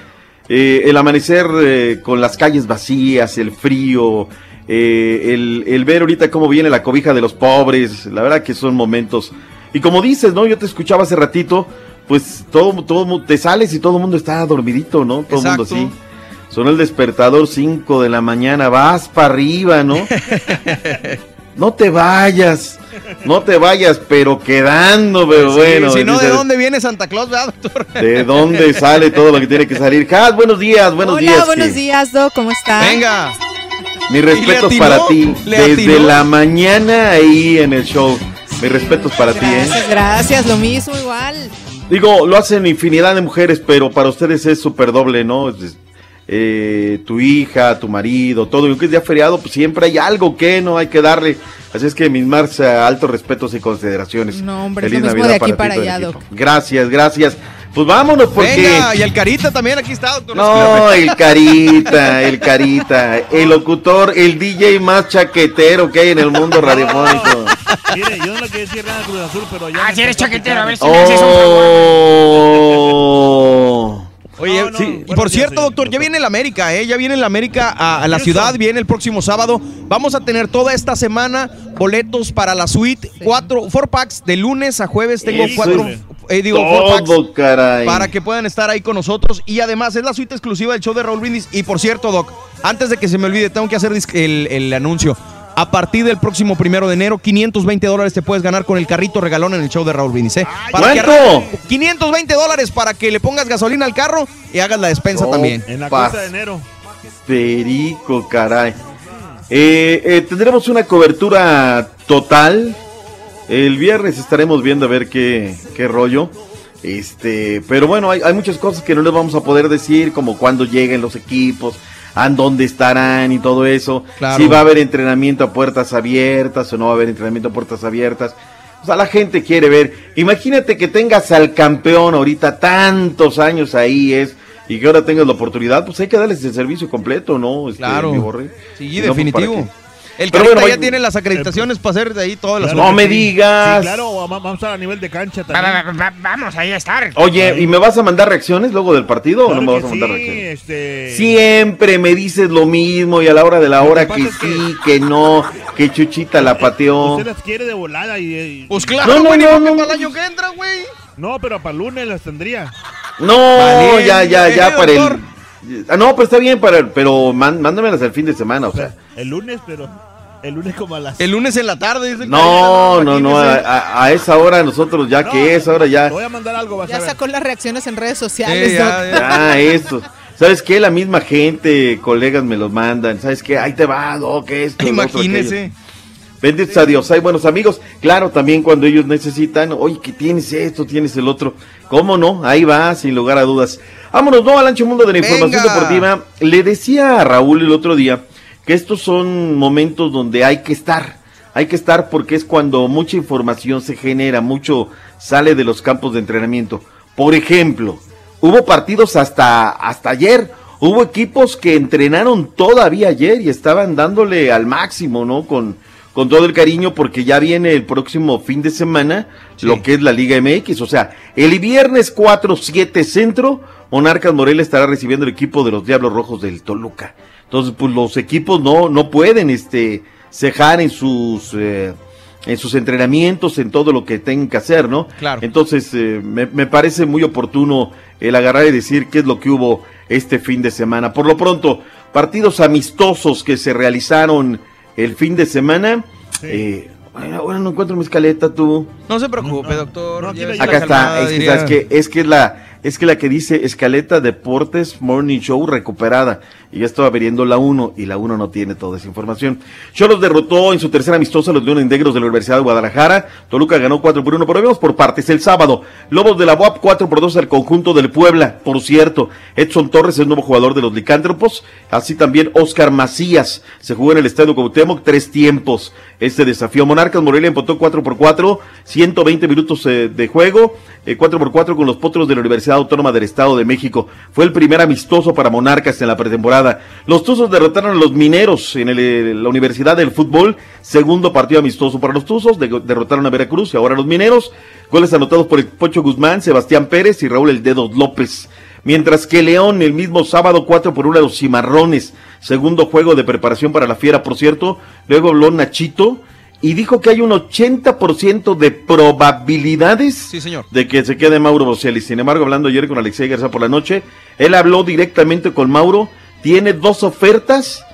Speaker 31: Eh, el amanecer eh, con las calles vacías, el frío, eh, el, el ver ahorita cómo viene la cobija de los pobres, la verdad que son momentos. Y como dices, ¿no? Yo te escuchaba hace ratito, pues todo, todo te sales y todo el mundo está dormidito, ¿no? Todo el mundo así. Son el despertador 5 de la mañana, vas para arriba, ¿no? no te vayas, no te vayas, pero quedando, pero
Speaker 1: Sí,
Speaker 31: bueno.
Speaker 1: si no, ¿de dónde viene Santa Claus, verdad, doctor?
Speaker 31: ¿De dónde sale todo lo que tiene que salir? Has, buenos días, buenos
Speaker 2: Hola,
Speaker 31: días.
Speaker 2: buenos
Speaker 31: que-
Speaker 2: días, Doc, ¿cómo estás?
Speaker 1: Venga.
Speaker 31: Mis respetos
Speaker 2: atinó?
Speaker 31: para ti.
Speaker 2: ¿Le
Speaker 31: Desde
Speaker 2: atinó?
Speaker 31: la mañana ahí en el show. Mis respetos para ti, ¿eh?
Speaker 2: Gracias, gracias, lo mismo igual.
Speaker 31: Digo, lo hacen infinidad de mujeres, pero para ustedes es súper doble, ¿no? Es- eh, tu hija, tu marido, todo, y aunque es día feriado, pues siempre hay algo que no hay que darle. Así es que mis más eh, altos respetos y consideraciones.
Speaker 2: No, hombre,
Speaker 31: Feliz
Speaker 2: lo mismo
Speaker 31: Navidad
Speaker 2: de aquí
Speaker 31: para
Speaker 2: para allá.
Speaker 31: Gracias, gracias. Pues vámonos porque...
Speaker 1: Venga, y el Carita también aquí está, doctor.
Speaker 31: No, el Carita, el Carita, el locutor, el DJ más chaquetero que hay en el mundo radiofónico.
Speaker 16: Mire, yo no le quería decir nada a Cruz Azul, pero ya.
Speaker 3: Ah, si eres chaquetero, a ver si me haces un
Speaker 31: Oh.
Speaker 1: Oye, sí, y por cierto, doctor, ya viene el América, ¿eh? Ya viene el América a, a la ciudad, viene el próximo sábado. Vamos a tener toda esta semana boletos para la suite, cuatro, four packs de lunes a jueves. Tengo cuatro, eh, digo, four packs
Speaker 31: Todo, caray.
Speaker 1: para que puedan estar ahí con nosotros. Y además es la suite exclusiva del show de Raúl Brindis. Y por cierto, Doc, antes de que se me olvide, tengo que hacer el anuncio. A partir del próximo primero de enero, 520 dólares te puedes ganar con el carrito regalón en el show de Raúl Brindis. ¿eh? Para que
Speaker 31: ¿Cuánto?
Speaker 1: arranque- 520 dólares para que le pongas gasolina al carro y hagas la despensa también.
Speaker 16: En la
Speaker 31: Paz.
Speaker 16: cuesta de enero.
Speaker 31: Perico, caray. Eh, eh, tendremos una cobertura total. El viernes estaremos viendo a ver qué, qué rollo. Este, pero bueno, hay, hay muchas cosas que no les vamos a poder decir, como cuándo lleguen los equipos, a dónde estarán y todo eso.
Speaker 1: Claro.
Speaker 31: Si va a haber entrenamiento a puertas abiertas o no va a haber entrenamiento a puertas abiertas. O sea, la gente quiere ver. Imagínate que tengas al campeón ahorita tantos años ahí es y que ahora tengas la oportunidad, pues hay que darles el servicio completo, ¿no? Este,
Speaker 1: Claro.
Speaker 31: mi Borre?
Speaker 1: Sí,
Speaker 31: no, pues,
Speaker 1: definitivo. El
Speaker 31: Pero
Speaker 1: carita
Speaker 31: bueno,
Speaker 1: ya tiene las acreditaciones para hacer de ahí todas las
Speaker 31: No me digas.
Speaker 16: Sí, claro, va- vamos a estar a nivel de cancha
Speaker 3: Va- va-
Speaker 16: también.
Speaker 3: va- vamos ahí a estar.
Speaker 31: Oye, ¿y me vas a mandar reacciones luego del partido o
Speaker 16: Claro
Speaker 31: no me vas a mandar
Speaker 16: sí,
Speaker 31: reacciones?
Speaker 16: este...
Speaker 31: Siempre me dices lo mismo y a la hora de la hora
Speaker 16: que
Speaker 31: sí, que no, que Chuchita la pateó.
Speaker 16: Usted las quiere de volada y... y-
Speaker 1: Pues claro,
Speaker 31: No, no,
Speaker 1: güey, ni
Speaker 31: no, no.
Speaker 1: para el año que entra, güey.
Speaker 16: No, pero para el lunes las tendría.
Speaker 31: No,
Speaker 1: Vale,
Speaker 31: ya, ya,
Speaker 1: eh,
Speaker 31: ya para
Speaker 1: doctor.
Speaker 31: el... Ah, no, pues está bien, para el- pero mándamelas el fin de semana, o sea.
Speaker 16: El lunes, pero... El lunes como a las...
Speaker 1: El lunes en la tarde. dice el
Speaker 31: No, no, no, a,
Speaker 1: imagínese.
Speaker 31: esa hora nosotros ya que es, ahora ya...
Speaker 16: Voy a mandar algo, vas a
Speaker 2: Ya
Speaker 16: ver.
Speaker 2: sacó las reacciones en redes sociales.
Speaker 1: Sí,
Speaker 2: Doc.
Speaker 1: ya, ya.
Speaker 31: Ya, esto. ¿Sabes qué? La misma gente, colegas me los mandan. ¿Sabes qué? Ahí te va, Doc, esto. el otro,
Speaker 1: Imagínese.
Speaker 31: aquello. Benditos a Dios, hay buenos amigos. Claro, también cuando ellos necesitan, oye, que tienes esto, tienes el otro. ¿Cómo no? Ahí va, sin lugar a dudas. Vámonos, ¿no? Al ancho mundo de la información
Speaker 1: Venga.
Speaker 31: deportiva. Le decía a Raúl el otro día que estos son momentos donde hay que estar. Hay que estar porque es cuando mucha información se genera, mucho sale de los campos de entrenamiento. Por ejemplo, hubo partidos hasta, hasta ayer. Hubo equipos que entrenaron todavía ayer y estaban dándole al máximo, ¿no? Con, con todo el cariño porque ya viene el próximo fin de semana lo que es la Liga MX. O sea, el viernes 4-7 centro, Monarcas Morelia estará recibiendo el equipo de los Diablos Rojos del Toluca. Entonces, pues los equipos no, no pueden este, cejar en sus, eh, en sus entrenamientos, en todo lo que tengan que hacer, ¿no?
Speaker 1: Claro.
Speaker 31: Entonces, eh, me, me parece muy oportuno el agarrar y decir qué es lo que hubo este fin de semana. Por lo pronto, partidos amistosos que se realizaron el fin de semana. Eh, bueno, ahora no encuentro mi escaleta, tú.
Speaker 1: No se preocupe, doctor.
Speaker 16: no,
Speaker 31: Acá está,
Speaker 1: calmada,
Speaker 31: es que, es que la es que la que dice Escaleta Deportes Morning Show recuperada. Y ya estaba viendo la 1 y la 1 no tiene toda esa información. Cholos derrotó en su tercera amistosa a los Leones Negros de la Universidad de Guadalajara. Toluca ganó 4 por 1, pero por partes. El sábado, Lobos de la UAP 4 por 2 al conjunto del Puebla. Por cierto, Edson Torres es nuevo jugador de los Licántropos. Así también Oscar Macías. Se jugó en el Estadio Cuauhtémoc tres tiempos. Este desafío Monarcas Morelia empató 4 por 4, 120 minutos eh, de juego, eh, 4 por 4 con los Potros de la Universidad Autónoma del Estado de México. Fue el primer amistoso para Monarcas en la pretemporada. Los Tuzos derrotaron a los Mineros en el, eh, la Universidad del Fútbol, segundo partido amistoso para los Tuzos, de- derrotaron a Veracruz y ahora a los Mineros. Goles anotados por el Pocho Guzmán, Sebastián Pérez y Raúl El Dedos López. Mientras que León el mismo sábado 4 por 1 a los Cimarrones. Segundo juego de preparación para la Fiera, por cierto. Luego habló Nachito y dijo que hay un 80% de probabilidades
Speaker 1: Sí, señor.
Speaker 31: de que se quede Mauro Bocelli. Sin embargo, hablando ayer con Alexei Garza por la noche, él habló directamente con Mauro. Tiene dos ofertas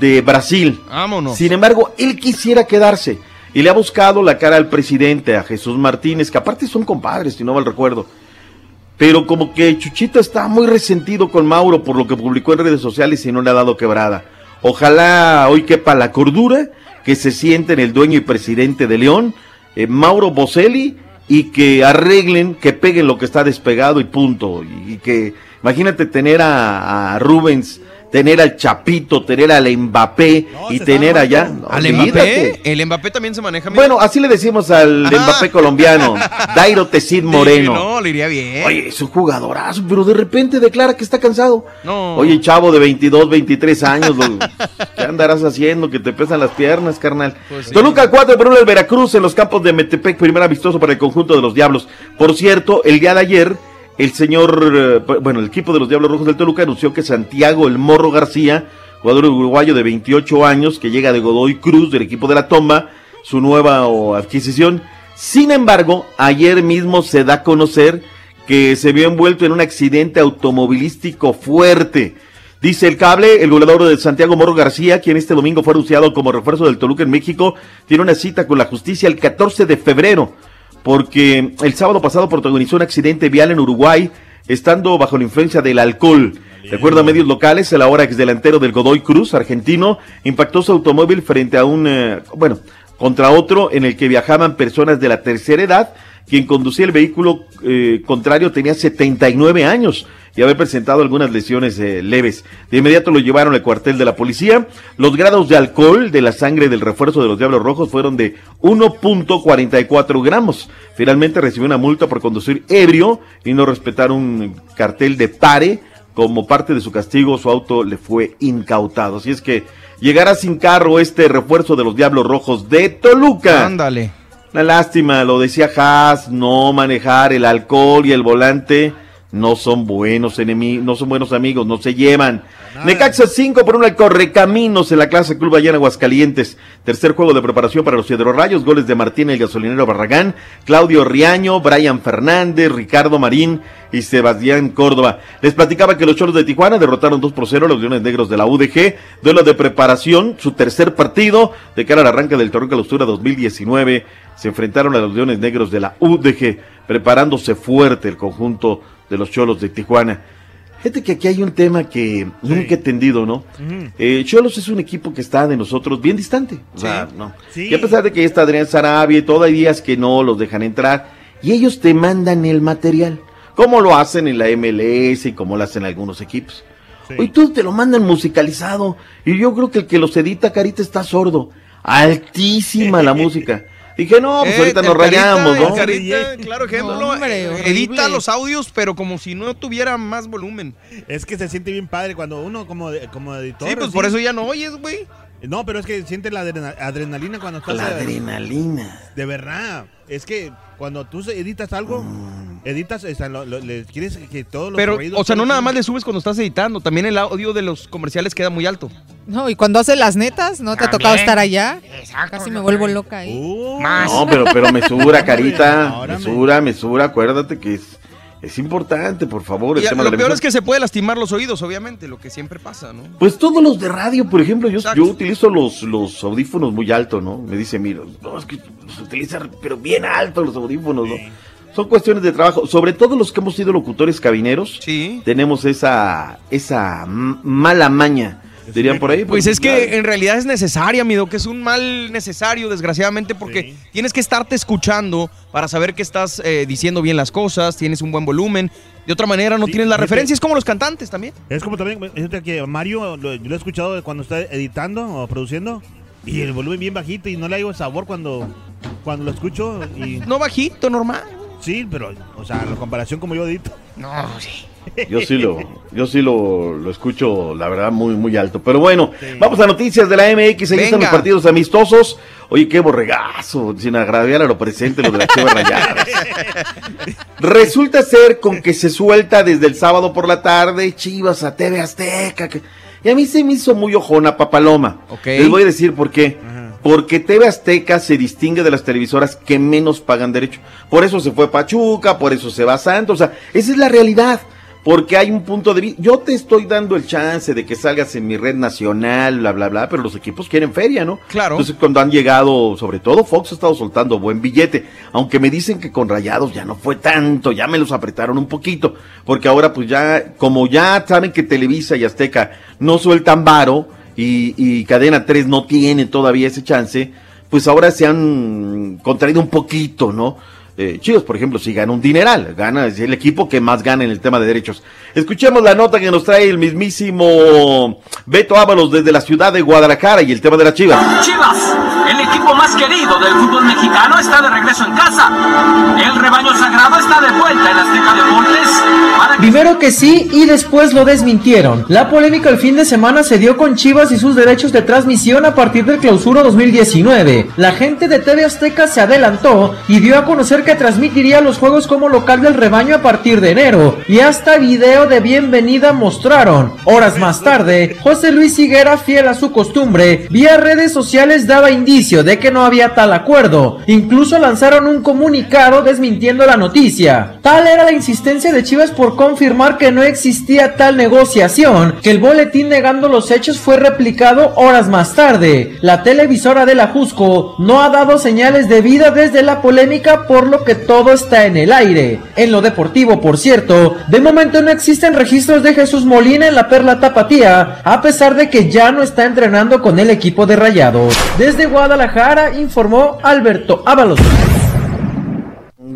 Speaker 31: de Brasil.
Speaker 1: Vámonos.
Speaker 31: Sin embargo, él quisiera quedarse y le ha buscado la cara al presidente, a Jesús Martínez, que aparte son compadres, si no mal recuerdo. Pero como que Chuchito está muy resentido con Mauro por lo que publicó en redes sociales y no le ha dado quebrada. Ojalá hoy quepa la cordura que se siente en el dueño y presidente de León, eh, Mauro Bocelli, y que arreglen, que peguen lo que está despegado y punto. Y, y que, imagínate tener a, a Rubens, tener al Chapito, tener al Mbappé y tener allá. no,
Speaker 1: Al. Mbappé, el Mbappé también se maneja. mira.
Speaker 31: Bueno, así le decimos al Mbappé colombiano, Dairo Tecid Moreno.
Speaker 1: No, le iría bien.
Speaker 31: Oye, es un jugadorazo, pero de repente declara que está cansado.
Speaker 1: No.
Speaker 31: Oye, chavo de 22, 23 años, lo- ¿qué andarás haciendo? Que te pesan las piernas, carnal.
Speaker 1: Pues sí.
Speaker 31: Toluca 4, Perú el Veracruz en los campos de Metepec, primer amistoso para el conjunto de los Diablos. Por cierto, el día de ayer, el señor, eh, bueno, el equipo de los Diablos Rojos del Toluca anunció que Santiago El Morro García, jugador uruguayo de 28 años, que llega de Godoy Cruz, del equipo de la Tomba, su nueva adquisición. Sin embargo, ayer mismo se da a conocer que se vio envuelto en un accidente automovilístico fuerte. Dice el cable, el goleador de Santiago Morro García, quien este domingo fue anunciado como refuerzo del Toluca en México, tiene una cita con la justicia el 14 de febrero, porque el sábado pasado protagonizó un accidente vial en Uruguay, estando bajo la influencia del alcohol. De acuerdo a medios locales, el ahora ex delantero del Godoy Cruz, argentino, impactó su automóvil frente a un, eh, bueno, contra otro en el que viajaban personas de la tercera edad. Quien conducía el vehículo eh, contrario tenía 79 años y haber presentado algunas lesiones eh, leves. De inmediato lo llevaron al cuartel de la policía. Los grados de alcohol de la sangre del refuerzo de los Diablos Rojos fueron de 1.44 gramos. Finalmente recibió una multa por conducir ebrio y no respetar un cartel de pare. Como parte de su castigo, su auto le fue incautado. Así es que llegará sin carro este refuerzo de los Diablos Rojos de Toluca.
Speaker 1: Ándale.
Speaker 31: Una lástima, lo decía Haas, no manejar el alcohol y el volante no son buenos enemigos, no son buenos amigos, no se llevan. Necaxa 5 por una correcaminos en la clase Club Allá en Aguascalientes. Tercer juego de preparación para los Rayos, goles de Martín el gasolinero Barragán, Claudio Riaño, Brian Fernández, Ricardo Marín y Sebastián Córdoba. Les platicaba que los Choros de Tijuana derrotaron 2 por 0 a los Leones Negros de la UDG, duelo de preparación, su tercer partido de cara al arranque del Torneo Clausura 2019. Se enfrentaron a los Leones Negros de la UDG, preparándose fuerte el conjunto de los Cholos de Tijuana. Fíjate que aquí hay un tema que nunca he entendido, ¿no? Eh, Cholos es un equipo que está de nosotros bien distante. O sea, no. Y a pesar de que ya está Adrián Sarabia y todo, hay días que no los dejan entrar. Y ellos te mandan el material. Como lo hacen en la MLS y como lo hacen algunos equipos. Hoy tú te lo mandan musicalizado. Y yo creo que el que los edita, Carita, está sordo. Altísima la música. Dije, no, pues
Speaker 1: Eh,
Speaker 31: ahorita nos rayamos, ¿no?
Speaker 1: Carita, claro ejemplo.
Speaker 2: No, hombre,
Speaker 1: eh, edita los audios, pero como si no tuviera más volumen.
Speaker 32: Es que se siente bien padre cuando uno como, de- como editor.
Speaker 1: Sí, pues por eso ya no oyes, güey.
Speaker 32: No, pero es que siente la adrena- adrenalina cuando estás.
Speaker 31: La
Speaker 32: eh,
Speaker 31: adrenalina.
Speaker 32: De verdad. Es que cuando tú editas algo, editas, o sea, lo- lo- le quieres que todos los
Speaker 1: Pero, o sea, no nada más le subes cuando estás editando. También el audio de los comerciales queda muy alto.
Speaker 2: No, y cuando hace las netas, ¿no te ha tocado estar allá? Casi me vuelvo loca ahí.
Speaker 32: Uh,
Speaker 31: No, pero, pero mesura, Carita. Mesura, mesura. Acuérdate que es, es importante, por favor. El
Speaker 1: Y
Speaker 31: tema
Speaker 1: lo
Speaker 31: de la
Speaker 1: peor es que se puede lastimar los oídos, obviamente, lo que siempre pasa, ¿no?
Speaker 31: Pues todos los de radio, por ejemplo, yo,
Speaker 1: Exacto.
Speaker 31: yo utilizo los, los audífonos muy altos, ¿no? Me dice, mira, no, es que se utilizan, pero bien altos los audífonos, ¿no? Son cuestiones de trabajo. Sobre todo los que hemos sido locutores cabineros, tenemos esa, esa mala maña, dirían por ahí.
Speaker 1: Pues es
Speaker 31: claro.
Speaker 1: que en realidad es necesaria, mi que es un mal necesario, desgraciadamente, porque tienes que estarte escuchando para saber que estás eh, diciendo bien las cosas, tienes un buen volumen. De otra manera no tienes la referencia, es como los cantantes también.
Speaker 32: Es como también, fíjate que Mario, lo, yo lo he escuchado cuando está editando o produciendo, y el volumen bien bajito y no le hago sabor cuando, cuando lo escucho. Y...
Speaker 1: No bajito, normal.
Speaker 32: Sí, pero, o sea, la comparación como yo edito.
Speaker 3: No, sí.
Speaker 31: Yo sí lo, yo sí lo, lo escucho, la verdad, muy, muy alto. Pero bueno, vamos a noticias de la MX. Ahí están los partidos amistosos. Oye, qué borregazo, sin agraviar a lo presente, lo de la Chivas Rayadas. Resulta ser con que se suelta desde el sábado por la tarde Chivas a TV Azteca. que- y a mí se me hizo muy ojona Papaloma. Les voy a decir por qué. Porque TV Azteca se distingue de las televisoras que menos pagan derecho. Por eso se fue Pachuca, por eso se va Santos. O sea, esa es la realidad. Porque hay un punto de vista. Yo te estoy dando el chance de que salgas en mi red nacional, bla, bla, bla, pero los equipos quieren feria, ¿no?
Speaker 1: Claro.
Speaker 31: Entonces, cuando han llegado, sobre todo Fox ha estado soltando buen billete. Aunque me dicen que con Rayados ya no fue tanto, ya me los apretaron un poquito. Porque ahora, pues ya, como ya saben que Televisa y Azteca no sueltan varo y, y Cadena 3 no tiene todavía ese chance, pues ahora se han contraído un poquito, ¿no? eh, Chivas, por ejemplo, sí gana un dineral, gana, es el equipo que más gana en el tema de derechos. Escuchemos la nota que nos trae el mismísimo Beto Ábalos desde la ciudad de Guadalajara y el tema de las Chivas.
Speaker 33: Chivas, más querido del fútbol mexicano, está de regreso en casa. El rebaño sagrado está de vuelta en Azteca Deportes.
Speaker 34: Primero que sí y después lo desmintieron. La polémica el fin de semana se dio con Chivas y sus derechos de transmisión a partir del clausuro 2019. La gente de TV Azteca se adelantó y dio a conocer que transmitiría los juegos como local del rebaño a partir de enero. Y hasta video de bienvenida mostraron. Horas más tarde, José Luis Higuera, fiel a su costumbre, vía redes sociales daba indicio de que no había tal acuerdo. Incluso lanzaron un comunicado desmintiendo la noticia. Tal era la insistencia de Chivas por confirmar que no existía tal negociación, que el boletín negando los hechos fue replicado horas más tarde. La televisora de la Jusco no ha dado señales de vida desde la polémica, por lo que todo está en el aire. En lo deportivo, por cierto, de momento no existen registros de Jesús Molina en la Perla Tapatía, a pesar de que ya no está entrenando con el equipo de Rayados. Desde Guadalajara informó Alberto Ábalos.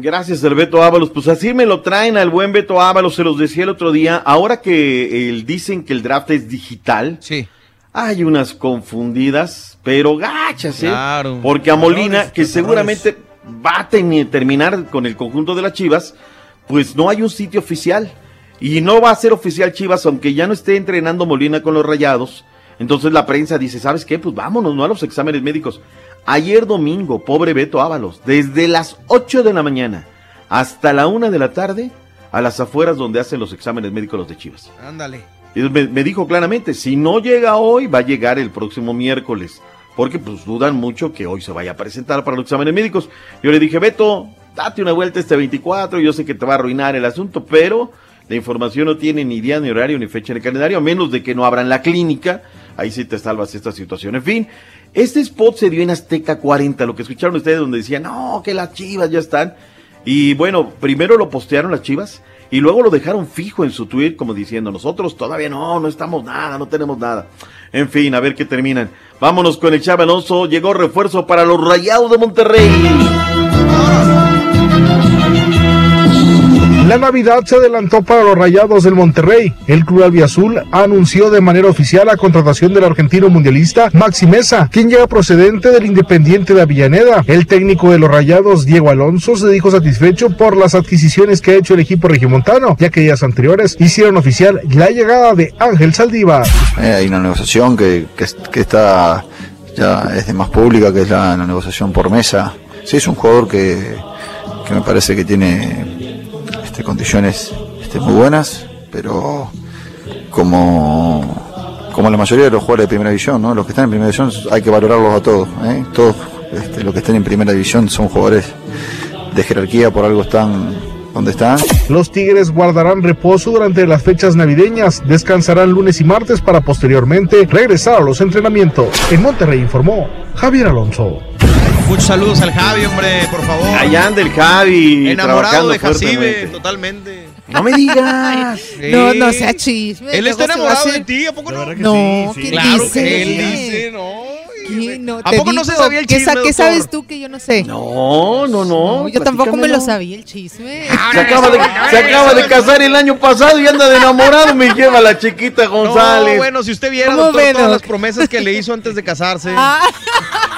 Speaker 31: Gracias, el Beto Ábalos. Pues así me lo traen al buen Beto Ábalos, se los decía el otro día. Ahora que eh, dicen que el draft es digital,
Speaker 1: sí.
Speaker 31: hay unas confundidas, pero gachas, ¿eh?
Speaker 1: Claro.
Speaker 31: Porque a Molina, que seguramente va a terminar con el conjunto de las Chivas, pues no hay un sitio oficial. Y no va a ser oficial Chivas, aunque ya no esté entrenando Molina con los rayados. Entonces la prensa dice, ¿sabes qué? Pues vámonos, no a los exámenes médicos. Ayer domingo, pobre Beto Ábalos, desde las 8 de la mañana hasta la 1 de la tarde, a las afueras donde hacen los exámenes médicos los de Chivas.
Speaker 1: Ándale.
Speaker 31: Y me, me dijo claramente, si no llega hoy, va a llegar el próximo miércoles. Porque pues dudan mucho que hoy se vaya a presentar para los exámenes médicos. Yo le dije, Beto, date una vuelta este 24, yo sé que te va a arruinar el asunto, pero la información no tiene ni día, ni horario, ni fecha en el calendario, a menos de que no abran la clínica. Ahí sí te salvas esta situación. En fin, este spot se dio en Azteca 40, lo que escucharon ustedes donde decían, no, que las chivas ya están. Y bueno, primero lo postearon las chivas y luego lo dejaron fijo en su tweet como diciendo, nosotros todavía no, no estamos nada, no tenemos nada. En fin, a ver qué terminan. Vámonos con el Chava Alonso, llegó refuerzo para los Rayados de Monterrey.
Speaker 35: La Navidad se adelantó para los Rayados del Monterrey. El Club Albiazul anunció de manera oficial la contratación del argentino mundialista Maxi Mesa, quien llega procedente del Independiente de Avellaneda. El técnico de los Rayados, Diego Alonso, se dijo satisfecho por las adquisiciones que ha hecho el equipo regiomontano, ya que días anteriores hicieron oficial la llegada de Ángel Saldívar.
Speaker 36: Eh, hay una negociación que, que, es- que está ya es de más pública, que es la, negociación por mesa. Sí, es un jugador que me parece que tiene este, condiciones este, muy buenas, pero como, como la mayoría de los jugadores de primera división, ¿no? los que están en primera división hay que valorarlos a todos. ¿eh? Todos este, los que están en primera división son jugadores de jerarquía, por algo están donde están.
Speaker 35: Los Tigres guardarán reposo durante las fechas navideñas, descansarán lunes y martes para posteriormente regresar a los entrenamientos. En Monterrey informó Javier Alonso.
Speaker 1: Muchos saludos al Javi, hombre, por favor.
Speaker 31: Allá anda el Javi.
Speaker 1: Enamorado de Jacibe, totalmente.
Speaker 31: No me digas.
Speaker 2: No, no sea chisme.
Speaker 1: Él está enamorado de ti, ¿a poco no?
Speaker 2: No, ¿qué
Speaker 1: Claro
Speaker 2: dice?
Speaker 1: que él dice, no.
Speaker 2: No,
Speaker 1: ¿A poco no se sabía el
Speaker 2: ¿qué
Speaker 1: chisme,
Speaker 2: ¿Qué sabes tú que yo no sé?
Speaker 31: No, no, no.
Speaker 2: yo tampoco me lo sabía el chisme.
Speaker 31: Se acaba, de, se acaba de casar el año pasado y anda de enamorado. Me lleva la chiquita González.
Speaker 1: No, bueno, si usted viera,
Speaker 2: ¿Cómo
Speaker 1: doctor, todas las promesas que le hizo antes de casarse.
Speaker 2: Ah,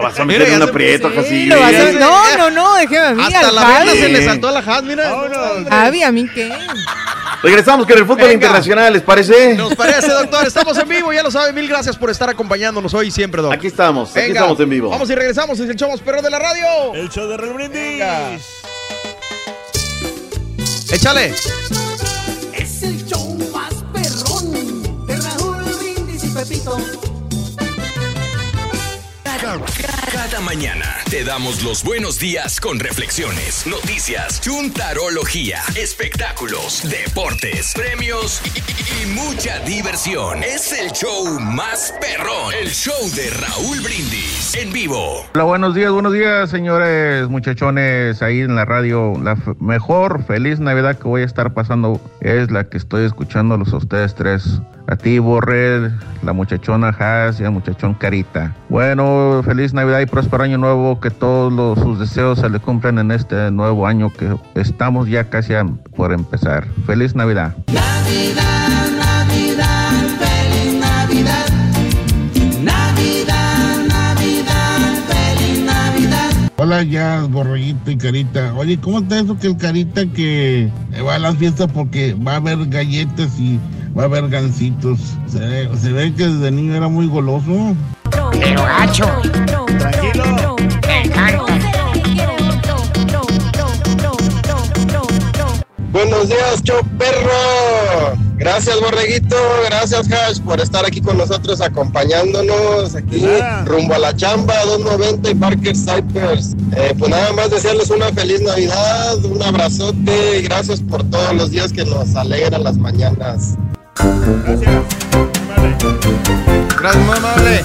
Speaker 31: Lo vas a meter en un aprieto,
Speaker 1: sí,
Speaker 31: Jacibe.
Speaker 2: lo vas a-
Speaker 1: ya sé.
Speaker 2: No, no, no, déjeme a mí.
Speaker 1: Hasta
Speaker 2: al
Speaker 1: la vena se le saltó a la Has, mira.
Speaker 2: Javi, ¿a mí qué?
Speaker 31: Regresamos con el fútbol
Speaker 1: Venga.
Speaker 31: internacional, ¿les parece?
Speaker 1: Nos parece, doctor. Estamos en vivo, ya lo sabe. Mil gracias por estar acompañándonos hoy y siempre, doctor.
Speaker 31: Aquí estamos, aquí estamos en vivo.
Speaker 1: Vamos y regresamos. Es el show más perro de la radio.
Speaker 32: El show de Raúl Brindis.
Speaker 1: Venga. Échale.
Speaker 15: Es el show más perrón de Raúl Brindis y Pepito.
Speaker 7: Cada mañana te damos los buenos días con reflexiones, noticias, chuntarología, espectáculos, deportes, premios y, y- y mucha diversión. Es el show más perrón, el show de Raúl Brindis en vivo.
Speaker 37: Hola, buenos días, buenos días, señores muchachones, ahí en la radio. La mejor feliz Navidad que voy a estar pasando es la que estoy escuchándolos a ustedes tres. A ti, Borrell, la muchachona Haas y el muchachón Carita. Bueno, feliz Navidad y próspero año nuevo. Que todos sus deseos se le cumplan en este nuevo año que estamos ya casi a- por empezar. Feliz Navidad.
Speaker 15: Navidad, Navidad, feliz Navidad. Navidad, Navidad, feliz Navidad.
Speaker 26: Hola ya, borreguito y carita. Oye, ¿cómo está eso que el carita que va a las fiestas porque va a haber galletas y va a haber gancitos? Se, ve- se ve que desde niño era muy goloso.
Speaker 3: Pero gacho.
Speaker 32: Tranquilo.
Speaker 3: Me encanta.
Speaker 38: Buenos días, show perro. Gracias, Borreguito. Gracias, Hash, por estar aquí con nosotros, acompañándonos aquí rumbo a la chamba 290 y Parker Cypers. Eh, pues nada más desearles una feliz Navidad, un abrazote y gracias por todos los días que nos alegran las mañanas.
Speaker 1: Gracias, muy amable.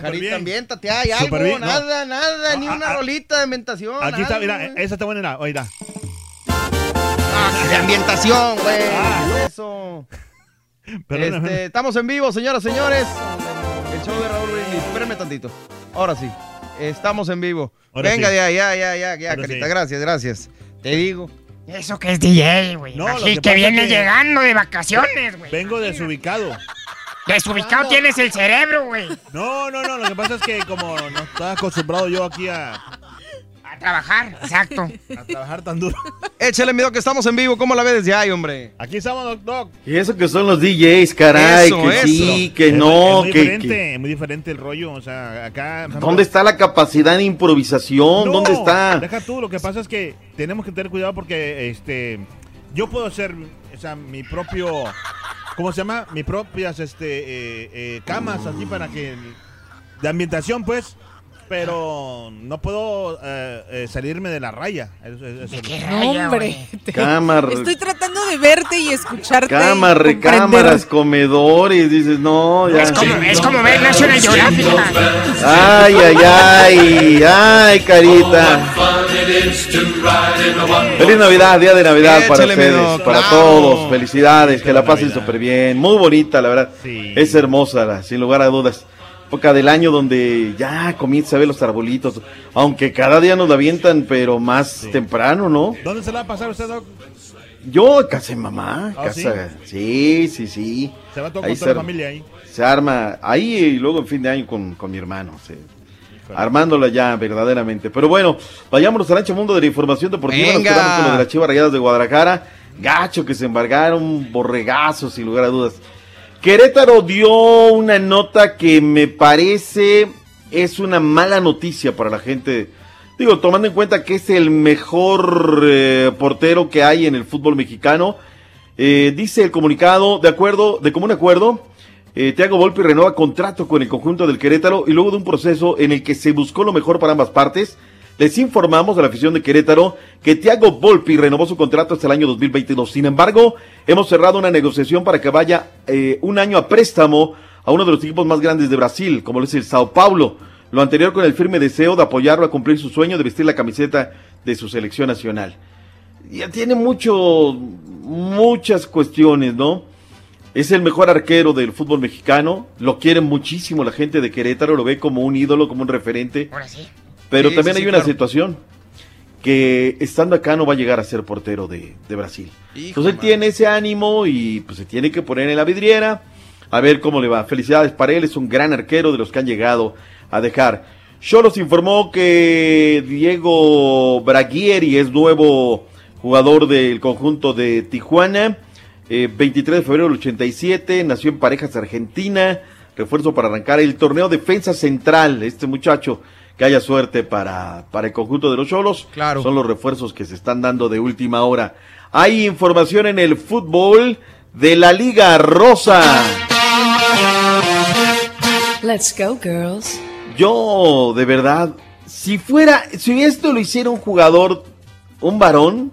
Speaker 1: Carita,
Speaker 32: bien.
Speaker 1: hay
Speaker 32: Súper
Speaker 1: algo,
Speaker 32: bien, no.
Speaker 1: nada, nada, ni una
Speaker 32: ah, ah.
Speaker 1: rolita de ambientación.
Speaker 32: Aquí está,
Speaker 1: algo,
Speaker 32: mira, esa está buena, oíla.
Speaker 1: Ah, de ambientación, güey. Eso.
Speaker 32: Perdóname.
Speaker 1: Este, estamos en vivo, señoras, señores. El show de Raúl Brindis. Espérenme tantito. Ahora sí. Estamos en vivo.
Speaker 32: Ahora
Speaker 1: Venga,
Speaker 32: sí.
Speaker 1: ya, ya, ya, ya, ya,
Speaker 32: Ahora
Speaker 1: carita.
Speaker 32: sí.
Speaker 1: Gracias, gracias. Te digo.
Speaker 3: Eso que es DJ, güey.
Speaker 32: No,
Speaker 3: Así
Speaker 32: que
Speaker 3: que- llegando de vacaciones, güey.
Speaker 32: Vengo desubicado.
Speaker 3: Desubicado tienes el cerebro, güey.
Speaker 32: No, no, no, lo que pasa es que como no estaba acostumbrado yo aquí a,
Speaker 3: A trabajar, exacto.
Speaker 32: a trabajar tan duro.
Speaker 1: Échale miedo que estamos en vivo. ¿Cómo la ves desde ahí, hombre?
Speaker 32: Aquí estamos, Doc Doc.
Speaker 31: Y eso que son los DJs, caray,
Speaker 1: Eso,
Speaker 31: que
Speaker 1: eso.
Speaker 31: sí, que
Speaker 32: Es-
Speaker 31: no,
Speaker 32: es muy
Speaker 31: que,
Speaker 32: diferente,
Speaker 31: que-
Speaker 32: muy diferente el rollo, o sea, acá...
Speaker 31: ¿Dónde está la capacidad de improvisación?
Speaker 32: No,
Speaker 31: ¿Dónde está?
Speaker 32: Deja tú, lo que pasa es que tenemos que tener cuidado porque este yo puedo hacer o sea, mi propio ¿cómo se llama? Mis propias este eh, eh, camas así para que de ambientación pues pero no puedo eh, eh, salirme de la raya. Eso- eso- eso-
Speaker 2: No, hombre. te-
Speaker 31: Cámara.
Speaker 2: Estoy tratando de verte y escucharte. y comprender.
Speaker 31: recámaras, comedores, dices, no, ya.
Speaker 3: Es como, es como ver National Geographic.
Speaker 31: Ay, ay, ay, ay, carita. Feliz Navidad, día de Navidad para ustedes, para
Speaker 1: claro.
Speaker 31: todos. Felicidades, que la pasen súper bien. Muy bonita, la verdad. Es hermosa, sin lugar a dudas. Época del año donde ya comienza a ver los arbolitos. Aunque cada día nos la avientan, pero más temprano, ¿no?
Speaker 32: ¿Dónde se la va a pasar usted, Doc?
Speaker 31: Yo, casa de mamá.
Speaker 32: ¿Ah,
Speaker 31: casa, sí? sí, sí,
Speaker 32: Se va todo
Speaker 31: Ahí
Speaker 32: con toda la familia ahí.
Speaker 31: Se arma ahí y luego en fin de año con, con mi hermano. sí. Armándola ya, verdaderamente. Pero bueno, vayámonos al ancho mundo de la información deportiva. Nos
Speaker 1: Venga.
Speaker 31: quedamos con lo de las Chivas Rayadas de Guadalajara. Gacho que se embargaron, borregazos, sin lugar a dudas. Querétaro dio una nota que me parece es una mala noticia para la gente. Digo, tomando en cuenta que es el mejor eh, portero que hay en el fútbol mexicano. Eh, dice el comunicado, de acuerdo, de común acuerdo, eh, Thiago Volpi renueva contrato con el conjunto del Querétaro y luego de un proceso en el que se buscó lo mejor para ambas partes, les informamos a la afición de Querétaro que Thiago Volpi renovó su contrato hasta el año 2022. Sin embargo, hemos cerrado una negociación para que vaya eh, un año a préstamo a uno de los equipos más grandes de Brasil, como lo es el Sao Paulo. Lo anterior con el firme deseo de apoyarlo a cumplir su sueño de vestir la camiseta de su selección nacional. Ya tiene mucho, muchas cuestiones, ¿no? Es el mejor arquero del fútbol mexicano. Lo quiere muchísimo la gente de Querétaro, lo ve como un ídolo, como un referente.
Speaker 3: Ahora sí.
Speaker 31: Pero
Speaker 1: Sí,
Speaker 31: también
Speaker 1: sí,
Speaker 31: hay
Speaker 1: sí,
Speaker 31: una
Speaker 1: claro.
Speaker 31: situación que estando acá no va a llegar a ser portero de, de Brasil.
Speaker 1: Hijo,
Speaker 31: Entonces él tiene ese ánimo y pues se tiene que poner en la vidriera a ver cómo le va. Felicidades para él, es un gran arquero de los que han llegado a dejar. Cholos informó que Diego Braguieri es nuevo jugador del conjunto de Tijuana. Eh, 23 de febrero del 87, nació en Parejas Argentina. Refuerzo para arrancar el torneo Defensa Central. Este muchacho, que haya suerte para, para el conjunto de los Cholos.
Speaker 1: Claro.
Speaker 31: Son los refuerzos que se están dando de última hora. Hay información en el fútbol de la Liga Rosa.
Speaker 39: Let's go, girls.
Speaker 31: Yo, de verdad, si fuera, si esto lo hiciera un jugador, un varón,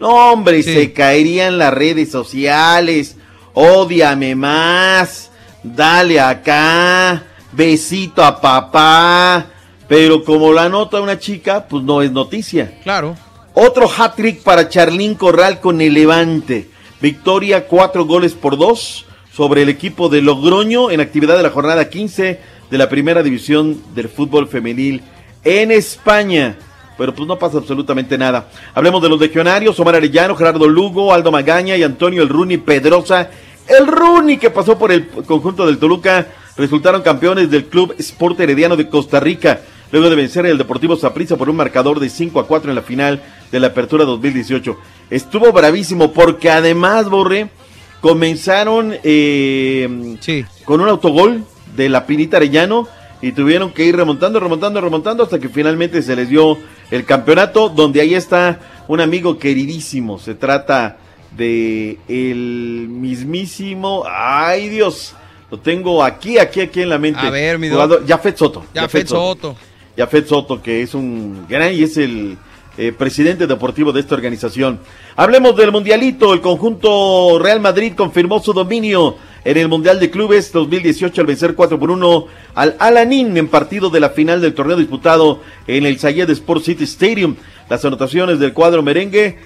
Speaker 31: no, hombre, se caerían las redes sociales, ódiame más, dale acá, besito a papá, pero como la nota una chica, pues no es noticia.
Speaker 1: Claro.
Speaker 31: Otro hat-trick para Charlín Corral con el Levante. Victoria, cuatro goles por dos sobre el equipo de Logroño en actividad de la jornada 15 de la primera división del fútbol femenil en España. Pero pues no pasa absolutamente nada. Hablemos de los legionarios, Omar Arellano, Gerardo Lugo, Aldo Magaña y Antonio El Runi Pedrosa. El Runi que pasó por el conjunto del Toluca resultaron campeones del Club Sport Herediano de Costa Rica, luego de vencer el Deportivo Saprissa por un marcador de 5 a 4 en la final de la Apertura 2018. Estuvo bravísimo porque además, Borre, comenzaron eh, con un autogol de la Pinita Arellano y tuvieron que ir remontando, remontando, remontando hasta que finalmente se les dio el campeonato, donde ahí está un amigo queridísimo. Se trata de el mismísimo, ay Dios, lo tengo aquí, aquí, aquí en la mente.
Speaker 1: A ver, mi
Speaker 31: Jafet Soto.
Speaker 1: Jafet Soto.
Speaker 31: Jafet Soto, que es un gran y es el eh, presidente deportivo de esta organización. Hablemos del Mundialito. El conjunto Real Madrid confirmó su dominio en el Mundial de Clubes 2018 al vencer 4 por 1 al Alanin en partido de la final del torneo disputado en el Zayed Sport City Stadium. Las anotaciones del cuadro merengue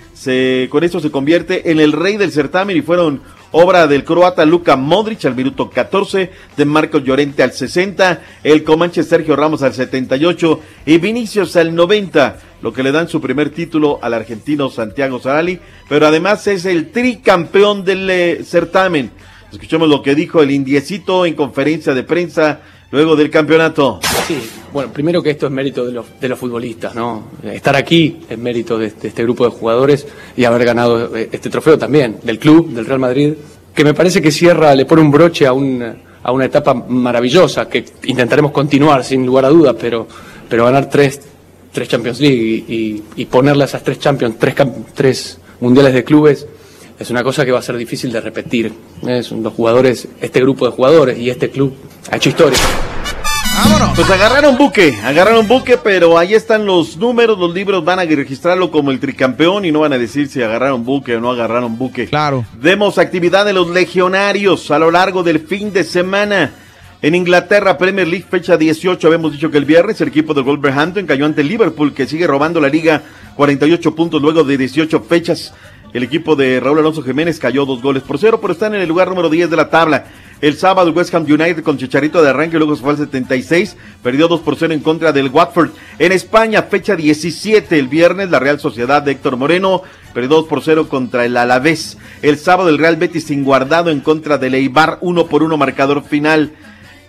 Speaker 31: con esto se convierte en el rey del certamen y fueron obra del croata Luka Modric al minuto 14, de Marcos Llorente al 60, el comanche Sergio Ramos al 78 y Vinicius al 90, lo que le dan su primer título al argentino Santiago Zarali, pero además es el tricampeón del eh, certamen. Escuchemos lo que dijo el indiecito en conferencia de prensa luego del campeonato.
Speaker 40: Sí, bueno, primero que esto es mérito de los, de los futbolistas, ¿no? Estar aquí es mérito de, de este grupo de jugadores y haber ganado eh, este trofeo también del club, del Real Madrid, que me parece que cierra, le pone un broche a, un, a una etapa maravillosa que intentaremos continuar sin lugar a dudas, pero, pero ganar tres, tres Champions League y, y, ponerle a esas tres Champions, tres, tres mundiales de clubes, es una cosa que va a ser difícil de repetir. Es los jugadores, este grupo de jugadores y este club ha hecho historia.
Speaker 31: Pues agarraron buque, agarraron buque, pero ahí están los números, los libros van a registrarlo como el tricampeón y no van a decir si agarraron buque o no agarraron buque.
Speaker 1: Claro.
Speaker 31: Demos actividad de los legionarios a lo largo del fin de semana. En Inglaterra, Premier League, fecha 18, habíamos dicho que el viernes el equipo del Wolverhampton cayó ante Liverpool, que sigue robando la liga 48 puntos luego de 18 fechas. El equipo de Raúl Alonso Jiménez cayó dos goles por cero, pero están en el lugar número 10 de la tabla. El sábado West Ham United con Chicharito de arranque, luego se fue al 76, perdió 2 por 0 en contra del Watford. En España, fecha 17, el viernes, la Real Sociedad de Héctor Moreno perdió 2 por 0 contra el Alavés. El sábado el Real Betis sin guardado en contra del Eibar, 1 por 1 marcador final.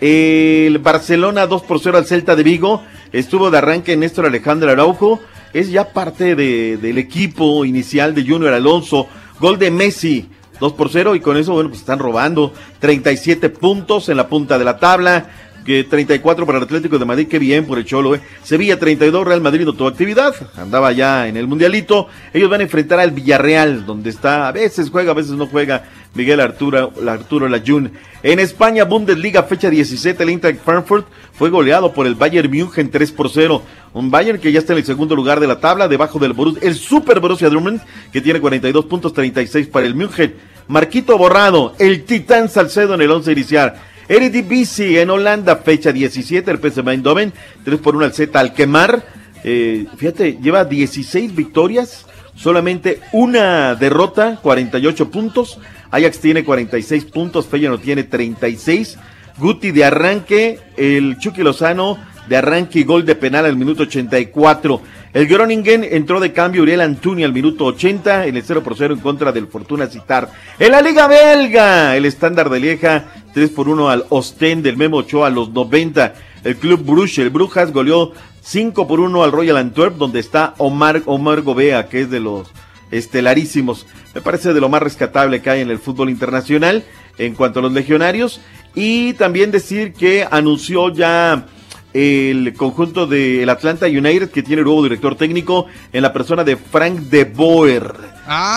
Speaker 31: El Barcelona 2 por 0 al Celta de Vigo, estuvo de arranque Néstor Alejandro Araujo, es ya parte de, del equipo inicial de Junior Alonso, gol de Messi. 2 por 0 y con eso, bueno, pues están robando 37 puntos en la punta de la tabla, que 34 para el Atlético de Madrid, qué bien por el Cholo, eh. Sevilla 32, Real Madrid no tuvo actividad, andaba ya en el Mundialito, ellos van a enfrentar al Villarreal, donde está, a veces juega, a veces no juega Miguel Arturo, Arturo Layún. En España, Bundesliga, fecha 17, el Eintracht Frankfurt fue goleado por el Bayern München 3 por 0. Un Bayern que ya está en el segundo lugar de la tabla, debajo del Borussia, el Super Borussia Dortmund, que tiene 42 puntos, 36 para el München. Marquito Borrado, el Titán Salcedo en el 11 inicial. Eredivisie en Holanda, fecha 17, el PSV Eindhoven, 3 por 1 al Z Alkemar. Eh, fíjate, lleva 16 victorias, solamente una derrota, 48 puntos. Ajax tiene 46 puntos, Feyenoord tiene 36. Guti de arranque, el Chucky Lozano de arranque y gol de penal al minuto 84. El Groningen entró de cambio Uriel Antuni al minuto 80 en el 0 por 0 en contra del Fortuna Citar. En la Liga Belga, el estándar de Lieja 3 por 1 al Ostend del Memo Ochoa a los 90. El club Bruges, Brujas goleó 5 por 1 al Royal Antwerp donde está Omar, Omar Gobea que es de los estelarísimos. Me parece de lo más rescatable que hay en el fútbol internacional en cuanto a los legionarios. Y también decir que anunció ya el conjunto del Atlanta United que tiene nuevo director técnico en la persona de Frank de Boer.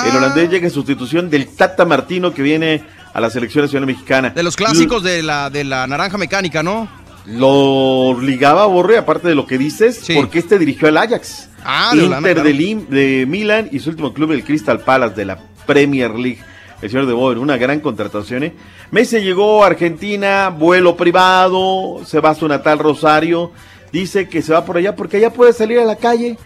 Speaker 31: El holandés llega en sustitución del Tata Martino que viene a la selección nacional mexicana.
Speaker 1: De los clásicos de la, de la naranja mecánica, ¿no?
Speaker 31: Lo ligaba a Borre, aparte de lo que dices, porque este dirigió al Ajax.
Speaker 1: Ah, de Holanda,
Speaker 31: Inter de,
Speaker 1: claro.
Speaker 31: De Milan y su último club, el Crystal Palace de la Premier League. El señor de Boer, una gran contratación. ¿eh? Messi llegó a Argentina, vuelo privado, se va a su natal Rosario. Dice que se va por allá porque allá puede salir a la calle,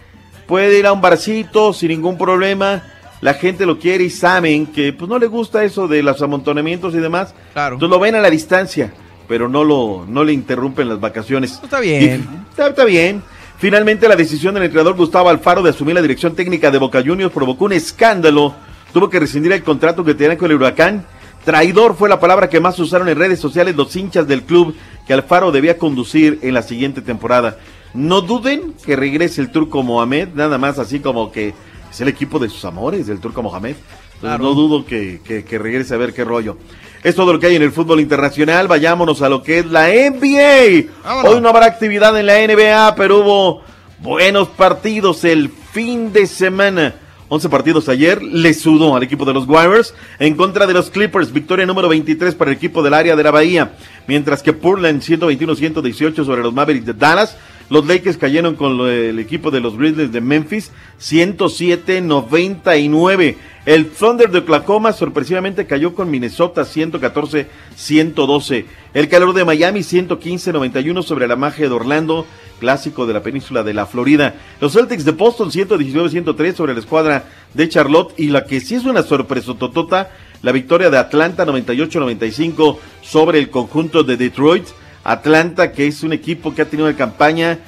Speaker 31: puede ir a un barcito sin ningún problema. La gente lo quiere y saben que pues no le gusta eso de los amontonamientos y demás.
Speaker 1: Claro.
Speaker 31: Entonces lo ven a la distancia, pero no lo no le interrumpen las vacaciones.
Speaker 1: Está bien.
Speaker 31: Y- está, está bien. Finalmente, la decisión del entrenador Gustavo Alfaro de asumir la dirección técnica de Boca Juniors provocó un escándalo. Tuvo que rescindir el contrato que tenía con el Huracán. Traidor fue la palabra que más usaron en redes sociales los hinchas del club que Alfaro debía conducir en la siguiente temporada. No duden que regrese el turco Mohamed, nada más así como que es el equipo de sus amores, el turco Mohamed. Entonces,
Speaker 1: Claro.
Speaker 31: No dudo que, que- que regrese a ver qué rollo. Es todo lo que hay en el fútbol internacional. Vayámonos a lo que es la NBA.
Speaker 1: Vámonos.
Speaker 31: Hoy no habrá actividad en la NBA, pero hubo buenos partidos el fin de semana. 11 partidos ayer, le sudó al equipo de los Warriors en contra de los Clippers, victoria número 23 para el equipo del área de la Bahía, mientras que Portland 121-118 sobre los Mavericks de Dallas, los Lakers cayeron con el equipo de los Grizzlies de Memphis 107-99. El Thunder de Oklahoma sorpresivamente cayó con Minnesota 114-112. El calor de Miami 115-91 sobre la magia de Orlando, clásico de la península de la Florida. Los Celtics de Boston 119-103 sobre la escuadra de Charlotte y la que sí es una sorpresa totota, la victoria de Atlanta 98-95 sobre el conjunto de Detroit. Atlanta que es un equipo que ha tenido una campaña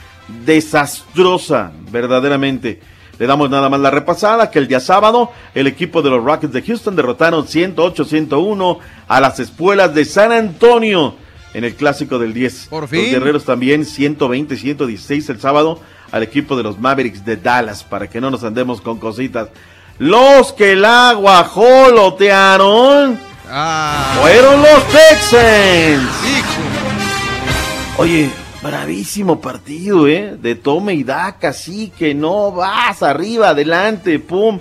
Speaker 31: desastrosa, verdaderamente. Le damos nada más la repasada que el día sábado el equipo de los Rockets de Houston derrotaron 108-101 a las espuelas de San Antonio en el clásico del 10.
Speaker 1: Por
Speaker 31: Los
Speaker 1: fin.
Speaker 31: guerreros también 120-116 el sábado al equipo de los Mavericks de Dallas para que no nos andemos con cositas. Los que el agua jolotearon fueron los Texans. Oye, bravísimo partido, ¿eh? De tome y daca, así que no vas arriba, adelante, pum.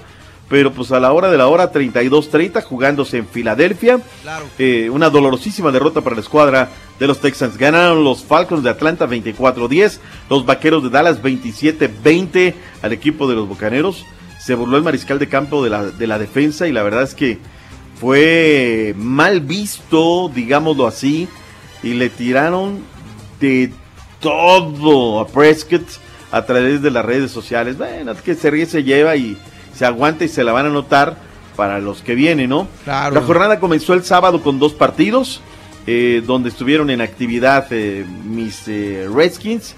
Speaker 31: Pero pues a la hora de la hora 32-30 jugándose en Filadelfia.
Speaker 1: Claro.
Speaker 31: Eh, una dolorosísima derrota para la escuadra de los Texans. Ganaron los Falcons de Atlanta 24-10, los Vaqueros de Dallas 27-20 al equipo de los Bocaneros. Se burló el mariscal de campo de la, de la defensa y la verdad es que fue mal visto, digámoslo así, y le tiraron de todo a Prescott a través de las redes sociales. Bueno, que se ríe, se lleva y se aguanta y se la van a notar para los que vienen, ¿no?
Speaker 1: Claro.
Speaker 31: La jornada comenzó el sábado con dos partidos, eh, donde estuvieron en actividad eh, mis eh, Redskins.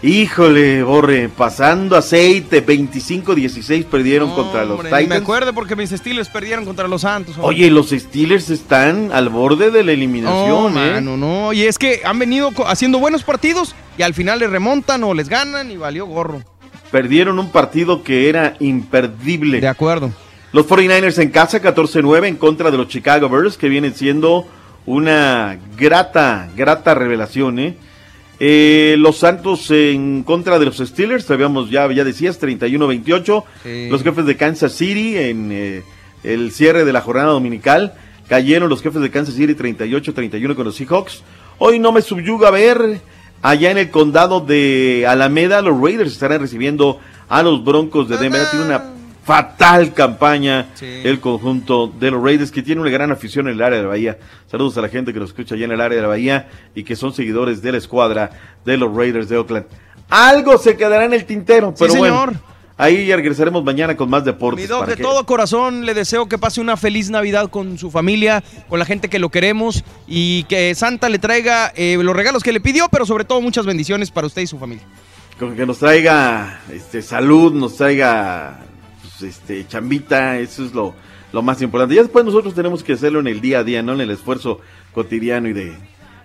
Speaker 31: Híjole, Borre, pasando aceite, 25-16 perdieron contra los
Speaker 1: Hombre, ni me
Speaker 31: Titans.
Speaker 1: acuerdo porque mis Steelers perdieron contra los Santos. hombre.
Speaker 31: Oye, los Steelers están al borde de la eliminación,
Speaker 1: No,
Speaker 31: ¿eh?
Speaker 1: mano, no. Y es que han venido haciendo buenos partidos y al final les remontan o les ganan y valió gorro.
Speaker 31: Perdieron un partido que era imperdible.
Speaker 1: De acuerdo.
Speaker 31: Los 49ers en casa, 14-9 en contra de los Chicago Bears, que vienen siendo una grata, grata revelación, ¿eh? Eh, los Santos en contra de los Steelers, sabíamos ya, ya decías, 31-28.
Speaker 1: Sí.
Speaker 31: Los jefes de Kansas City en eh, el cierre de la jornada dominical. Cayeron los jefes de Kansas City 38-31 con los Seahawks. Hoy no me subyuga a ver. Allá en el condado de Alameda, los Raiders estarán recibiendo a los Broncos de Denver. Tiene una fatal campaña el conjunto de los Raiders que tiene una gran afición en el área de la Bahía. Saludos a la gente que nos escucha allá en el área de la Bahía y que son seguidores de la escuadra de los Raiders de Oakland. Algo se quedará en el tintero,
Speaker 1: Sí,
Speaker 31: pero bueno.
Speaker 1: señor.
Speaker 31: Ahí ya regresaremos mañana con más deportes.
Speaker 1: Mi Doc,
Speaker 31: para
Speaker 1: de
Speaker 31: que-
Speaker 1: todo corazón le deseo que pase una feliz Navidad con su familia, con la gente que lo queremos y que Santa le traiga eh, los regalos que le pidió, pero sobre todo muchas bendiciones para usted y su familia.
Speaker 31: con que nos traiga este salud, nos traiga este chambita, eso es lo, lo más importante. Ya después nosotros tenemos que hacerlo en el día a día, no en el esfuerzo cotidiano y de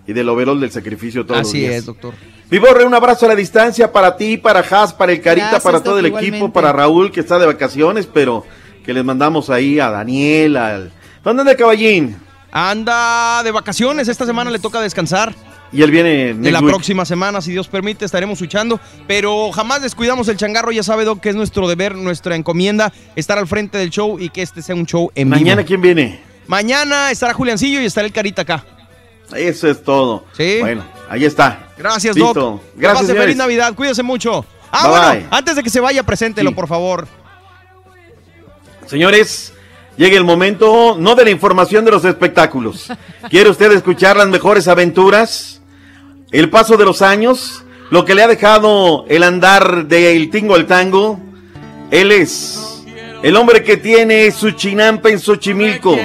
Speaker 31: y del overall del sacrificio todos los
Speaker 1: Así
Speaker 31: días.
Speaker 1: es, doctor.
Speaker 31: Mi Borre, un abrazo a la distancia para ti, para Has, para el Carita,
Speaker 1: Gracias,
Speaker 31: para todo el equipo,
Speaker 1: igualmente.
Speaker 31: para Raúl que está de vacaciones, pero que les mandamos ahí a Daniel, al... ¿Dónde anda Caballín?
Speaker 1: Anda de vacaciones, esta semana le toca descansar.
Speaker 31: Y él viene next
Speaker 1: la
Speaker 31: week.
Speaker 1: próxima semana, si Dios permite, estaremos luchando. Pero jamás descuidamos el changarro. Ya sabe, Doc, que es nuestro deber, nuestra encomienda, estar al frente del show y que este sea un show en vivo.
Speaker 31: Mañana, ¿quién viene?
Speaker 1: Mañana estará Juliancillo y estará el Carita acá.
Speaker 31: Eso es todo.
Speaker 1: Sí.
Speaker 31: Bueno, ahí está.
Speaker 1: Gracias,
Speaker 31: Listo.
Speaker 1: Doc.
Speaker 31: Gracias,
Speaker 1: pase feliz Navidad. Cuídese mucho. Ah,
Speaker 31: Bye,
Speaker 1: bueno,
Speaker 31: bye.
Speaker 1: antes de que se vaya, preséntelo,
Speaker 31: Sí.
Speaker 1: por favor.
Speaker 31: Señores, llega el momento no de la información de los espectáculos. ¿Quiere usted escuchar las mejores aventuras? El paso de los años, lo que le ha dejado el andar del tingo al tango. Él es el hombre que tiene su chinampa en Xochimilco,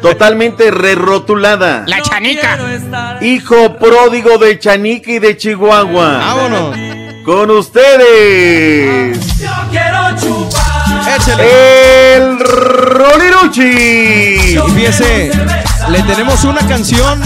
Speaker 31: totalmente rerrotulada.
Speaker 3: La chanica.
Speaker 31: Hijo pródigo de Chanica y de Chihuahua.
Speaker 1: Vámonos.
Speaker 31: con ustedes.
Speaker 15: Yo quiero chupar.
Speaker 31: El Roliruchi.
Speaker 1: Fíjese, le tenemos una canción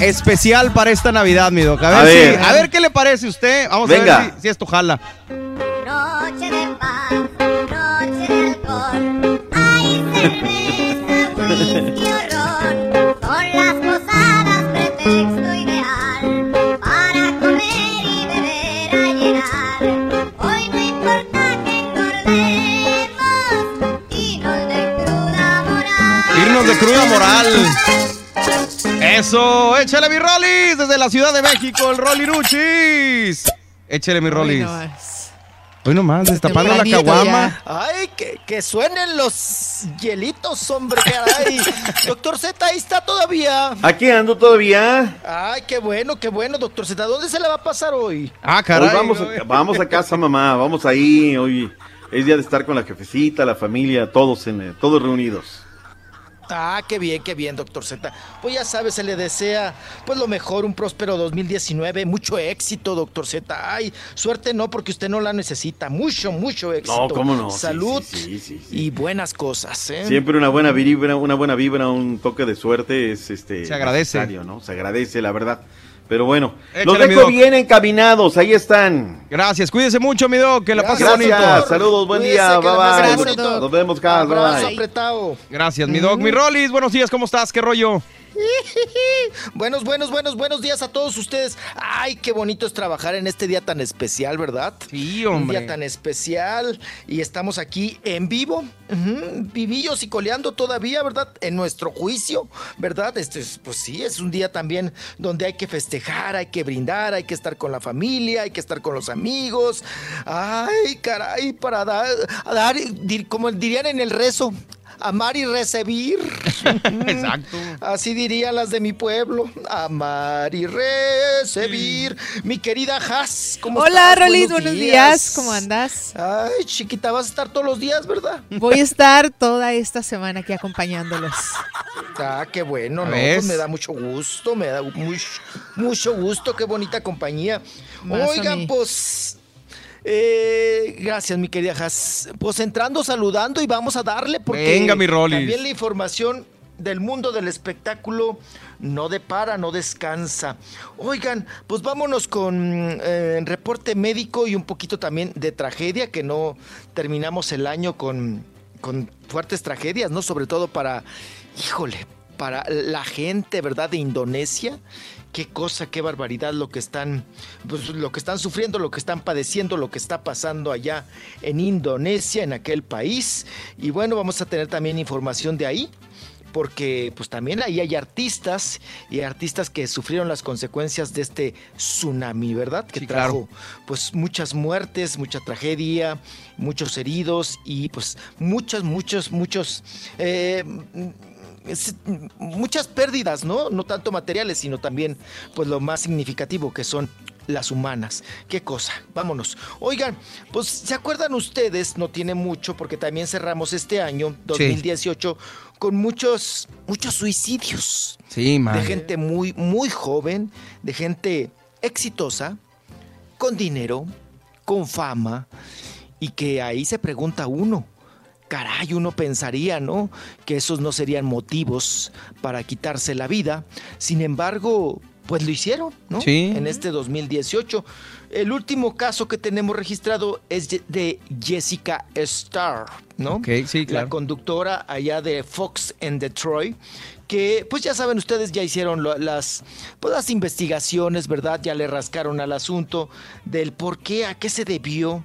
Speaker 1: especial para esta Navidad, mi doc. A ver,
Speaker 31: A
Speaker 1: si-
Speaker 31: ver.
Speaker 1: a ver qué le parece a usted. Vamos a ver si, si esto jala.
Speaker 15: Noche de paz, noche de alcohol. Hay cerveza, whisky o ron. Son las posadas pretexto ideal para comer y beber a llenar. Hoy no importa que engordemos, irnos de cruda moral.
Speaker 1: Irnos de cruda moral. Eso, échale mi Rollis desde la Ciudad de México, el Rolliruchis. Échale mi Rollis. Hoy nomás, destapando la caguama.
Speaker 41: Ay, que, que suenen los hielitos, hombre, caray. doctor Z, ahí está todavía.
Speaker 31: Aquí ando todavía.
Speaker 41: Ay, qué bueno, qué bueno, doctor Z. ¿Dónde se le va a pasar hoy?
Speaker 1: Ah,
Speaker 31: Hoy vamos, a, vamos a casa, mamá. Vamos ahí. Hoy es día de estar con la jefecita, la familia, todos, en, todos reunidos.
Speaker 41: Ah, qué bien, qué bien, doctor Z. Pues ya sabe, se le desea pues lo mejor, un próspero 2019, mucho éxito, doctor Z. Ay, suerte no, porque usted no la necesita. Mucho, mucho éxito.
Speaker 31: No, cómo no. Sí,
Speaker 41: Salud
Speaker 31: sí, sí, sí,
Speaker 41: y buenas cosas, ¿eh?
Speaker 31: Siempre una buena vibra, una buena vibra, un toque de suerte es este.
Speaker 1: Se agradece.
Speaker 31: necesario, ¿no? Se agradece, la verdad. Pero bueno,
Speaker 1: Échale,
Speaker 31: los dejo bien encaminados, ahí están.
Speaker 1: Gracias, cuídese mucho, mi doc, que la pase
Speaker 31: Gracias,
Speaker 1: bonito.
Speaker 31: saludos, buen
Speaker 41: Cuídese,
Speaker 31: día, bye bye. Nos vemos, Cas, bye
Speaker 41: apretado.
Speaker 1: Gracias, mi doc. Mi Rollis, buenos días, ¿cómo estás? ¿Qué rollo?
Speaker 41: Buenos, buenos, buenos, buenos días a todos ustedes. Ay, qué bonito es trabajar en este día tan especial, ¿verdad?
Speaker 1: Sí,
Speaker 41: Un día tan especial y estamos aquí en vivo, vivillos y coleando todavía, ¿verdad? En nuestro juicio, ¿verdad? Este, es- pues sí, es un día también donde hay que festejar, hay que brindar, hay que estar con la familia, hay que estar con los amigos. Ay, caray, para dar, dar como dirían en el rezo. Amar y recibir.
Speaker 1: Exacto.
Speaker 41: Así dirían las de mi pueblo. Amar y recibir. Mi querida Has, ¿cómo
Speaker 2: Hola,
Speaker 41: estás?
Speaker 2: Rolis, buenos días. ¿Cómo andas?
Speaker 41: Ay, chiquita, vas a estar todos los días, ¿verdad?
Speaker 2: Voy a estar toda esta semana aquí acompañándolos.
Speaker 41: Ah, qué bueno, ¿no? Pues me da mucho gusto, me da mucho, mucho gusto, qué bonita compañía.
Speaker 2: Más
Speaker 41: Oigan, pues. Eh, gracias, mi querida Has. Pues entrando, saludando y vamos a darle porque
Speaker 1: Venga, mi Rolis.
Speaker 41: también la información del mundo del espectáculo no depara, no descansa. Oigan, pues vámonos con eh, reporte médico y un poquito también de tragedia, que no terminamos el año con, con fuertes tragedias, ¿no? Sobre todo para, híjole, para la gente, ¿verdad? De Indonesia. Qué cosa, qué barbaridad lo que están, pues, lo que están sufriendo, lo que están padeciendo, lo que está pasando allá en Indonesia, en aquel país. Y bueno, vamos a tener también información de ahí porque pues también ahí hay artistas y artistas que sufrieron las consecuencias de este tsunami, ¿verdad? Que trajo pues muchas muertes, mucha tragedia, muchos heridos y pues muchos, muchos, muchos... eh, es- muchas pérdidas, ¿no? No tanto materiales, sino también, pues lo más significativo que son las humanas. Qué cosa, vámonos. Oigan, pues ¿se acuerdan ustedes? No tiene mucho, porque también cerramos este año, 2018, con muchos, muchos suicidios.
Speaker 1: Sí, man.
Speaker 41: De gente muy, muy joven, de gente exitosa, con dinero, con fama, y que ahí se pregunta uno, caray, uno pensaría, ¿no? Que esos no serían motivos para quitarse la vida. Sin embargo, pues lo hicieron, ¿no?
Speaker 1: Sí.
Speaker 41: En este 2018. El último caso que tenemos registrado es de Jessica Starr, ¿no?
Speaker 1: Ok, sí, claro.
Speaker 41: La conductora allá de Fox en Detroit, que pues ya saben ustedes ya hicieron las, pues, las investigaciones, ¿verdad? Ya le rascaron al asunto del por qué, a qué se debió,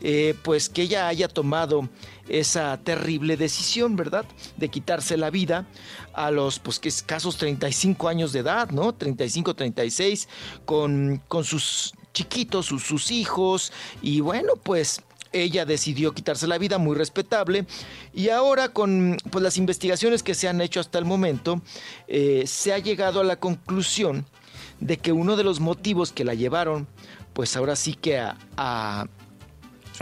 Speaker 41: eh, pues que ella haya tomado esa terrible decisión, ¿verdad? De quitarse la vida a los, pues, que escasos 35 años de edad, ¿no? 35, 36, con, con sus chiquitos, sus, sus hijos, y bueno, pues ella decidió quitarse la vida, muy respetable, y ahora con pues, las investigaciones que se han hecho hasta el momento, eh, se ha llegado a la conclusión de que uno de los motivos que la llevaron, pues ahora sí que a, a-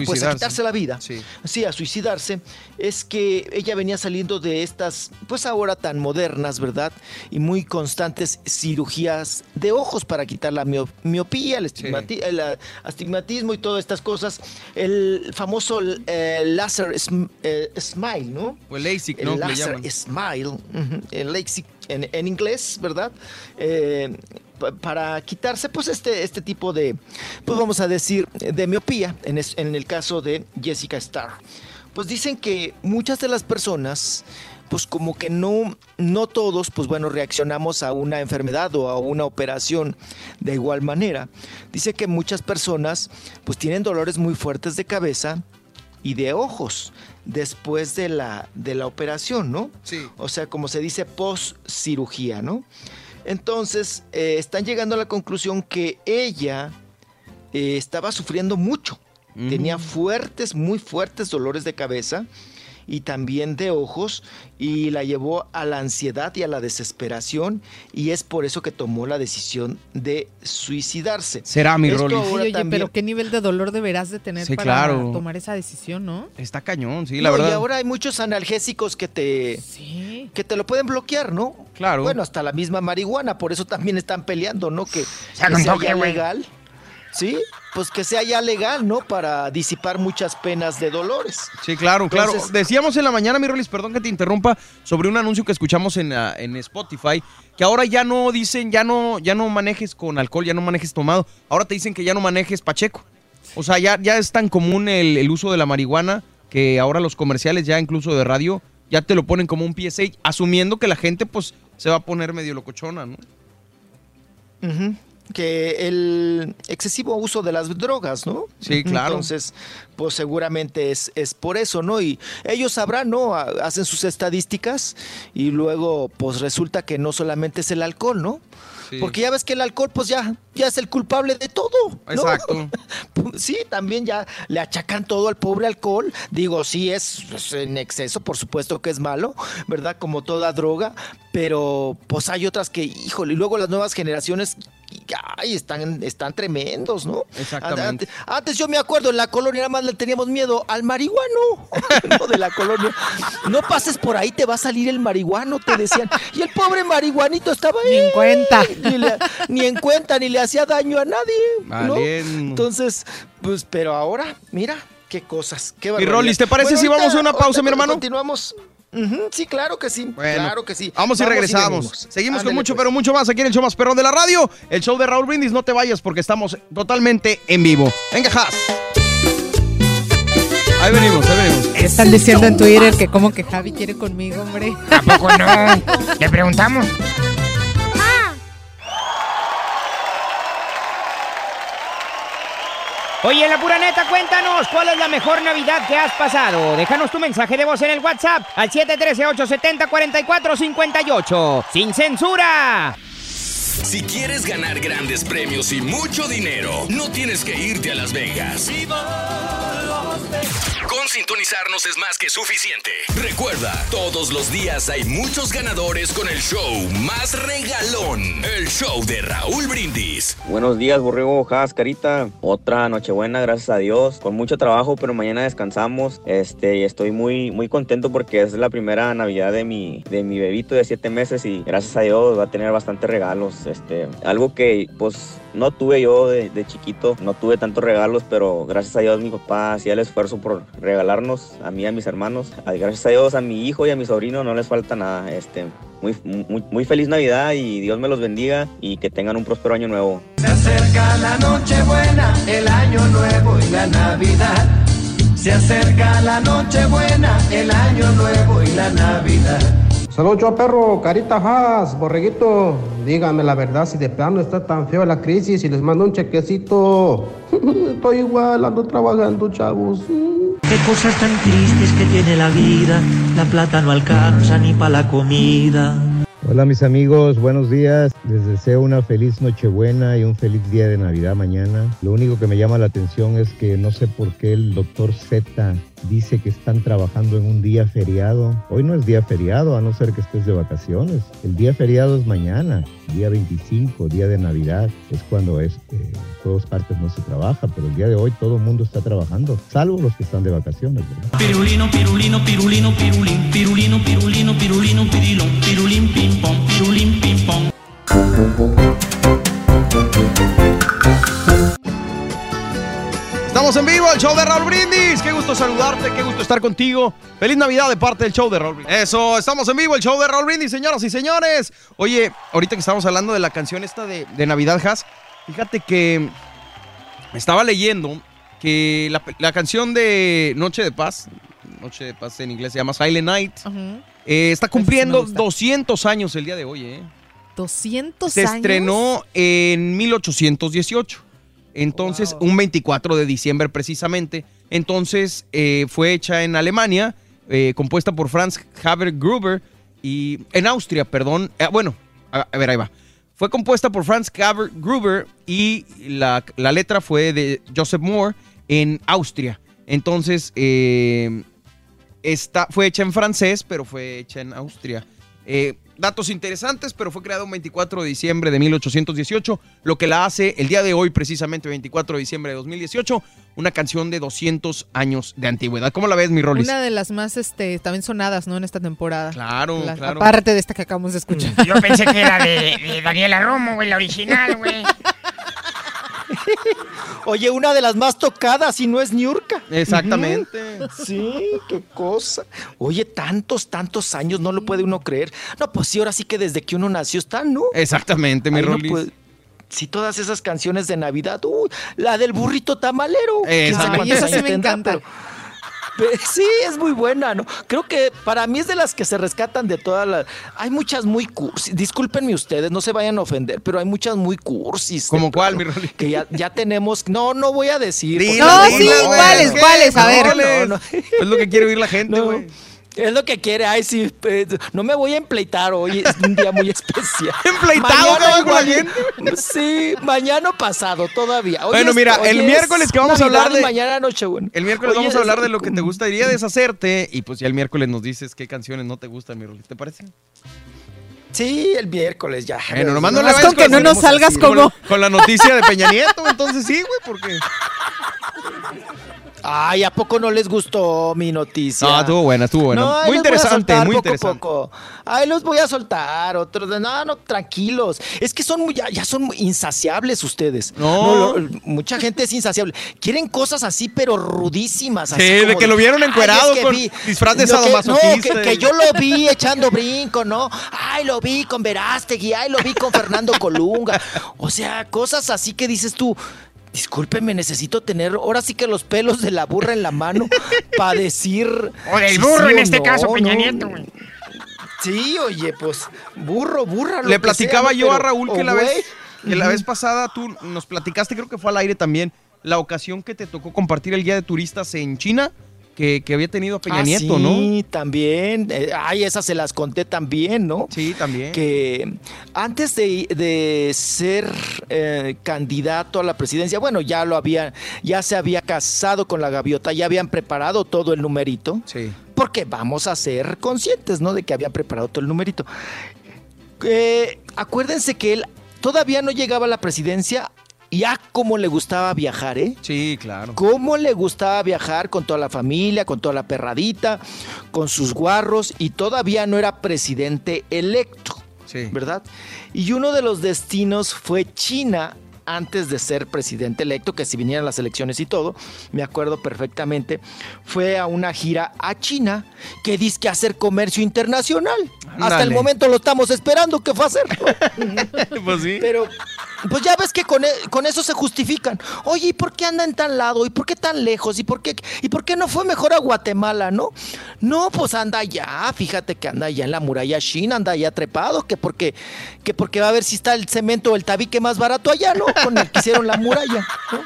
Speaker 41: pues a quitarse la vida,
Speaker 1: Sí.
Speaker 41: a suicidarse, es que ella venía saliendo de estas, pues ahora tan modernas, ¿verdad? Y muy constantes cirugías de ojos para quitar la mio- miopía, el, estigmati- el, astigmatismo y todas estas cosas. El famoso eh, láser sm- eh, smile, ¿no?
Speaker 1: O el LASIK, ¿no?
Speaker 41: Láser smile, el LASIK en, en inglés, ¿verdad? Eh, para quitarse pues este, este tipo de, pues vamos a decir, de miopía, en, es- en el caso de Jessica Starr. Pues dicen que muchas de las personas, pues como que no, no todos, pues bueno, reaccionamos a una enfermedad o a una operación de igual manera. Dice que muchas personas pues tienen dolores muy fuertes de cabeza y de ojos después de la, de la operación, ¿no?
Speaker 1: Sí.
Speaker 41: O sea, como se dice, post cirugía, ¿no? Entonces, eh, están llegando a la conclusión que ella eh, estaba sufriendo mucho. Tenía fuertes, muy fuertes dolores de cabeza y también de ojos y la llevó a la ansiedad y a la desesperación y es por eso que tomó la decisión de suicidarse.
Speaker 1: Será, mi
Speaker 2: Oye,
Speaker 41: también-
Speaker 2: pero qué nivel de dolor deberás de tener
Speaker 1: Sí,
Speaker 2: para
Speaker 1: claro.
Speaker 2: tomar esa decisión, ¿no?
Speaker 1: Está cañón, sí, la
Speaker 41: No,
Speaker 1: verdad.
Speaker 41: Y ahora hay muchos analgésicos que te, que te lo pueden bloquear, ¿no?
Speaker 1: Claro.
Speaker 41: Bueno, hasta la misma marihuana, por eso también están peleando, ¿no? Que,
Speaker 3: sea,
Speaker 41: que ya legal. Sí, pues que sea ya legal, ¿no? Para disipar muchas penas de dolores.
Speaker 1: Sí, claro, claro. Decíamos en la mañana, mi Rolis, perdón que te interrumpa, sobre un anuncio que escuchamos en, ah, en Spotify, que ahora ya no dicen, ya no, ya no manejes con alcohol, ya no manejes tomado. Ahora te dicen que ya no manejes pacheco. O sea, ya, ya es tan común el, el uso de la marihuana que ahora los comerciales, ya incluso de radio, ya te lo ponen como un PSA, asumiendo que la gente, pues, se va a poner medio locochona, ¿no?
Speaker 41: Que el excesivo uso de las drogas, ¿no?
Speaker 1: Sí, claro.
Speaker 41: Entonces, pues seguramente es, es por eso, ¿no? Y ellos sabrán, ¿no? Ha- Hacen sus estadísticas y luego, pues resulta que no solamente es el alcohol, ¿no?
Speaker 1: Sí.
Speaker 41: Porque ya ves que el alcohol, pues ya, ya es el culpable de todo. ¿no?
Speaker 1: Exacto.
Speaker 41: Sí, también ya le achacan todo al pobre alcohol. Digo, sí, es, es en exceso, por supuesto que es malo, ¿verdad? Como toda droga, pero pues hay otras que, híjole, y luego las nuevas generaciones, ay, están, están tremendos, ¿no?
Speaker 1: Exactamente.
Speaker 41: Antes, antes yo me acuerdo, en la colonia nada más le teníamos miedo al marihuano, ¿no? De la colonia. No pases por ahí, te va a salir el marihuano, te decían. Y el pobre marihuanito estaba ahí.
Speaker 2: Ni en cuenta.
Speaker 41: Ni, le- ni en cuenta, ni le hacía daño a nadie. ¿no? Entonces, pues, pero ahora, mira, qué cosas, qué barbaridad.
Speaker 1: Rolis, ¿te parece
Speaker 41: Bueno,
Speaker 1: si vamos a una pausa, mi hermano?
Speaker 41: Continuamos. Sí, claro que sí.
Speaker 1: Bueno,
Speaker 41: claro que sí.
Speaker 1: Vamos y regresamos. Seguimos con mucho,
Speaker 41: pues.
Speaker 1: pero mucho más aquí en el show más perrón de la radio. El show de Raúl Brindis. No te vayas porque estamos totalmente en vivo. Venga, Has. Ahí venimos, ahí venimos.
Speaker 2: Están diciendo en Twitter que como que Javi quiere conmigo, hombre.
Speaker 3: ¿A poco no? Le preguntamos.
Speaker 42: Oye, la pura neta, cuéntanos cuál es la mejor Navidad que has pasado. Déjanos tu mensaje de voz en el WhatsApp al 713-870-4458. ¡Sin censura!
Speaker 7: Si quieres ganar grandes premios y mucho dinero, no tienes que irte a Las Vegas. Con sintonizarnos es más que suficiente. Recuerda, todos los días hay muchos ganadores con el show más regalón. El show de Raúl Brindis.
Speaker 43: Buenos días, Borrego Jas, Carita. Otra Nochebuena, gracias a Dios. Con mucho trabajo, pero mañana descansamos. Este, y estoy muy, muy contento porque es la primera Navidad de mi, de mi bebito de siete meses y gracias a Dios va a tener bastantes regalos. Este, algo que, pues, no tuve yo de, chiquito, no tuve tantos regalos, pero gracias a Dios mi papá hacía el esfuerzo por regalarnos a mí y a mis hermanos. Gracias a Dios a mi hijo y a mi sobrino no les falta nada. Este, muy, muy, muy feliz Navidad y Dios me los bendiga y que tengan un próspero año nuevo.
Speaker 29: Se acerca la Nochebuena, el Año Nuevo y la Navidad. Se acerca la Nochebuena, el Año Nuevo y la Navidad.
Speaker 44: Saludos, yo perro, carita Haas, borreguito. Dígame la verdad, si de plano está tan feo la crisis y les mando un chequecito. Estoy igual, ando trabajando, chavos.
Speaker 45: Qué cosas tan tristes que tiene la vida. La plata no alcanza ni para la comida.
Speaker 46: Hola mis amigos, buenos días.
Speaker 47: Les deseo una feliz Nochebuena y un feliz día de Navidad mañana. Lo único que me llama la atención es que no sé por qué el doctor Z dice que están trabajando en un día feriado. Hoy no es día feriado, a no ser que estés de vacaciones. El día feriado es mañana, día 25, día de Navidad. Es cuando es, eh, todas partes no se trabaja, pero el día de hoy todo el mundo está trabajando, salvo los que están de vacaciones. ¿verdad?
Speaker 45: Pirulino, pirulino, pirulino, pirulín, pirulino, pirulino, pirulino, pirilón, pirulín, pim pom, pirulín, pim pom.
Speaker 1: Estamos en vivo, el show de Raúl Brindis. Qué gusto saludarte, qué gusto estar contigo. Feliz Navidad de parte del show de Raúl Brindis. Eso, estamos en vivo, el show de Raúl Brindis, señoras y señores. Oye, ahorita que estamos hablando de la canción esta de, de Navidad, Has, fíjate que estaba leyendo que la, la canción de Noche de Paz, Noche de Paz en inglés se llama Silent Night, eh, está cumpliendo 200 años el día de hoy, ¿eh?
Speaker 2: 200
Speaker 1: Se
Speaker 2: años.
Speaker 1: estrenó en 1818. Entonces, un 24 de diciembre precisamente. Entonces, eh, fue hecha en Alemania, eh, compuesta por Franz Haber Gruber y en Austria, perdón. Eh, bueno, a, a ver, ahí va. Fue compuesta por Franz Haber Gruber y la, la letra fue de Joseph Moore en Austria. Entonces, esta fue hecha en francés, pero fue hecha en Austria. Eh, datos interesantes, pero fue creado un 24 de diciembre de 1818, lo que la hace el día de hoy, precisamente 24 de diciembre de 2018, una canción de 200 años de antigüedad. ¿Cómo la ves, mi Rolis?
Speaker 2: Una de las más este, también sonadas, ¿no? En esta temporada.
Speaker 1: Claro,
Speaker 2: La-
Speaker 1: claro.
Speaker 2: Aparte de esta que acabamos de escuchar.
Speaker 3: Yo pensé que era de, de Daniela Romo, güey, la original, güey.
Speaker 41: Oye, una de las más tocadas y no es Niurka.
Speaker 1: Exactamente.
Speaker 41: Sí, qué cosa. Oye, tantos, tantos años, no lo puede uno creer. No, pues sí, ahora sí que desde que uno nació están, ¿no?
Speaker 1: Exactamente, mi
Speaker 41: Ahí no
Speaker 1: Rolis.
Speaker 41: puede- Sí, todas esas canciones de Navidad, uy, la del burrito tamalero.
Speaker 1: Ay,
Speaker 41: cuántos
Speaker 2: esa sí me encanta.
Speaker 41: pero sí, es muy buena, ¿no? Creo que para mí es de las que se rescatan de todas las... Hay muchas muy cursis, discúlpenme ustedes, no se vayan a ofender, pero hay muchas muy cursis. de
Speaker 1: ¿Cómo cuál,
Speaker 41: plano,
Speaker 1: mi Rolly?
Speaker 41: Que ya, ya tenemos... No, no voy a decir.
Speaker 2: No, sí. ¿cuáles, cuáles? A ver.
Speaker 41: No, no.
Speaker 1: Es lo que quiere oír la gente,
Speaker 41: No.
Speaker 1: güey.
Speaker 41: Es lo que quiere, ay sí, eh, no me voy a empleitar hoy, es un día muy especial.
Speaker 1: ¿Empleitado,
Speaker 41: Mañana
Speaker 1: cabrón, con la
Speaker 41: igual- Sí, mañana pasado todavía. Hoy
Speaker 1: Bueno,
Speaker 41: es-
Speaker 1: mira, el
Speaker 41: es
Speaker 1: miércoles que vamos a hablar de-
Speaker 41: mañana Nochebuena.
Speaker 1: El miércoles
Speaker 41: Hoy
Speaker 1: vamos
Speaker 41: es-
Speaker 1: a hablar de lo que te gustaría deshacerte y pues ya el miércoles nos dices qué canciones no te gustan, mi. ¿Te parece?
Speaker 41: Sí, el miércoles ya.
Speaker 1: Bueno, nomás no le
Speaker 2: Nomás
Speaker 1: vayas
Speaker 2: con que no nos salgas
Speaker 1: así,
Speaker 2: como-
Speaker 1: Con, con la noticia de Peña Nieto, entonces sí, güey, porque...
Speaker 41: Ay, ¿a poco no les gustó mi noticia?
Speaker 1: No, estuvo buena, estuvo buena.
Speaker 41: No,
Speaker 1: muy interesante, muy
Speaker 41: poco
Speaker 1: interesante.
Speaker 41: poco. Ahí los voy a soltar, otros de no, no, tranquilos. Es que son muy, ya, ya son muy insaciables ustedes.
Speaker 1: No.
Speaker 41: lo- mucha gente es insaciable. Quieren cosas así, pero rudísimas.
Speaker 1: Sí,
Speaker 41: así
Speaker 1: de
Speaker 41: como
Speaker 1: que lo vieron
Speaker 41: "Ay,
Speaker 1: encuerado
Speaker 41: es que
Speaker 1: con
Speaker 41: vi-
Speaker 1: disfraz de sadomasoquista
Speaker 41: No, que, que yo lo vi echando brinco, ¿no? Ay, lo vi con Verástegui, ay, lo vi con Fernando Colunga. O sea, cosas así que dices tú. Discúlpeme, necesito tener ahora sí que los pelos de la burra en la mano para decir.
Speaker 3: O del
Speaker 41: si
Speaker 3: burro
Speaker 41: sí
Speaker 3: en este
Speaker 41: no,
Speaker 3: caso, Peña
Speaker 41: ¿no?
Speaker 3: Nieto, güey.
Speaker 41: Sí, oye, pues burro, burra. lo
Speaker 1: Le
Speaker 41: que
Speaker 1: platicaba yo a Raúl que la
Speaker 41: güey.
Speaker 1: vez, que la vez pasada tú nos platicaste, creo que fue al aire también, la ocasión que te tocó compartir el guía de turistas en China, que, que había tenido Peña
Speaker 41: Ah,
Speaker 1: Nieto,
Speaker 41: sí,
Speaker 1: ¿no?
Speaker 41: también. Eh, ay, esas se las conté también, ¿no?
Speaker 1: Sí, también.
Speaker 41: Que antes de, de ser eh, candidato a la presidencia, bueno, ya lo había, ya se había casado con la gaviota, ya habían preparado todo el numerito.
Speaker 1: Sí.
Speaker 41: Porque vamos a ser conscientes, ¿no? De que habían preparado todo el numerito. Eh, acuérdense que él todavía no llegaba a la presidencia. Ya como le gustaba viajar, ¿eh?
Speaker 1: Sí, claro.
Speaker 41: Cómo le gustaba viajar con toda la familia, con toda la perradita, con sus guarros y todavía no era presidente electo,
Speaker 1: Sí.
Speaker 41: ¿verdad? Y uno de los destinos fue China antes de ser presidente electo, que si vinieran las elecciones y todo, me acuerdo perfectamente, fue a una gira a China que dice que hacer comercio internacional. Hasta el momento lo estamos esperando que fue a hacer.
Speaker 1: pues sí.
Speaker 41: Pero, pues ya ves que con, e- con eso se justifican. Oye, ¿y por qué anda en tan lado? ¿Y por qué tan lejos? ¿Y por qué, ¿Y por qué no fue mejor a Guatemala, no? No, pues anda allá, fíjate que anda allá en la muralla china, anda allá trepado, que porque, que porque va a ver si está el cemento o el tabique más barato allá, ¿no? Con el que hicieron la muralla, ¿no?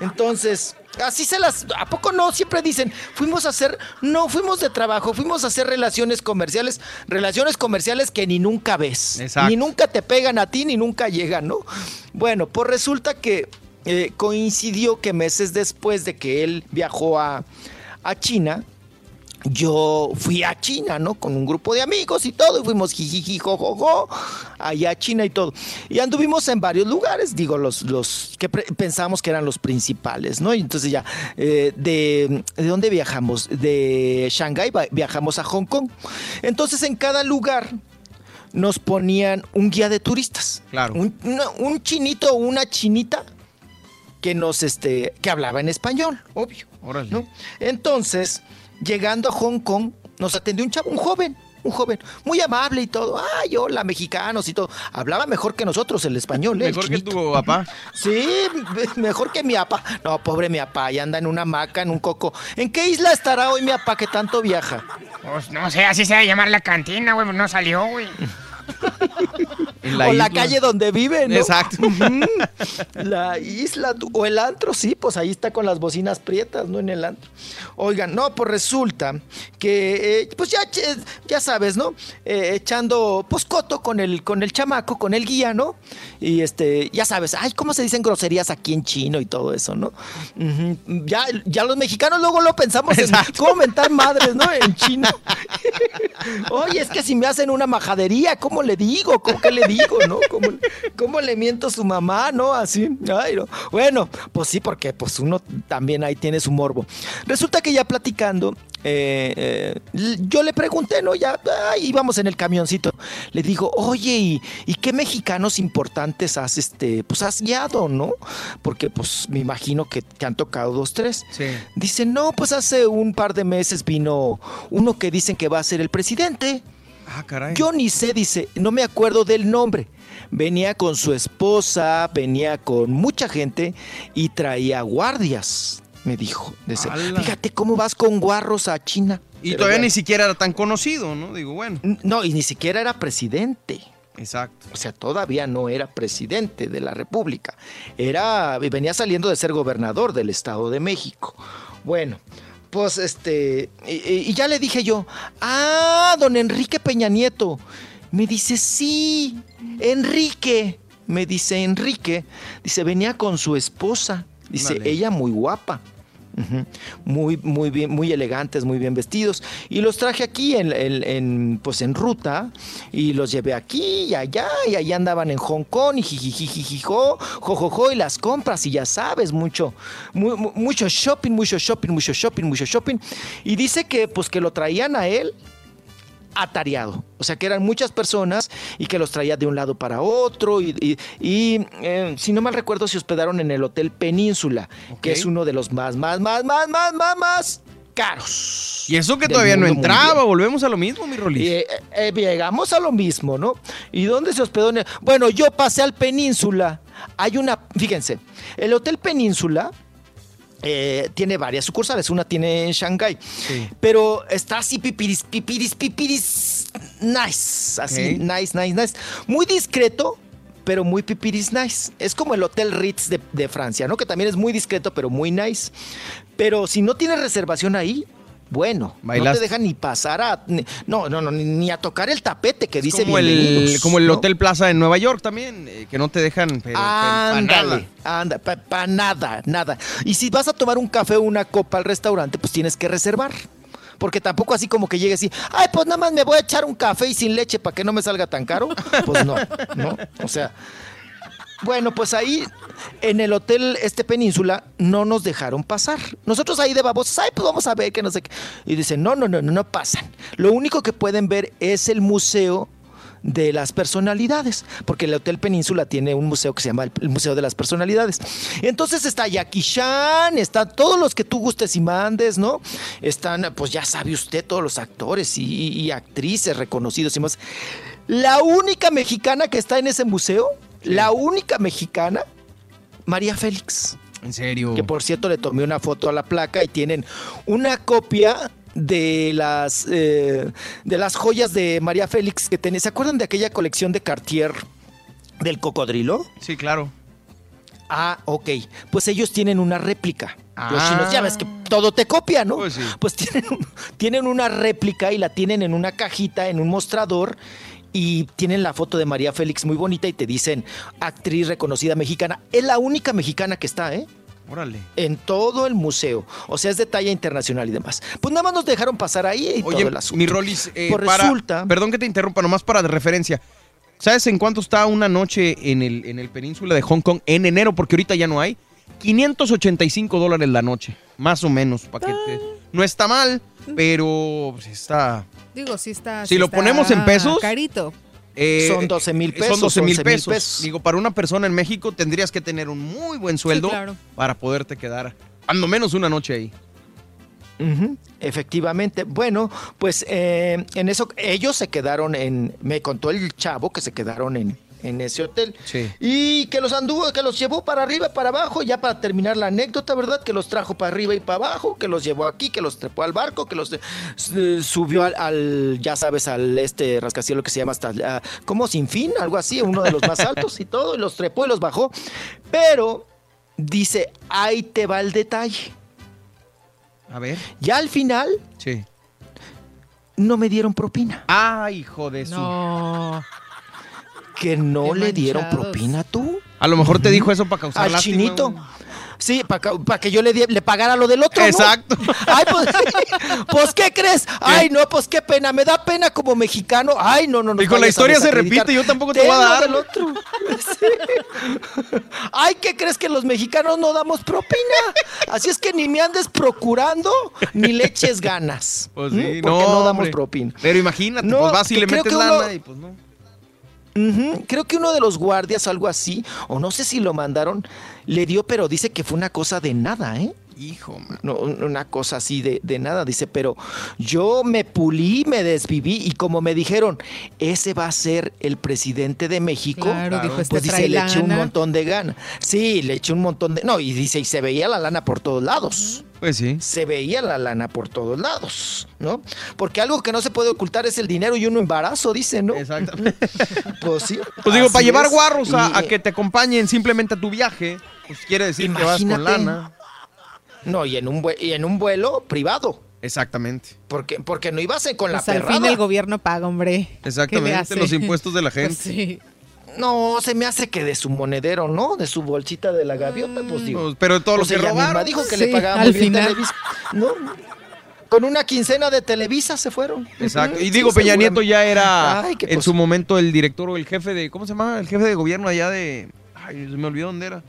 Speaker 41: Entonces, Así se las. ¿A poco no? Siempre dicen, fuimos a hacer. No, fuimos de trabajo, fuimos a hacer relaciones comerciales. Relaciones comerciales que ni nunca ves.
Speaker 1: Exacto.
Speaker 41: Ni nunca te pegan a ti, ni nunca llegan, ¿no? Bueno, pues resulta que eh, coincidió que meses después de que él viajó a, a China, yo fui a China, ¿no? Con un grupo de amigos y todo, y fuimos jijiji, jojojo, allá a China y todo. Y anduvimos en varios lugares, digo, los, los que pensábamos que eran los principales, ¿no? Y entonces ya, eh, de, ¿de dónde viajamos? De Shanghái viajamos a Hong Kong. Entonces en cada lugar nos ponían un guía de turistas.
Speaker 1: Claro.
Speaker 41: Un, una- un chinito o una chinita que nos, este, que hablaba en español, obvio.
Speaker 1: Órale.
Speaker 41: ¿no? Entonces, llegando a Hong Kong, nos atendió un chavo, un joven, un joven, muy amable y todo. Ay, hola, mexicanos y todo. Hablaba mejor que nosotros el español, ¿eh? el
Speaker 1: Mejor que
Speaker 41: chinito.
Speaker 1: tu papá.
Speaker 41: Sí, me- mejor que mi papá. No, pobre mi papá, ya anda en una hamaca, en un coco. ¿En qué isla estará hoy mi papá que tanto viaja?
Speaker 3: Pues no sé, así se va a llamar la cantina, güey, pues no salió, güey.
Speaker 1: En
Speaker 41: o la calle donde vive, ¿no?
Speaker 1: Exacto.
Speaker 41: La isla o el antro, sí, pues ahí está con las bocinas prietas, ¿no? En el antro. Oigan, no, pues resulta que, eh, pues ya, ya sabes, ¿no? Eh, echando, pues coto con el, con el chamaco, con el guía, ¿no? Y este, ya sabes, ay, ¿cómo se dicen groserías aquí en chino y todo eso, ¿no? Ya, ya los mexicanos luego lo pensamos en cómo mentar madres, ¿no? En chino. Oye, es que si me hacen una majadería, ¿cómo le digo? ¿Cómo que le digo, no? ¿Cómo, cómo le miento a su mamá, no? Así. Ay, no. Bueno, pues sí, porque pues uno también ahí tiene su morbo. Resulta que ya platicando, eh, eh, yo le pregunté, ¿no? Ya ay, íbamos en el camioncito. Le digo, oye, ¿y, y qué mexicanos importantes has, este, pues has guiado, no? Porque pues me imagino que te han tocado dos, tres.
Speaker 1: Sí.
Speaker 41: Dice, no, pues hace un par de meses vino uno que dicen que va a ser el presidente.
Speaker 1: Ah, caray.
Speaker 41: Yo ni sé, dice, no me acuerdo del nombre. Venía con su esposa, venía con mucha gente y traía guardias, me dijo. Fíjate cómo vas con guarros a China.
Speaker 1: Y
Speaker 41: Pero
Speaker 1: todavía
Speaker 41: bueno.
Speaker 1: ni siquiera era tan conocido, ¿no? Digo, bueno.
Speaker 41: No, y ni siquiera era presidente.
Speaker 1: Exacto.
Speaker 41: O sea, todavía no era presidente de la República. Era, venía saliendo de ser gobernador del Estado de México. Bueno, pues este, y, y ya le dije yo, ah, don Enrique Peña Nieto. Me dice, sí, Enrique. Me dice, Enrique. Dice, venía con su esposa. Dice, ella muy guapa. Muy, muy bien, muy elegantes, muy bien vestidos. Y los traje aquí en, en- pues en ruta. Y los llevé aquí y allá. Y allá andaban en Hong Kong. Y jijijijijo, jojojo. Y las compras. Y ya sabes, mucho, mu- mu- mucho shopping, mucho shopping, mucho shopping, mucho shopping. Y dice que pues que lo traían a él atareado. O sea, que eran muchas personas y que los traía de un lado para otro. Y, y- y, eh, si no mal recuerdo, se hospedaron en el Hotel Península, que es uno de los más, más, más, más, más, más, más caros.
Speaker 1: Y eso que todavía no entraba,
Speaker 41: mundial.
Speaker 1: volvemos a lo mismo, mi Rolis.
Speaker 41: Y, eh, eh, llegamos a lo mismo, ¿no? ¿Y dónde se hospedó? Bueno, yo pasé al Península. Hay una, fíjense, el Hotel Península eh, tiene varias sucursales. Una tiene en Shanghái. Pero está así pipiris, pipiris, pipiris, nice. Así, nice, nice, nice. Muy discreto, pero muy pipiris nice. Es como el Hotel Ritz de, de Francia, ¿no? Que también es muy discreto, pero muy nice. Pero si no tienes reservación ahí, bueno, no te dejan ni pasar a... ni- no, no, no, ni, a tocar el tapete que dice
Speaker 1: como el, como el
Speaker 41: ¿no?
Speaker 1: Hotel Plaza en Nueva York también, eh, que no te dejan, pero, pa'.
Speaker 41: Ándale, anda, para nada, nada. Y si vas a tomar un café o una copa al restaurante, pues tienes que reservar. Porque tampoco así como que llegues y, ay, pues nada más me voy a echar un café y sin leche para que no me salga tan caro. Pues no, ¿no? O sea, bueno, pues ahí en el hotel este península no nos dejaron pasar. Nosotros ahí de babosos, ay, pues vamos a ver que no sé qué. Y dicen, no, no, no, no, no pasan. Lo único que pueden ver es el museo de las personalidades, porque el Hotel Península tiene un museo que se llama el Museo de las Personalidades. Entonces está Jackie Chan, están todos los que tú gustes y mandes, ¿no? Están, pues ya sabe usted, todos los actores y, y actrices reconocidos y más. La única mexicana que está en ese museo, la única mexicana, María Félix.
Speaker 1: En serio.
Speaker 41: Que por cierto le tomé una foto a la placa y tienen una copia de las eh, de las joyas de María Félix que tenía. ¿Se acuerdan de aquella colección de Cartier del cocodrilo?
Speaker 1: Sí, claro.
Speaker 41: Ah, ok. Pues ellos tienen una réplica. Los
Speaker 1: Ah.
Speaker 41: chinos, ya ves que todo te copia, ¿no?
Speaker 1: Pues sí.
Speaker 41: Pues tienen, tienen una réplica y la tienen en una cajita, en un mostrador. Y tienen la foto de María Félix muy bonita y te dicen, actriz reconocida mexicana. Es la única mexicana que está, ¿eh?
Speaker 1: Órale.
Speaker 41: En todo el museo. O sea, es de talla internacional y demás. Pues nada más nos dejaron pasar ahí y todo
Speaker 1: Oye,
Speaker 41: el asunto.
Speaker 1: mi Rolis, eh,
Speaker 41: Pues
Speaker 1: para-
Speaker 41: resulta...
Speaker 1: perdón que te interrumpa, nomás para de referencia. ¿Sabes en cuánto está una noche en el, en el península de Hong Kong en enero? Porque ahorita ya no hay. 585 dólares la noche, más o menos. para que te- No está mal, pero pues, está...
Speaker 2: Digo, sí está.
Speaker 1: Si
Speaker 2: sí
Speaker 1: lo
Speaker 2: está
Speaker 1: ponemos en pesos,
Speaker 2: Carito.
Speaker 1: eh,
Speaker 41: Son 12 mil
Speaker 1: eh,
Speaker 41: pesos,
Speaker 1: Son 12 mil
Speaker 41: 11 mil
Speaker 1: pesos.
Speaker 41: pesos.
Speaker 1: Digo, para una persona en México tendrías que tener un muy buen sueldo
Speaker 2: claro.
Speaker 1: para poderte quedar, cuando menos una noche ahí.
Speaker 41: Efectivamente. Bueno, pues eh, en eso ellos se quedaron en. Me contó el chavo que se quedaron en, en ese hotel.
Speaker 1: Sí.
Speaker 41: Y que los anduvo, que los llevó para arriba y para abajo, ya para terminar la anécdota, ¿verdad? Que los trajo para arriba y para abajo, que los llevó aquí, que los trepó al barco, que los eh, subió al, al, ya sabes, al este rascacielos que se llama hasta, ah, como sin fin, algo así, uno de los más altos y todo, y los trepó y los bajó. Pero dice, ahí te va el detalle.
Speaker 1: A ver.
Speaker 41: Ya al final
Speaker 1: Sí.
Speaker 41: no me dieron propina.
Speaker 1: Ay, hijo de su.
Speaker 2: No.
Speaker 41: Que no
Speaker 2: Qué
Speaker 41: le dieron
Speaker 2: manchados.
Speaker 41: propina tú.
Speaker 1: A lo mejor te dijo eso para causar
Speaker 41: Al
Speaker 1: lástima,
Speaker 41: chinito.
Speaker 1: güey.
Speaker 41: Sí, para que yo le, le pagara lo del otro. ¿no?
Speaker 1: Exacto.
Speaker 41: Ay, pues, pues, ¿qué crees? Ay, no, pues qué pena. Me da pena como mexicano. Ay, no, no, no.
Speaker 1: Dijo, la historia se repite, yo tampoco te voy a dar.
Speaker 41: Del otro. Sí. Ay, ¿qué crees que los mexicanos no damos propina? Así es que ni me andes procurando ni le eches ganas.
Speaker 1: Pues
Speaker 41: ¿m?
Speaker 1: sí,
Speaker 41: Porque
Speaker 1: no,
Speaker 41: no, damos
Speaker 1: hombre.
Speaker 41: propina.
Speaker 1: Pero imagínate,
Speaker 41: No,
Speaker 1: pues vas y
Speaker 41: que
Speaker 1: le
Speaker 41: creo
Speaker 1: metes
Speaker 41: que
Speaker 1: lana
Speaker 41: uno-
Speaker 1: y pues no.
Speaker 41: Creo que uno de los guardias, algo así, o no sé si lo mandaron, le dio, pero dice que fue una cosa de nada, ¿eh?
Speaker 1: Hijo, man.
Speaker 41: No, una cosa así de, de nada, dice, pero yo me pulí, me desviví y como me dijeron, ese va a ser el presidente de México,
Speaker 2: Claro, dijo, este
Speaker 41: pues dice, le eché un montón de gana. Sí, le eché un montón de... No, y dice, y se veía la lana por todos lados.
Speaker 1: Pues sí.
Speaker 41: Se veía la lana por todos lados, ¿no? Porque algo que no se puede ocultar es el dinero y un embarazo, dice, ¿no?
Speaker 1: Exactamente.
Speaker 41: Pues sí.
Speaker 1: Pues digo, para llevar guarros a,
Speaker 41: Y-
Speaker 1: a que te acompañen simplemente a tu viaje, pues quiere decir que vas con lana.
Speaker 41: No, y en un, y en un vuelo privado.
Speaker 1: Exactamente.
Speaker 41: Porque, porque no ibas con la
Speaker 2: Pues al
Speaker 41: perrada.
Speaker 2: fin el gobierno paga, hombre. ¿Qué le
Speaker 1: Exactamente, los impuestos de la gente.
Speaker 2: Pues sí.
Speaker 41: No, se me hace que de su monedero, ¿no? De su bolsita de la gaviota, pues digo.
Speaker 1: Pues, pero todo lo
Speaker 41: Pues
Speaker 1: que robaron.
Speaker 41: dijo que
Speaker 2: Sí,
Speaker 41: le pagaba
Speaker 2: al
Speaker 41: muy bien
Speaker 2: final.
Speaker 41: Televisa. No, con una quincena de Televisa se fueron.
Speaker 1: Exacto. Y digo,
Speaker 41: sí,
Speaker 1: Peña Nieto ya era
Speaker 41: Ay, qué
Speaker 1: en su momento el director o el jefe de. ¿Cómo se llama? El jefe de gobierno allá de. Ay, se me olvidó dónde era.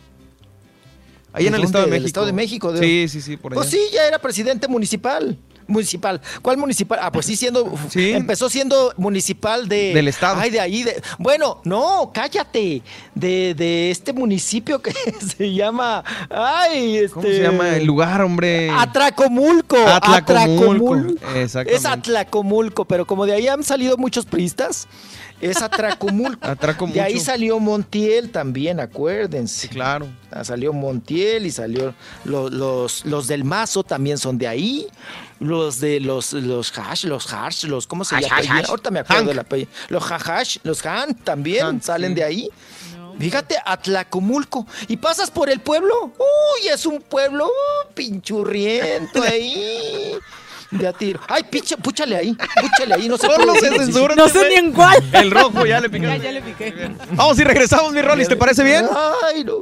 Speaker 1: Ahí en
Speaker 41: ¿De
Speaker 1: el? Estado de
Speaker 41: ¿Del
Speaker 1: México.
Speaker 41: Estado de México? De-
Speaker 1: Sí, sí, sí, por allá.
Speaker 41: Pues sí, ya era presidente municipal. Municipal. ¿Cuál municipal? Ah, pues sí, siendo.
Speaker 1: Sí.
Speaker 41: Empezó siendo municipal de.
Speaker 1: Del estado.
Speaker 41: Ay, de ahí. De, bueno, no, cállate. De, de este municipio que se llama. Ay, este.
Speaker 1: ¿Cómo se llama el lugar, hombre?
Speaker 41: Atracomulco.
Speaker 1: Atlacomulco.
Speaker 41: Atracomul-
Speaker 1: Exactamente.
Speaker 41: Es Atlacomulco, pero como de ahí han salido muchos priistas, es Atracomulco.
Speaker 1: Atraco
Speaker 41: De ahí salió Montiel también, acuérdense.
Speaker 1: Claro.
Speaker 41: Ah, Salió Montiel y salió lo- los, los del Mazo también son de ahí. Los de los los hash, los hash, los ¿cómo se
Speaker 3: Hash,
Speaker 41: llama?
Speaker 3: hash, hash.
Speaker 41: Ahorita me acuerdo
Speaker 1: Hank.
Speaker 41: del apellido. Los hash, los han también
Speaker 1: Han,
Speaker 41: salen
Speaker 1: sí.
Speaker 41: de ahí. Fíjate, Atlacomulco. Y pasas por el pueblo. Uy, es un pueblo uh, pinchurriento ahí. De a tiro. Ay, picha, púchale ahí. Púchale ahí. No se
Speaker 1: Solo
Speaker 41: puede
Speaker 1: se censura.
Speaker 2: No sé ni en cuál.
Speaker 1: El rojo ya le
Speaker 2: Ya,
Speaker 1: picaste.
Speaker 2: ya le piqué.
Speaker 1: Vamos y regresamos, mi Rolis, ¿te parece bien?
Speaker 41: Ay, no.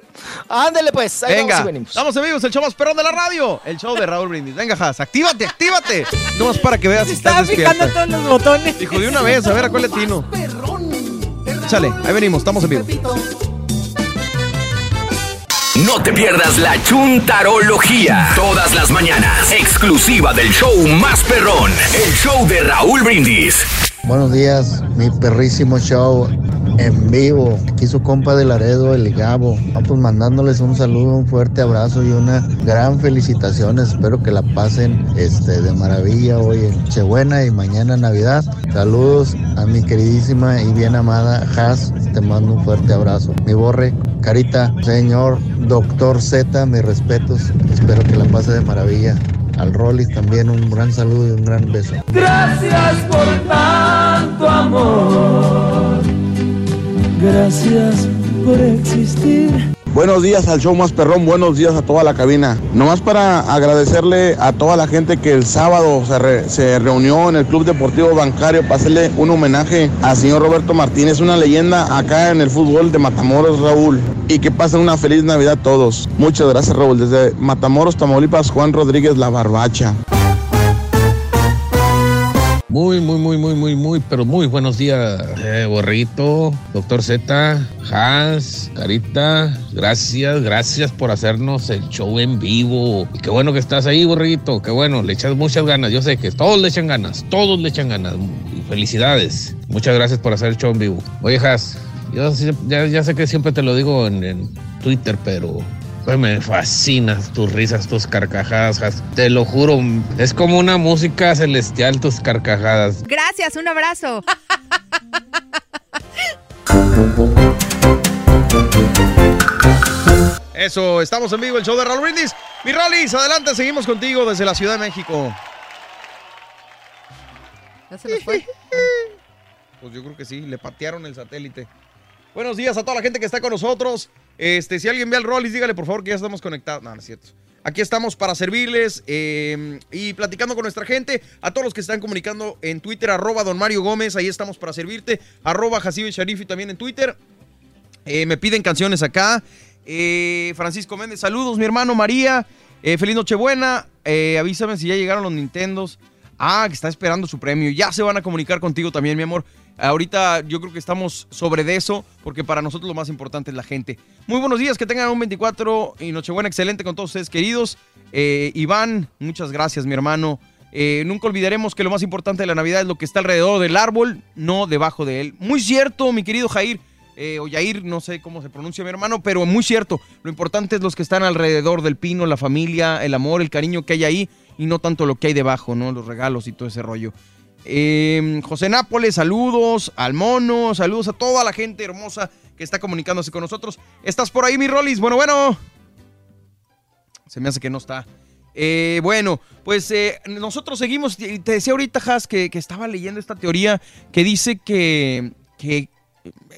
Speaker 41: Ándale pues. Ahí
Speaker 1: Venga,
Speaker 41: vamos y venimos.
Speaker 1: vamos amigos, el show más perrón de la radio, el show de Raúl Brindis. Venga, Has, actívate, actívate. No más para que veas si estás
Speaker 2: Estaba picando
Speaker 1: despierta.
Speaker 2: todos los botones.
Speaker 1: Dijo de una vez, a ver a cuál latino. Échale, ahí venimos, estamos en vivo.
Speaker 7: No te pierdas la chuntarología. Todas las mañanas. Exclusiva del show más perrón. El show de Raúl Brindis.
Speaker 48: Buenos días, mi perrísimo show en vivo. Aquí su compa de Laredo, el Gabo. Vamos mandándoles un saludo, un fuerte abrazo y una gran felicitación. Espero que la pasen este, de maravilla hoy en Chebuena y mañana Navidad. Saludos a mi queridísima y bien amada Has. Te mando un fuerte abrazo. Mi borre, Carita, señor Doctor Z, mis respetos. Espero que la pase de maravilla. Al Rollis también un gran saludo y un gran beso.
Speaker 45: Gracias por tanto amor. Gracias por existir.
Speaker 26: Buenos días al show más perrón, buenos días a toda la cabina. Nomás para agradecerle a toda la gente que el sábado se, se reunió en el Club Deportivo Bancario para hacerle un homenaje al señor Roberto Martínez, una leyenda acá en el fútbol de Matamoros, Raúl. Y que pasen una feliz Navidad todos. Muchas gracias, Raúl. Desde Matamoros, Tamaulipas, Juan Rodríguez La Barbacha.
Speaker 49: Muy, muy, muy, muy, muy, muy, pero muy buenos días, eh, Borrito, Doctor Z, Hans, Carita, gracias, gracias por hacernos el show en vivo. Y qué bueno que estás ahí, Borrito, qué bueno, le echas muchas ganas. Yo sé que todos le echan ganas, todos le echan ganas. Y felicidades. Muchas gracias por hacer el show en vivo. Oye, Has, yo ya, sé que siempre te lo digo en Twitter, pero pues me fascinas tus risas, tus carcajadas, Has. Te lo juro, es como una música celestial tus carcajadas.
Speaker 50: Gracias, un abrazo.
Speaker 1: Eso, estamos en vivo, el show de Raúl Brindis. Mi Rolis, adelante, seguimos contigo desde la Ciudad de México.
Speaker 2: ¿Ya se nos fue?
Speaker 1: Pues yo creo que sí, le patearon el satélite. Buenos días a toda la gente que está con nosotros. Este, si alguien ve al Rollis, dígale por favor que ya estamos conectados. No, no es cierto. Aquí estamos para servirles eh, y platicando con nuestra gente. A todos los que están comunicando en Twitter, arroba don Mario Gómez, ahí estamos para servirte. Arroba Jacibe Sharifi también en Twitter. Eh, me piden canciones acá. Eh, Francisco Méndez, saludos, mi hermano María. Eh, feliz Nochebuena. Avísame si ya llegaron los Nintendos. Ah, que está esperando su premio. Ya se van a comunicar contigo también, mi amor. Ahorita yo creo que estamos sobre de eso, porque para nosotros lo más importante es la gente. Muy buenos días, que tengan un 24 y Nochebuena excelente con todos ustedes, queridos. Eh, Iván, muchas gracias, mi hermano. Eh, nunca olvidaremos que lo más importante de la Navidad es lo que está alrededor del árbol, no debajo de él. Muy cierto, mi querido Jair. Eh, o Yair, no sé cómo se pronuncia mi hermano, pero muy cierto. Lo importante es los que están alrededor del pino, la familia, el amor, el cariño que hay ahí y no tanto lo que hay debajo, ¿no? Los regalos y todo ese rollo. Eh, José Nápoles, saludos al mono, saludos a toda la gente hermosa que está comunicándose con nosotros. ¿Estás por ahí, mi Rolis? Bueno, bueno. Se me hace que no está. Eh, bueno, pues eh, nosotros seguimos. Te decía ahorita, Has, que, que estaba leyendo esta teoría que dice que, que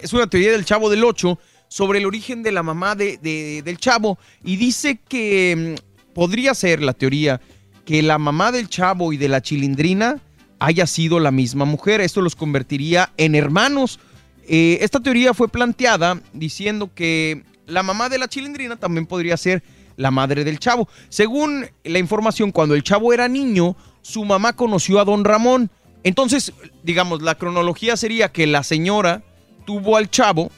Speaker 1: es una teoría del Chavo del 8 sobre el origen de la mamá de- del Chavo. Y dice que mm, podría ser la teoría que la mamá del Chavo y de la Chilindrina haya sido la misma mujer. Esto los convertiría en hermanos. Eh, esta teoría fue planteada diciendo que la mamá de la Chilindrina también podría ser la madre del Chavo. Según la información, cuando el Chavo era niño, su mamá conoció a don Ramón. Entonces, digamos, la cronología sería que la señora tuvo al Chavo,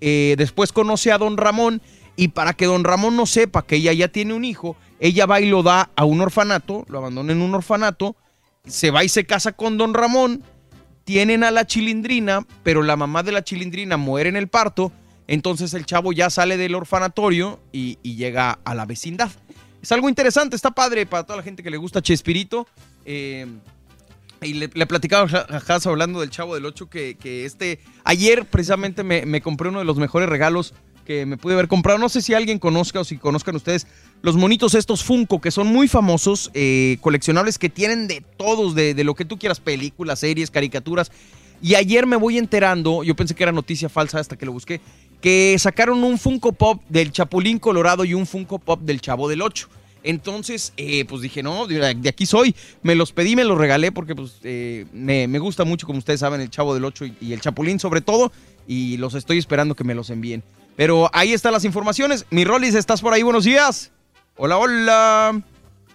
Speaker 1: eh, después conoce a don Ramón y para que don Ramón no sepa que ella ya tiene un hijo, ella va y lo da a un orfanato, lo abandona en un orfanato, se va y se casa con don Ramón, tienen a la chilindrina, pero la mamá de la chilindrina muere en el parto, entonces el chavo ya sale del orfanatorio y, llega a la vecindad. Es algo interesante, está padre para toda la gente que le gusta Chespirito. eh, y le, le platicaba a hablando del Chavo del 8 que, este... Ayer precisamente me, me compré uno de los mejores regalos que me pude haber comprado. No sé si alguien conozca o si conozcan ustedes los monitos estos Funko que son muy famosos, eh, coleccionables que tienen de todos, de, de lo que tú quieras, películas, series, caricaturas. Y ayer me voy enterando, yo pensé que era noticia falsa hasta que lo busqué, que sacaron un Funko Pop del Chapulín Colorado y un Funko Pop del Chavo del 8. Entonces, eh, pues dije, no, de aquí soy. Me los pedí, me los regalé porque pues eh, me, me gusta mucho, como ustedes saben, el Chavo del 8 y, y el Chapulín sobre todo. Y los estoy esperando que me los envíen. Pero ahí están las informaciones. Mi Rolis, ¿estás por ahí? Buenos días. Hola, hola.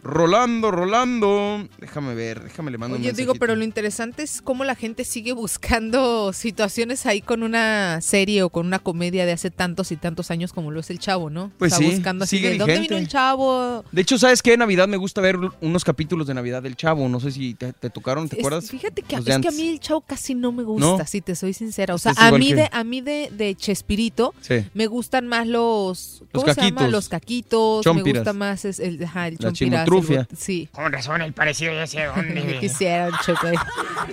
Speaker 1: Rolando, Rolando. Déjame ver, déjame le mando un
Speaker 2: Oye, digo, pero lo interesante es cómo la gente sigue buscando situaciones ahí con una serie o con una comedia de hace tantos y tantos años como lo es el Chavo, ¿no?
Speaker 1: Pues
Speaker 2: o sea,
Speaker 1: sí,
Speaker 2: buscando así
Speaker 1: sigue
Speaker 2: de, ¿dónde vino el Chavo?
Speaker 1: De hecho, ¿sabes qué? En Navidad me gusta ver unos capítulos de Navidad del Chavo. No sé si te, te tocaron, ¿te
Speaker 2: Es-
Speaker 1: acuerdas?
Speaker 2: fíjate que,
Speaker 1: Los
Speaker 2: es que a mí el Chavo casi no me gusta,
Speaker 1: ¿No?
Speaker 2: si te soy sincera. O sea, a mí,
Speaker 1: que-
Speaker 2: de, a mí de, de Chespirito
Speaker 1: Sí.
Speaker 2: me gustan más los...
Speaker 1: Los
Speaker 2: ¿Cómo se llama? Los caquitos.
Speaker 1: Chompiras.
Speaker 2: Me gusta más es el, ajá, el Bot- Sí.
Speaker 3: Con razón, el parecido ya sé dónde.
Speaker 2: Yo quisiera un choco ahí.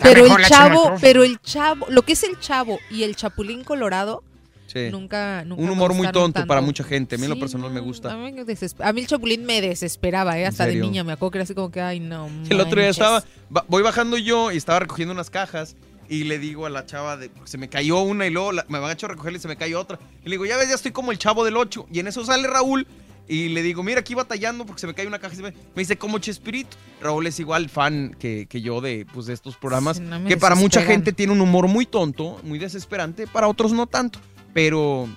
Speaker 2: Pero el chavo, pero el chavo, lo que es el chavo y el chapulín colorado,
Speaker 1: Sí.
Speaker 2: nunca, nunca
Speaker 1: Un humor muy tonto
Speaker 2: tanto.
Speaker 1: para mucha gente. A mí en lo
Speaker 2: Sí,
Speaker 1: personal me
Speaker 2: A
Speaker 1: gusta.
Speaker 2: mí, a mí el chapulín me desesperaba, ¿eh? hasta de niña me acuerdo que era así como que, ay, no.
Speaker 1: El otro día estaba, ba- voy bajando yo y estaba recogiendo unas cajas Y le digo a la chava, de, se me cayó una y luego la- me agacho a recogerla y se me cae otra. Y le digo, ya ves, ya estoy como el chavo del 8. Y en eso sale Raúl y le digo, mira, aquí batallando porque se me cae una caja. y se Me, me dice, como Chespirito. Raúl es igual fan que, que yo de, pues, de estos programas.
Speaker 2: Sí, no me
Speaker 1: que para mucha gente tiene un humor muy tonto, muy desesperante. Para otros no tanto. Pero...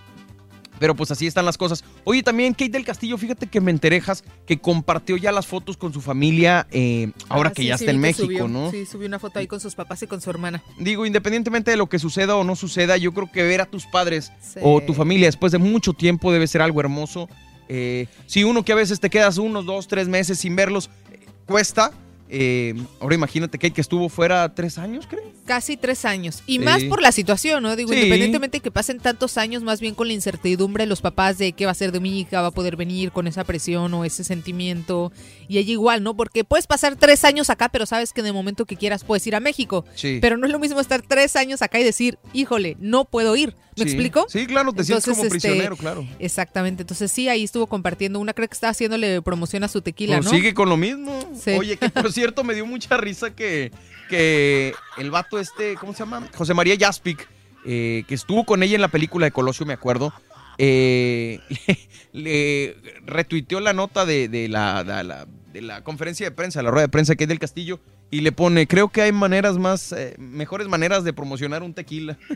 Speaker 1: Pero pues así están las cosas. Oye, también Kate del Castillo, fíjate que me enterejas que compartió ya las fotos con su familia eh, ahora
Speaker 2: Ah,
Speaker 1: que
Speaker 2: sí,
Speaker 1: ya
Speaker 2: sí,
Speaker 1: está en México,
Speaker 2: subió.
Speaker 1: ¿no?
Speaker 2: Sí, subió una foto ahí con sus papás y con su hermana.
Speaker 1: Digo, independientemente de lo que suceda o no suceda, yo creo que ver a tus padres o tu familia después de mucho tiempo debe ser algo hermoso. Eh, si uno que a veces te quedas unos dos, tres meses sin verlos, eh, cuesta. Eh, ahora imagínate Kate que estuvo fuera tres años, creo.
Speaker 2: Casi tres años. Y
Speaker 1: Sí.
Speaker 2: más por la situación, ¿no? Digo,
Speaker 1: Sí.
Speaker 2: independientemente de que pasen tantos años, más bien con la incertidumbre de los papás de qué va a ser de mi hija, va a poder venir con esa presión o ese sentimiento. Y ella igual, ¿no? Porque puedes pasar tres años acá, pero sabes que en el momento que quieras puedes ir a México.
Speaker 1: Sí.
Speaker 2: Pero no es lo mismo estar tres años acá y decir, híjole, no puedo ir. ¿Me
Speaker 1: Sí.
Speaker 2: explico?
Speaker 1: Sí, claro, te sientes como
Speaker 2: este,
Speaker 1: prisionero, claro.
Speaker 2: Exactamente. Entonces sí, ahí estuvo compartiendo una, creo que estaba haciéndole promoción a su tequila,
Speaker 1: Pues
Speaker 2: ¿no?
Speaker 1: sigue con lo mismo.
Speaker 2: Sí.
Speaker 1: Oye, que por cierto me dio mucha risa que, que el vato este, ¿cómo se llama? José María Jaspic, eh, que estuvo con ella en la película de Colosio, me acuerdo. eh, le, le retuiteó la nota de, de la, de, la, de la conferencia de prensa, la rueda de prensa que es del Castillo, y le pone, creo que hay maneras más, eh, mejores maneras de promocionar un tequila.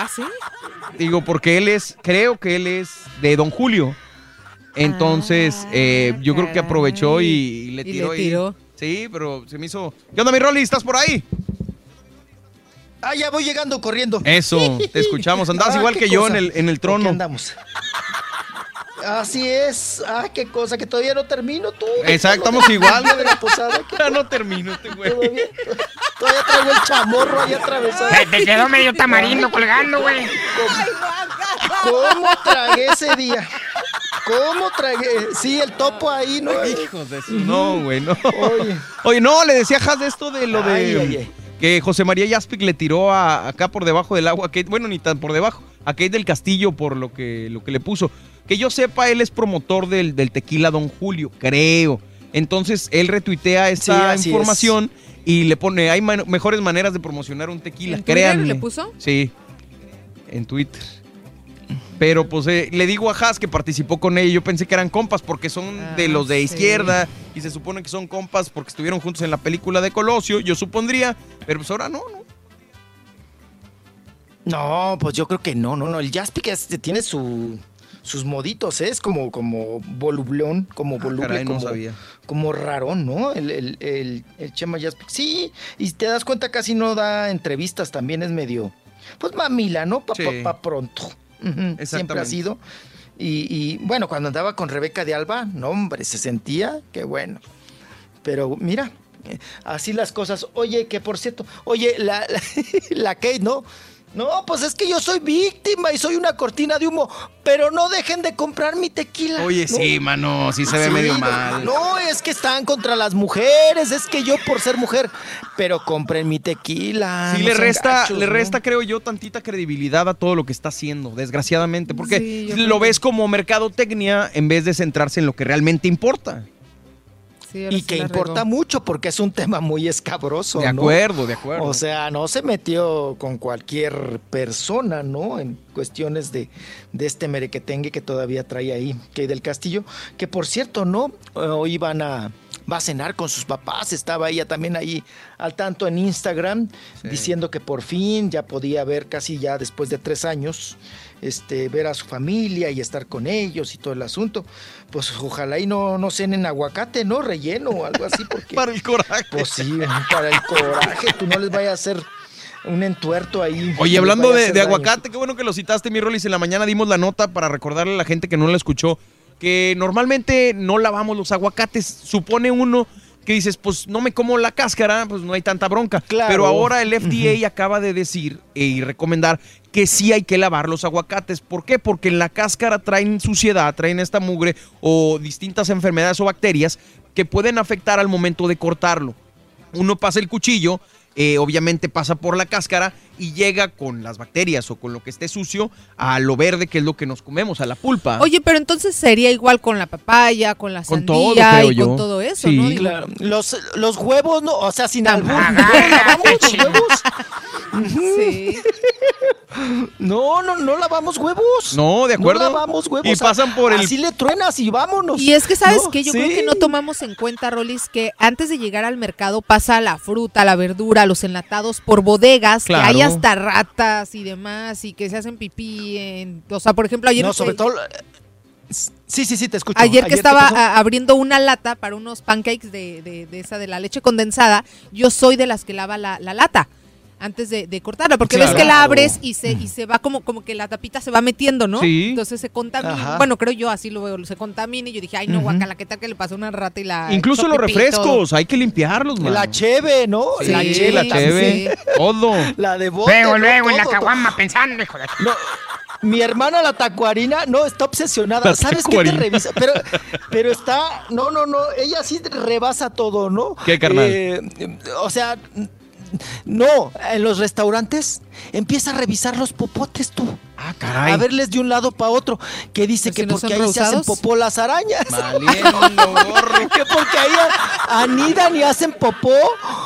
Speaker 2: ¿Ah, sí?
Speaker 1: Digo, porque él es, creo que él es de Don Julio. Entonces, eh, yo creo que aprovechó y, y le
Speaker 2: Ah, Y le
Speaker 1: tiró
Speaker 2: tiró.
Speaker 1: Sí, pero se me hizo. ¿Qué onda, mi Rolly? ¿Estás por ahí?
Speaker 41: Ah, ya voy llegando corriendo.
Speaker 1: Eso, te escuchamos. Andabas
Speaker 41: Ah,
Speaker 1: igual que yo en el, en el
Speaker 41: ¿Por
Speaker 1: trono.
Speaker 41: qué andamos? Así es. Ah, qué cosa, que todavía no termino tú.
Speaker 1: Exacto, estamos igual,
Speaker 41: de la posada.
Speaker 1: Ya no termino este güey.
Speaker 41: Todavía, todavía traigo el chamorro ahí atravesado.
Speaker 3: Te, te quedó medio tamarindo colgando, güey.
Speaker 41: ¿Cómo tragué ese día? ¿Cómo tragué? Sí, el topo ahí, ¿no?
Speaker 1: Hijos de su. No, güey, no.
Speaker 41: Oye.
Speaker 1: Oye, no, le decía a Has de esto de lo de.
Speaker 41: Ay, ay, ay.
Speaker 1: Que José María Jaspic le tiró a- acá por debajo del agua a Kate. Bueno, ni tan por debajo. A Kate del Castillo por lo que, lo que le puso. Que yo sepa, él es promotor del, del tequila Don Julio, creo. Entonces, él retuitea
Speaker 41: Sí,
Speaker 1: esa
Speaker 41: así
Speaker 1: información y le pone, hay man- mejores maneras de promocionar un tequila,
Speaker 2: ¿En Twitter
Speaker 1: créanme.
Speaker 2: le puso?
Speaker 1: Sí, en Twitter. Pero pues eh, le digo a Haas que participó con ella, yo pensé que eran compas porque son
Speaker 2: Ah,
Speaker 1: de los de
Speaker 2: sí.
Speaker 1: izquierda y se supone que son compas porque estuvieron juntos en la película de Colosio, yo supondría, pero pues ahora no, ¿no?
Speaker 41: No, pues yo creo que no, no, no. El Jaspic tiene su, sus moditos, ¿eh? es como, como volublón, como voluble,
Speaker 1: Ah, caray, no
Speaker 41: como,
Speaker 1: sabía.
Speaker 41: como rarón, ¿no? El, el, el, el Chema Jaspic. Sí, y te das cuenta casi no da entrevistas, también es medio, pues mamila, ¿no? Pa,
Speaker 1: Sí.
Speaker 41: pa- pa pronto. Siempre ha sido. Y, y, bueno, cuando andaba con Rebeca de Alba, no, hombre, se sentía que bueno. Pero mira, eh, así las cosas. Oye, que por cierto, oye, la, la, la Kate, ¿no? No, pues es que yo soy víctima y soy una cortina de humo, pero no dejen de comprar mi tequila.
Speaker 1: Oye,
Speaker 41: ¿no?
Speaker 1: sí, mano, sí se ve
Speaker 41: Sí,
Speaker 1: medio mal.
Speaker 41: No, es que están contra las mujeres, es que yo por ser mujer, pero compren mi tequila.
Speaker 1: Sí,
Speaker 41: no
Speaker 1: le resta,
Speaker 41: gachos,
Speaker 1: le
Speaker 41: ¿no?
Speaker 1: resta, creo yo, tantita credibilidad a todo lo que está haciendo, desgraciadamente, porque
Speaker 2: Sí,
Speaker 1: lo
Speaker 2: creo
Speaker 1: ves como mercadotecnia en vez de centrarse en lo que realmente importa.
Speaker 2: Sí,
Speaker 41: Y que importa
Speaker 2: regó.
Speaker 41: mucho porque es un tema muy escabroso.
Speaker 1: De
Speaker 41: ¿no?
Speaker 1: acuerdo, de acuerdo.
Speaker 41: O sea, no se metió con cualquier persona, ¿no? En cuestiones de, de este merequetengue que todavía trae ahí, que del Castillo, que por cierto, ¿no? Eh, Hoy iban a, va a cenar con sus papás, estaba ella también ahí al tanto en Instagram, diciendo que por fin ya podía ver casi ya después de tres años, este, ver a su familia y estar con ellos y todo el asunto. Pues ojalá y no, no cenen aguacate, ¿no? Relleno o algo así, porque...
Speaker 1: Para el coraje.
Speaker 41: Pues sí, para el coraje, tú no les vayas a hacer un entuerto ahí.
Speaker 1: Oye, hablando de, de aguacate, qué bueno que lo citaste, mi Rolis. En la mañana dimos la nota para recordarle a la gente que no la escuchó que normalmente no lavamos los aguacates. Supone uno que dices, pues no me como la cáscara, pues no hay tanta bronca.
Speaker 41: Claro.
Speaker 1: Pero ahora el FDA acaba de decir eh, y recomendar que sí hay que lavar los aguacates. ¿Por qué? Porque en la cáscara traen suciedad, traen esta mugre o distintas enfermedades o bacterias que pueden afectar al momento de cortarlo uno pasa el cuchillo, eh, obviamente pasa por la cáscara y llega con las bacterias o con lo que esté sucio a lo verde, que es lo que nos comemos, a la pulpa.
Speaker 2: Oye, pero entonces sería igual con la papaya, con la
Speaker 1: Con
Speaker 2: sandía
Speaker 1: todo, creo
Speaker 2: y
Speaker 1: yo.
Speaker 2: con todo eso,
Speaker 1: Sí.
Speaker 2: ¿no? Digo,
Speaker 41: Claro, Los, los huevos, no, o sea, sin albur. ¿no? ¿Lavamos los huevos? No, no, no lavamos huevos.
Speaker 1: No, de acuerdo.
Speaker 41: No lavamos huevos.
Speaker 1: Y pasan por el-
Speaker 41: Así le truenas y vámonos.
Speaker 2: Y es que, ¿sabes
Speaker 41: No,
Speaker 2: qué? Yo
Speaker 41: sí.
Speaker 2: creo que no tomamos en cuenta, Rolis, que antes de llegar al mercado pasa la fruta, la verdura, los enlatados por bodegas,
Speaker 41: Claro.
Speaker 2: que hay hasta ratas y demás, y que se hacen pipí en... O sea, por ejemplo, ayer...
Speaker 41: No, sobre todo. Sí, sí, sí, te escucho.
Speaker 2: Ayer que
Speaker 41: ¿qué
Speaker 2: estaba abriendo una lata para unos pancakes de, de- de esa de la leche condensada, yo soy de las que lava la, la lata antes de, de cortarla, porque ves que la abres y se, y se va como, como que la tapita se va metiendo, ¿no?
Speaker 1: Sí.
Speaker 2: Entonces se contamina.
Speaker 41: Ajá.
Speaker 2: Bueno, creo yo así lo veo, se contamina y yo dije, ay no, guacala, ¿qué tal que le pasó una rata y la...
Speaker 1: Incluso los refrescos, hay que limpiarlos, man.
Speaker 41: La cheve, ¿no?
Speaker 1: Sí,
Speaker 41: la cheve.
Speaker 1: la cheve, todo.
Speaker 41: La de bote.
Speaker 3: Luego, luego, en la caguama pensando, hijo de...
Speaker 41: No, mi hermana la tacuarina, no, está obsesionada.
Speaker 1: La
Speaker 41: ¿Sabes qué te revisa? Pero, pero está, no, no, no, ella sí rebasa todo, ¿no?
Speaker 1: ¿Qué, carnal?
Speaker 41: Eh, o sea, no, en los restaurantes empieza a revisar los popotes tú.
Speaker 1: Ah, caray.
Speaker 41: A verles de un lado para otro. Que dice
Speaker 2: Pues
Speaker 41: que
Speaker 2: si
Speaker 41: porque ahí se hacen popó las arañas. Que porque ahí anidan y hacen popó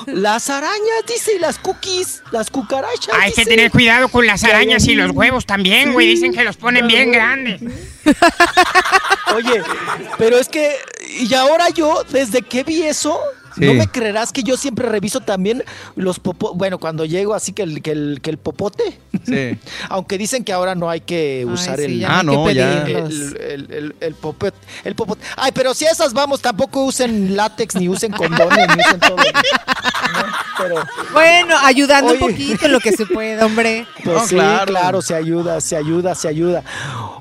Speaker 41: las arañas, dice, y las cookies, las cucarachas.
Speaker 3: Hay que tener cuidado con las arañas y los huevos también, güey. Dicen que los ponen bien grandes.
Speaker 41: Oye, pero es que, y ahora yo, desde que vi eso,
Speaker 1: Sí.
Speaker 41: no me creerás que yo siempre reviso también los popos, bueno, cuando llego así que el, que el, que el popote,
Speaker 1: Sí.
Speaker 41: aunque dicen que ahora no hay que
Speaker 2: Ay,
Speaker 41: usar
Speaker 2: sí,
Speaker 41: el,
Speaker 2: ya
Speaker 1: Ah,
Speaker 2: no
Speaker 1: ya.
Speaker 41: el, el, el, el popote, el popote. Ay, pero si a esas vamos, tampoco usen látex, ni usen condones, ni usen todo. ¿no? Pero,
Speaker 2: Bueno, ayudando
Speaker 41: Oye.
Speaker 2: un poquito en lo que se puede, hombre.
Speaker 41: Pues
Speaker 1: No,
Speaker 41: sí,
Speaker 1: claro.
Speaker 41: claro. se ayuda, se ayuda, se ayuda.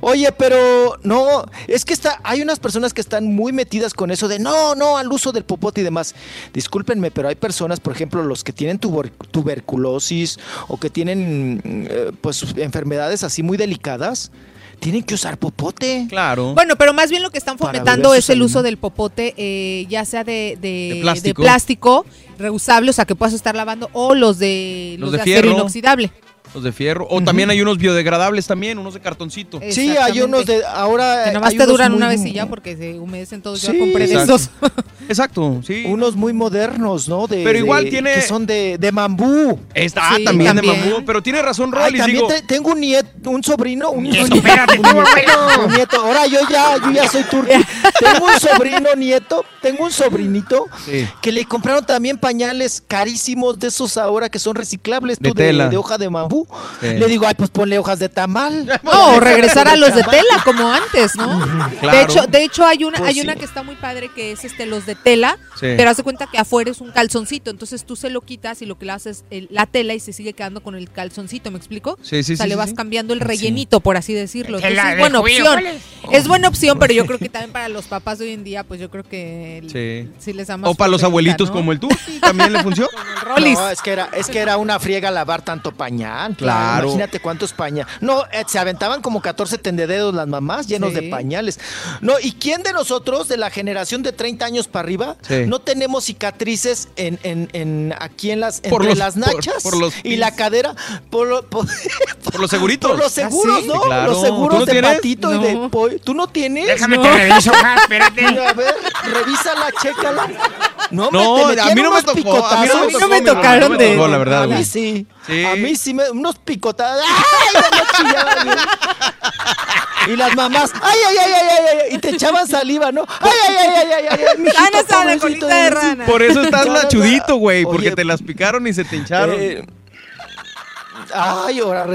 Speaker 41: Oye, pero no, es que está, hay unas personas que están muy metidas con eso de no, no, al uso del popote y demás. Discúlpenme, pero hay personas, por ejemplo, los que tienen tuber- tuberculosis o que tienen eh, pues enfermedades así muy delicadas, tienen que usar popote.
Speaker 1: Claro.
Speaker 2: Bueno, pero más bien lo que están fomentando es el uso del popote, eh, ya sea de, de-
Speaker 1: De plástico.
Speaker 2: de plástico, reusable, o sea, que puedas estar lavando, o los de,
Speaker 1: Los
Speaker 2: los
Speaker 1: de
Speaker 2: de, acero
Speaker 1: fierro.
Speaker 2: inoxidable.
Speaker 1: Los de fierro. O también hay unos biodegradables también, unos de cartoncito.
Speaker 41: Sí, hay unos de ahora
Speaker 2: Que nomás te duran
Speaker 41: muy-
Speaker 2: una vez y ya porque se humedecen todos. Yo
Speaker 41: Sí,
Speaker 2: compré de
Speaker 1: exacto.
Speaker 2: esos.
Speaker 1: Exacto, sí.
Speaker 41: unos muy modernos, ¿no? De,
Speaker 1: Pero igual
Speaker 41: de-
Speaker 1: tiene-
Speaker 41: que son de, de bambú.
Speaker 1: Está
Speaker 2: Sí,
Speaker 1: también,
Speaker 2: también.
Speaker 1: de bambú. Pero tiene razón,
Speaker 41: Ay,
Speaker 1: Rolly.
Speaker 41: también
Speaker 1: Digo,
Speaker 41: te- tengo un nieto, un sobrino, un,
Speaker 3: Nieto,
Speaker 41: un
Speaker 3: espérate,
Speaker 41: un
Speaker 3: tú,
Speaker 41: nieto, un nieto. Ahora yo ya, yo ya soy turqui. tengo un sobrino nieto, tengo un sobrinito
Speaker 1: Sí.
Speaker 41: que le compraron también pañales carísimos de esos ahora que son reciclables,
Speaker 1: De
Speaker 41: tú, de,
Speaker 1: tela.
Speaker 41: de hoja de bambú.
Speaker 1: Sí.
Speaker 41: Le digo, ay, pues ponle hojas de tamal.
Speaker 2: No, o regresar a los de tela como antes, ¿no?
Speaker 1: Claro.
Speaker 2: De hecho, de hecho hay una,
Speaker 41: Pues
Speaker 2: hay
Speaker 41: sí.
Speaker 2: una que está muy padre que es este los de tela,
Speaker 1: Sí.
Speaker 2: pero haz de cuenta que afuera es un calzoncito, entonces tú se lo quitas y lo que le haces es la tela y se sigue quedando con el calzoncito, ¿me explico?
Speaker 1: Sí, sí,
Speaker 2: o sea,
Speaker 1: sí,
Speaker 2: le
Speaker 1: sí,
Speaker 2: vas
Speaker 1: sí.
Speaker 2: cambiando el rellenito, por así decirlo.
Speaker 3: Tela
Speaker 2: Entonces es buena opción.
Speaker 3: Es
Speaker 2: buena opción, pero yo creo que también para los papás de hoy en día, pues yo creo que el-
Speaker 1: Sí.
Speaker 2: sí les más
Speaker 1: O para los abuelitos
Speaker 2: ¿no?
Speaker 1: como el Turki, también le funciona.
Speaker 2: Como el Rollis.
Speaker 41: No, es que era, es que era una friega lavar tanto pañal.
Speaker 1: Claro.
Speaker 41: Imagínate cuántos pañales. No, eh, se aventaban como 14 tendededos las mamás llenos
Speaker 2: Sí.
Speaker 41: de pañales. No, ¿y quién de nosotros, de la generación de 30 años para arriba,
Speaker 1: Sí.
Speaker 41: no tenemos cicatrices en, en, en aquí en las,
Speaker 1: Por
Speaker 41: entre
Speaker 1: los-
Speaker 41: las nachas
Speaker 1: por los
Speaker 41: y la cadera? Por, lo- por,
Speaker 1: Por los seguritos.
Speaker 41: por los seguros,
Speaker 2: ¿Ah, sí?
Speaker 41: ¿no?
Speaker 1: Claro.
Speaker 41: Los seguros
Speaker 1: ¿Tú no
Speaker 41: de
Speaker 1: tienes?
Speaker 41: patito y de pollo. ¿Tú no tienes?
Speaker 3: Déjame
Speaker 2: No.
Speaker 3: te reviso, espérate.
Speaker 41: A ver, revísala, chécala. No, hombre,
Speaker 1: No,
Speaker 41: te
Speaker 1: a mí no me tocó. A mí
Speaker 41: picotazos.
Speaker 1: no me,
Speaker 2: A mí no
Speaker 1: tocó,
Speaker 2: me
Speaker 1: mi Rolly,
Speaker 2: tocaron de-
Speaker 1: tocó, la verdad,
Speaker 41: A mí sí.
Speaker 1: Sí.
Speaker 41: A mí sí me. Unos picotadas. Y las mamás. ¡Ay, ay, ay, ay, ay! ay! Y te echaban saliva, ¿no? ¡Ay, ay, ay, ay, ay! ay, mijito,
Speaker 2: colita
Speaker 41: de
Speaker 2: rana.
Speaker 1: Por eso estás lachudito, güey, porque te las picaron y se te hincharon.
Speaker 41: Ay, ahora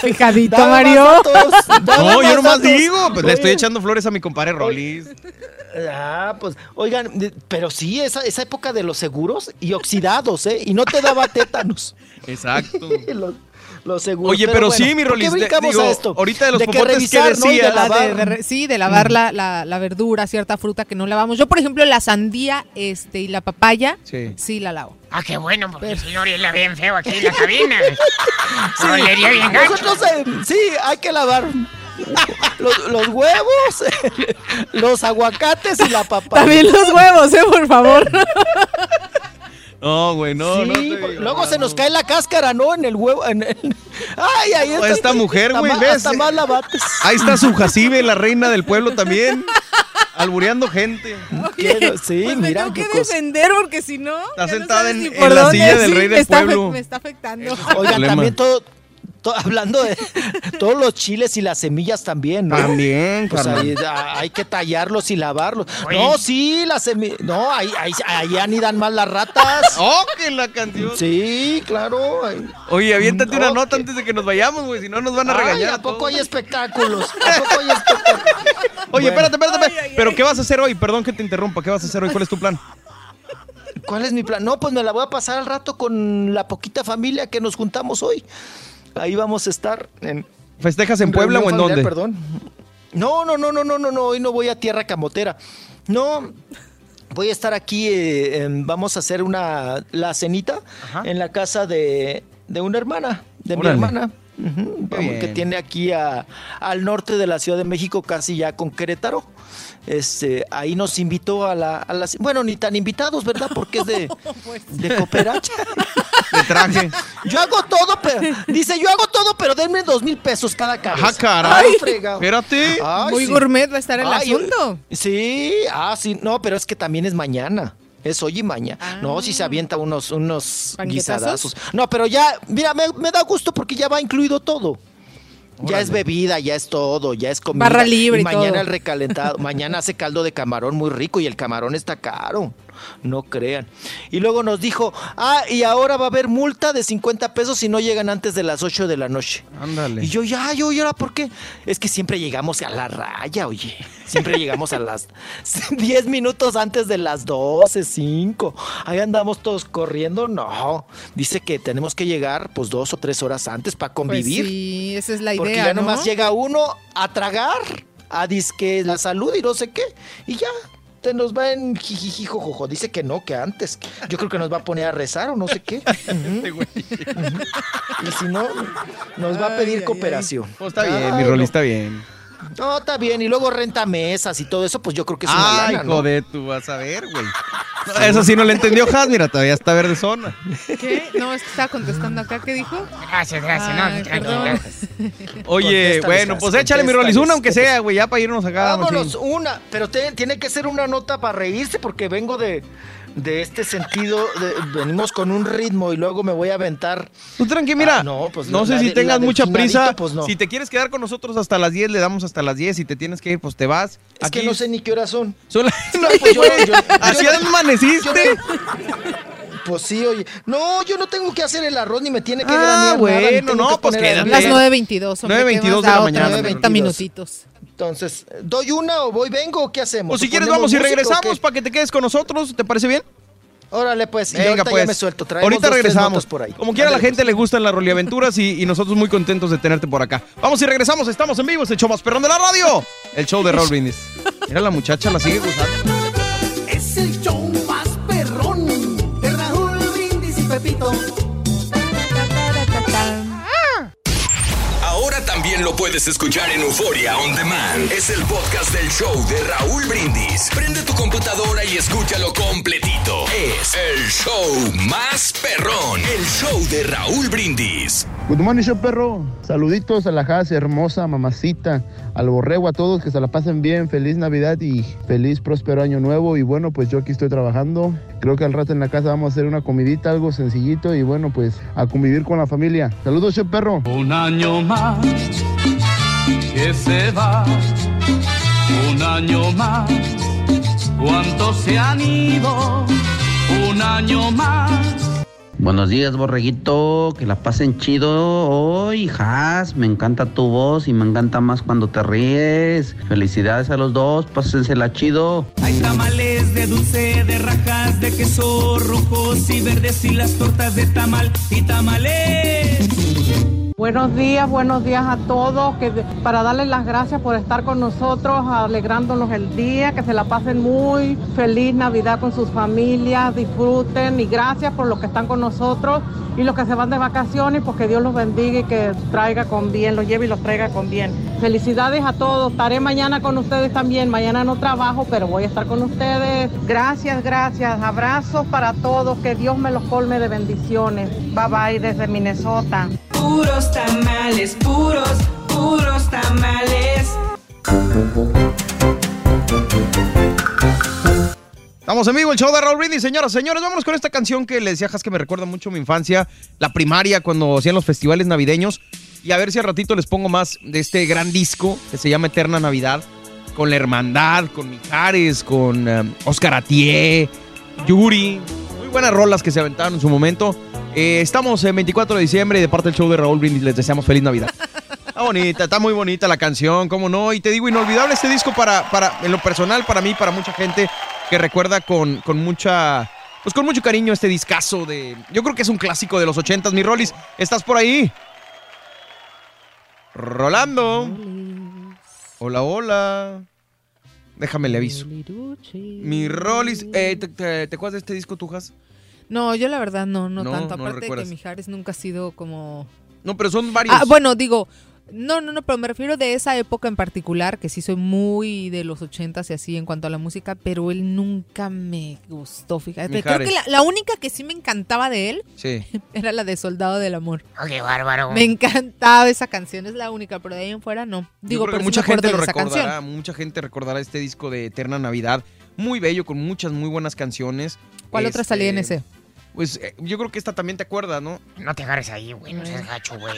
Speaker 2: fijadito,
Speaker 41: Dame
Speaker 2: Mario.
Speaker 41: datos,
Speaker 1: no, yo
Speaker 41: más
Speaker 1: nomás
Speaker 41: datos.
Speaker 1: digo, pues le estoy echando flores a mi compadre Rollis.
Speaker 41: Ah, pues, oigan, pero sí, esa, esa época de los seguros y oxidados, ¿eh? Y no te daba tétanos.
Speaker 1: Exacto.
Speaker 41: los, los seguros.
Speaker 1: Oye, pero
Speaker 41: bueno,
Speaker 1: sí, mi
Speaker 41: ¿por qué
Speaker 1: Rolis, de-
Speaker 41: brincamos
Speaker 1: digo,
Speaker 41: a esto?
Speaker 1: ahorita de los
Speaker 41: que
Speaker 1: popotes, ¿qué
Speaker 41: revisar, ¿no? Y de
Speaker 2: de-
Speaker 41: lavar.
Speaker 2: de re- sí, de lavar la, la- la verdura, cierta fruta que no lavamos. Yo, por ejemplo, la sandía este, y la papaya,
Speaker 1: Sí.
Speaker 2: sí la lavo.
Speaker 3: Ah, qué bueno, porque el señor es la bien feo aquí en la cabina. Olería bien gacho.
Speaker 41: Nosotros, eh, sí, hay que lavar los, los huevos, los aguacates y la papaya.
Speaker 2: También los huevos, ¿eh? Por favor.
Speaker 1: No, güey, no,
Speaker 41: Sí,
Speaker 1: no. te
Speaker 41: por-
Speaker 1: digo,
Speaker 41: luego se nos
Speaker 1: no.
Speaker 41: cae la cáscara, ¿no? En el huevo. En el- Ay, ahí está.
Speaker 1: esta mujer, güey, ¿ves?
Speaker 41: Hasta más la bates.
Speaker 1: Ahí está su Jacibe, la reina del pueblo también. Albureando gente.
Speaker 41: Quiero- sí,
Speaker 2: Pues me
Speaker 41: mira
Speaker 2: tengo
Speaker 41: qué
Speaker 2: que
Speaker 41: cosa.
Speaker 2: defender porque si no.
Speaker 1: Está
Speaker 2: no
Speaker 1: sentada en- la silla del
Speaker 2: sí,
Speaker 1: rey
Speaker 2: me
Speaker 1: del
Speaker 2: está
Speaker 1: pueblo.
Speaker 2: Me está afectando.
Speaker 41: Oigan,
Speaker 1: problema.
Speaker 41: también todo, to- hablando de todos los chiles y las semillas también, ¿no?
Speaker 1: También,
Speaker 41: Pues
Speaker 1: carnal.
Speaker 41: ahí, a- hay que tallarlos y lavarlos.
Speaker 1: Oye.
Speaker 41: No, sí, las semillas. No, ahí, ahí, ahí anidan más las ratas.
Speaker 1: ¡Oh, que la canción!
Speaker 41: Sí, claro. ahí.
Speaker 1: Oye, aviéntate una
Speaker 41: No,
Speaker 1: nota antes de que nos vayamos, güey, si no nos van a
Speaker 41: Ay,
Speaker 1: regañar.
Speaker 41: ¿a poco hay espectáculos? ¿A poco hay espectáculos?
Speaker 1: Oye,
Speaker 41: Bueno.
Speaker 1: espérate, espérate, espérate. ¿Pero qué vas a hacer hoy? Perdón que te interrumpa. ¿Qué vas a hacer hoy? ¿Cuál es tu plan?
Speaker 41: ¿Cuál es mi plan? No, pues me la voy a pasar al rato con la poquita familia que nos juntamos hoy. Ahí vamos a estar en...
Speaker 1: ¿Festejas en Puebla o en dónde?
Speaker 41: Perdón. No, no, no, no, no, no, no, hoy no voy a Tierra Camotera. No, voy a estar aquí, eh, vamos a hacer una, la cenita en la casa de, de una hermana, de
Speaker 1: Órale.
Speaker 41: mi hermana. Vamos, que tiene aquí a- al norte de la Ciudad de México, casi ya con Querétaro. Este, ahí nos invitó a la, a la- bueno, ni tan invitados, ¿verdad? Porque es de, de cooperacha.
Speaker 1: De traje.
Speaker 41: Yo hago todo, pero dice, yo hago todo, pero denme dos mil pesos cada cabeza.
Speaker 1: Ajá, caray.
Speaker 41: Ay.
Speaker 1: Espérate.
Speaker 41: Ay,
Speaker 2: Muy
Speaker 41: sí.
Speaker 2: gourmet va a estar el
Speaker 41: Ay,
Speaker 2: asunto.
Speaker 41: Sí, ah, sí, no, pero es que también es mañana. Es hoy y mañana. No, si se avienta unos, unos guisadazos. No, pero ya, mira, me, me da gusto porque ya va incluido todo. Ya es bebida, ya es todo, ya es comida.
Speaker 2: Barra libre y
Speaker 41: mañana
Speaker 2: todo.
Speaker 41: el recalentado. mañana hace caldo de camarón muy rico y el camarón está caro. No crean. Y luego nos dijo, ah, y ahora va a haber multa de 50 pesos si no llegan antes de las 8 de la noche.
Speaker 1: Ándale.
Speaker 41: Y yo, ya, yo, ¿y ahora por qué? Es que siempre llegamos a la raya, oye. Siempre llegamos a las 10 minutos antes de las 12, 5. Ahí andamos todos corriendo. No, dice que tenemos que llegar pues dos o tres horas antes para
Speaker 2: Pues
Speaker 41: convivir.
Speaker 2: sí, esa es la
Speaker 41: porque
Speaker 2: idea,
Speaker 41: ya
Speaker 2: ¿no?
Speaker 41: nomás llega uno a tragar, a disque la salud y no sé qué. Y ya. Nos va en jijijijojojo. Dice que no, que antes. Yo creo que nos va a poner a rezar o no sé qué. Ujú. Ujú. Y si no, nos va a pedir cooperación.
Speaker 1: Pues está bien, mi
Speaker 41: Ay,
Speaker 1: Rolly,
Speaker 41: no.
Speaker 1: está bien.
Speaker 41: No, está bien. Y luego renta mesas y todo eso, pues yo creo que es una
Speaker 1: Ay,
Speaker 41: lana, ¿no?
Speaker 1: joder, tú vas a ver, güey. Eso sí no le entendió Has, mira, todavía está verde zona.
Speaker 2: ¿Qué? No, es que estaba contestando acá. ¿Qué dijo?
Speaker 3: Gracias, gracias. No,
Speaker 2: Ay, perdón.
Speaker 1: Oye,
Speaker 41: Contéstales,
Speaker 1: bueno, pues échale mi Rollis una, aunque sea, güey, ya para irnos acá.
Speaker 41: Vámonos,
Speaker 1: machín.
Speaker 41: una. Pero te- tiene que ser una nota para reírse porque vengo de, de este sentido. de- venimos con un ritmo y luego me voy a aventar.
Speaker 1: Tú tranqui, mira.
Speaker 41: Ah, no, pues
Speaker 1: no
Speaker 41: la-
Speaker 1: sé
Speaker 41: la
Speaker 1: si tengas mucha prisa.
Speaker 41: pues no.
Speaker 1: Si te quieres quedar con nosotros hasta las 10, le damos hasta las 10. Si te tienes que ir, pues te vas.
Speaker 41: Es que no sé ni qué horas son.
Speaker 1: Son no,
Speaker 41: pues yo-
Speaker 1: Así
Speaker 41: yo-
Speaker 1: amaneciste.
Speaker 41: Pues sí, oye. No, yo no tengo que hacer el arroz ni me tiene que
Speaker 1: Ah,
Speaker 41: granear nada,
Speaker 1: bueno,
Speaker 41: tengo
Speaker 1: no, pues quédate.
Speaker 2: Las
Speaker 41: hervir.
Speaker 2: 9.22. hombre,
Speaker 1: 9:22
Speaker 2: ¿qué más
Speaker 1: de la mañana,
Speaker 2: Otra
Speaker 1: mi
Speaker 2: 30
Speaker 41: Rolly.
Speaker 2: minutitos.
Speaker 41: Entonces, ¿doy una o voy, vengo o qué hacemos?
Speaker 1: Pues si
Speaker 41: ¿O
Speaker 1: quieres, vamos y
Speaker 41: o
Speaker 1: regresamos para que te quedes con nosotros. ¿Te parece bien?
Speaker 41: Órale, pues. y
Speaker 1: Venga,
Speaker 41: ahorita
Speaker 1: pues.
Speaker 41: ya me suelto. Traemos
Speaker 1: Ahorita
Speaker 41: dos, tres
Speaker 1: regresamos.
Speaker 41: notas por ahí.
Speaker 1: Como quiera, a la gente le gustan las roliaventuras y, y nosotros muy contentos de tenerte por acá. Vamos y regresamos. Estamos en vivo. Es el show más perrón de la radio. El show de Raúl Brindis. Mira, la muchacha la sigue gustando.
Speaker 29: Es el show más perrón de Raúl Brindis y Pepito.
Speaker 7: También lo puedes escuchar en Euforia On Demand. Es el podcast del show de Raúl Brindis. Prende tu computadora y escúchalo completito. Es el show más perrón. El show de Raúl Brindis.
Speaker 26: Good morning, show perro. Saluditos a la Jazz, hermosa mamacita, al borrego, a todos que se la pasen bien. Feliz Navidad y feliz próspero año nuevo. Y bueno, pues yo aquí estoy trabajando. Creo que al rato en la casa vamos a hacer una comidita, algo sencillito. Y bueno, pues a convivir con la familia. Saludos, show perro.
Speaker 45: Un año más que se va, un año más, ¿cuántos se han ido? Un año más.
Speaker 50: Buenos días, borreguito. Que la pasen chido hoy, Has. Me encanta tu voz y me encanta más cuando te ríes. Felicidades a los dos. Pásensela chido.
Speaker 45: Hay tamales de dulce, de rajas, de queso rojos y verdes y las tortas de tamal y tamales.
Speaker 51: Buenos días, buenos días a todos. Que, para darles las gracias por estar con nosotros, alegrándonos el día, que se la pasen muy feliz Navidad con sus familias, disfruten y gracias por los que están con nosotros y los que se van de vacaciones, pues que Dios los bendiga y que traiga con bien, los lleve y los traiga con bien. Felicidades a todos. Estaré mañana con ustedes también. Mañana no trabajo, pero voy a estar con ustedes. Gracias, gracias. Abrazos para todos. Que Dios me los colme de bendiciones. Bye bye desde Minnesota.
Speaker 45: Puros tamales, puros, puros tamales.
Speaker 1: Estamos en vivo, el show de Raúl Brindis. Señoras, señores, vámonos con esta canción que le decía que me recuerda mucho mi infancia, la primaria, cuando hacían los festivales navideños. Y a ver si al ratito les pongo más de este gran disco que se llama Eterna Navidad. Con La Hermandad, con Mijares, con um, Oscar Atié, Yuri. Muy buenas rolas que se aventaron en su momento. Eh, estamos en 24 de diciembre y de parte del show de Raúl Brindis les deseamos feliz Navidad. Está bonita, está muy bonita la canción, cómo no. Y te digo, inolvidable este disco para, para en lo personal, para mí, para mucha gente que recuerda con, con mucha... Pues con mucho cariño este discazo de... Yo creo que es un clásico de los ochentas. Mi Rolis, ¿estás por ahí? Rolando. Hola, hola. Déjame le aviso. Mi Rolis, eh, ¿te, te, acuerdas de este disco, Tujas?
Speaker 2: No, yo la verdad no, no,
Speaker 1: No,
Speaker 2: tanto.
Speaker 1: no
Speaker 2: Aparte de que. Mijares nunca ha sido como...
Speaker 1: No, pero son varios.
Speaker 2: Ah, bueno, digo, no, no, no, pero me refiero de esa época en particular, que sí soy muy de los ochentas y así en cuanto a la música, pero él nunca me gustó, fíjate. Creo que la, la única que sí me encantaba de él
Speaker 1: Sí.
Speaker 2: era la de Soldado del Amor.
Speaker 3: Oh, qué bárbaro.
Speaker 2: Me encantaba esa canción, es la única, pero de ahí en fuera no. Digo, pero sí
Speaker 1: mucha gente lo recordará,
Speaker 2: canción.
Speaker 1: mucha gente recordará este disco de Eterna Navidad, muy bello con muchas muy buenas canciones.
Speaker 2: ¿Cuál otra
Speaker 1: Este,
Speaker 2: salía en ese?
Speaker 1: Pues eh, yo creo que esta también te acuerdas, ¿no?
Speaker 3: No te agarres ahí, güey. No seas gacho, güey.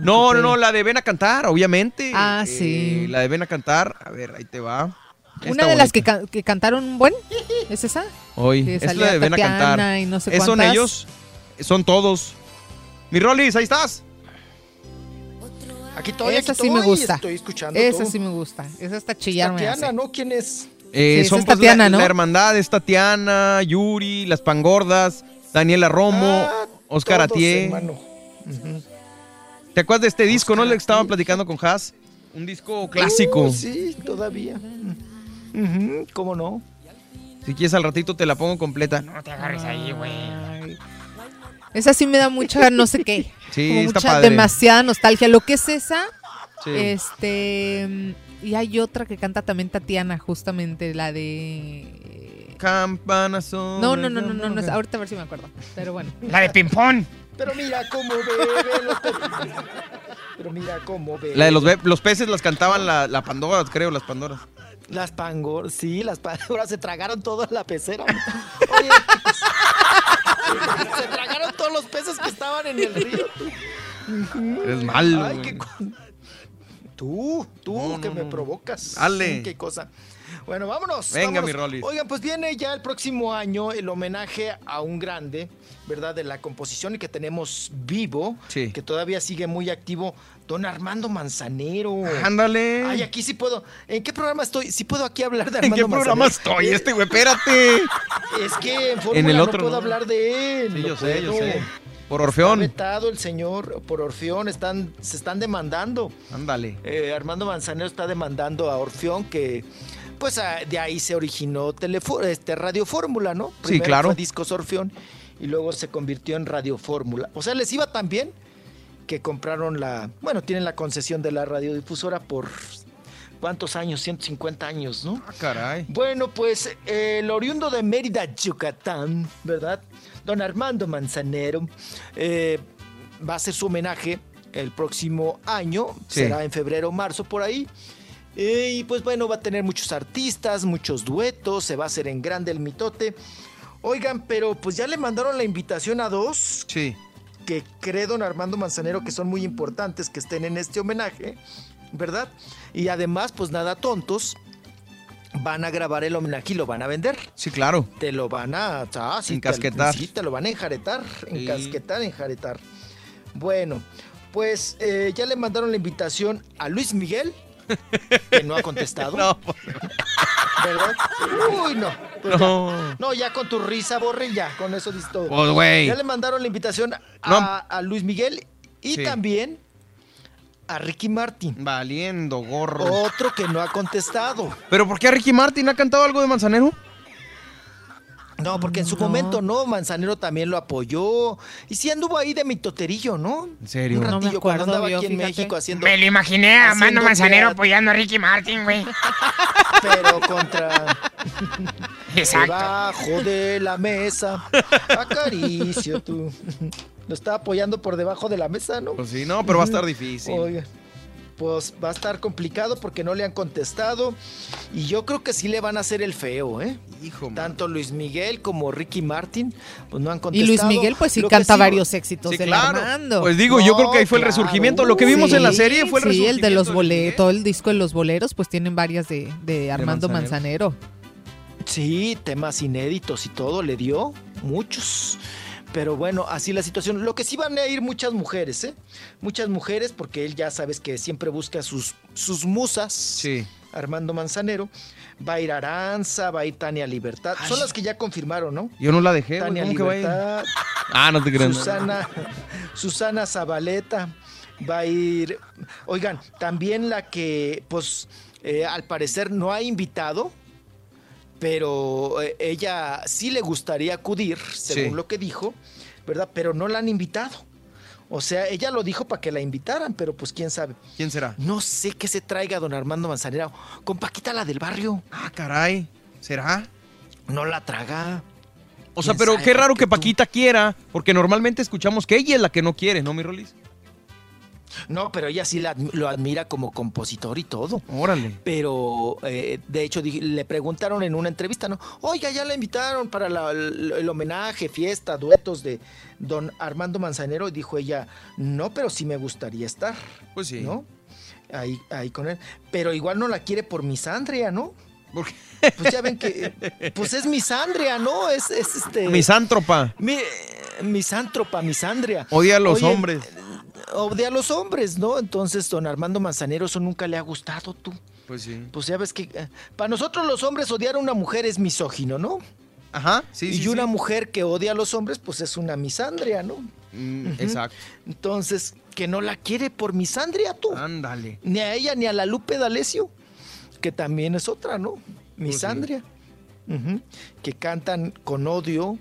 Speaker 1: No, no, no, la de Ven a cantar, obviamente.
Speaker 2: Ah,
Speaker 1: Eh,
Speaker 2: sí.
Speaker 1: La de Ven a cantar, a ver, ahí te va.
Speaker 2: Una de las que, que cantaron buen, ¿es esa?
Speaker 1: Hoy, es la de Ven a cantar.
Speaker 2: y no sé
Speaker 1: ¿Son ellos? Son todos. Mi Rolis, ahí estás.
Speaker 41: Aquí estoy,
Speaker 2: Esa
Speaker 41: aquí
Speaker 2: sí me gusta.
Speaker 41: Estoy escuchando
Speaker 2: Esa
Speaker 41: todo.
Speaker 2: sí me gusta. Esa está chillar
Speaker 41: Tatiana. ¿no? ¿Quién es?
Speaker 1: Eh,
Speaker 2: Sí,
Speaker 1: son
Speaker 2: es
Speaker 1: pues,
Speaker 2: Tatiana,
Speaker 1: la,
Speaker 2: ¿no?
Speaker 1: la hermandad es Tatiana, Yuri, Las Pangordas, Daniela Romo, Oscar
Speaker 41: Ah, Todos,
Speaker 1: Atié. ¿Te acuerdas de este disco, no? Le estaban platicando con Haas. Un disco clásico.
Speaker 41: Uh, sí, todavía. ¿Cómo no?
Speaker 1: Si quieres al ratito te la pongo completa.
Speaker 3: No te agarres ahí, güey.
Speaker 2: Esa sí me da mucha no sé qué.
Speaker 1: Sí,
Speaker 2: como
Speaker 1: está
Speaker 2: mucha
Speaker 1: padre.
Speaker 2: demasiada nostalgia. Lo que es esa,
Speaker 1: Sí.
Speaker 2: este y hay otra que canta también Tatiana, justamente la de
Speaker 1: Campanas son.
Speaker 2: No, no, no, no, no, no, es- ahorita a ver si me acuerdo. Pero bueno.
Speaker 3: La de ping-pong.
Speaker 41: Pero mira cómo bebe los pe- Pero mira cómo bebe.
Speaker 1: La de los, los peces las cantaban la, la Pandora, creo, las Pandoras.
Speaker 41: Las pangor, sí, las pangoras se tragaron toda la pecera. Oye, se tragaron todos los peces que estaban en el río.
Speaker 1: Eres malo,
Speaker 41: Ay, qué Tú, tú que me provocas.
Speaker 1: Dale.
Speaker 41: Qué cosa. Bueno, vámonos.
Speaker 1: Venga,
Speaker 41: vámonos.
Speaker 1: mi Rolis.
Speaker 41: Oigan, pues viene ya el próximo año el homenaje a un grande, ¿verdad? De la composición y que tenemos vivo,
Speaker 1: Sí.
Speaker 41: que todavía sigue muy activo, don Armando Manzanero.
Speaker 1: Ándale.
Speaker 41: Ay, aquí sí puedo. ¿En qué programa estoy? Sí puedo aquí hablar de
Speaker 1: ¿En
Speaker 41: Armando
Speaker 1: qué programa
Speaker 41: Manzanero.
Speaker 1: estoy? Este, güey, espérate.
Speaker 41: Es que en
Speaker 1: En el
Speaker 41: no
Speaker 1: otro,
Speaker 41: puedo
Speaker 1: ¿no?
Speaker 41: hablar de él.
Speaker 1: Sí,
Speaker 41: no
Speaker 1: yo sé, yo
Speaker 41: puedo.
Speaker 1: sé. Por Orfeón.
Speaker 41: Está vetado el señor por Orfeón, están, se están demandando.
Speaker 1: Ándale.
Speaker 41: Eh, Armando Manzanero está demandando a Orfeón que pues de ahí se originó Telefo- este, Radio Fórmula, ¿no?
Speaker 1: Sí, claro.
Speaker 41: fue Discos Orfeón y luego se convirtió en Radio Fórmula. O sea, les iba tan bien que compraron la, bueno, tienen la concesión de la radiodifusora por ¿cuántos años? 150 años, ¿no?
Speaker 1: Ah, caray.
Speaker 41: Bueno, pues eh, el oriundo de Mérida, Yucatán, ¿verdad? Don Armando Manzanero eh, va a hacer su homenaje el próximo año,
Speaker 1: Sí.
Speaker 41: será en febrero o marzo por ahí. Eh, y pues bueno, va a tener muchos artistas, muchos duetos, se va a hacer en grande el mitote. Oigan, pero pues ya le mandaron la invitación a dos
Speaker 1: Sí.
Speaker 41: que cree don Armando Manzanero que son muy importantes que estén en este homenaje, ¿verdad? Y además, pues nada tontos, van a grabar el homenaje y lo van a vender.
Speaker 1: Sí, claro.
Speaker 41: Te lo van a... ah, sí,
Speaker 1: Encasquetar.
Speaker 41: Te, sí, te lo van a enjaretar, encasquetar, enjaretar. Bueno, pues eh, ya le mandaron la invitación a Luis Miguel, que no ha contestado.
Speaker 1: No,
Speaker 41: ¿Verdad? Uy, no. Pues
Speaker 1: No.
Speaker 41: ya. No, ya con tu risa, borre, ya, con eso dices todo.
Speaker 1: Pues.
Speaker 41: Ya le mandaron la invitación a,
Speaker 1: No.
Speaker 41: a Luis Miguel y
Speaker 1: Sí.
Speaker 41: también a Ricky Martin.
Speaker 1: Valiendo gorro.
Speaker 41: Otro que no ha contestado.
Speaker 1: ¿Pero por qué Ricky Martin ha cantado algo de Manzanero?
Speaker 41: No, porque en su momento no, Manzanero también lo apoyó. Y sí anduvo ahí de mitoterillo, ¿no?
Speaker 1: ¿En serio?
Speaker 41: Un
Speaker 2: No me
Speaker 41: ratillo cuando
Speaker 2: acuerdo
Speaker 41: andaba
Speaker 2: yo,
Speaker 41: aquí en
Speaker 2: fíjate.
Speaker 41: México haciendo.
Speaker 3: Me lo imaginé a Mano Manzanero apoyando a Ricky Martin, güey.
Speaker 41: Pero contra.
Speaker 3: Exacto.
Speaker 41: Debajo de la mesa. Acaricio tú. Lo estaba apoyando por debajo de la mesa, ¿no?
Speaker 1: Pues sí, no, pero va a estar difícil.
Speaker 41: Oiga. pues va a estar complicado porque no le han contestado. Y yo creo que sí le van a hacer el feo, ¿eh?
Speaker 1: Hijo,
Speaker 41: Tanto Luis Miguel como Ricky Martin, pues no han
Speaker 2: Y
Speaker 41: contestado.
Speaker 2: Luis Miguel, pues sí
Speaker 41: Lo
Speaker 2: canta
Speaker 41: sí-
Speaker 2: varios éxitos
Speaker 1: Sí,
Speaker 2: del
Speaker 1: claro.
Speaker 2: Armando.
Speaker 1: Pues digo, yo creo que ahí fue el resurgimiento. Lo que vimos en la serie fue el
Speaker 2: Sí, el de los
Speaker 1: resurgimiento
Speaker 2: boleros, todo el disco de los boleros, pues tienen varias de, de Armando
Speaker 41: Manzanero.
Speaker 2: Manzanero.
Speaker 41: Sí, temas inéditos y todo le dio, muchos. Pero bueno, así la situación. Lo que sí van a ir muchas mujeres, ¿eh? Muchas mujeres, porque él ya sabes que siempre busca sus, sus musas.
Speaker 1: Sí.
Speaker 41: Armando Manzanero. Va a ir Aranza, va a ir Tania Libertad. Son las que ya confirmaron, ¿no?
Speaker 1: Yo no la dejé.
Speaker 41: Tania. Libertad.
Speaker 1: Ah, no te creas.
Speaker 41: Susana, Susana Zabaleta va a ir. Oigan, también la que, pues, eh, al parecer no ha invitado, pero eh, ella sí le gustaría acudir, según
Speaker 1: Sí.
Speaker 41: lo que dijo, ¿verdad? Pero no la han invitado. O sea, ella lo dijo para que la invitaran, pero pues quién sabe.
Speaker 1: ¿Quién será?
Speaker 41: No sé qué se traiga don Armando Manzanero. Con Paquita la del barrio.
Speaker 1: Ah, caray. ¿Será?
Speaker 41: No la traga.
Speaker 1: O sea,
Speaker 41: ¿Quién
Speaker 1: pero qué raro que
Speaker 41: tú?
Speaker 1: Paquita quiera, porque normalmente escuchamos que ella es la que no quiere, ¿no, mi Rolis?
Speaker 41: No, pero ella sí la lo admira como compositor y todo.
Speaker 1: Órale.
Speaker 41: Pero, eh, de hecho, le preguntaron en una entrevista, ¿no? Oiga, ya la invitaron para la- el, el homenaje, fiesta, duetos de don Armando Manzanero. Y dijo ella, no, pero sí me gustaría estar.
Speaker 1: Pues sí.
Speaker 41: ¿No? Ahí, ahí con él. Pero igual no la quiere por misandria, ¿no?
Speaker 1: ¿Por qué?
Speaker 41: Pues ya ven que, pues es misandria, ¿no? Es, es este...
Speaker 1: Misántropa.
Speaker 41: Mi, misántropa, misandria.
Speaker 1: Odia a los
Speaker 41: Oye,
Speaker 1: hombres.
Speaker 41: Odia a los hombres, ¿no? Entonces, don Armando Manzanero, eso nunca le ha gustado, tú.
Speaker 1: Pues sí.
Speaker 41: Pues ya ves que eh, para nosotros los hombres odiar a una mujer es misógino, ¿no?
Speaker 1: Ajá, sí,
Speaker 41: y
Speaker 1: sí,
Speaker 41: una
Speaker 1: sí.
Speaker 41: mujer que odia a los hombres, pues es una misandria, ¿no?
Speaker 1: Mm. Exacto.
Speaker 41: Entonces, que no la quiere por misandria, tú.
Speaker 1: Ándale.
Speaker 41: Ni a ella ni a la Lupe D'Alessio, que también es otra, ¿no? Misandria. Que cantan con odio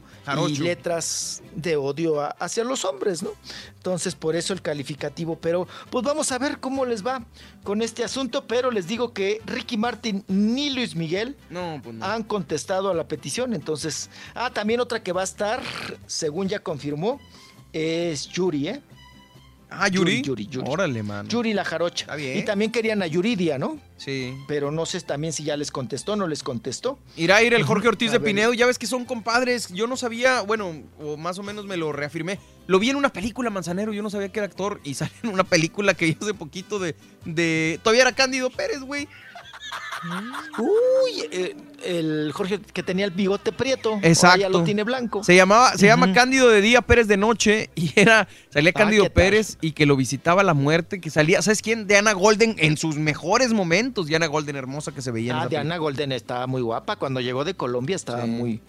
Speaker 41: y letras de odio a- hacia los hombres, ¿no? Entonces, por eso el calificativo. Pero, pues vamos a ver cómo les va con este asunto. Pero les digo que Ricky Martin ni Luis Miguel
Speaker 1: No, pues no.
Speaker 41: han contestado a la petición. Entonces, ah, también otra que va a estar, según ya confirmó, es Yuri, ¿eh?
Speaker 1: Ah, Yuri.
Speaker 41: Yuri, Yuri.
Speaker 1: Órale, mano.
Speaker 41: Yuri la jarocha.
Speaker 1: Está bien.
Speaker 41: Y también querían a Yuridia, ¿no?
Speaker 1: Sí.
Speaker 41: Pero no sé también si ya les contestó o no les contestó.
Speaker 1: Irá a ir el Jorge. Ortiz de. Pinedo, ya ves que son compadres. Yo no sabía, bueno, o más o menos me lo reafirmé. Lo vi en una película, Manzanero, yo no sabía que era actor y sale en una película que yo hace poquito de. de todavía era Cándido Pérez, güey.
Speaker 41: Uy, eh, el Jorge que tenía el bigote prieto.
Speaker 1: Exacto.
Speaker 41: Ya lo tiene blanco.
Speaker 1: Se llamaba, se llama. Cándido de día, Pérez de noche, y era, salía
Speaker 41: Ah,
Speaker 1: Cándido. Pérez y que lo visitaba la muerte, que salía, ¿sabes quién? Diana Golden en sus mejores momentos, Diana Golden hermosa que se veía en
Speaker 41: Ah,
Speaker 1: esa
Speaker 41: Diana Golden estaba muy guapa. Cuando llegó de Colombia estaba
Speaker 1: Sí.
Speaker 41: muy,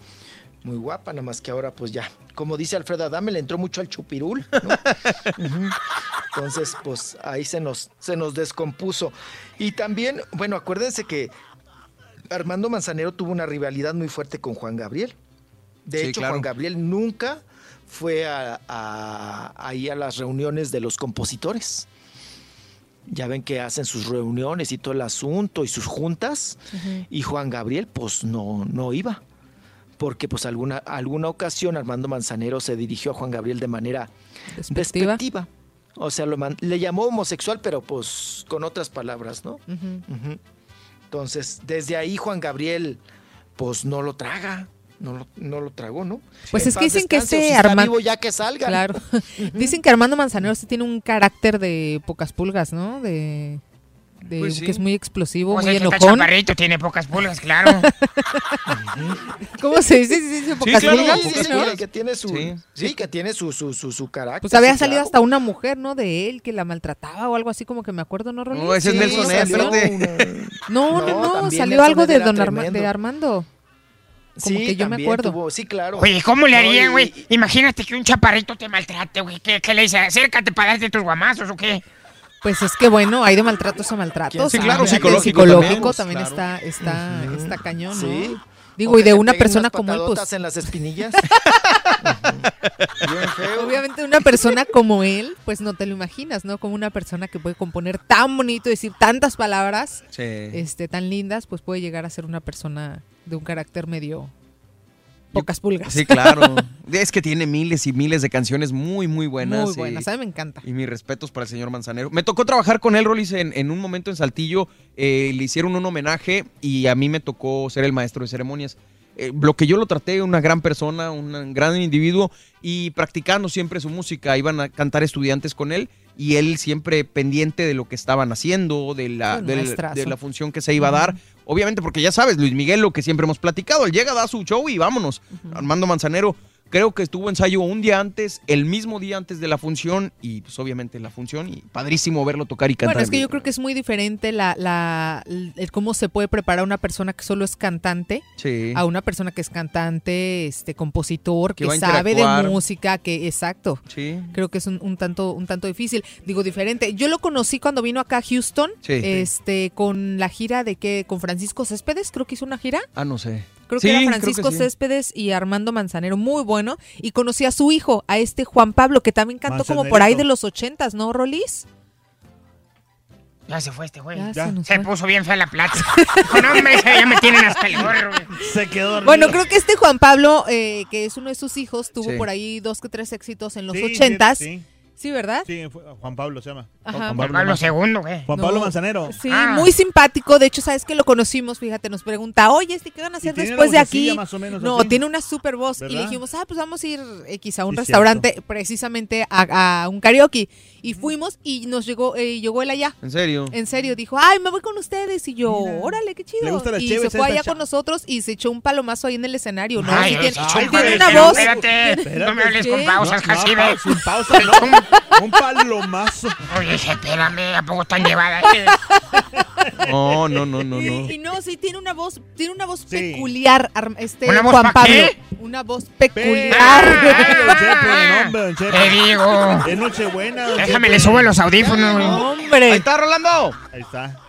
Speaker 41: muy guapa, nada más que ahora pues ya. Como dice Alfredo Adame, le entró mucho al chupirul. ¿no? Entonces, pues ahí se nos, se nos descompuso. Y también, bueno, acuérdense que Armando Manzanero tuvo una rivalidad muy fuerte con Juan Gabriel. De
Speaker 1: Sí,
Speaker 41: hecho,
Speaker 1: claro.
Speaker 41: Juan Gabriel nunca fue a- a- ahí a las reuniones de los compositores. Ya ven que hacen sus reuniones y todo el asunto y sus juntas. Y Juan Gabriel, pues no, no iba. Porque pues alguna, alguna ocasión Armando Manzanero se dirigió a Juan Gabriel de manera
Speaker 2: Despectiva.
Speaker 41: despectiva. O sea, lo man- le llamó homosexual, pero pues con otras palabras, ¿no? Entonces, desde ahí Juan Gabriel, pues no lo traga. No lo, no lo tragó, ¿no?
Speaker 2: Pues
Speaker 41: En
Speaker 2: es que dicen que ese
Speaker 41: si
Speaker 2: Armando-
Speaker 41: ya que salga.
Speaker 2: Claro. Dicen que Armando Manzanero sí tiene un carácter de pocas pulgas, ¿no? De, de-
Speaker 3: Pues sí.
Speaker 2: que es muy explosivo, muy
Speaker 3: está
Speaker 2: enojón.
Speaker 3: chaparrito, tiene pocas pulgas, claro.
Speaker 2: ¿Cómo se dice? ¿Sí, sí, sí, pocas
Speaker 41: claro,
Speaker 2: pulgas?
Speaker 41: sí,
Speaker 2: Sí,
Speaker 41: sí,
Speaker 2: ¿no?
Speaker 41: que tiene su,
Speaker 1: Sí.
Speaker 41: sí, que tiene su, su, su, su carácter.
Speaker 2: Pues había
Speaker 41: sí,
Speaker 2: salido
Speaker 41: claro.
Speaker 2: hasta una mujer, ¿no? De él que la maltrataba o algo así, como que me acuerdo, ¿no, Rolly?
Speaker 1: No, ese es Nelson,
Speaker 41: una-
Speaker 2: No, no,
Speaker 41: No,
Speaker 2: salió algo de don Arma- de Armando. Como
Speaker 41: Sí,
Speaker 2: que yo me acuerdo.
Speaker 41: tuvo- sí, claro.
Speaker 3: Oye, ¿cómo le
Speaker 41: No,
Speaker 3: harían,
Speaker 41: y-
Speaker 3: güey? Imagínate que un chaparrito te maltrate, güey. ¿Qué, qué le dice? Acércate para darte tus guamazos o qué?
Speaker 2: Pues es que bueno, hay de maltratos a maltratos.
Speaker 1: Sí, claro, psicológico
Speaker 2: psicológico
Speaker 1: también,
Speaker 2: también,
Speaker 1: claro.
Speaker 2: está, está, está cañón, ¿no?
Speaker 41: Sí.
Speaker 2: Digo,
Speaker 41: O
Speaker 2: y de una persona como él, pues
Speaker 41: en las espinillas. Ujú. Bien feo.
Speaker 2: Obviamente una persona como él, pues no te lo imaginas, ¿no? Como una persona que puede componer tan bonito, decir tantas palabras,
Speaker 1: Sí.
Speaker 2: este, tan lindas, pues puede llegar a ser una persona de un carácter medio, pocas pulgas.
Speaker 1: Sí, claro. es que tiene miles y miles de canciones muy, muy buenas.
Speaker 2: Muy
Speaker 1: y-
Speaker 2: buenas, a mí me encanta.
Speaker 1: Y mis respetos para el señor Manzanero. Me tocó trabajar con él, Rolis, en, en un momento en Saltillo. eh, le hicieron un homenaje y a mí me tocó ser el maestro de ceremonias. Eh, lo que yo lo traté, una gran persona, un gran individuo y practicando siempre su música. Iban a cantar estudiantes con él y él siempre pendiente de lo que estaban haciendo, de la, de la función que se iba a dar. Obviamente, porque ya sabes, Luis Miguel, lo que siempre hemos platicado, él llega, da su show y vámonos. Armando Manzanero, creo que estuvo ensayo un día antes, el mismo día antes de la función y pues obviamente la función y padrísimo verlo tocar y cantar.
Speaker 2: Bueno, es que yo creo que es muy diferente la, la, el cómo se puede preparar una persona que solo es cantante
Speaker 1: Sí.
Speaker 2: a una persona que es cantante, este compositor,
Speaker 1: Que
Speaker 2: sabe de música, que exacto.
Speaker 1: Sí.
Speaker 2: Creo que es un, un tanto un tanto difícil, digo diferente. Yo lo conocí cuando vino acá a Houston,
Speaker 1: Sí.
Speaker 2: este con la gira de que con Francisco Céspedes, creo que hizo una gira.
Speaker 1: Ah, no sé.
Speaker 2: Creo
Speaker 1: Sí,
Speaker 2: que era Francisco
Speaker 1: sí.
Speaker 2: Céspedes y Armando Manzanero, muy bueno. Y conocí a su hijo, a este Juan Pablo, que también cantó como por ahí de los ochentas, ¿no, Rolis?
Speaker 3: Ya se fue este güey.
Speaker 2: Ya
Speaker 3: Ya.
Speaker 2: se
Speaker 3: puso bien fea la plática. Dijo, no, hombre, ya me tienen hasta el gorro. güey".
Speaker 26: Se quedó
Speaker 2: Bueno, creo que este Juan Pablo, eh, que es uno de sus hijos, tuvo
Speaker 26: Sí.
Speaker 2: por ahí dos que tres éxitos en los
Speaker 26: Sí, sí,
Speaker 2: ochentas.
Speaker 26: sí.
Speaker 2: Sí, ¿verdad?
Speaker 26: Sí, fue- Juan Pablo se llama.
Speaker 2: Ajá.
Speaker 3: Juan Pablo II, güey.
Speaker 26: Juan
Speaker 2: No.
Speaker 26: Pablo Manzanero.
Speaker 2: Sí, muy simpático. De hecho, ¿sabes que Lo conocimos, fíjate, nos pregunta, oye, este, ¿qué van a hacer después de aquí?
Speaker 26: más o menos
Speaker 2: no,
Speaker 26: así.
Speaker 2: tiene una super voz. Y le dijimos, ah, pues vamos a ir X a un
Speaker 26: Sí,
Speaker 2: restaurante, precisamente a, a un karaoke. Y fuimos y nos llegó, eh, llegó él allá.
Speaker 1: ¿En serio?
Speaker 2: En serio, dijo, ay, me voy con ustedes. Y yo, órale, qué chido.
Speaker 26: Le gusta la
Speaker 2: y se fue allá con nosotros y se echó un palomazo ahí en el escenario. ¿no?
Speaker 3: Ay,
Speaker 2: Sí,
Speaker 3: ay,
Speaker 2: tiene,
Speaker 3: ay,
Speaker 2: tiene una voz.
Speaker 3: espérate, no me hables con
Speaker 2: ¿Qué?
Speaker 3: pausas,
Speaker 26: No,
Speaker 3: Jacibe.
Speaker 26: pa- sin pausa, no. Un palomazo.
Speaker 3: Oye, espérame, ¿a poco están llevadas?
Speaker 1: No, no, no, no, no.
Speaker 2: Y no, sí, tiene una voz, tiene una voz peculiar, Ar- este
Speaker 3: ¿Una voz
Speaker 2: Juan
Speaker 3: pa'
Speaker 2: Pablo.
Speaker 3: qué?
Speaker 2: Una voz peculiar.
Speaker 3: Te digo.
Speaker 26: Es Nochebuena, don
Speaker 3: Déjame,
Speaker 26: Chepe.
Speaker 3: le subo los audífonos. güey.
Speaker 2: Hombre.
Speaker 1: Ahí está, Rolando.
Speaker 26: Ahí está.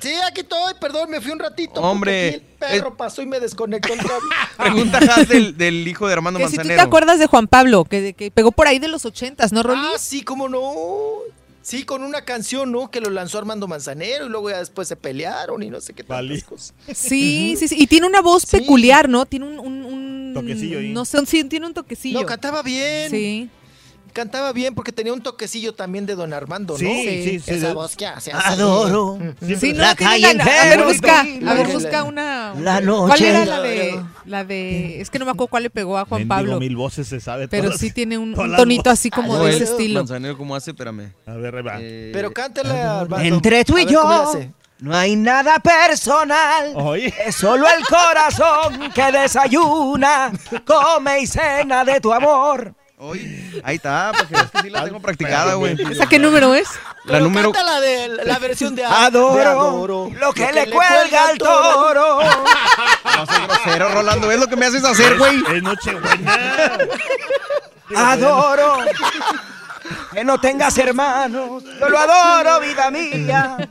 Speaker 41: Sí, aquí estoy, perdón, me fui un ratito. porque
Speaker 1: Hombre,
Speaker 41: aquí El perro pasó y me desconectó vez.
Speaker 1: Pregunta del, del hijo de Armando
Speaker 2: Que si tú
Speaker 1: Manzanero.
Speaker 2: te acuerdas de Juan Pablo, que, que pegó por ahí de los ochentas, ¿no, Rolly?
Speaker 41: Ah, sí, cómo no. Sí, con una canción, ¿no? Que lo lanzó Armando Manzanero y luego ya después se pelearon y no sé qué tantas cosas.
Speaker 2: Sí, sí, sí. Y tiene una voz peculiar, ¿no? Tiene un, un- un-
Speaker 41: Toquecillo ahí.
Speaker 2: No sé, sí, tiene un toquecillo.
Speaker 41: No, cantaba bien.
Speaker 2: Sí.
Speaker 41: Cantaba bien porque tenía un toquecillo también de Don Armando, ¿no?
Speaker 26: Sí, sí, sí,
Speaker 41: Esa
Speaker 26: sí.
Speaker 41: voz que hace.
Speaker 26: Adoro.
Speaker 41: Sí,
Speaker 2: Sí, no,
Speaker 26: La calle
Speaker 2: una- a ver,
Speaker 26: entera.
Speaker 2: busca, a ver, busca
Speaker 41: la-
Speaker 2: una.
Speaker 26: La
Speaker 2: ¿Cuál
Speaker 26: noche.
Speaker 2: era la de, la de, es que no me acuerdo cuál le pegó a Juan
Speaker 26: Mendigo,
Speaker 2: Pablo,
Speaker 26: mil voces se sabe
Speaker 2: pero
Speaker 26: todas.
Speaker 2: sí tiene un, tonito así como
Speaker 1: No,
Speaker 2: de ese estilo.
Speaker 1: Manzanero, ¿cómo hace? Espérame.
Speaker 26: A ver, va.
Speaker 1: Eh,
Speaker 41: Pero cántala, Armando.
Speaker 52: Entre tú y
Speaker 41: ver
Speaker 52: yo no hay nada personal.
Speaker 26: Oye.
Speaker 52: Es solo el corazón que desayuna, come y cena de tu amor.
Speaker 1: Oye, ahí está, porque es que sí la tengo practicada, güey.
Speaker 2: ¿Esa qué número es?
Speaker 1: La
Speaker 41: Pero
Speaker 1: número.
Speaker 41: cántala de la versión de
Speaker 52: Adoro,
Speaker 41: de adoro
Speaker 52: lo que le cuelga al toro.
Speaker 1: No seas grosero, Rolando. Es lo que me haces hacer, güey.
Speaker 26: Es Nochebuena.
Speaker 52: Adoro que no tengas hermanos. Yo lo adoro, vida mía.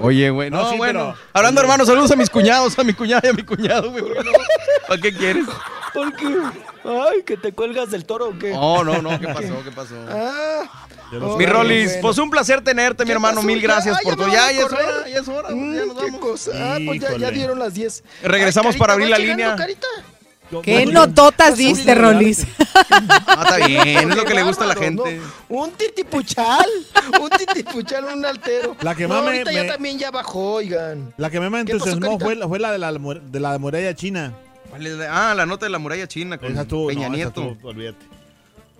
Speaker 1: Oye, güey. No,
Speaker 26: No, sí,
Speaker 1: bueno.
Speaker 26: pero-
Speaker 1: Hablando, hermano, saludos a mis cuñados, a mi cuñada y a mi cuñado, güey. ¿por qué no? ¿Para qué quieres?
Speaker 41: ¿Por qué? Ay, que te cuelgas del toro o qué.
Speaker 1: No, no, no. ¿Qué pasó? ¿Qué pasó?
Speaker 41: Ah,
Speaker 1: Mi Rolis,
Speaker 41: bueno.
Speaker 1: pues un placer tenerte, mi
Speaker 41: ¿Qué
Speaker 1: hermano.
Speaker 41: pasó?
Speaker 1: Mil gracias por todo.
Speaker 41: me
Speaker 1: Ya, ya es hora, ya es hora.
Speaker 41: Mm,
Speaker 1: Ya nos
Speaker 41: qué
Speaker 1: vamos.
Speaker 41: cosa. Ah, pues ya, dieron las 10.
Speaker 1: Regresamos
Speaker 41: Ay,
Speaker 1: para abrir la
Speaker 41: ¿va llegando,
Speaker 1: línea.
Speaker 41: Carita?
Speaker 2: ¿Qué nototas diste, Rolis?
Speaker 1: Ah, está bien. Es lo que le gusta a la gente.
Speaker 41: ¿no? Un titipuchal. un titipuchal, un altero.
Speaker 26: La que
Speaker 41: no,
Speaker 26: más me-
Speaker 41: ahorita ya también ya bajó, oigan.
Speaker 26: La que me
Speaker 41: ¿Qué pasó,
Speaker 26: entusiasmó fue, la- fue la de la, de la muralla china.
Speaker 1: ¿Cuál es la- Ah, la nota de la muralla china con Peña
Speaker 26: no, esa
Speaker 1: Nieto.
Speaker 26: olvídate.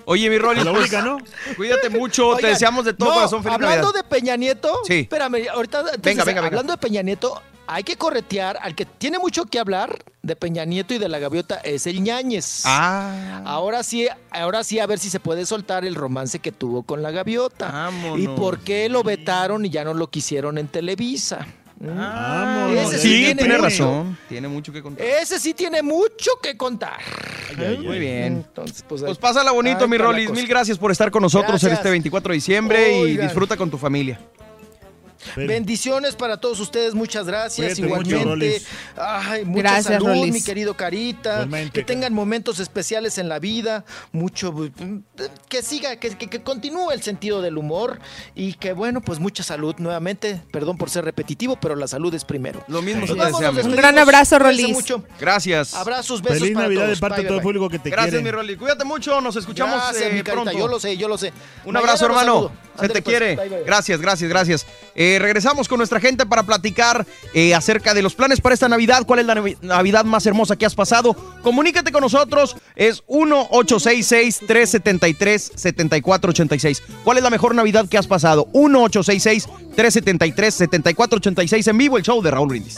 Speaker 1: Oye, mi Rolis,
Speaker 26: La
Speaker 1: pues,
Speaker 26: única, ¿no?
Speaker 1: cuídate mucho. te deseamos de todo
Speaker 41: no,
Speaker 1: corazón feliz
Speaker 41: Hablando
Speaker 1: Navidad.
Speaker 41: de Peña Nieto,
Speaker 1: Sí.
Speaker 41: espérame, ahorita
Speaker 1: venga, venga.
Speaker 41: hablando de Peña Nieto, hay que corretear al que tiene mucho que hablar de Peña Nieto y de la gaviota es el Ñañez.
Speaker 1: Ah.
Speaker 41: Ahora sí, ahora sí a ver si se puede soltar el romance que tuvo con la gaviota.
Speaker 1: Vámonos.
Speaker 41: Y por qué lo vetaron y ya no lo quisieron en Televisa.
Speaker 26: Vámonos.
Speaker 41: Ese
Speaker 1: Sí,
Speaker 41: tiene
Speaker 1: razón. Tiene mucho que contar.
Speaker 41: Ese sí tiene mucho que contar.
Speaker 1: Muy bien.
Speaker 41: Entonces, pues,
Speaker 1: Pues pásala bonito, mi Rolis. Mil gracias por estar con nosotros en este 24 de diciembre y disfruta con tu familia.
Speaker 41: Bendiciones para todos ustedes, muchas gracias.
Speaker 16: Cuídate mucho,
Speaker 41: Igualmente. Ay, mucha
Speaker 2: Gracias,
Speaker 41: salud,
Speaker 2: Rolis.
Speaker 41: mi querido Carita.
Speaker 16: Igualmente,
Speaker 41: que tengan momentos especiales en la vida. Mucho. Que siga, que, que- que continúe el sentido del humor. Y que bueno, pues mucha salud nuevamente. Perdón por ser repetitivo, pero la salud es primero.
Speaker 1: Lo mismo
Speaker 41: nos
Speaker 1: deseamos.
Speaker 2: Un gran abrazo, Rolis.
Speaker 41: mucho.
Speaker 1: Gracias.
Speaker 41: Abrazos, besos
Speaker 16: Feliz
Speaker 41: para
Speaker 16: Navidad
Speaker 41: todos.
Speaker 16: de parte
Speaker 41: Bye,
Speaker 16: de todo el
Speaker 41: bye,
Speaker 16: público que te
Speaker 1: Gracias,
Speaker 16: quiere.
Speaker 1: mi Rolly. Cuídate mucho. Nos escuchamos
Speaker 41: Gracias,
Speaker 1: eh,
Speaker 41: mi
Speaker 1: pronto.
Speaker 41: yo lo sé, yo lo sé.
Speaker 1: Un
Speaker 41: Mañana
Speaker 1: abrazo, hermano.
Speaker 41: saludo.
Speaker 1: Se te
Speaker 41: pues,
Speaker 1: quiere. Gracias, gracias, gracias. Eh, regresamos con nuestra gente para platicar eh, acerca de los planes para esta Navidad. ¿Cuál es la navi- Navidad más hermosa que has pasado? Comunícate con nosotros. Es 1-866-373-7486. ¿Cuál es la mejor Navidad que has pasado? 1-866-373-7486 en vivo, el show de Raúl Brindis.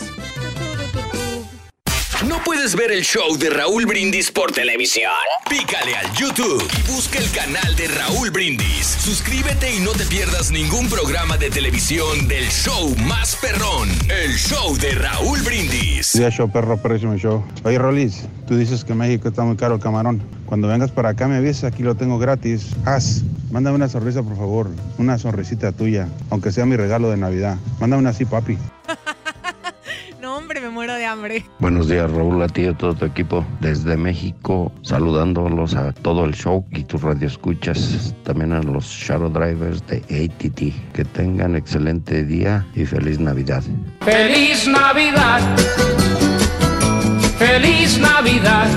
Speaker 7: ¿No puedes ver el show de Raúl Brindis por televisión? Pícale al YouTube y busca el canal de Raúl Brindis. Suscríbete y no te pierdas ningún programa de televisión del show más perrón, el show de Raúl Brindis.
Speaker 16: Día show, perro, perrísimo show. Oye, Rolis, tú dices que México está muy caro el camarón. Cuando vengas para acá me avisas, aquí lo tengo gratis. Haz, mándame una sonrisa, por favor. Una sonrisita tuya, aunque sea mi regalo de Navidad. Mándame una así, papi.
Speaker 2: No, hombre, me muero de hambre.
Speaker 50: Buenos días, Raúl, a ti y a todo tu equipo. Desde México, saludándolos a todo el show y tus radioescuchas. También a los Shadow Drivers de ATT. Que tengan excelente día y feliz Navidad.
Speaker 53: Feliz Navidad. Feliz Navidad.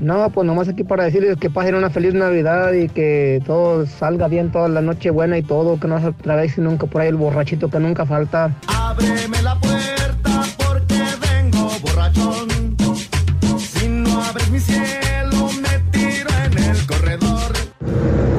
Speaker 51: No, pues nomás aquí para decirles que pasen una feliz Navidad y que todo salga bien toda la noche buena y todo, que no se atraviese nunca por ahí el borrachito que nunca falta.
Speaker 54: Ábreme la puerta Si no abres mi cielo, me tiro en el corredor.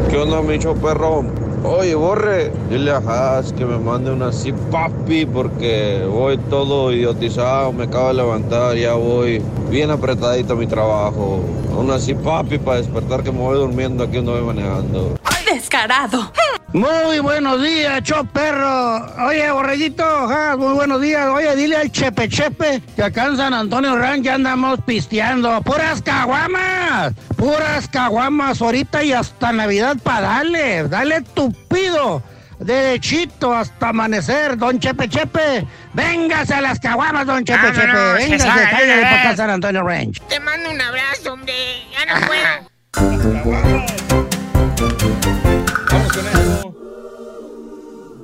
Speaker 55: ¿Qué onda, mi show perro? Oye, Borre, dile a Haas que me mande una así, papi, porque voy todo idiotizado, me acabo de levantar, ya voy bien apretadito a mi trabajo. Una así, papi, para despertar que me voy durmiendo aquí donde voy manejando.
Speaker 56: Descarado.
Speaker 51: Muy buenos días, cho perro. Oye, borreguito, ja, muy buenos días. Oye, dile al Chepe Chepe que acá en San Antonio Ranch ya andamos pisteando. ¡Puras caguamas! ¡Puras caguamas! Ahorita y hasta Navidad para darle. Dale tupido. Derechito hasta amanecer, don Chepe Chepe. Véngase a las caguamas, don Chepe
Speaker 3: Vámonos,
Speaker 51: Chepe. Véngase,
Speaker 3: una
Speaker 51: para acá. San Antonio Ranch.
Speaker 3: Te mando un abrazo, hombre. Ya no puedo.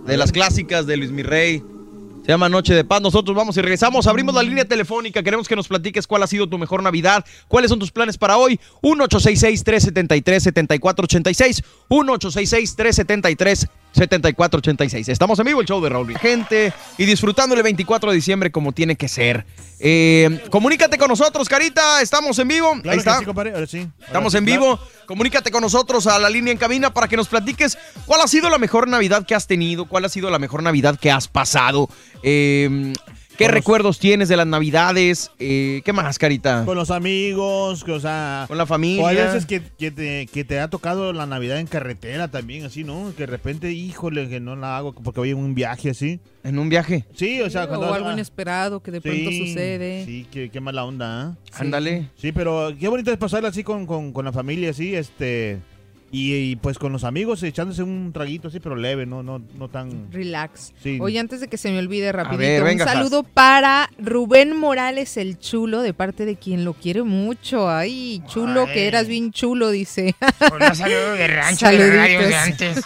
Speaker 1: de las clásicas de Luis Mirrey. Se llama Noche de Paz. Nosotros vamos y regresamos. Abrimos la línea telefónica. Queremos que nos platiques cuál ha sido tu mejor Navidad. ¿Cuáles son tus planes para hoy? 1-866-373-7486. 1-866-373-7486. Estamos en vivo, el show de Raúl. Gente y disfrutando el 24 de diciembre como tiene que ser. Eh, comunícate con nosotros, Carita. Estamos en vivo.
Speaker 16: Claro
Speaker 1: Ahí está.
Speaker 16: sí, ahora sí. Ahora
Speaker 1: Estamos
Speaker 16: sí,
Speaker 1: en
Speaker 16: claro.
Speaker 1: vivo. Comunícate con nosotros a la línea en cabina para que nos platiques cuál ha sido la mejor Navidad que has tenido, cuál ha sido la mejor Navidad que has pasado. Eh, ¿Qué
Speaker 16: Con los-
Speaker 1: recuerdos tienes de las Navidades? Eh, ¿Qué más, Carita?
Speaker 16: Con los amigos, que, o sea...
Speaker 1: Con la familia.
Speaker 16: O hay veces que, que te, que te ha tocado la Navidad en carretera también, así, ¿no? Que de repente, híjole, que no la hago porque voy en un viaje así.
Speaker 1: ¿En un viaje?
Speaker 16: Sí, o sea, cuando...
Speaker 2: o algo inesperado que de pronto sucede.
Speaker 16: Sí, qué, qué mala onda, ¿ah?
Speaker 2: Sí.
Speaker 1: Ándale.
Speaker 16: Sí, pero qué bonito es pasarla así con, con, con la familia, así, este... Y, y, pues con los amigos echándose un traguito así, pero leve, no, no, no tan...
Speaker 2: Relax.
Speaker 16: Sí.
Speaker 2: Oye, antes de que se me olvide rapidito,
Speaker 16: ver, venga,
Speaker 2: un saludo para Rubén Morales el chulo, de parte de quien lo quiere mucho. Ay, chulo,
Speaker 3: Ay.
Speaker 2: que eras bien chulo, dice.
Speaker 3: Un saludo de rancho de radio de
Speaker 2: Saluditos.
Speaker 3: antes.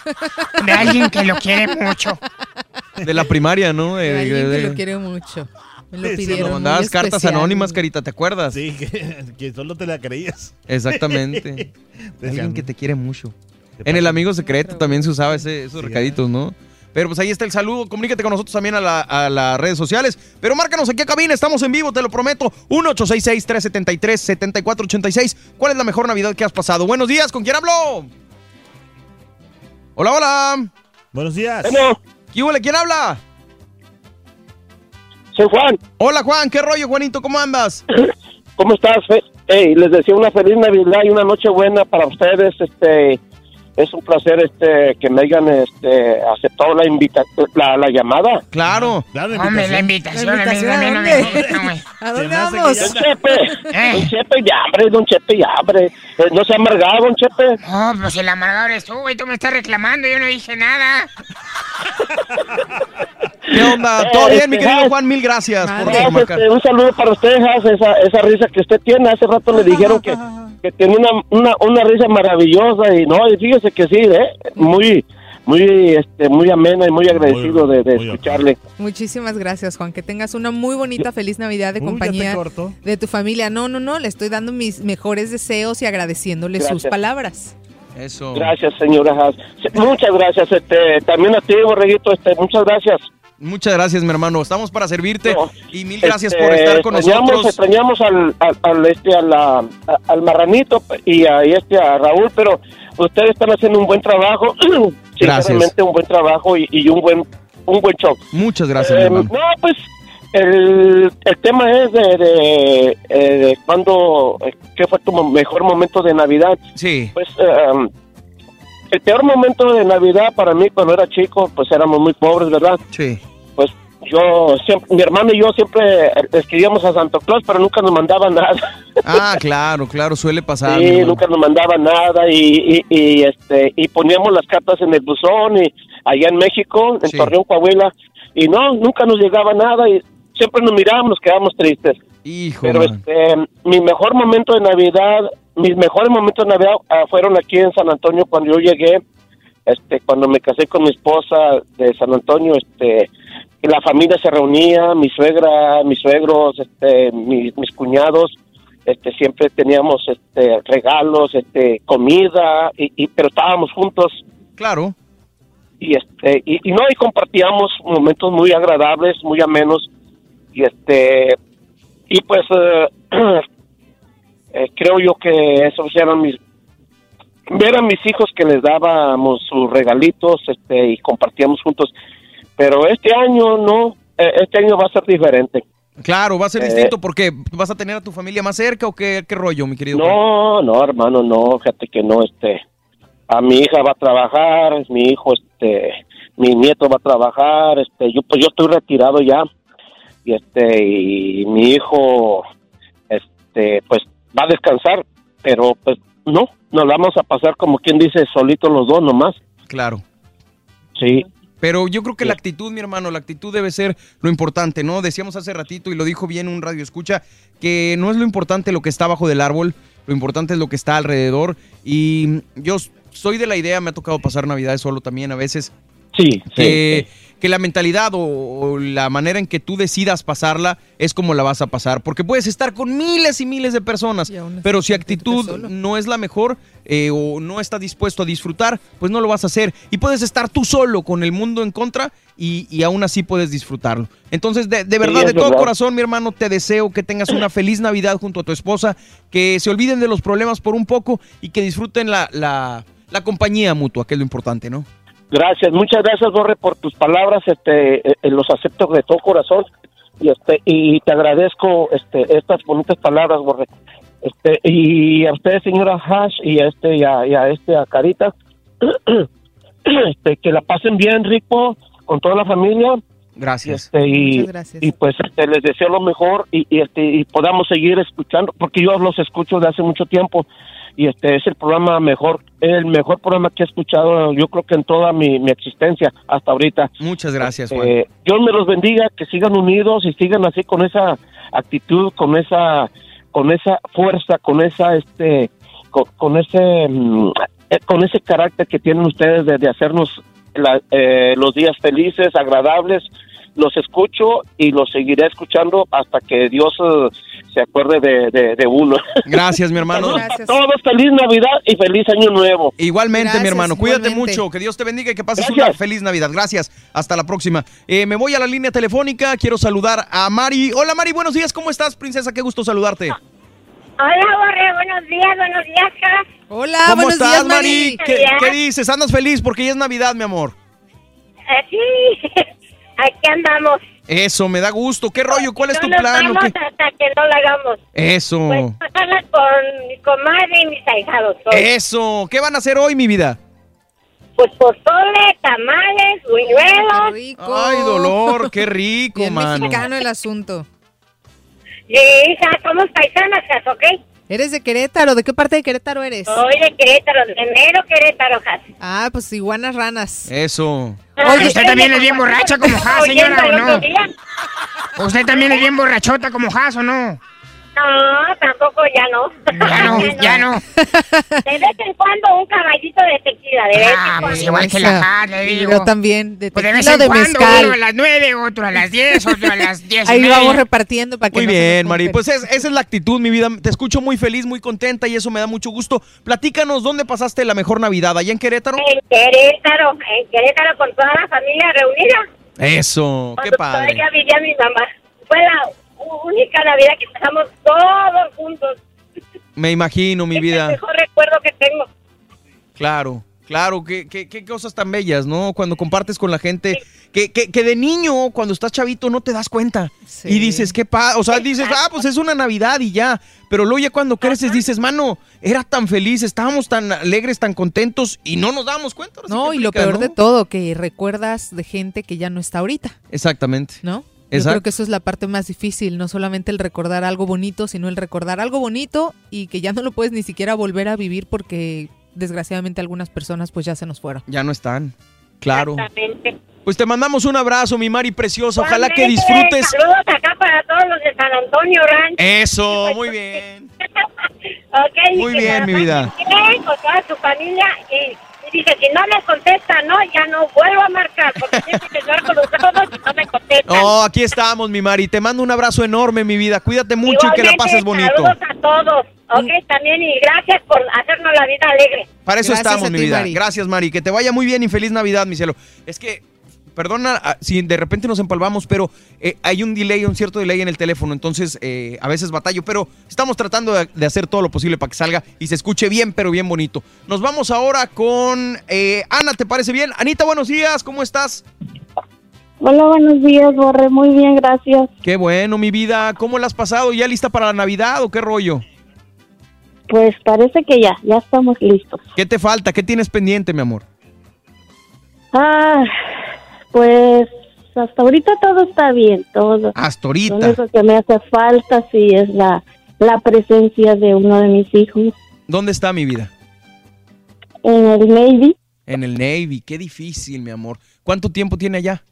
Speaker 3: De alguien que lo quiere mucho.
Speaker 1: De la primaria, ¿no?
Speaker 2: De alguien
Speaker 1: de-
Speaker 2: que lo quiere mucho. Me lo pidieron.
Speaker 1: Cuando mandabas cartas
Speaker 2: especial.
Speaker 1: anónimas, Carita, ¿te acuerdas?
Speaker 16: Sí, que, que solo te la creías.
Speaker 1: Exactamente. Alguien que te quiere mucho. En el amigo secreto también se usaba ese- esos recaditos, ¿no? Pero pues ahí está el saludo. Comunícate con nosotros también a, la- a las redes sociales. Pero márcanos aquí a cabina. Estamos en vivo, te lo prometo. 1-866-373-7486. ¿Cuál es la mejor Navidad que has pasado? Buenos días. ¿Con quién hablo? Hola, hola.
Speaker 16: Buenos días.
Speaker 1: ¿Qué huele? ¿Quién habla?
Speaker 57: Soy Juan.
Speaker 1: Hola, Juan. ¿Qué rollo, Juanito? ¿Cómo andas?
Speaker 57: ¿Cómo estás? Hey, les deseo una feliz Navidad y una noche buena para ustedes. Este, es un placer este que me hayan este aceptado la invita la, la llamada.
Speaker 1: Claro.
Speaker 3: Hombre, la invitación, a mí,
Speaker 2: invitación,
Speaker 3: a mí
Speaker 2: ¿a dónde?
Speaker 3: gusta.
Speaker 2: ¿A dónde
Speaker 57: Don
Speaker 2: vamos?
Speaker 57: Chepe, don Chepe, ya, hombre, don Chepe, ya, hombre. Eh, No se ha amargado, don Chepe.
Speaker 3: No, pues el amargador eres tú, güey. Tú me estás reclamando, yo no dije nada.
Speaker 1: ¿Qué onda? ¿Todo
Speaker 57: Eh,
Speaker 1: bien, mi
Speaker 57: este,
Speaker 1: querido
Speaker 57: Has.
Speaker 1: Juan? Mil gracias por
Speaker 57: Gracias,
Speaker 1: marcar.
Speaker 57: este, un saludo para usted, Has, esa, esa risa que usted tiene. Hace rato le dijeron que, que tiene una, una, una risa maravillosa y no, y fíjese que sí, ¿eh? Muy, muy, este, muy amena y muy agradecido de, de escucharle.
Speaker 2: Muchísimas gracias, Juan. Que tengas una muy bonita, feliz Navidad de
Speaker 57: Uy,
Speaker 2: compañía de tu familia. No, no, no, le estoy dando mis mejores deseos y agradeciéndole sus palabras.
Speaker 1: Eso.
Speaker 57: Gracias, señora Has. Sí, Muchas gracias, este, también a ti, Borreguito, este, muchas gracias.
Speaker 1: Muchas gracias, mi hermano. Estamos para servirte y mil gracias
Speaker 57: Este,
Speaker 1: por estar con
Speaker 57: extrañamos,
Speaker 1: nosotros.
Speaker 57: Extrañamos al, al, al, este, a la- a- al marranito y a, este, a Raúl, pero ustedes están haciendo un buen trabajo,
Speaker 1: Gracias.
Speaker 57: un buen trabajo y, y un buen un buen show.
Speaker 1: Muchas gracias,
Speaker 57: Eh,
Speaker 1: mi hermano.
Speaker 57: no, pues el, el tema es de, de, eh, de cuando, eh, ¿qué fue tu mejor momento de Navidad?
Speaker 1: Sí.
Speaker 57: Pues eh, el peor momento de Navidad para mí cuando era chico, pues éramos muy pobres, ¿verdad?
Speaker 1: Sí.
Speaker 57: Yo siempre, mi hermano y yo siempre escribíamos a Santo Claus, pero nunca nos mandaba nada.
Speaker 1: Ah, claro, claro, suele pasar.
Speaker 57: Sí, nunca nos mandaba nada y, y, y, este y poníamos las cartas en el buzón y allá en México, en
Speaker 1: Sí.
Speaker 57: Torreón, Coahuila, y no, nunca nos llegaba nada y siempre nos mirábamos, nos quedábamos tristes.
Speaker 1: Hijo,
Speaker 57: Pero
Speaker 1: man.
Speaker 57: este, mi mejor momento de Navidad, mis mejores momentos de Navidad ah, fueron aquí en San Antonio cuando yo llegué, este, cuando me casé con mi esposa de San Antonio, este, la familia se reunía, mi suegra, mis suegros, este, mis, mis cuñados, este, siempre teníamos, este, regalos, este, comida, y, y- pero estábamos juntos
Speaker 1: Claro.
Speaker 57: y este y, y no y compartíamos momentos muy agradables muy amenos y este y pues eh, eh, creo yo que esos eran mis ver a mis hijos que les dábamos sus regalitos este y compartíamos juntos pero este año no eh, este año va a ser diferente
Speaker 1: Claro, va a ser
Speaker 57: Eh,
Speaker 1: distinto porque vas a tener a tu familia más cerca o qué, qué rollo, mi querido Juan?
Speaker 57: No, no, hermano, no, fíjate que no, este, a mi hija va a trabajar, mi hijo, este, mi nieto va a trabajar, este, yo, pues yo estoy retirado ya, y este, y mi hijo, este, pues va a descansar, pero pues no, nos vamos a pasar como quien dice, solitos los dos nomás.
Speaker 1: Claro.
Speaker 57: Sí.
Speaker 1: Pero yo creo que la actitud, mi hermano, la actitud debe ser lo importante, ¿no? Decíamos hace ratito y lo dijo bien un radio escucha, que no es lo importante lo que está bajo del árbol, lo importante es lo que está alrededor. Y yo soy de la idea, me ha tocado pasar Navidades solo también a veces.
Speaker 57: Sí,
Speaker 1: que, que la mentalidad o, o la manera en que tú decidas pasarla es como la vas a pasar. Porque puedes estar con miles y miles de personas, pero si actitud no es la mejor eh, o no estás dispuesto a disfrutar, pues no lo vas a hacer. Y puedes estar tú solo con el mundo en contra y, y aún así puedes disfrutarlo. Entonces, de, de verdad, de todo
Speaker 57: verdad.
Speaker 1: corazón, mi hermano, te deseo que tengas una feliz Navidad junto a tu esposa, que se olviden de los problemas por un poco y que disfruten la, la, la compañía mutua, que es lo importante, ¿no?
Speaker 57: Gracias, muchas gracias, Borre, por tus palabras, este, eh, eh, los acepto de todo corazón y este y te agradezco este estas bonitas palabras, Borre. Este y a usted, señora Hash, y a este y a, y a este a Carita, este que la pasen bien, rico, con toda la familia.
Speaker 1: Gracias.
Speaker 57: Este, y,
Speaker 2: gracias.
Speaker 57: y pues este, les deseo lo mejor y, y, este y podamos seguir escuchando porque yo los escucho de hace mucho tiempo y este es el programa mejor el mejor programa que he escuchado yo creo que en toda mi, mi existencia hasta ahorita
Speaker 1: Muchas gracias, Juan.
Speaker 57: Eh, Dios me los bendiga que sigan unidos y sigan así con esa actitud con esa con esa fuerza con esa este con, con ese mm, eh, con ese carácter que tienen ustedes de, de hacernos la- eh, los días felices agradables los escucho y los seguiré escuchando hasta que Dios eh, se acuerde de, de- de uno.
Speaker 1: Gracias, mi hermano.
Speaker 57: Todos, feliz Navidad y feliz Año Nuevo.
Speaker 1: Igualmente,
Speaker 57: Gracias,
Speaker 1: mi hermano. Cuídate
Speaker 57: igualmente.
Speaker 1: mucho. Que Dios te bendiga y que pases
Speaker 57: Gracias.
Speaker 1: una feliz Navidad. Gracias. Hasta la próxima. Eh, me voy a la línea telefónica. Quiero saludar a Mari. Hola, Mari. Buenos días. ¿Cómo estás, princesa? Qué gusto saludarte.
Speaker 58: Hola, Borre, buenos días, buenos días, Cas.
Speaker 2: Hola,
Speaker 1: ¿Cómo estás, Mari? ¿Qué, dices? ¿Andas feliz? Porque ya es Navidad, mi amor.
Speaker 58: Eh, sí, aquí andamos.
Speaker 1: Eso, me da gusto. ¿Qué rollo? ¿Cuál es tu
Speaker 58: no nos
Speaker 1: plan? o
Speaker 58: vamos
Speaker 1: qué?
Speaker 58: hasta que no la hagamos.
Speaker 1: Eso.
Speaker 58: Pues pasarla con mi comadre y mis ahijados. hoy.
Speaker 1: Eso. ¿Qué van a hacer hoy, mi vida?
Speaker 58: Pues pozole, tamales, buñuelos.
Speaker 1: Ay, dolor. Qué rico,
Speaker 2: Bien
Speaker 1: mano.
Speaker 2: mexicano el asunto.
Speaker 58: Y hija, somos paisanas, ¿ok?
Speaker 2: ¿Eres de Querétaro? ¿De qué parte de Querétaro eres?
Speaker 58: Soy de Querétaro, de mero Querétaro, Cas.
Speaker 2: Ah, pues iguanas ranas.
Speaker 1: Eso.
Speaker 3: Oye, ¿usted también es bien borracha como Has, señora, o no? ¿Usted también es bien borrachota como Has, o no?
Speaker 58: No, tampoco ya no.
Speaker 3: Ya no, ya no.
Speaker 58: De vez en cuando un caballito de tequila, de vez en
Speaker 3: Ah,
Speaker 58: cuando.
Speaker 3: pues igual que la le digo.
Speaker 2: Yo también, de
Speaker 3: Pues de vez
Speaker 2: tequila o
Speaker 3: en
Speaker 2: de
Speaker 3: cuando,
Speaker 2: mezcal.
Speaker 3: uno a las nueve, otro a las diez, otro a las diez y
Speaker 2: Ahí
Speaker 3: media.
Speaker 2: vamos repartiendo para que
Speaker 1: Muy
Speaker 2: no
Speaker 1: bien, Mari. Pues es- esa es la actitud, mi vida. Te escucho muy feliz, muy contenta y eso me da mucho gusto. Platícanos, ¿dónde pasaste la mejor Navidad? ¿Allá en Querétaro?
Speaker 58: En Querétaro, en Querétaro con toda la familia reunida.
Speaker 1: Eso, qué
Speaker 58: Cuando
Speaker 1: padre.
Speaker 58: todavía vivía mi mamá. Fue la única Navidad que pasamos todos juntos.
Speaker 1: Me imagino, mi
Speaker 58: Es el
Speaker 1: vida.
Speaker 58: mejor recuerdo que tengo.
Speaker 1: Claro, claro, qué, qué, qué cosas tan bellas, ¿no? Cuando compartes con la gente, que, que, que de niño, cuando estás chavito, no te das cuenta. Y dices, qué pa, o sea, dices, ah, pues es una Navidad y ya. Pero luego ya cuando creces dices, mano, era tan feliz, estábamos tan alegres, tan contentos y no nos dábamos cuenta.
Speaker 2: No, y lo peor
Speaker 1: ¿no?
Speaker 2: de todo, que recuerdas de gente que ya no está ahorita,
Speaker 1: Exactamente.
Speaker 2: ¿no? Yo creo que eso es la parte más difícil, no solamente el recordar algo bonito, sino el recordar algo bonito y que ya no lo puedes ni siquiera volver a vivir porque desgraciadamente algunas personas pues ya se nos fueron.
Speaker 1: Ya no están. Claro.
Speaker 58: Exactamente.
Speaker 1: Pues te mandamos un abrazo, mi Mari preciosa. Ojalá que disfrutes.
Speaker 58: Saludos acá para todos los de San Antonio Ranch.
Speaker 1: Eso, muy bien. Muy bien, mi vida.
Speaker 58: con toda su familia y, y dice, si no me contesta, no, ya no vuelvo a marcar, porque siempre que marco los sábados y no me contestan.
Speaker 1: No, aquí estamos, mi Mari. Te mando un abrazo enorme, mi vida. Cuídate mucho y que la
Speaker 58: Igualmente,
Speaker 1: pases bonito.
Speaker 58: Saludos a todos, ok, también y gracias por hacernos la vida alegre.
Speaker 1: Para eso
Speaker 2: Gracias
Speaker 1: estamos,
Speaker 2: a
Speaker 1: mi
Speaker 2: ti,
Speaker 1: vida.
Speaker 2: Mari.
Speaker 1: Gracias, Mari. Que te vaya muy bien y feliz Navidad, mi cielo. Es que, perdona ah, si de repente nos empalvamos, pero eh, hay un delay, un cierto delay en el teléfono, entonces eh, a veces batallo, pero estamos tratando de, de hacer todo lo posible para que salga y se escuche bien, pero bien bonito. Nos vamos ahora con eh, Ana, ¿te parece bien? Anita, buenos días, ¿cómo estás?
Speaker 59: Hola, buenos días, Borre. Muy bien, gracias.
Speaker 1: Qué bueno, mi vida. ¿Cómo la has pasado? ¿Ya lista para la Navidad o qué rollo?
Speaker 59: Pues parece que ya, ya estamos listos.
Speaker 1: ¿Qué te falta? ¿Qué tienes pendiente, mi amor?
Speaker 59: Ah, pues hasta ahorita todo está bien, todo.
Speaker 1: Hasta
Speaker 59: Lo
Speaker 1: ahorita.
Speaker 59: único que me hace falta sí es la, la presencia de uno de mis hijos
Speaker 1: ¿Dónde está mi vida?
Speaker 59: en el Navy.
Speaker 1: En el Navy. Qué difícil, mi amor. ¿Cuánto tiempo tiene allá?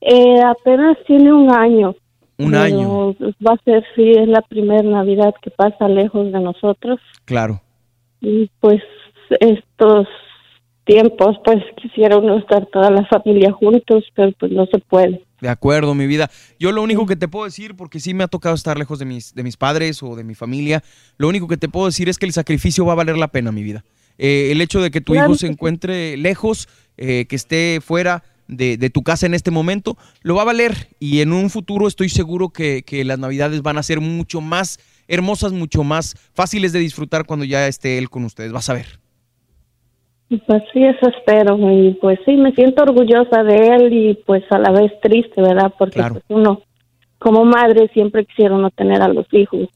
Speaker 59: Eh, apenas tiene un año.
Speaker 1: Un
Speaker 59: pero
Speaker 1: año.
Speaker 59: Va a ser, sí, es la primera Navidad que pasa lejos de nosotros.
Speaker 1: Claro.
Speaker 59: Y pues estos tiempos, pues quisiera uno estar toda la familia juntos, pero pues no se puede.
Speaker 1: De acuerdo, mi vida. Yo lo único que te puedo decir, porque sí me ha tocado estar lejos de mis, de mis padres o de mi familia, lo único que te puedo decir es que el sacrificio va a valer la pena, mi vida. Eh, el hecho de que tu
Speaker 59: Claro
Speaker 1: hijo se encuentre lejos, eh, que esté fuera de, de tu casa en este momento, lo va a valer. Y en un futuro estoy seguro que, que las navidades van a ser mucho más hermosas, mucho más fáciles de disfrutar cuando ya esté él con ustedes. Vas a ver.
Speaker 59: Pues sí, eso espero. Y pues sí, me siento orgullosa de él y pues a la vez triste, ¿verdad? Porque
Speaker 1: Claro.
Speaker 59: pues uno, como madre, siempre quisiera uno tener a los hijos.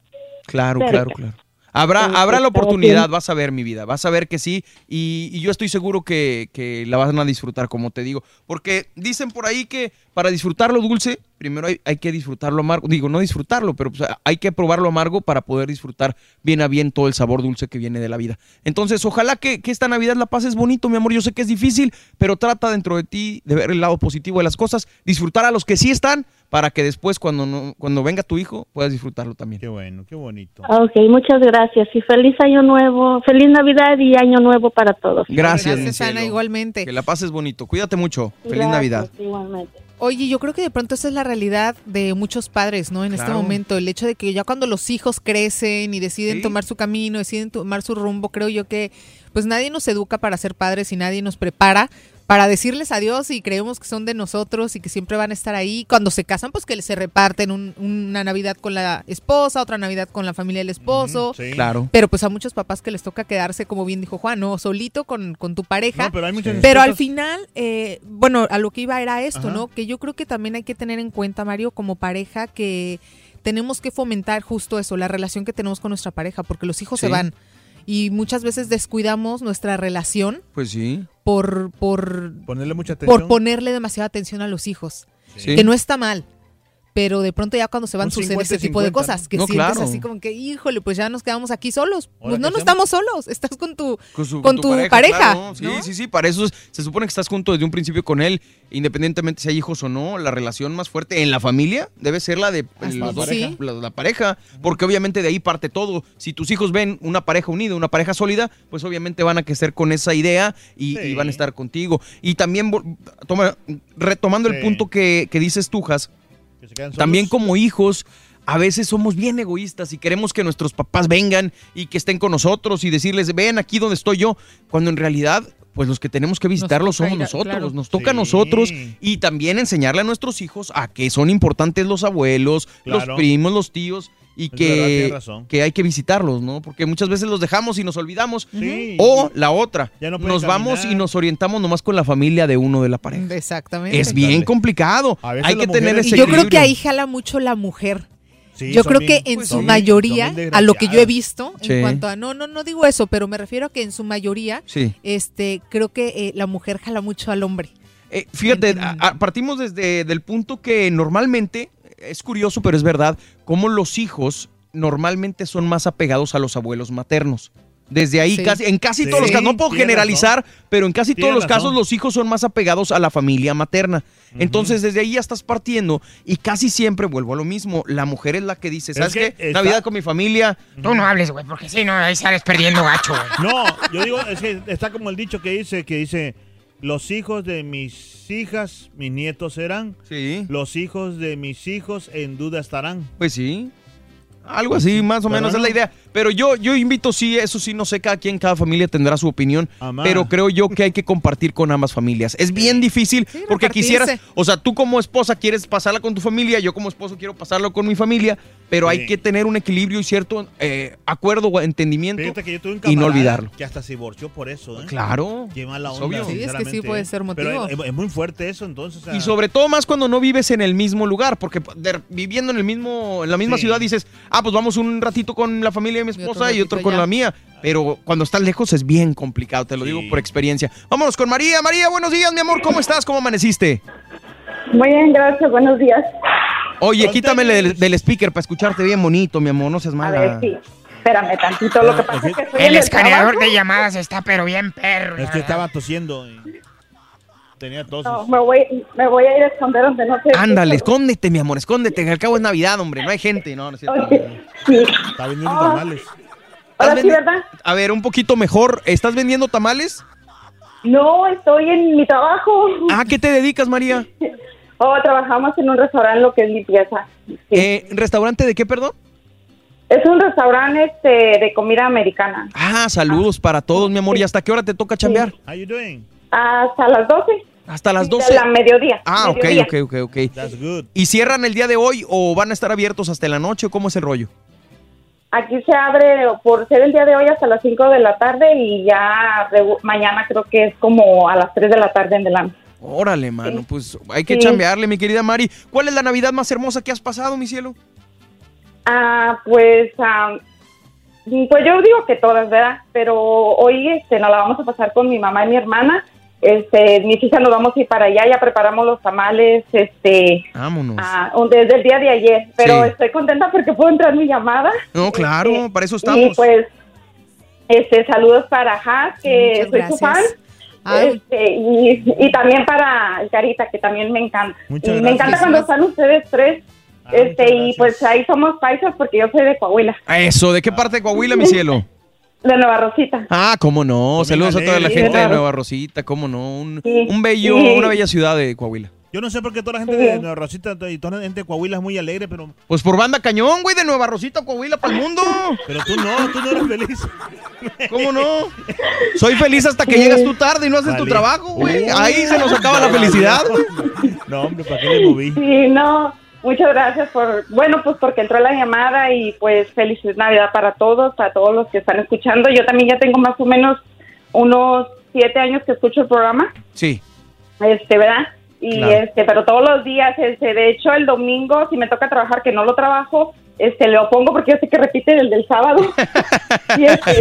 Speaker 1: Claro,
Speaker 59: cerca.
Speaker 1: claro, claro. Habrá,
Speaker 59: Sí,
Speaker 1: habrá la oportunidad, vas a ver mi vida, vas a ver que sí, y, y yo estoy seguro que, que la van a disfrutar, como te digo, porque dicen por ahí que para disfrutar lo dulce, primero hay, hay que disfrutar lo amargo, digo, no disfrutarlo, pero pues, hay que probar lo amargo para poder disfrutar bien a bien todo el sabor dulce que viene de la vida. Entonces, ojalá que, que esta Navidad la pases bonito, mi amor, yo sé que es difícil, pero trata dentro de ti de ver el lado positivo de las cosas, disfrutar a los que sí están, para que después cuando, no, cuando venga tu hijo puedas disfrutarlo también.
Speaker 26: Qué bueno, qué bonito.
Speaker 59: Ok, muchas gracias y feliz año nuevo, feliz Navidad y año nuevo para todos.
Speaker 1: Gracias,
Speaker 2: Gracias, Ana, igualmente.
Speaker 1: Que la pases bonito. Cuídate mucho. Feliz
Speaker 59: Gracias,
Speaker 1: Navidad.
Speaker 59: Igualmente.
Speaker 2: Oye, yo creo que de pronto esa es la realidad de muchos padres, ¿no? En este momento, el hecho de que ya cuando los hijos crecen y deciden
Speaker 1: Sí.
Speaker 2: tomar su camino, deciden tomar su rumbo, creo yo que pues nadie nos educa para ser padres y nadie nos prepara para decirles adiós y creemos que son de nosotros y que siempre van a estar ahí. Cuando se casan, pues que se reparten un- una Navidad con la esposa, otra Navidad con la familia del esposo.
Speaker 26: sí.
Speaker 1: Claro.
Speaker 2: Pero pues a muchos papás que les toca quedarse, como bien dijo Juan, ¿no? Solito con, con tu pareja.
Speaker 26: No, pero hay muchas
Speaker 2: Pero al final, eh, bueno, a lo que iba era esto,
Speaker 26: Ajá.
Speaker 2: ¿no? Que yo creo que también hay que tener en cuenta, Mario, como pareja, que tenemos que fomentar justo eso, la relación que tenemos con nuestra pareja, porque los hijos se van. Y muchas veces descuidamos nuestra relación
Speaker 1: Pues sí.
Speaker 2: por, por,
Speaker 26: Ponerle mucha atención.
Speaker 2: por ponerle demasiada atención a los hijos.
Speaker 1: Sí.
Speaker 2: Que no está mal. Pero de pronto ya cuando se van
Speaker 1: Un
Speaker 2: sucede
Speaker 1: 50
Speaker 2: ese tipo de
Speaker 1: 50,
Speaker 2: cosas, que
Speaker 1: No,
Speaker 2: sientes
Speaker 1: claro.
Speaker 2: así como que, híjole, pues ya nos quedamos aquí solos.
Speaker 1: ¿Ahora
Speaker 2: Pues no, no estamos solos, estás con tu,
Speaker 1: con, su-
Speaker 2: con
Speaker 1: tu
Speaker 2: tu pareja.
Speaker 1: claro. Sí,
Speaker 2: ¿no?
Speaker 1: sí, sí, para eso es- se supone que estás junto desde un principio con él, independientemente si hay hijos o no, la relación más fuerte en la familia debe ser la de los dos-
Speaker 2: sí.
Speaker 1: la, la pareja, porque obviamente de ahí parte todo. Si tus hijos ven una pareja unida, una pareja sólida, pues obviamente van a crecer con esa idea y, y van a estar contigo. Y también, toma- retomando el punto que, que dices Tujas,
Speaker 60: Que se quedan solos.
Speaker 1: también como hijos, a veces somos bien egoístas y queremos que nuestros papás vengan y que estén con nosotros y decirles, ven aquí donde estoy yo, cuando en realidad, pues los que tenemos que visitarlos somos
Speaker 2: ir
Speaker 1: nosotros,
Speaker 2: claro.
Speaker 1: nos toca a nosotros y también enseñarle a nuestros hijos a que son importantes los abuelos,
Speaker 60: Claro.
Speaker 1: los primos, los tíos. Y
Speaker 60: verdad,
Speaker 1: que,
Speaker 60: razón.
Speaker 1: que hay que visitarlos, ¿no? Porque muchas veces los dejamos y nos olvidamos.
Speaker 60: Sí.
Speaker 1: O la otra,
Speaker 60: Ya no pueden
Speaker 1: nos vamos y nos orientamos nomás con la familia de uno de la pareja.
Speaker 2: Exactamente.
Speaker 1: Es bien complicado.
Speaker 60: veces
Speaker 1: Hay que tener ese
Speaker 2: Y yo creo que ahí jala mucho la mujer.
Speaker 60: Sí,
Speaker 2: yo creo
Speaker 60: bien-
Speaker 2: que en
Speaker 60: pues,
Speaker 2: su mayoría, a lo que yo he visto,
Speaker 1: Sí.
Speaker 2: en cuanto a, no, no, no digo eso, pero me refiero a que en su mayoría,
Speaker 1: Sí.
Speaker 2: este, creo que eh, la mujer jala mucho al hombre.
Speaker 1: Eh, fíjate, a- a- partimos desde del punto que normalmente, es curioso, pero es verdad, como los hijos normalmente son más apegados a los abuelos maternos. Desde ahí,
Speaker 60: Sí.
Speaker 1: casi, en casi
Speaker 60: Sí.
Speaker 1: todos los casos, no puedo generalizar, pero en casi todos los casos los hijos son más apegados a la familia materna. Entonces, desde ahí ya estás partiendo y casi siempre vuelvo a lo mismo. La mujer es la que dice, ¿sabes
Speaker 60: es que
Speaker 1: qué?
Speaker 60: está-
Speaker 1: Navidad con mi familia.
Speaker 3: Tú no hables, güey, porque si no, ahí sales perdiendo gacho, güey.
Speaker 60: No, yo digo, es que está como el dicho que dice, que dice, los hijos de mis hijas, mis nietos serán.
Speaker 1: Sí.
Speaker 60: Los hijos de mis hijos en duda estarán.
Speaker 1: Pues sí. Algo así, más o menos es
Speaker 60: no.
Speaker 1: la idea. Pero yo, yo invito, sí, eso sí, no sé, cada quien, cada familia tendrá su opinión.
Speaker 60: Amá.
Speaker 1: Pero creo yo que hay que compartir con ambas familias. Es bien difícil porque
Speaker 2: repartirse.
Speaker 1: quisieras, o sea, tú como esposa quieres pasarla con tu familia, yo como esposo quiero pasarlo con mi familia, pero hay que tener un equilibrio y cierto eh, acuerdo o entendimiento
Speaker 60: Fíjate que yo tuve un
Speaker 1: y no olvidarlo.
Speaker 60: que hasta se divorció por eso, ¿eh?
Speaker 1: Claro,
Speaker 60: Qué mala
Speaker 1: es
Speaker 60: onda,
Speaker 1: obvio.
Speaker 2: Sí, es que sí puede
Speaker 60: ¿eh?
Speaker 2: ser
Speaker 60: Pero
Speaker 2: motivo.
Speaker 60: es, es muy fuerte eso, entonces. o sea,
Speaker 1: Y sobre todo más cuando no vives en el mismo lugar, porque de- viviendo en el mismo, en la misma
Speaker 60: Sí.
Speaker 1: ciudad dices, ah, pues vamos un ratito con la familia de mi esposa y otro con la mía. Pero cuando estás lejos es bien complicado, te lo digo por experiencia. Vámonos con María. María, buenos días, mi amor. ¿Cómo estás? ¿Cómo amaneciste?
Speaker 59: Muy bien, gracias. Buenos días.
Speaker 1: Oye, quítame del, del speaker para escucharte bien bonito, mi amor. No seas
Speaker 59: A
Speaker 1: mala.
Speaker 59: ver, sí. Espérame tantito. Lo que pasa es que
Speaker 3: El
Speaker 59: el
Speaker 3: escaneador
Speaker 59: trabajo.
Speaker 3: de llamadas está pero bien perro.
Speaker 60: Es que estaba tosiendo. y Tenía tos.
Speaker 59: No, me voy, me voy a ir a esconder donde no se
Speaker 1: Ándale, escóndete, mi amor, escóndete. que Al cabo es Navidad, hombre. No hay gente. No, no es cierto.
Speaker 60: Está vendiendo
Speaker 59: Ah.
Speaker 60: tamales.
Speaker 59: Ahora
Speaker 1: ¿Estás
Speaker 59: sí, ¿verdad?
Speaker 1: A ver, un poquito mejor. ¿Estás vendiendo tamales?
Speaker 59: No, estoy en mi trabajo.
Speaker 1: ¿A qué te dedicas, María?
Speaker 59: Oh, trabajamos en un restaurante, lo que es limpieza.
Speaker 1: Eh, ¿Restaurante de qué, perdón?
Speaker 59: Es un restaurante este, de comida americana.
Speaker 1: Ah, saludos para todos, mi amor. ¿Y hasta qué hora te toca chambear?
Speaker 60: How you doing?
Speaker 59: Hasta las 12.
Speaker 1: Hasta las
Speaker 59: De
Speaker 1: 12.
Speaker 59: la mediodía.
Speaker 1: Ah, ok,
Speaker 59: mediodía.
Speaker 1: ok, ok, ok.
Speaker 60: That's good.
Speaker 1: ¿Y cierran el día de hoy o van a estar abiertos hasta la noche o cómo es el rollo?
Speaker 59: Aquí se abre por ser el día de hoy hasta las 5 de la tarde y ya mañana creo que es como a las 3 de la tarde en adelante.
Speaker 1: Órale, mano, pues hay que
Speaker 59: Sí.
Speaker 1: chambearle, mi querida Mari. ¿Cuál es la Navidad más hermosa que has pasado, mi cielo?
Speaker 59: Ah, pues, ah, pues yo digo que todas, ¿verdad? Pero hoy este, nos la vamos a pasar con mi mamá y mi hermana. Este, mis hijas nos vamos a ir para allá, ya preparamos los tamales, este,
Speaker 1: Vámonos.
Speaker 59: ah, desde el día de ayer. Pero
Speaker 1: Sí.
Speaker 59: estoy contenta porque puedo entrar mi llamada.
Speaker 1: No, claro,
Speaker 59: Este,
Speaker 1: para eso
Speaker 59: Y
Speaker 1: estamos.
Speaker 59: pues, este, saludos para Haas, que
Speaker 2: Muchas
Speaker 59: soy su fan. Este, y, y también para Carita, que también me encanta.
Speaker 60: Muchas
Speaker 59: y me encanta cuando están ustedes tres.
Speaker 60: Ah,
Speaker 59: este, y pues ahí somos paisas porque yo soy de Coahuila,
Speaker 1: Eso, ¿de qué parte de Coahuila, mi cielo?
Speaker 59: De Nueva Rosita.
Speaker 1: Ah, cómo no. Saludos a toda la gente de. Nueva Rosita, cómo no. Un,
Speaker 59: Sí.
Speaker 1: un bello,
Speaker 59: Sí.
Speaker 1: una bella ciudad de Coahuila.
Speaker 60: Yo no sé por qué toda la gente de Nueva Rosita y toda la gente de Coahuila es muy alegre, pero,
Speaker 1: Pues por banda cañón, güey, de Nueva Rosita, Coahuila, para el mundo.
Speaker 60: pero tú no, tú no eres feliz.
Speaker 1: ¿Cómo no? Soy feliz hasta que llegas tú tarde y no haces tu trabajo, güey. Ahí se nos acaba la felicidad, güey.
Speaker 60: No, hombre, ¿para qué le moví?
Speaker 59: Sí, no, muchas gracias por, bueno, pues porque entró la llamada y pues feliz Navidad para todos, para todos los que están escuchando. Yo también ya tengo más o menos unos siete años que escucho el programa,
Speaker 1: Sí.
Speaker 59: este, ¿verdad? Y
Speaker 1: Claro.
Speaker 59: este, pero todos los días, este, de hecho el domingo, si me toca trabajar, que no lo trabajo, este, lo pongo porque yo sé que repite el del sábado. y, este,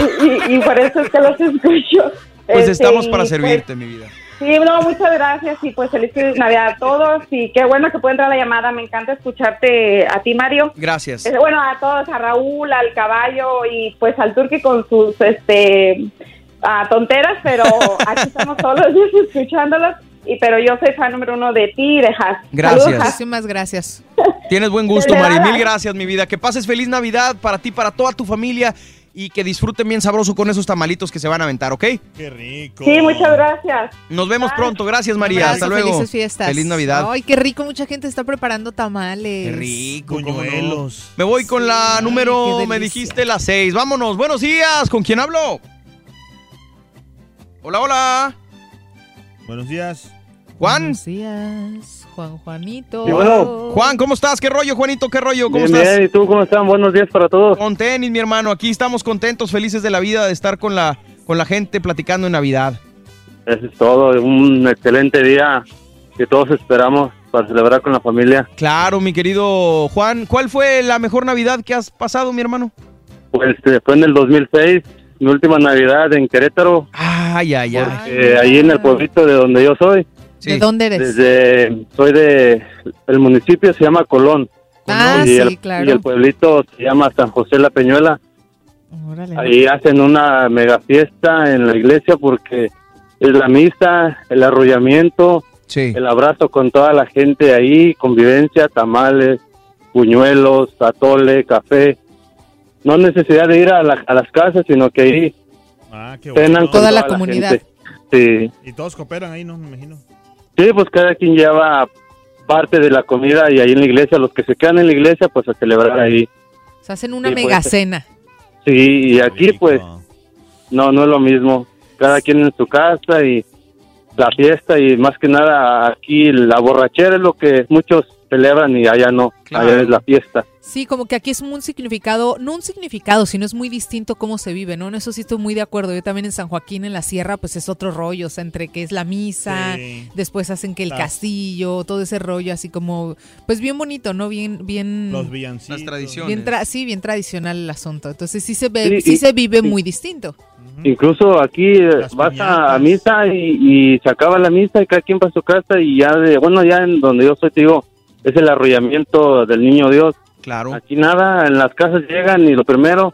Speaker 59: y, y por eso es que los escucho.
Speaker 1: Pues
Speaker 59: Este,
Speaker 1: estamos para
Speaker 59: pues,
Speaker 1: servirte, mi vida.
Speaker 59: Sí, no, muchas gracias y pues feliz Navidad a todos y qué bueno que puede entrar la llamada. Me encanta escucharte a ti, Mario.
Speaker 1: Gracias.
Speaker 59: Eh, Bueno, a todos, a Raúl, al caballo y pues al turqui con sus este a tonteras, pero aquí estamos todos los días escuchándolos. Y, pero yo soy fan número uno de ti y de Has.
Speaker 1: Gracias.
Speaker 59: Saludos, Has.
Speaker 2: Muchísimas gracias.
Speaker 1: Tienes buen gusto, Mari. Mil gracias, mi vida. Que pases feliz Navidad para ti, para toda tu familia y que disfruten bien sabroso con esos tamalitos que se van a aventar, ¿ok?
Speaker 60: Qué rico.
Speaker 59: Sí, muchas gracias.
Speaker 1: Nos vemos pronto. Gracias, María. Hasta luego.
Speaker 2: Felices fiestas.
Speaker 1: Feliz Navidad.
Speaker 2: Ay, qué rico, mucha gente está preparando tamales.
Speaker 1: Qué rico, cómo no. Me voy con la número, me dijiste la 6. Vámonos. Buenos días. ¿Con quién hablo? Hola, hola.
Speaker 60: Buenos días.
Speaker 1: Juan.
Speaker 2: Buenos días, Juan Juanito.
Speaker 1: Bueno. Juan, ¿cómo estás? ¿Qué rollo, Juanito? ¿Qué rollo? ¿Cómo
Speaker 61: Bien,
Speaker 1: estás?
Speaker 61: bien, ¿y tú cómo están? Buenos días para todos.
Speaker 1: Con tenis, mi hermano. Aquí estamos contentos, felices de la vida de estar con la, con la gente platicando en Navidad.
Speaker 61: Eso es todo, un excelente día que todos esperamos para celebrar con la familia.
Speaker 1: Claro, mi querido Juan. ¿Cuál fue la mejor Navidad que has pasado, mi hermano?
Speaker 61: Pues eh, fue en el 2006, mi última Navidad en Querétaro,
Speaker 1: Ay, ay, ay.
Speaker 61: eh, ahí en el pueblito de donde yo soy.
Speaker 2: ¿De dónde eres?
Speaker 61: Desde, soy de, el municipio se llama Colón.
Speaker 2: Ah,
Speaker 61: y,
Speaker 2: sí,
Speaker 61: el,
Speaker 2: claro.
Speaker 61: y el pueblito se llama San José La Peñuela. Ahí hacen una mega fiesta en la iglesia porque es la misa, el arrollamiento, el abrazo con toda la gente ahí, convivencia, tamales, puñuelos, atole, café. No necesidad de ir a, la- a las casas, sino que ahí
Speaker 60: Ah, qué
Speaker 61: cenan con toda la gente. Sí.
Speaker 60: Y todos cooperan ahí, ¿no? Me imagino.
Speaker 61: Sí, pues cada quien lleva parte de la comida y ahí en la iglesia, los que se quedan en la iglesia, pues a celebrar ahí.
Speaker 2: Se hacen una
Speaker 61: Sí, pues,
Speaker 2: mega cena.
Speaker 61: Sí, y aquí pues no, no es lo mismo. Cada quien en su casa y la fiesta y más que nada aquí la borrachera es lo que muchos celebran y allá no, allá es la fiesta.
Speaker 2: Sí, como que aquí es un significado, no un significado, sino es muy distinto cómo se vive, ¿no? En eso sí estoy muy de acuerdo. Yo también en San Joaquín, en la sierra, pues es otro rollo, o sea, entre que es la misa,
Speaker 60: Sí.
Speaker 2: después hacen que el
Speaker 60: Claro.
Speaker 2: castillo, todo ese rollo así como, pues bien bonito, ¿no? Bien, bien...
Speaker 60: Los villancicos.
Speaker 1: Las tradiciones.
Speaker 2: Bien tra- sí, bien tradicional el asunto. Entonces sí se ve,
Speaker 61: Sí,
Speaker 2: sí,
Speaker 61: y-
Speaker 2: se vive
Speaker 61: sí.
Speaker 2: muy distinto.
Speaker 61: Incluso aquí eh, vas a, a misa y, y se acaba la misa y cada quien va a su casa y ya de, bueno, ya en donde yo soy, te digo, es el arrollamiento del niño Dios.
Speaker 1: Claro.
Speaker 61: Aquí nada, en las casas llegan y lo primero,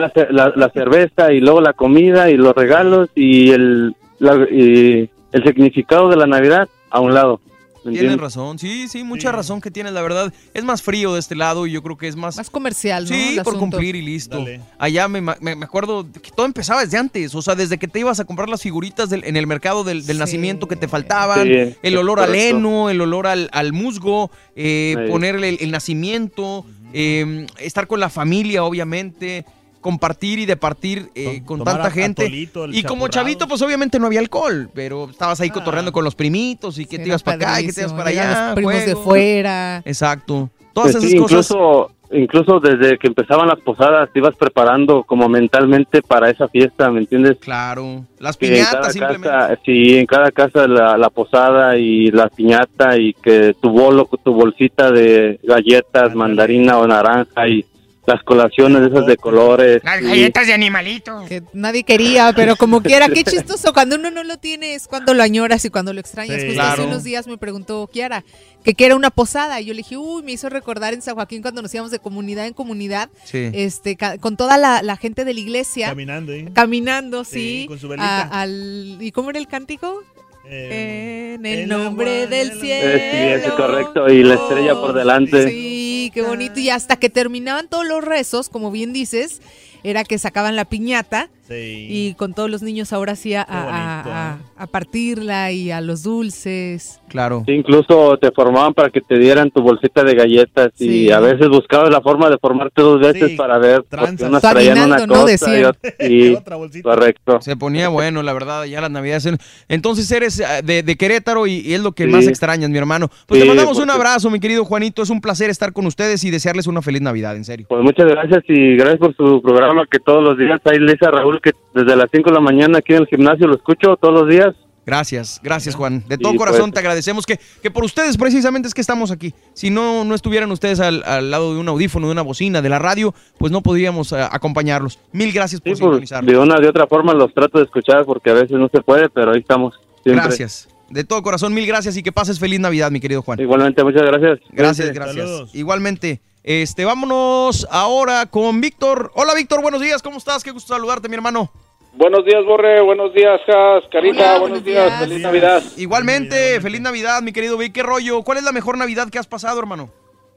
Speaker 61: la, ce- la- la cerveza y luego la comida y los regalos y el, la- y el significado de la Navidad a un lado. ¿Me
Speaker 1: Tienes razón, sí, sí, mucha razón que tienes, la verdad. Es más frío de este lado y yo creo que es más...
Speaker 2: Más comercial, ¿no?
Speaker 1: Sí,
Speaker 2: El
Speaker 1: por
Speaker 2: asunto.
Speaker 1: cumplir y listo. Allá me, ma- me- me acuerdo que todo empezaba desde antes, o sea, desde que te ibas a comprar las figuritas del- en el mercado del, del nacimiento que te faltaban,
Speaker 61: Sí,
Speaker 1: el olor al heno, el olor al, al musgo, eh, ponerle el, el nacimiento, eh, estar con la familia, obviamente. Compartir y departir eh, con
Speaker 60: tomar
Speaker 1: tanta gente.
Speaker 60: atolito,
Speaker 1: Y como chavito, pues obviamente no había alcohol, pero estabas ahí cotorreando con los primitos y que te ibas para acá y que te ibas para allá.
Speaker 2: los primos de fuera.
Speaker 1: Exacto. Todas
Speaker 61: Pues
Speaker 1: esas
Speaker 61: sí,
Speaker 1: cosas.
Speaker 61: Incluso, incluso desde que empezaban las posadas te ibas preparando como mentalmente para esa fiesta, ¿me entiendes?
Speaker 1: Claro. Las piñatas
Speaker 61: cada
Speaker 1: simplemente.
Speaker 61: casa, sí, en cada casa la, la posada y la piñata y que tu bolo, tu bolsita de galletas, mandarina o naranja y las colaciones esas de colores.
Speaker 3: Las
Speaker 61: y-
Speaker 3: galletas de animalito.
Speaker 2: Que nadie quería, pero como quiera, qué chistoso. Cuando uno no lo tiene es cuando lo añoras y cuando lo extrañas.
Speaker 3: Sí.
Speaker 2: Justo hace
Speaker 3: Claro.
Speaker 2: unos días me preguntó Kiara que era una posada. Y yo le dije, uy, me hizo recordar en San Joaquín cuando nos íbamos de comunidad en comunidad,
Speaker 60: Sí.
Speaker 2: este, con toda la, la gente de la iglesia.
Speaker 60: Caminando, ¿eh?
Speaker 2: Caminando, sí.
Speaker 60: Sí, con su velita.
Speaker 2: a- al, ¿Y cómo era el cántico?
Speaker 60: Eh,
Speaker 2: en el nombre del cielo.
Speaker 61: Eh, sí, es correcto. Y la estrella por delante.
Speaker 2: Sí, qué bonito. Y hasta que terminaban todos los rezos, como bien dices, era que sacaban la piñata y con todos los niños ahora sí a, a- a- a partirla y a los dulces.
Speaker 1: Claro.
Speaker 61: Sí, incluso te formaban para que te dieran tu bolsita de galletas y
Speaker 2: Sí.
Speaker 61: a veces buscabas la forma de formarte dos veces para ver porque unas traían una
Speaker 1: ¿no?
Speaker 61: cosa y otra, y- correcto.
Speaker 1: Se ponía bueno, la verdad, ya las navidades. Entonces eres eh, de, de Querétaro y, y es lo que más
Speaker 61: Sí.
Speaker 1: extrañas, mi hermano. Pues
Speaker 61: Sí,
Speaker 1: te mandamos un
Speaker 61: porque-
Speaker 1: abrazo, mi querido Juanito. Es un placer estar con ustedes y desearles una feliz Navidad, en serio.
Speaker 61: Pues muchas gracias y gracias por su programa que todos los días ahí le dice a Raúl que desde las 5 de la mañana aquí en el gimnasio lo escucho todos los días.
Speaker 1: Gracias, gracias Juan. De todo
Speaker 61: Y,
Speaker 1: corazón
Speaker 61: pues-
Speaker 1: te agradecemos que, que por ustedes precisamente es que estamos aquí. Si no, no estuvieran ustedes al, al lado de un audífono, de una bocina, de la radio, pues no podríamos eh, acompañarlos. Mil gracias por
Speaker 61: Sí, pues,
Speaker 1: sintonizarnos.
Speaker 61: de una de otra forma los trato de escuchar porque a veces no se puede, pero ahí estamos. Siempre.
Speaker 1: Gracias. De todo corazón, mil gracias y que pases feliz Navidad, mi querido Juan.
Speaker 61: Igualmente, muchas gracias.
Speaker 1: Gracias, gracias. Igualmente. Este, vámonos ahora con Víctor. Hola, Víctor, buenos días. ¿Cómo estás? Qué gusto saludarte, mi hermano.
Speaker 62: Buenos días, Borre. Buenos días, Jas. Carita, buenos, días. Feliz Navidad.
Speaker 1: Igualmente, feliz Navidad, mi querido Vic. ¿Qué rollo? ¿Cuál es la mejor Navidad que has pasado, hermano?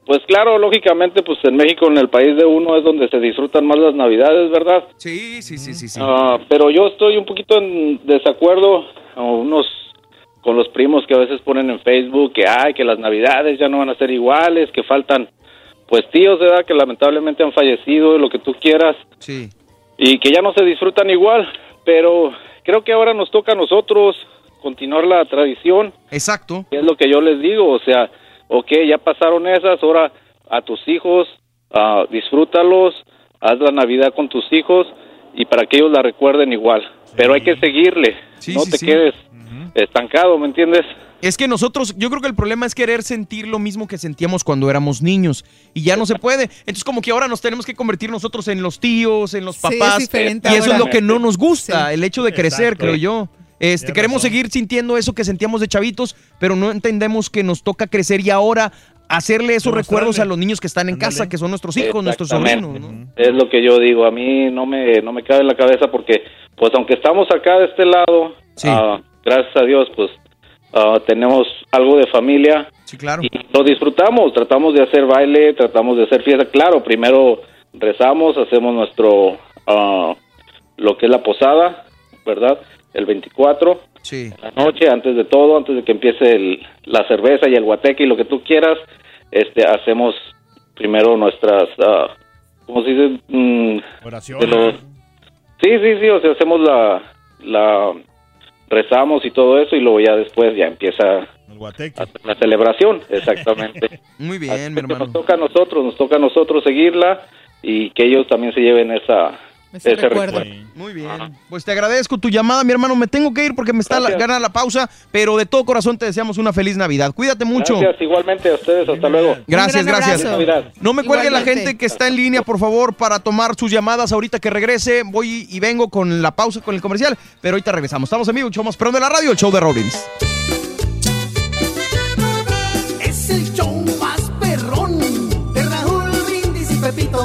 Speaker 62: Pues claro, lógicamente, pues en México, en el país de uno, es donde se disfrutan más las Navidades, ¿verdad?
Speaker 1: Sí, sí, sí, sí. sí.
Speaker 62: Ah, pero yo estoy un poquito en desacuerdo a unos con los primos que a veces ponen en Facebook que ay que las Navidades ya no van a ser iguales, que faltan pues tíos, ¿verdad? Que lamentablemente han fallecido, lo que tú quieras.
Speaker 1: Sí.
Speaker 62: Y que ya no se disfrutan igual, pero creo que ahora nos toca a nosotros continuar la tradición.
Speaker 1: Exacto.
Speaker 62: Es lo que yo les digo, o sea, ok, ya pasaron esas, ahora a tus hijos, ah, disfrútalos, haz la Navidad con tus hijos y para que ellos la recuerden igual. Pero hay que seguirle,
Speaker 1: Sí,
Speaker 62: no
Speaker 1: sí,
Speaker 62: te
Speaker 1: sí.
Speaker 62: quedes estancado, ¿me entiendes?
Speaker 1: Es que nosotros, yo creo que el problema es querer sentir lo mismo que sentíamos cuando éramos niños y ya no se puede. Entonces como que ahora nos tenemos que convertir nosotros en los tíos, en los
Speaker 2: Sí, es
Speaker 1: papás
Speaker 2: diferente
Speaker 1: y eso es lo que no nos gusta, el hecho de crecer,
Speaker 60: Exacto.
Speaker 1: creo yo. Este, queremos
Speaker 60: razón.
Speaker 1: seguir sintiendo eso que sentíamos de chavitos, pero no entendemos que nos toca crecer y ahora hacerle esos
Speaker 62: Demostrarle.
Speaker 1: recuerdos a los niños que están en casa, que son nuestros hijos, nuestros sobrinos.
Speaker 62: Exactamente. Es lo que yo digo, a mí no me, no me cabe en la cabeza porque, pues aunque estamos acá de este lado, ah, gracias a Dios, pues ah, tenemos algo de familia.
Speaker 1: Sí, claro.
Speaker 62: Y lo disfrutamos, tratamos de hacer baile, tratamos de hacer fiesta. Claro, primero rezamos, hacemos nuestro, ah, lo que es la posada, ¿verdad? El 24
Speaker 1: Sí.
Speaker 62: la noche, antes de todo, antes de que empiece el- la cerveza y el guateque y lo que tú quieras, este, hacemos primero nuestras, ¿cómo se dice? Mm,
Speaker 60: Oraciones.
Speaker 62: de los- Sí, sí, sí, o sea, hacemos la, la, rezamos y todo eso y luego ya después ya empieza la celebración, exactamente.
Speaker 1: Muy bien, mi
Speaker 62: Porque
Speaker 1: hermano.
Speaker 62: Nos toca a nosotros, nos toca a nosotros seguirla y que ellos también se lleven esa,
Speaker 1: Ese
Speaker 62: ese,
Speaker 1: recuerdo.
Speaker 62: recuerdo.
Speaker 1: Muy bien. Pues te agradezco tu llamada, mi hermano. Me tengo que ir porque me está la, gana la pausa, pero de todo corazón te deseamos una feliz Navidad. Cuídate mucho.
Speaker 62: Gracias, igualmente a ustedes, hasta luego.
Speaker 1: Gracias, gracias.
Speaker 62: Feliz Navidad.
Speaker 1: No me cuelgue la gente que está en línea, por favor, para tomar sus llamadas. Ahorita que regrese, voy y vengo con la pausa, con el comercial, pero ahorita regresamos. Estamos en vivo, show más perrón de la radio, el show de Rollins.
Speaker 29: Es el show más perrón de Raúl Brindis y Pepito.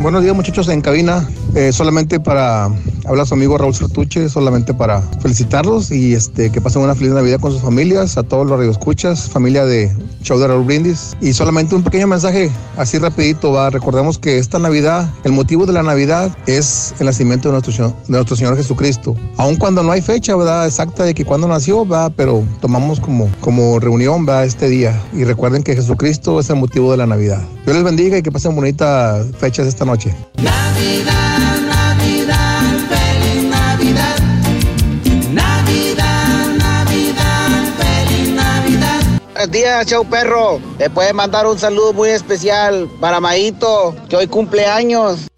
Speaker 63: Buenos días muchachos en cabina, Eh, solamente para hablar a su amigo Raúl Sartuche, solamente para felicitarlos y este que pasen una feliz Navidad con sus familias, a todos los radioescuchas, familia de Show de Raúl Brindis. Y solamente un pequeño mensaje así rapidito, va, recordemos que esta Navidad, el motivo de la Navidad es el nacimiento de nuestro, Señor- de nuestro Señor Jesucristo, aun cuando no hay fecha, ¿verdad? Exacta de que cuando nació, va, pero tomamos como, como reunión, va, este día. Y recuerden que Jesucristo es el motivo de la Navidad. Dios les bendiga y que pasen bonitas fechas esta noche.
Speaker 29: Navidad, Navidad, feliz Navidad. Navidad, Navidad, feliz Navidad.
Speaker 44: Buenos días, chau perro. Le puede mandar un saludo muy especial para Maito, que hoy cumple años.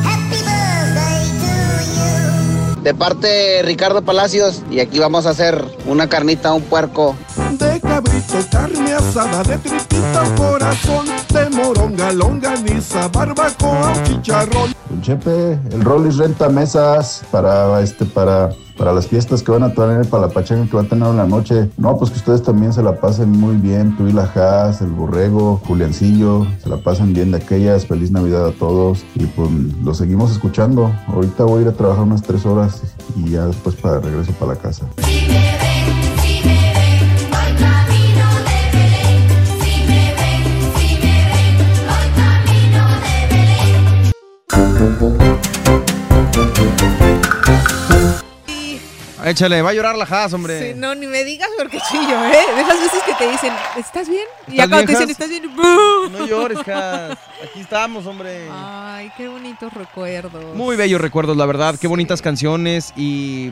Speaker 44: De parte de Ricardo Palacios, y aquí vamos a hacer una carnita, un puerco.
Speaker 29: De cabrito, carne asada, de tripita, corazón, de moronga, longaniza, barbacoa, chicharrón.
Speaker 56: Don Chepe, el Rollis renta mesas para este para para las fiestas que van a tener, para la pachanga que va a tener en la noche. No, pues que ustedes también se la pasen muy bien. Tú y la Haas, el Borrego, Juliancillo, se la pasen bien de aquellas. Feliz Navidad a todos. Y pues lo seguimos escuchando. Ahorita voy a ir a trabajar unas tres horas y ya después para regreso para la casa.
Speaker 1: Échale, va a llorar la Haas, hombre.
Speaker 2: Sí, no, ni me digas porque chillo, ¿eh? De esas veces que te dicen, ¿estás bien? Y ya
Speaker 1: ¿Estás
Speaker 2: cuando te dicen? ¿estás bien? ¡bú!
Speaker 1: No llores, Haas. Aquí estamos, hombre.
Speaker 2: Ay, qué bonitos recuerdos.
Speaker 1: Muy bellos recuerdos, la verdad. Qué bonitas canciones. Y,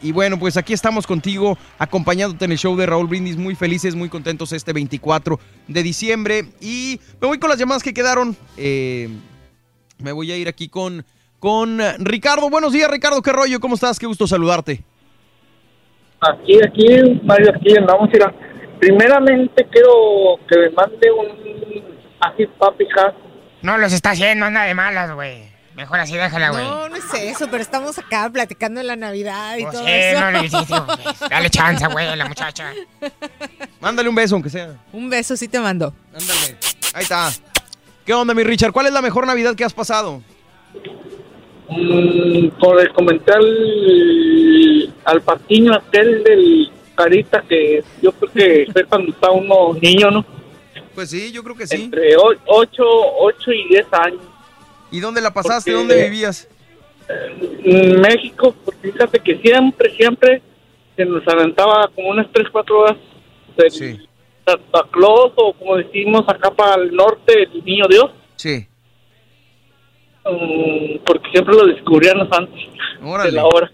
Speaker 1: y bueno, pues aquí estamos contigo, acompañándote en el show de Raúl Brindis. Muy felices, muy contentos este 24 de diciembre. Y me voy con las llamadas que quedaron. Eh, me voy a ir aquí con, con Ricardo. Buenos días, Ricardo. ¿Qué rollo? ¿Cómo estás? Qué gusto saludarte.
Speaker 64: Aquí, aquí, Mario, aquí andamos. Mira, primeramente quiero que me mande un así papi Hass.
Speaker 3: No los está haciendo, anda de malas, güey. Mejor así déjala, güey.
Speaker 2: No, no es eso, pero estamos acá platicando de la Navidad y
Speaker 3: Pues
Speaker 2: todo
Speaker 3: sí,
Speaker 2: eso.
Speaker 3: no pues, Dale chance, güey, a la muchacha.
Speaker 1: Mándale un beso, aunque sea.
Speaker 2: Un beso sí te mando.
Speaker 1: Ándale. Ahí está. ¿Qué onda, mi Richard? ¿Cuál es la mejor Navidad que has pasado?
Speaker 64: Mm, por el comentario al, al patiño aquel del carita que yo creo que fue cuando estaba uno niño, ¿no?
Speaker 1: Pues sí, yo creo que sí.
Speaker 64: Entre 8, y 10 años.
Speaker 1: ¿Y dónde la pasaste?
Speaker 64: Porque-
Speaker 1: ¿Dónde vivías?
Speaker 64: En México, porque fíjate que siempre, siempre se nos aventaba como unas 3, 4 horas del Santa Claus o como decimos acá para el norte, el niño Dios.
Speaker 1: Sí.
Speaker 64: Mm, porque siempre lo descubríamos antes
Speaker 1: Órale.
Speaker 64: de la hora.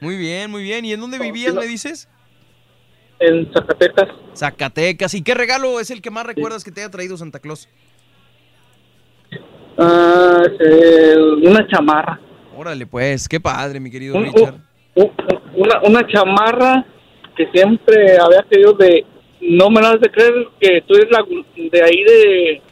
Speaker 1: Muy bien, muy bien. ¿Y en dónde vivías, me dices?
Speaker 64: En Zacatecas.
Speaker 1: Zacatecas. ¿Y qué regalo es el que más recuerdas que te haya traído Santa Claus?
Speaker 64: Ah, eh, una chamarra.
Speaker 1: Órale, pues, qué padre, mi querido
Speaker 64: Un-
Speaker 1: Richard.
Speaker 64: un- una, una chamarra que siempre había querido de... No me lo has de creer que tú eres la, de ahí de,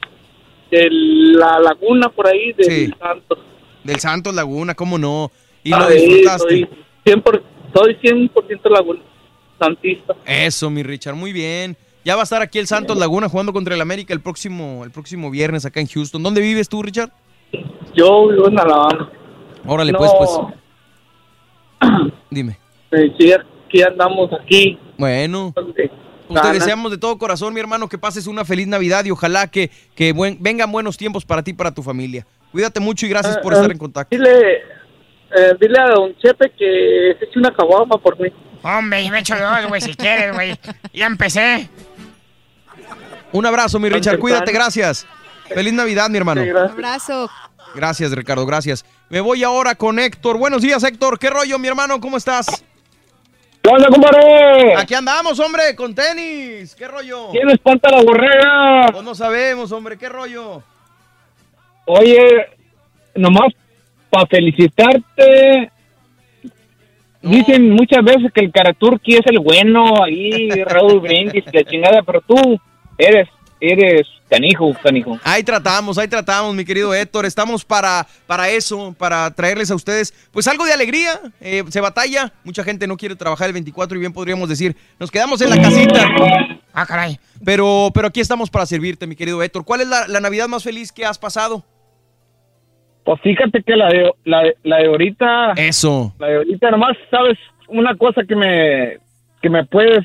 Speaker 64: de la laguna por ahí de
Speaker 1: Sí.
Speaker 64: Santos.
Speaker 1: Del Santos Laguna, ¿cómo no? Y lo disfrutaste.
Speaker 64: Soy 100%, soy 100% laguna, santista.
Speaker 1: Eso, mi Richard, muy bien. Ya va a estar aquí el Santos Laguna jugando contra el América el próximo, el próximo viernes acá en Houston. ¿Dónde vives tú, Richard?
Speaker 64: Yo vivo en Alabama.
Speaker 1: Órale,
Speaker 64: No.
Speaker 1: pues, pues. Dime.
Speaker 64: Eh, sí, aquí andamos aquí.
Speaker 1: Bueno. Pues te deseamos de todo corazón, mi hermano, que pases una feliz Navidad y ojalá que, que buen- vengan buenos tiempos para ti y para tu familia. Cuídate mucho y gracias por
Speaker 64: Ah,
Speaker 1: estar
Speaker 64: ah,
Speaker 1: en contacto.
Speaker 64: Dile, eh, dile a don Chepe que se eche una caguama por mí.
Speaker 3: Hombre, yo me echo dos, güey, si quieres, güey. Ya empecé.
Speaker 1: Un abrazo, mi Richard. Cuídate, gracias. Feliz Navidad, mi hermano.
Speaker 2: Un abrazo.
Speaker 1: Gracias, Ricardo, gracias. Me voy ahora con Héctor. Buenos días, Héctor. ¿Qué rollo, mi hermano? ¿Cómo estás?
Speaker 65: ¿Qué onda, compadre?
Speaker 1: Aquí andamos, hombre, con tenis. ¿Qué rollo?
Speaker 65: ¿Quién espanta la borrega?
Speaker 1: Pues no sabemos, hombre. ¿Qué rollo?
Speaker 65: Oye, nomás para felicitarte. Dicen muchas veces que el Karaturki es el bueno, ahí Raúl Brindis, la chingada, pero tú eres, eres canijo, canijo.
Speaker 1: Ahí tratamos, ahí tratamos, mi querido Héctor. Estamos para, para eso, para traerles a ustedes, pues algo de alegría. Eh, se batalla, mucha gente no quiere trabajar el 24 y bien podríamos decir, nos quedamos en la casita.
Speaker 3: Ah, caray.
Speaker 1: Pero, pero aquí estamos para servirte, mi querido Héctor. ¿Cuál es la, la Navidad más feliz que has pasado?
Speaker 65: Pues fíjate que la de, la, de- la de ahorita...
Speaker 1: Eso.
Speaker 65: La de ahorita nomás, ¿sabes? Una cosa que me, que me puedes...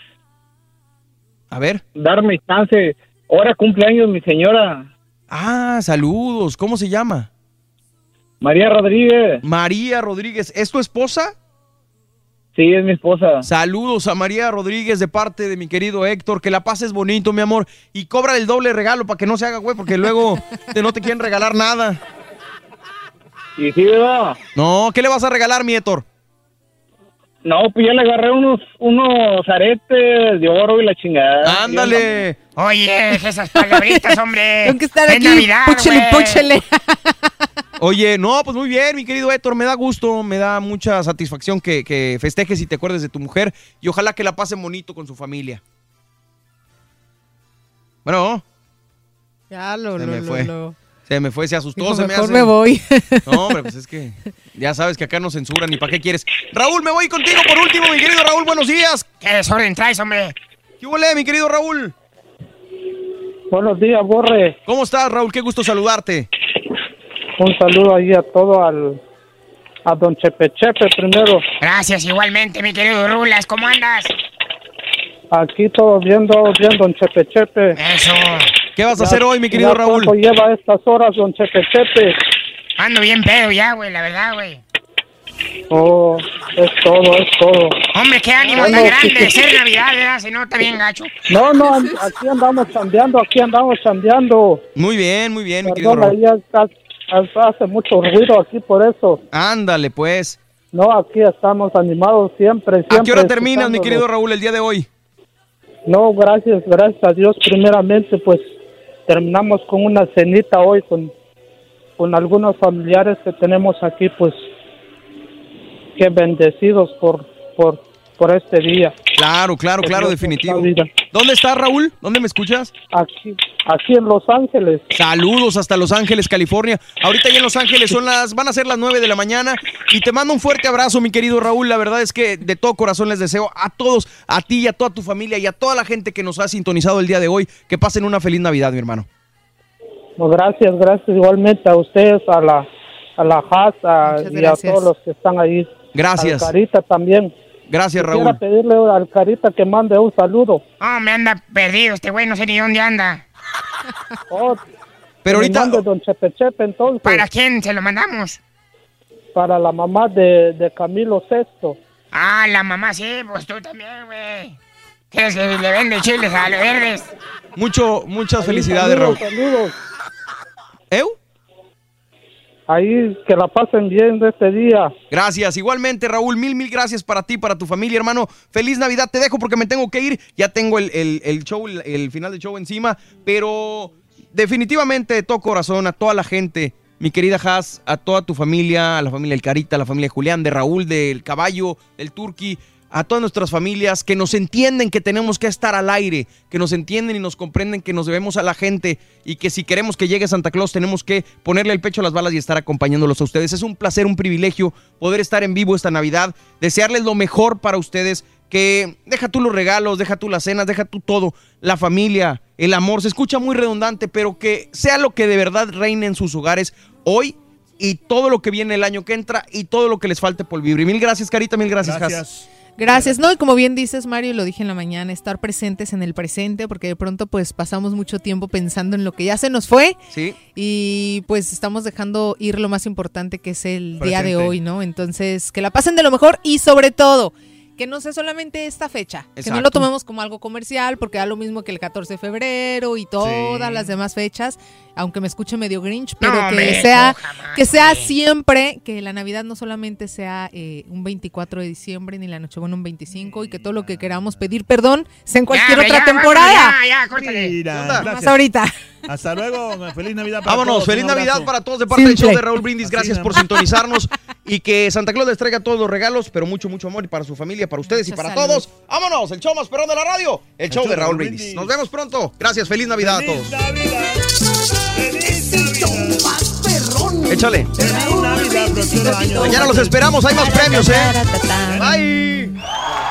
Speaker 1: A ver.
Speaker 65: Darme chance. Ahora cumpleaños mi señora.
Speaker 1: Ah, saludos. ¿Cómo se llama?
Speaker 65: María Rodríguez.
Speaker 1: María Rodríguez. ¿Es tu esposa?
Speaker 65: Sí, es mi esposa.
Speaker 1: Saludos a María Rodríguez de parte de mi querido Héctor. Que la pases bonito, mi amor. Y cobra el doble regalo para que no se haga güey, porque luego te, no te quieren regalar nada.
Speaker 65: Y sí, ¿verdad?
Speaker 1: No, ¿qué le vas a regalar, mi Héctor?
Speaker 65: No, pues ya le agarré unos, unos aretes de oro y la chingada.
Speaker 1: Ándale.
Speaker 3: Oye, esas palabritas, hombre.
Speaker 2: Tengo que estar
Speaker 3: Es
Speaker 2: aquí.
Speaker 3: Navidad,
Speaker 2: púchele.
Speaker 1: Oye, no, pues muy bien, mi querido Héctor, me da gusto, me da mucha satisfacción que, que festejes y te acuerdes de tu mujer y ojalá que la pasen bonito con su familia. Bueno,
Speaker 2: Ya lo,
Speaker 1: se
Speaker 2: lo,
Speaker 1: me
Speaker 2: lo,
Speaker 1: fue.
Speaker 2: lo.
Speaker 1: Se me fue, se asustó,
Speaker 2: Dijo,
Speaker 1: se me
Speaker 2: mejor
Speaker 1: hace.
Speaker 2: me voy.
Speaker 1: No, hombre, pues es que ya sabes que acá no censuran, ¿y para qué quieres? Raúl, me voy contigo por último, mi querido Raúl, buenos días.
Speaker 3: ¿Qué desorden traes, hombre?
Speaker 1: ¿Qué huele, mi querido Raúl?
Speaker 65: Buenos días, Borre.
Speaker 1: ¿Cómo estás, Raúl? Qué gusto saludarte.
Speaker 65: Un saludo ahí a todo al a don Chepe Chepe primero.
Speaker 3: Gracias, igualmente, mi querido Rulas. ¿Cómo andas?
Speaker 65: Aquí todo bien, todo bien, don Chepe Chepe.
Speaker 3: Eso.
Speaker 1: ¿Qué vas a hacer hoy, mi querido Raúl?
Speaker 65: ¿Cuánto lleva estas horas, don Chepe Chepe?
Speaker 3: Ando bien pedo ya, güey, la verdad, güey.
Speaker 65: Oh, es todo, es todo.
Speaker 3: Hombre, qué ánimo
Speaker 65: Bueno,
Speaker 3: tan grande de ser Navidad, ¿verdad? Se nota bien gacho.
Speaker 65: No, no, aquí andamos chambeando, aquí andamos chambeando.
Speaker 1: Muy bien, muy bien, mi querido Raúl.
Speaker 65: ahí está- está- hace mucho ruido aquí por eso.
Speaker 1: Ándale, pues.
Speaker 65: No, aquí estamos animados siempre, siempre.
Speaker 1: ¿A qué hora terminas, mi querido Raúl, el día de hoy?
Speaker 65: No, gracias, gracias a Dios. Primeramente, pues terminamos con una cenita hoy con, con algunos familiares que tenemos aquí, pues que bendecidos por, por, por este día.
Speaker 1: Claro, claro, claro, definitivo. ¿Dónde estás, Raúl? ¿Dónde me escuchas?
Speaker 65: Aquí, aquí en Los Ángeles.
Speaker 1: Saludos hasta Los Ángeles, California. Ahorita ya en Los Ángeles son las, van a ser las 9 de la mañana y te mando un fuerte abrazo, mi querido Raúl. La verdad es que de todo corazón les deseo a todos, a ti y a toda tu familia y a toda la gente que nos ha sintonizado el día de hoy, que pasen una feliz Navidad, mi hermano.
Speaker 65: No, gracias, gracias igualmente a ustedes, a la, a la Haas a- y a todos los que están ahí.
Speaker 1: Gracias.
Speaker 65: Al Carita también.
Speaker 1: Gracias, Raúl.
Speaker 65: pedirle al Carita que mande un saludo.
Speaker 3: Oh, me anda perdido este güey, no sé ni dónde anda.
Speaker 65: Oh,
Speaker 1: Pero ahorita-
Speaker 65: mande don Chepe Chepe, entonces.
Speaker 3: ¿Para quién se lo mandamos?
Speaker 65: Para la mamá de, de Camilo Sexto.
Speaker 3: Ah, la mamá sí, pues tú también, güey. ¿Quieres que le vende chiles a los verdes?
Speaker 1: Mucho, muchas
Speaker 65: Ahí,
Speaker 1: felicidades, Raúl.
Speaker 65: saludos, saludos.
Speaker 1: ¿Eu?
Speaker 65: Ahí, que la pasen bien de este día.
Speaker 1: Gracias, igualmente Raúl, mil, mil gracias para ti, para tu familia, hermano. Feliz Navidad, te dejo porque me tengo que ir. Ya tengo el, el- el show, el, el final del show encima, pero definitivamente de todo corazón a toda la gente, mi querida Haas, a toda tu familia, a la familia del Carita, a la familia Julián, de Raúl, del Caballo, del Turqui, a todas nuestras familias que nos entienden que tenemos que estar al aire, que nos entienden y nos comprenden que nos debemos a la gente y que si queremos que llegue Santa Claus tenemos que ponerle el pecho a las balas y estar acompañándolos a ustedes. Es un placer, un privilegio poder estar en vivo esta Navidad, desearles lo mejor para ustedes, que deja tú los regalos, deja tú las cenas, deja tú todo, la familia, el amor, se escucha muy redundante, pero que sea lo que de verdad reine en sus hogares hoy y todo lo que viene el año que entra y todo lo que les falte por vivir. Mil gracias, Carita, mil gracias, Has.
Speaker 2: Gracias, ¿no? Y como bien dices, Mario, lo dije en la mañana, estar presentes en el presente, porque de pronto pues pasamos mucho tiempo pensando en lo que ya se nos fue
Speaker 1: Sí.
Speaker 2: y pues estamos dejando ir lo más importante que es el día de hoy, ¿no? Entonces, que la pasen de lo mejor y sobre todo, que no sea solamente esta fecha, que no lo tomemos como algo comercial, porque da lo mismo que el 14 de febrero y todas
Speaker 1: Sí.
Speaker 2: las demás fechas, aunque me escuche medio grinch, pero
Speaker 3: No,
Speaker 2: que sea
Speaker 3: jamás,
Speaker 2: que sea siempre, que la Navidad no solamente sea eh, un 24 de diciembre ni la Nochebuena un 25 y que todo lo que queramos pedir perdón sea en cualquier
Speaker 3: Ya,
Speaker 2: otra
Speaker 3: ya,
Speaker 2: temporada.
Speaker 3: ya, ya, córtale.
Speaker 16: Mira,
Speaker 2: Más ahorita.
Speaker 16: Hasta luego. Feliz Navidad para
Speaker 1: Vámonos,
Speaker 16: todos.
Speaker 1: feliz. Navidad para todos de parte del show de Raúl Brindis.
Speaker 16: Así
Speaker 1: Gracias por
Speaker 16: más.
Speaker 1: sintonizarnos y que Santa Claus les traiga todos los regalos, pero mucho, mucho amor y para su familia, para ustedes y para
Speaker 2: salud.
Speaker 1: todos. Vámonos, el show más perrón de la radio, el, show, de Raúl Brindis. Nos vemos pronto. Gracias, feliz Navidad a todos. Échale. Mañana los esperamos, hay más premios, ¿eh? Bye.